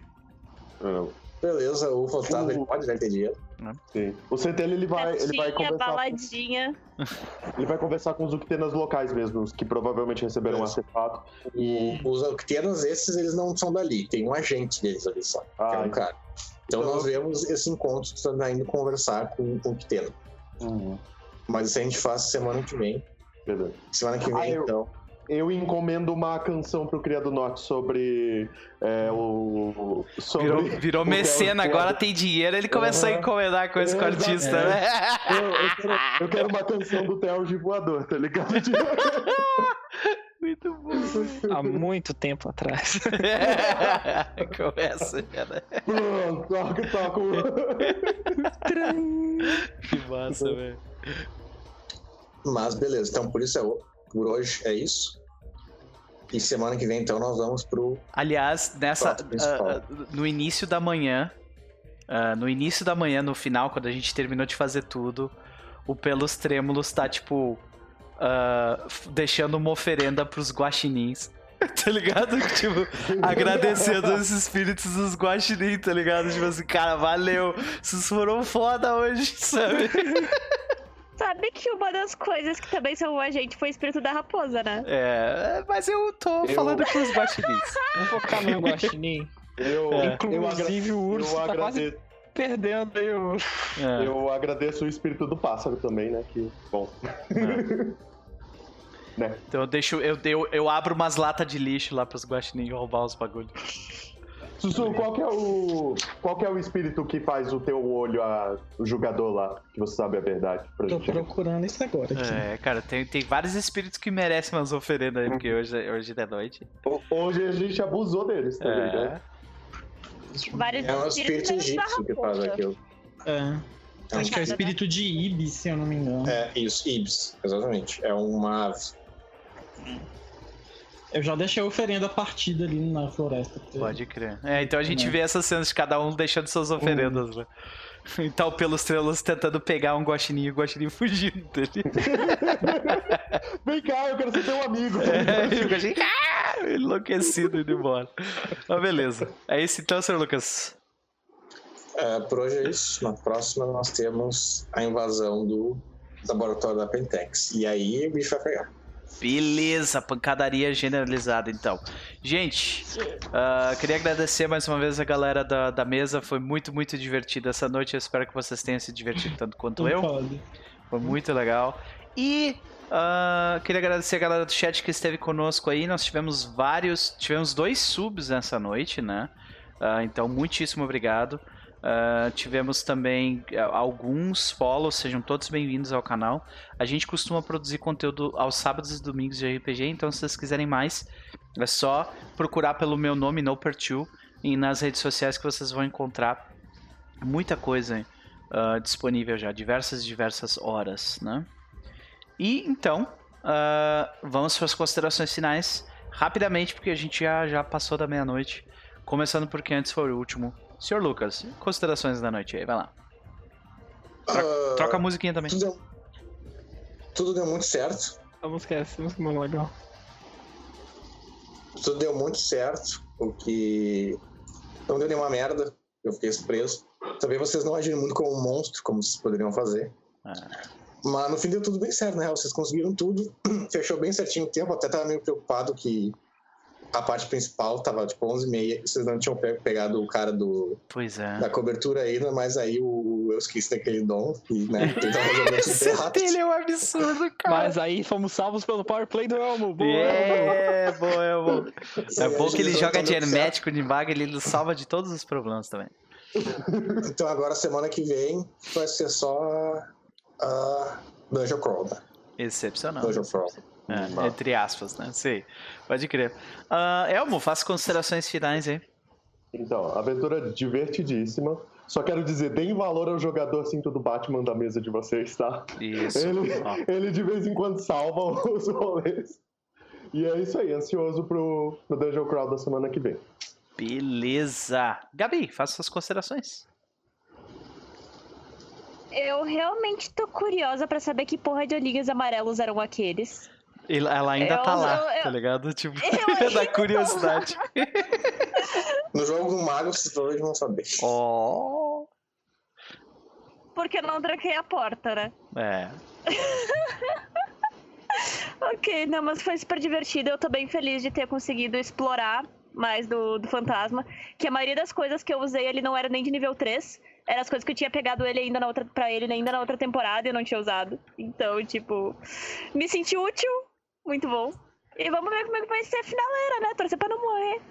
Não. Beleza, o fantasma ele pode deve ter dinheiro. Sim. O Centelha ele vai, ele vai conversar. baladinha. Ele vai conversar com os Uctenas locais mesmo, que provavelmente receberam um artefato. E os Octenos, esses, eles não são dali. Tem um agente deles ali só. que é Ah, um cara. Então, então- nós vemos esse encontro que está indo conversar com, o Octeno. Uhum. Mas isso a gente faz semana que vem. Beleza. Semana que Ah, vem, eu- então. Eu encomendo uma canção pro Criado Norte sobre é, o. Sobre Virou, virou o é mecena, agora tem dinheiro, ele começou a Uhum. encomendar coisa com o Exato. artista, É. né? Eu, eu quero, eu quero uma canção do Theo de voador, tá ligado? Muito bom. Há muito tempo atrás. Começa, já, né? toca, toca. Que massa, velho. Mas beleza, então por isso é o- por hoje é isso. E semana que vem, então, nós vamos pro. Aliás, nessa ah, no início da manhã, ah, no início da manhã, no final, quando a gente terminou de fazer tudo, o Pelos Trêmulos tá tipo deixando uma oferenda pros guaxinins. Tá ligado? Tipo, agradecendo os espíritos dos guaxinins, tá ligado? Tipo assim, cara, valeu. Vocês foram foda hoje, sabe? Sabe que uma das coisas que também salvou a gente foi o espírito da raposa, né? É, mas eu tô Eu- falando pros guaxinins. Vamos focar no guaxinim. Eu, É. eu, Inclusive o urso eu tá quase agradeço, perdendo aí o... É. eu agradeço o espírito do pássaro também, né? Que, bom. né? Então eu deixo, eu, eu, eu abro umas latas de lixo lá pros guaxinim roubar os bagulhos. Sussu, qual que é o. Qual que é o espírito que faz o teu olho, a, o jogador lá, que você sabe a verdade? Pra Tô gente. procurando isso agora aqui. É, cara, tem, tem vários espíritos que merecem umas oferendas aí, porque hoje, hoje de noite. Ho- Hoje a gente abusou deles também, né? É. Vários É um espírito egípcio que faz aquilo. É. É Acho que é o espírito de Ibis, se eu não me engano. É, isso, Ibis, exatamente. É uma ave. Eu já deixei a oferenda partida ali na floresta. Pode crer. É, então a gente É. vê essas cenas de cada um deixando suas oferendas, né? Então, pelos estrelas tentando pegar um guaxinim e o guaxinim fugindo dele. Vem cá, eu quero ser teu amigo. É, e o guaxinim ah, enlouquecido indo embora. Mas beleza. É isso então, Sr. Lucas. É, por hoje é isso. Na próxima nós temos a invasão do laboratório da Pentex. E aí o bicho vai pegar. Beleza, pancadaria generalizada então. Gente, uh, queria agradecer mais uma vez a galera da, da mesa. Foi muito, muito divertido essa noite. Eu espero que vocês tenham se divertido tanto quanto eu. Foi muito legal. E uh, queria agradecer a galera do chat que esteve conosco aí. Nós tivemos vários. Tivemos dois subs nessa noite, né? Uh, então, muitíssimo obrigado. Uh, tivemos também uh, alguns follows, sejam todos bem-vindos ao canal. A gente costuma produzir conteúdo aos sábados e domingos de RPG, então se vocês quiserem mais, é só procurar pelo meu nome, NoPer2, e nas redes sociais que vocês vão encontrar muita coisa uh, disponível já, diversas diversas horas, né? E então, vamos para as considerações finais, rapidamente, porque a gente já, já passou da meia-noite, começando porque antes foi o último Senhor Lucas, considerações da noite aí, vai lá. Troca, uh, troca a musiquinha também. Tudo deu, tudo deu muito certo. A música é essa, a música é muito legal. Tudo deu muito certo, o que não deu nenhuma merda, eu fiquei surpreso. Também vocês não agiram muito como um monstro, como vocês poderiam fazer. Ah. Mas no fim deu tudo bem certo, né? Vocês conseguiram tudo, fechou bem certinho o tempo, até tava meio preocupado que a parte principal tava tipo 11 e meia, vocês não tinham pegado o cara do pois é. da cobertura ainda, mas aí o, eu esqueci daquele dom e né, tentar resolver Esse ele é um absurdo, cara. Mas aí fomos salvos pelo power play do Elmo. Boa, é, boa, Elmo. É bom que ele joga de hermético de vaga, ele salva de todos os problemas também. Então agora semana que vem vai ser só a Dungeon Crawl, né? Excepcional. Dungeon Crawl. É, entre aspas, né? Sei. Pode crer. Uh, Elmo, faça considerações finais aí. Então, aventura divertidíssima. Só quero dizer, deem valor ao jogador cinto do Batman da mesa de vocês, tá? Isso. Ele, ele de vez em quando salva os rolês. E é isso aí, ansioso pro, pro Dungeon Crawl da semana que vem. Beleza. Gabi, faça suas considerações. Eu realmente tô curiosa para saber que porra de olhinhos amarelos eram aqueles. Ela ainda eu, tá lá, eu, tá ligado? Tipo, da curiosidade. No jogo mago, vocês provavelmente vão saber. Oh. Porque eu não tranquei a porta, né? É. ok, não, mas foi super divertido. Eu tô bem feliz de ter conseguido explorar mais do, do fantasma. Que a maioria das coisas que eu usei ele não era nem de nível 3. Eram as coisas que eu tinha pegado ele ainda na outra, pra ele ainda na outra temporada e eu não tinha usado. Então, tipo, me senti útil muito bom. E vamos ver como é que vai ser a finaleira, né? Torcer pra não morrer.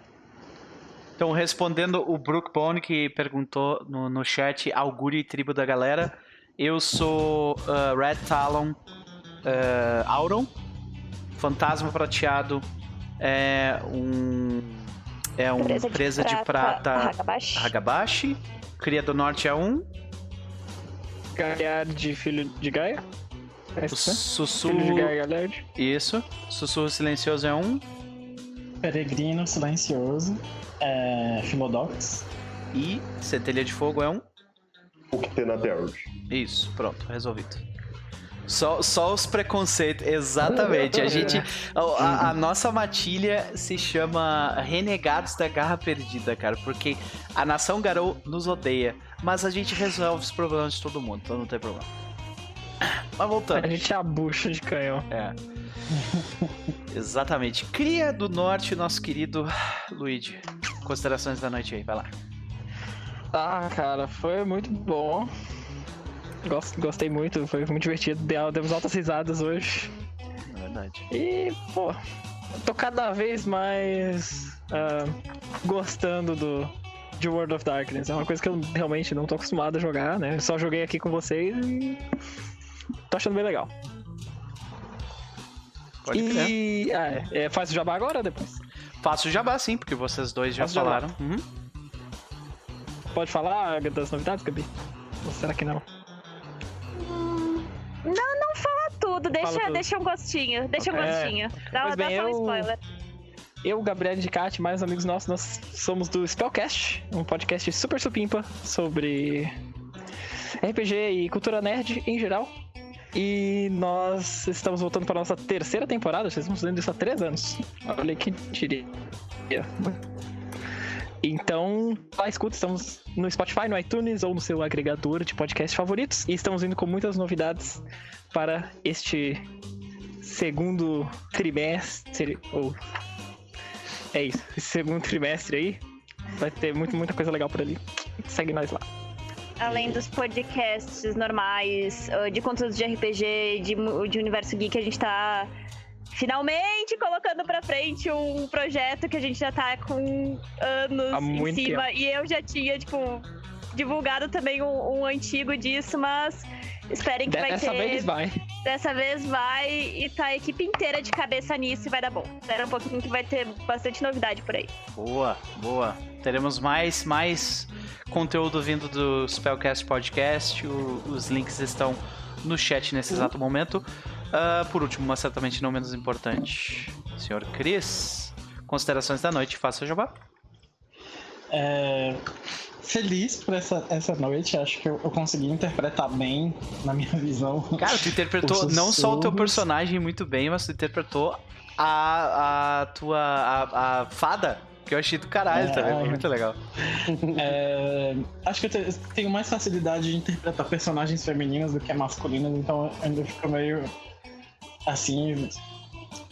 Então, respondendo o Brook Bone, que perguntou no, no chat, augure e tribo da galera. Eu sou uh, Red Talon uh, Auron. Fantasma prateado é um. É um presa, presa de, prata, de prata Hagabashi. Cria do Norte é um. Galhar de filho de Gaia. É sussurro. Isso. Sussurro silencioso é um. Peregrino silencioso. É. Philodox. E centelha de fogo é um. O que tem na Terra. Isso, pronto, resolvido. Só, só os preconceitos, exatamente. A gente. A, a, nossa matilha se chama Renegados da Garra Perdida, cara. Porque a nação Garou nos odeia. Mas a gente resolve os problemas de todo mundo, então não tem problema. Mas voltando. A gente é a bucha de canhão. É. Exatamente. Cria do Norte, nosso querido Luigi. Considerações da noite aí, vai lá. Ah, cara, foi muito bom. Gostei muito, foi muito divertido. Demos altas risadas hoje. É verdade. E, pô, tô cada vez mais uh, gostando do, de World of Darkness. É uma coisa que eu realmente não tô acostumado a jogar, né? só joguei aqui com vocês e tô achando bem legal. Pode e. Ah, é, é, faz o jabá agora ou depois? Faço o jabá sim, porque vocês dois já falaram. Uhum. Pode falar das novidades, Gabi? Ou será que não? Não, não fala tudo, deixa, fala tudo. deixa um gostinho, deixa um é. gostinho. Dá, dá bem, só um eu... spoiler. Eu, Gabriel Indicati, mais amigos nossos, nós somos do Spellcast, um podcast super supimpa sobre RPG e cultura nerd em geral. E nós estamos voltando para a nossa terceira temporada, vocês estão fazendo isso há três anos. Olha que diria. Então, lá escuta, estamos no Spotify, no iTunes ou no seu agregador de podcast favoritos. E estamos indo com muitas novidades para este segundo trimestre. Ou. É isso. Esse segundo trimestre aí. Vai ter muito, muita coisa legal por ali. Segue nós lá. Além dos podcasts normais, uh, de conteúdos de RPG, de, de universo geek, a gente tá finalmente colocando pra frente um projeto que a gente já tá com anos em cima. E eu já tinha, tipo, divulgado também um, um antigo disso, mas esperem que vai Dessa ter. vez vai. Dessa vez vai e tá a equipe inteira de cabeça nisso e vai dar bom. Espera um pouquinho que vai ter bastante novidade por aí. Boa, boa. Teremos mais, mais conteúdo vindo do Spellcast Podcast. O- os links estão no chat nesse exato momento. Ah, por último, mas certamente não menos importante, senhor Cris, considerações da noite, faça o jabá. É, feliz por essa, essa noite, acho que eu, eu consegui interpretar bem, na minha visão. Cara, tu interpretou não só o teu personagem muito bem, mas tu interpretou a, a tua a, a fada, que eu achei do caralho É, também, foi é. muito legal. É, acho que eu te- tenho mais facilidade de interpretar personagens femininas do que masculinas, então eu ainda fico meio assim,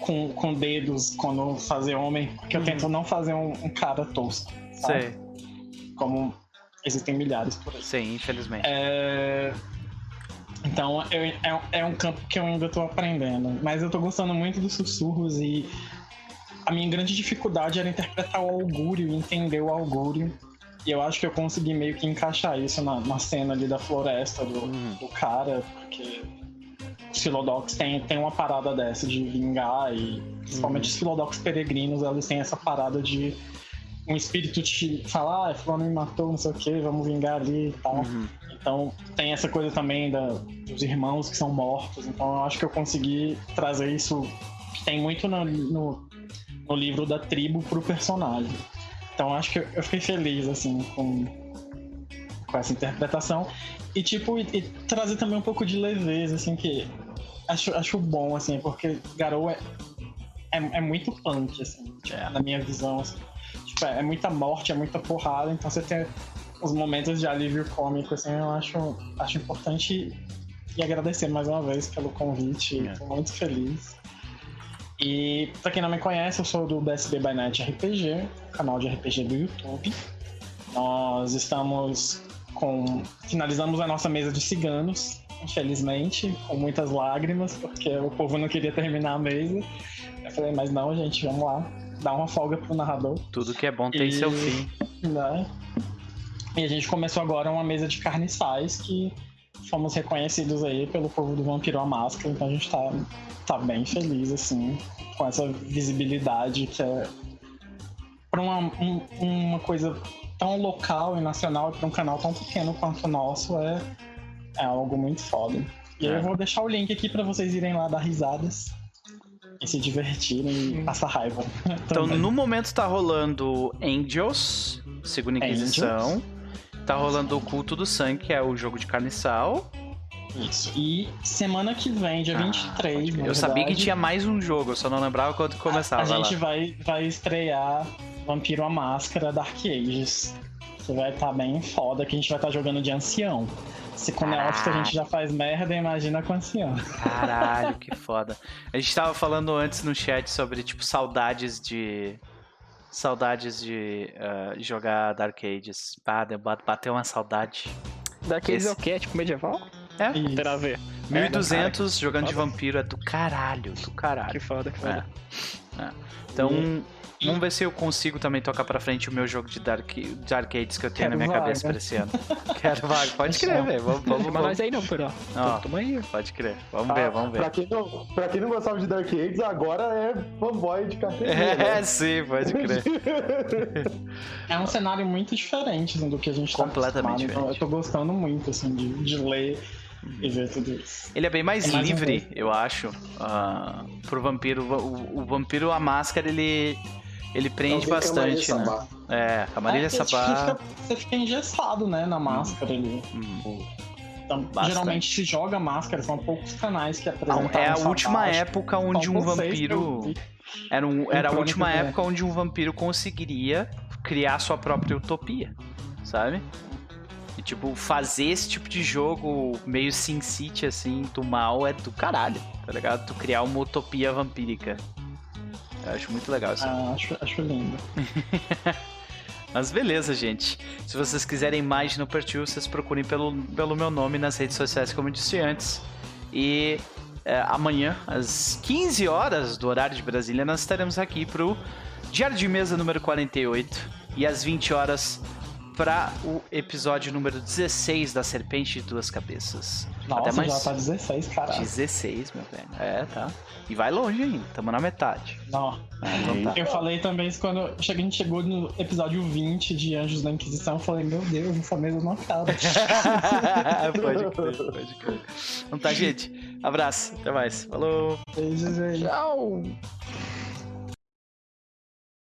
com, com dedos quando fazer homem, porque eu tento não fazer um, um cara tosco, sabe? Sei, Como existem milhares por aí. sim, infelizmente. É, Então eu- é, é um campo que eu ainda tô aprendendo. Mas eu tô gostando muito dos sussurros e a minha grande dificuldade era interpretar o augúrio entender o augúrio. E eu acho que eu consegui meio que encaixar isso na, na cena ali da floresta do, Uhum. do cara, porque os Philodox tem, tem uma parada dessa de vingar e principalmente os Philodox peregrinos, eles têm essa parada de um espírito te falar, ah, fulano me matou, não sei o que, vamos vingar ali e tal. Uhum. Então tem essa coisa também da, dos irmãos que são mortos. Então eu acho que eu consegui trazer isso que tem muito no, no, no livro da tribo pro personagem. Então eu acho que eu, eu fiquei feliz assim com, com essa interpretação. E tipo, e, e trazer também um pouco de leveza, assim, que acho, acho bom, assim, porque Garou é, é, é muito punk, assim, É. na minha visão. Assim. Tipo, é, é muita morte, é muita porrada, então você tem os momentos de alívio cômico, assim, eu acho, acho importante e agradecer mais uma vez pelo convite. É. Tô muito feliz. E pra quem não me conhece, eu sou do BSB by Night RPG, canal de RPG do YouTube. Nós estamos com. Finalizamos a nossa mesa de ciganos, infelizmente, com muitas lágrimas, porque o povo não queria terminar a mesa. Eu falei, mas não, gente, vamos lá. Dá uma folga pro narrador Tudo que é bom tem E- seu fim. né? E a gente começou agora uma mesa de carniçais que fomos reconhecidos aí pelo povo do Vampiro à Máscara, então a gente tá, tá bem feliz, assim, com essa visibilidade que é pra uma, um- uma coisa tão local e nacional e pra um canal tão pequeno quanto o nosso é, é algo muito foda. E É. eu vou deixar o link aqui pra vocês irem lá dar risadas e se divertirem e passar raiva. Então, no momento tá rolando Angels, segunda Inquisição. Tá rolando o Culto do Sangue, que é o jogo de carniçal. Isso. E semana que vem, dia Ah, 23, pode crer. na eu sabia que tinha mais um jogo, eu só não lembrava quando começava. A, a gente lá. vai, vai estrear Vampiro à Máscara Dark Ages. Que vai estar bem foda, que a gente vai estar jogando de ancião. Se com Neófito a gente já faz merda, imagina com ancião. Caralho, que foda. A gente tava falando antes no chat sobre, tipo, saudades de. Saudades de ah, jogar Dark Ages. Ah, bateu uma saudade. Daqueles Esse- é o quê? Tipo medieval? É, Isso. Terá a ver. 1200 jogando de vampiro é do caralho, do Que caralho. foda, que foda. É. Então, E- vamos ver se eu consigo também tocar pra frente o meu jogo de Dark, de Arcades que eu tenho Quero na minha cabeça vaga. pra esse ano. Quero vaga, pode crer, velho. Vamos, vamos, Mas vamos. nós aí não, Puró. Ó, Tamo aí. pode crer. Vamos ver, vamos Pra ver. quem, não, pra quem não gostava de Dark Ages, agora é fanboy de carteirinha. É, né? sim, pode crer. É um cenário muito diferente assim, do que a gente tá Completamente. Então, eu tô gostando muito, assim, de, de ler e ver tudo isso. Ele é bem mais É mais livre, eu acho. ah, pro vampiro. O, o vampiro, a máscara, ele. Ele prende bastante, né? vá. É, a Marília É, você Sabá. fica- Você fica engessado, né, na máscara ali. hum, Então, Bastante. geralmente se joga máscara, são poucos canais que não, apresentam. é a última época onde São um vampiro. Era, um, era a Crônica última do- época onde um vampiro conseguiria criar sua própria utopia, sabe? E tipo, fazer esse tipo de jogo meio Sin City, assim, do mal é do caralho, tá ligado? Tu criar uma utopia vampírica. Eu acho muito legal isso. Ah, acho, acho lindo. Mas beleza, gente. Se vocês quiserem mais no Perfil, vocês procurem pelo, pelo meu nome nas redes sociais, como eu disse antes. E é, amanhã, às 15 horas do horário de Brasília, nós estaremos aqui pro Diário de Mesa número 48. E às 20 horas para o episódio número 16 da Serpente de Duas Cabeças. Nossa, Até mais já tá 16, caralho. 16, meu velho. É, tá. E vai longe ainda, tamo na metade. Não. Ah, então tá. Eu falei também isso quando a gente chegou no episódio 20 de Anjos da Inquisição. Eu falei, meu Deus, essa mesa não acaba. pode crer, pode crer. Então tá, gente. Abraço, até mais. Falou. Beijos aí. Tchau!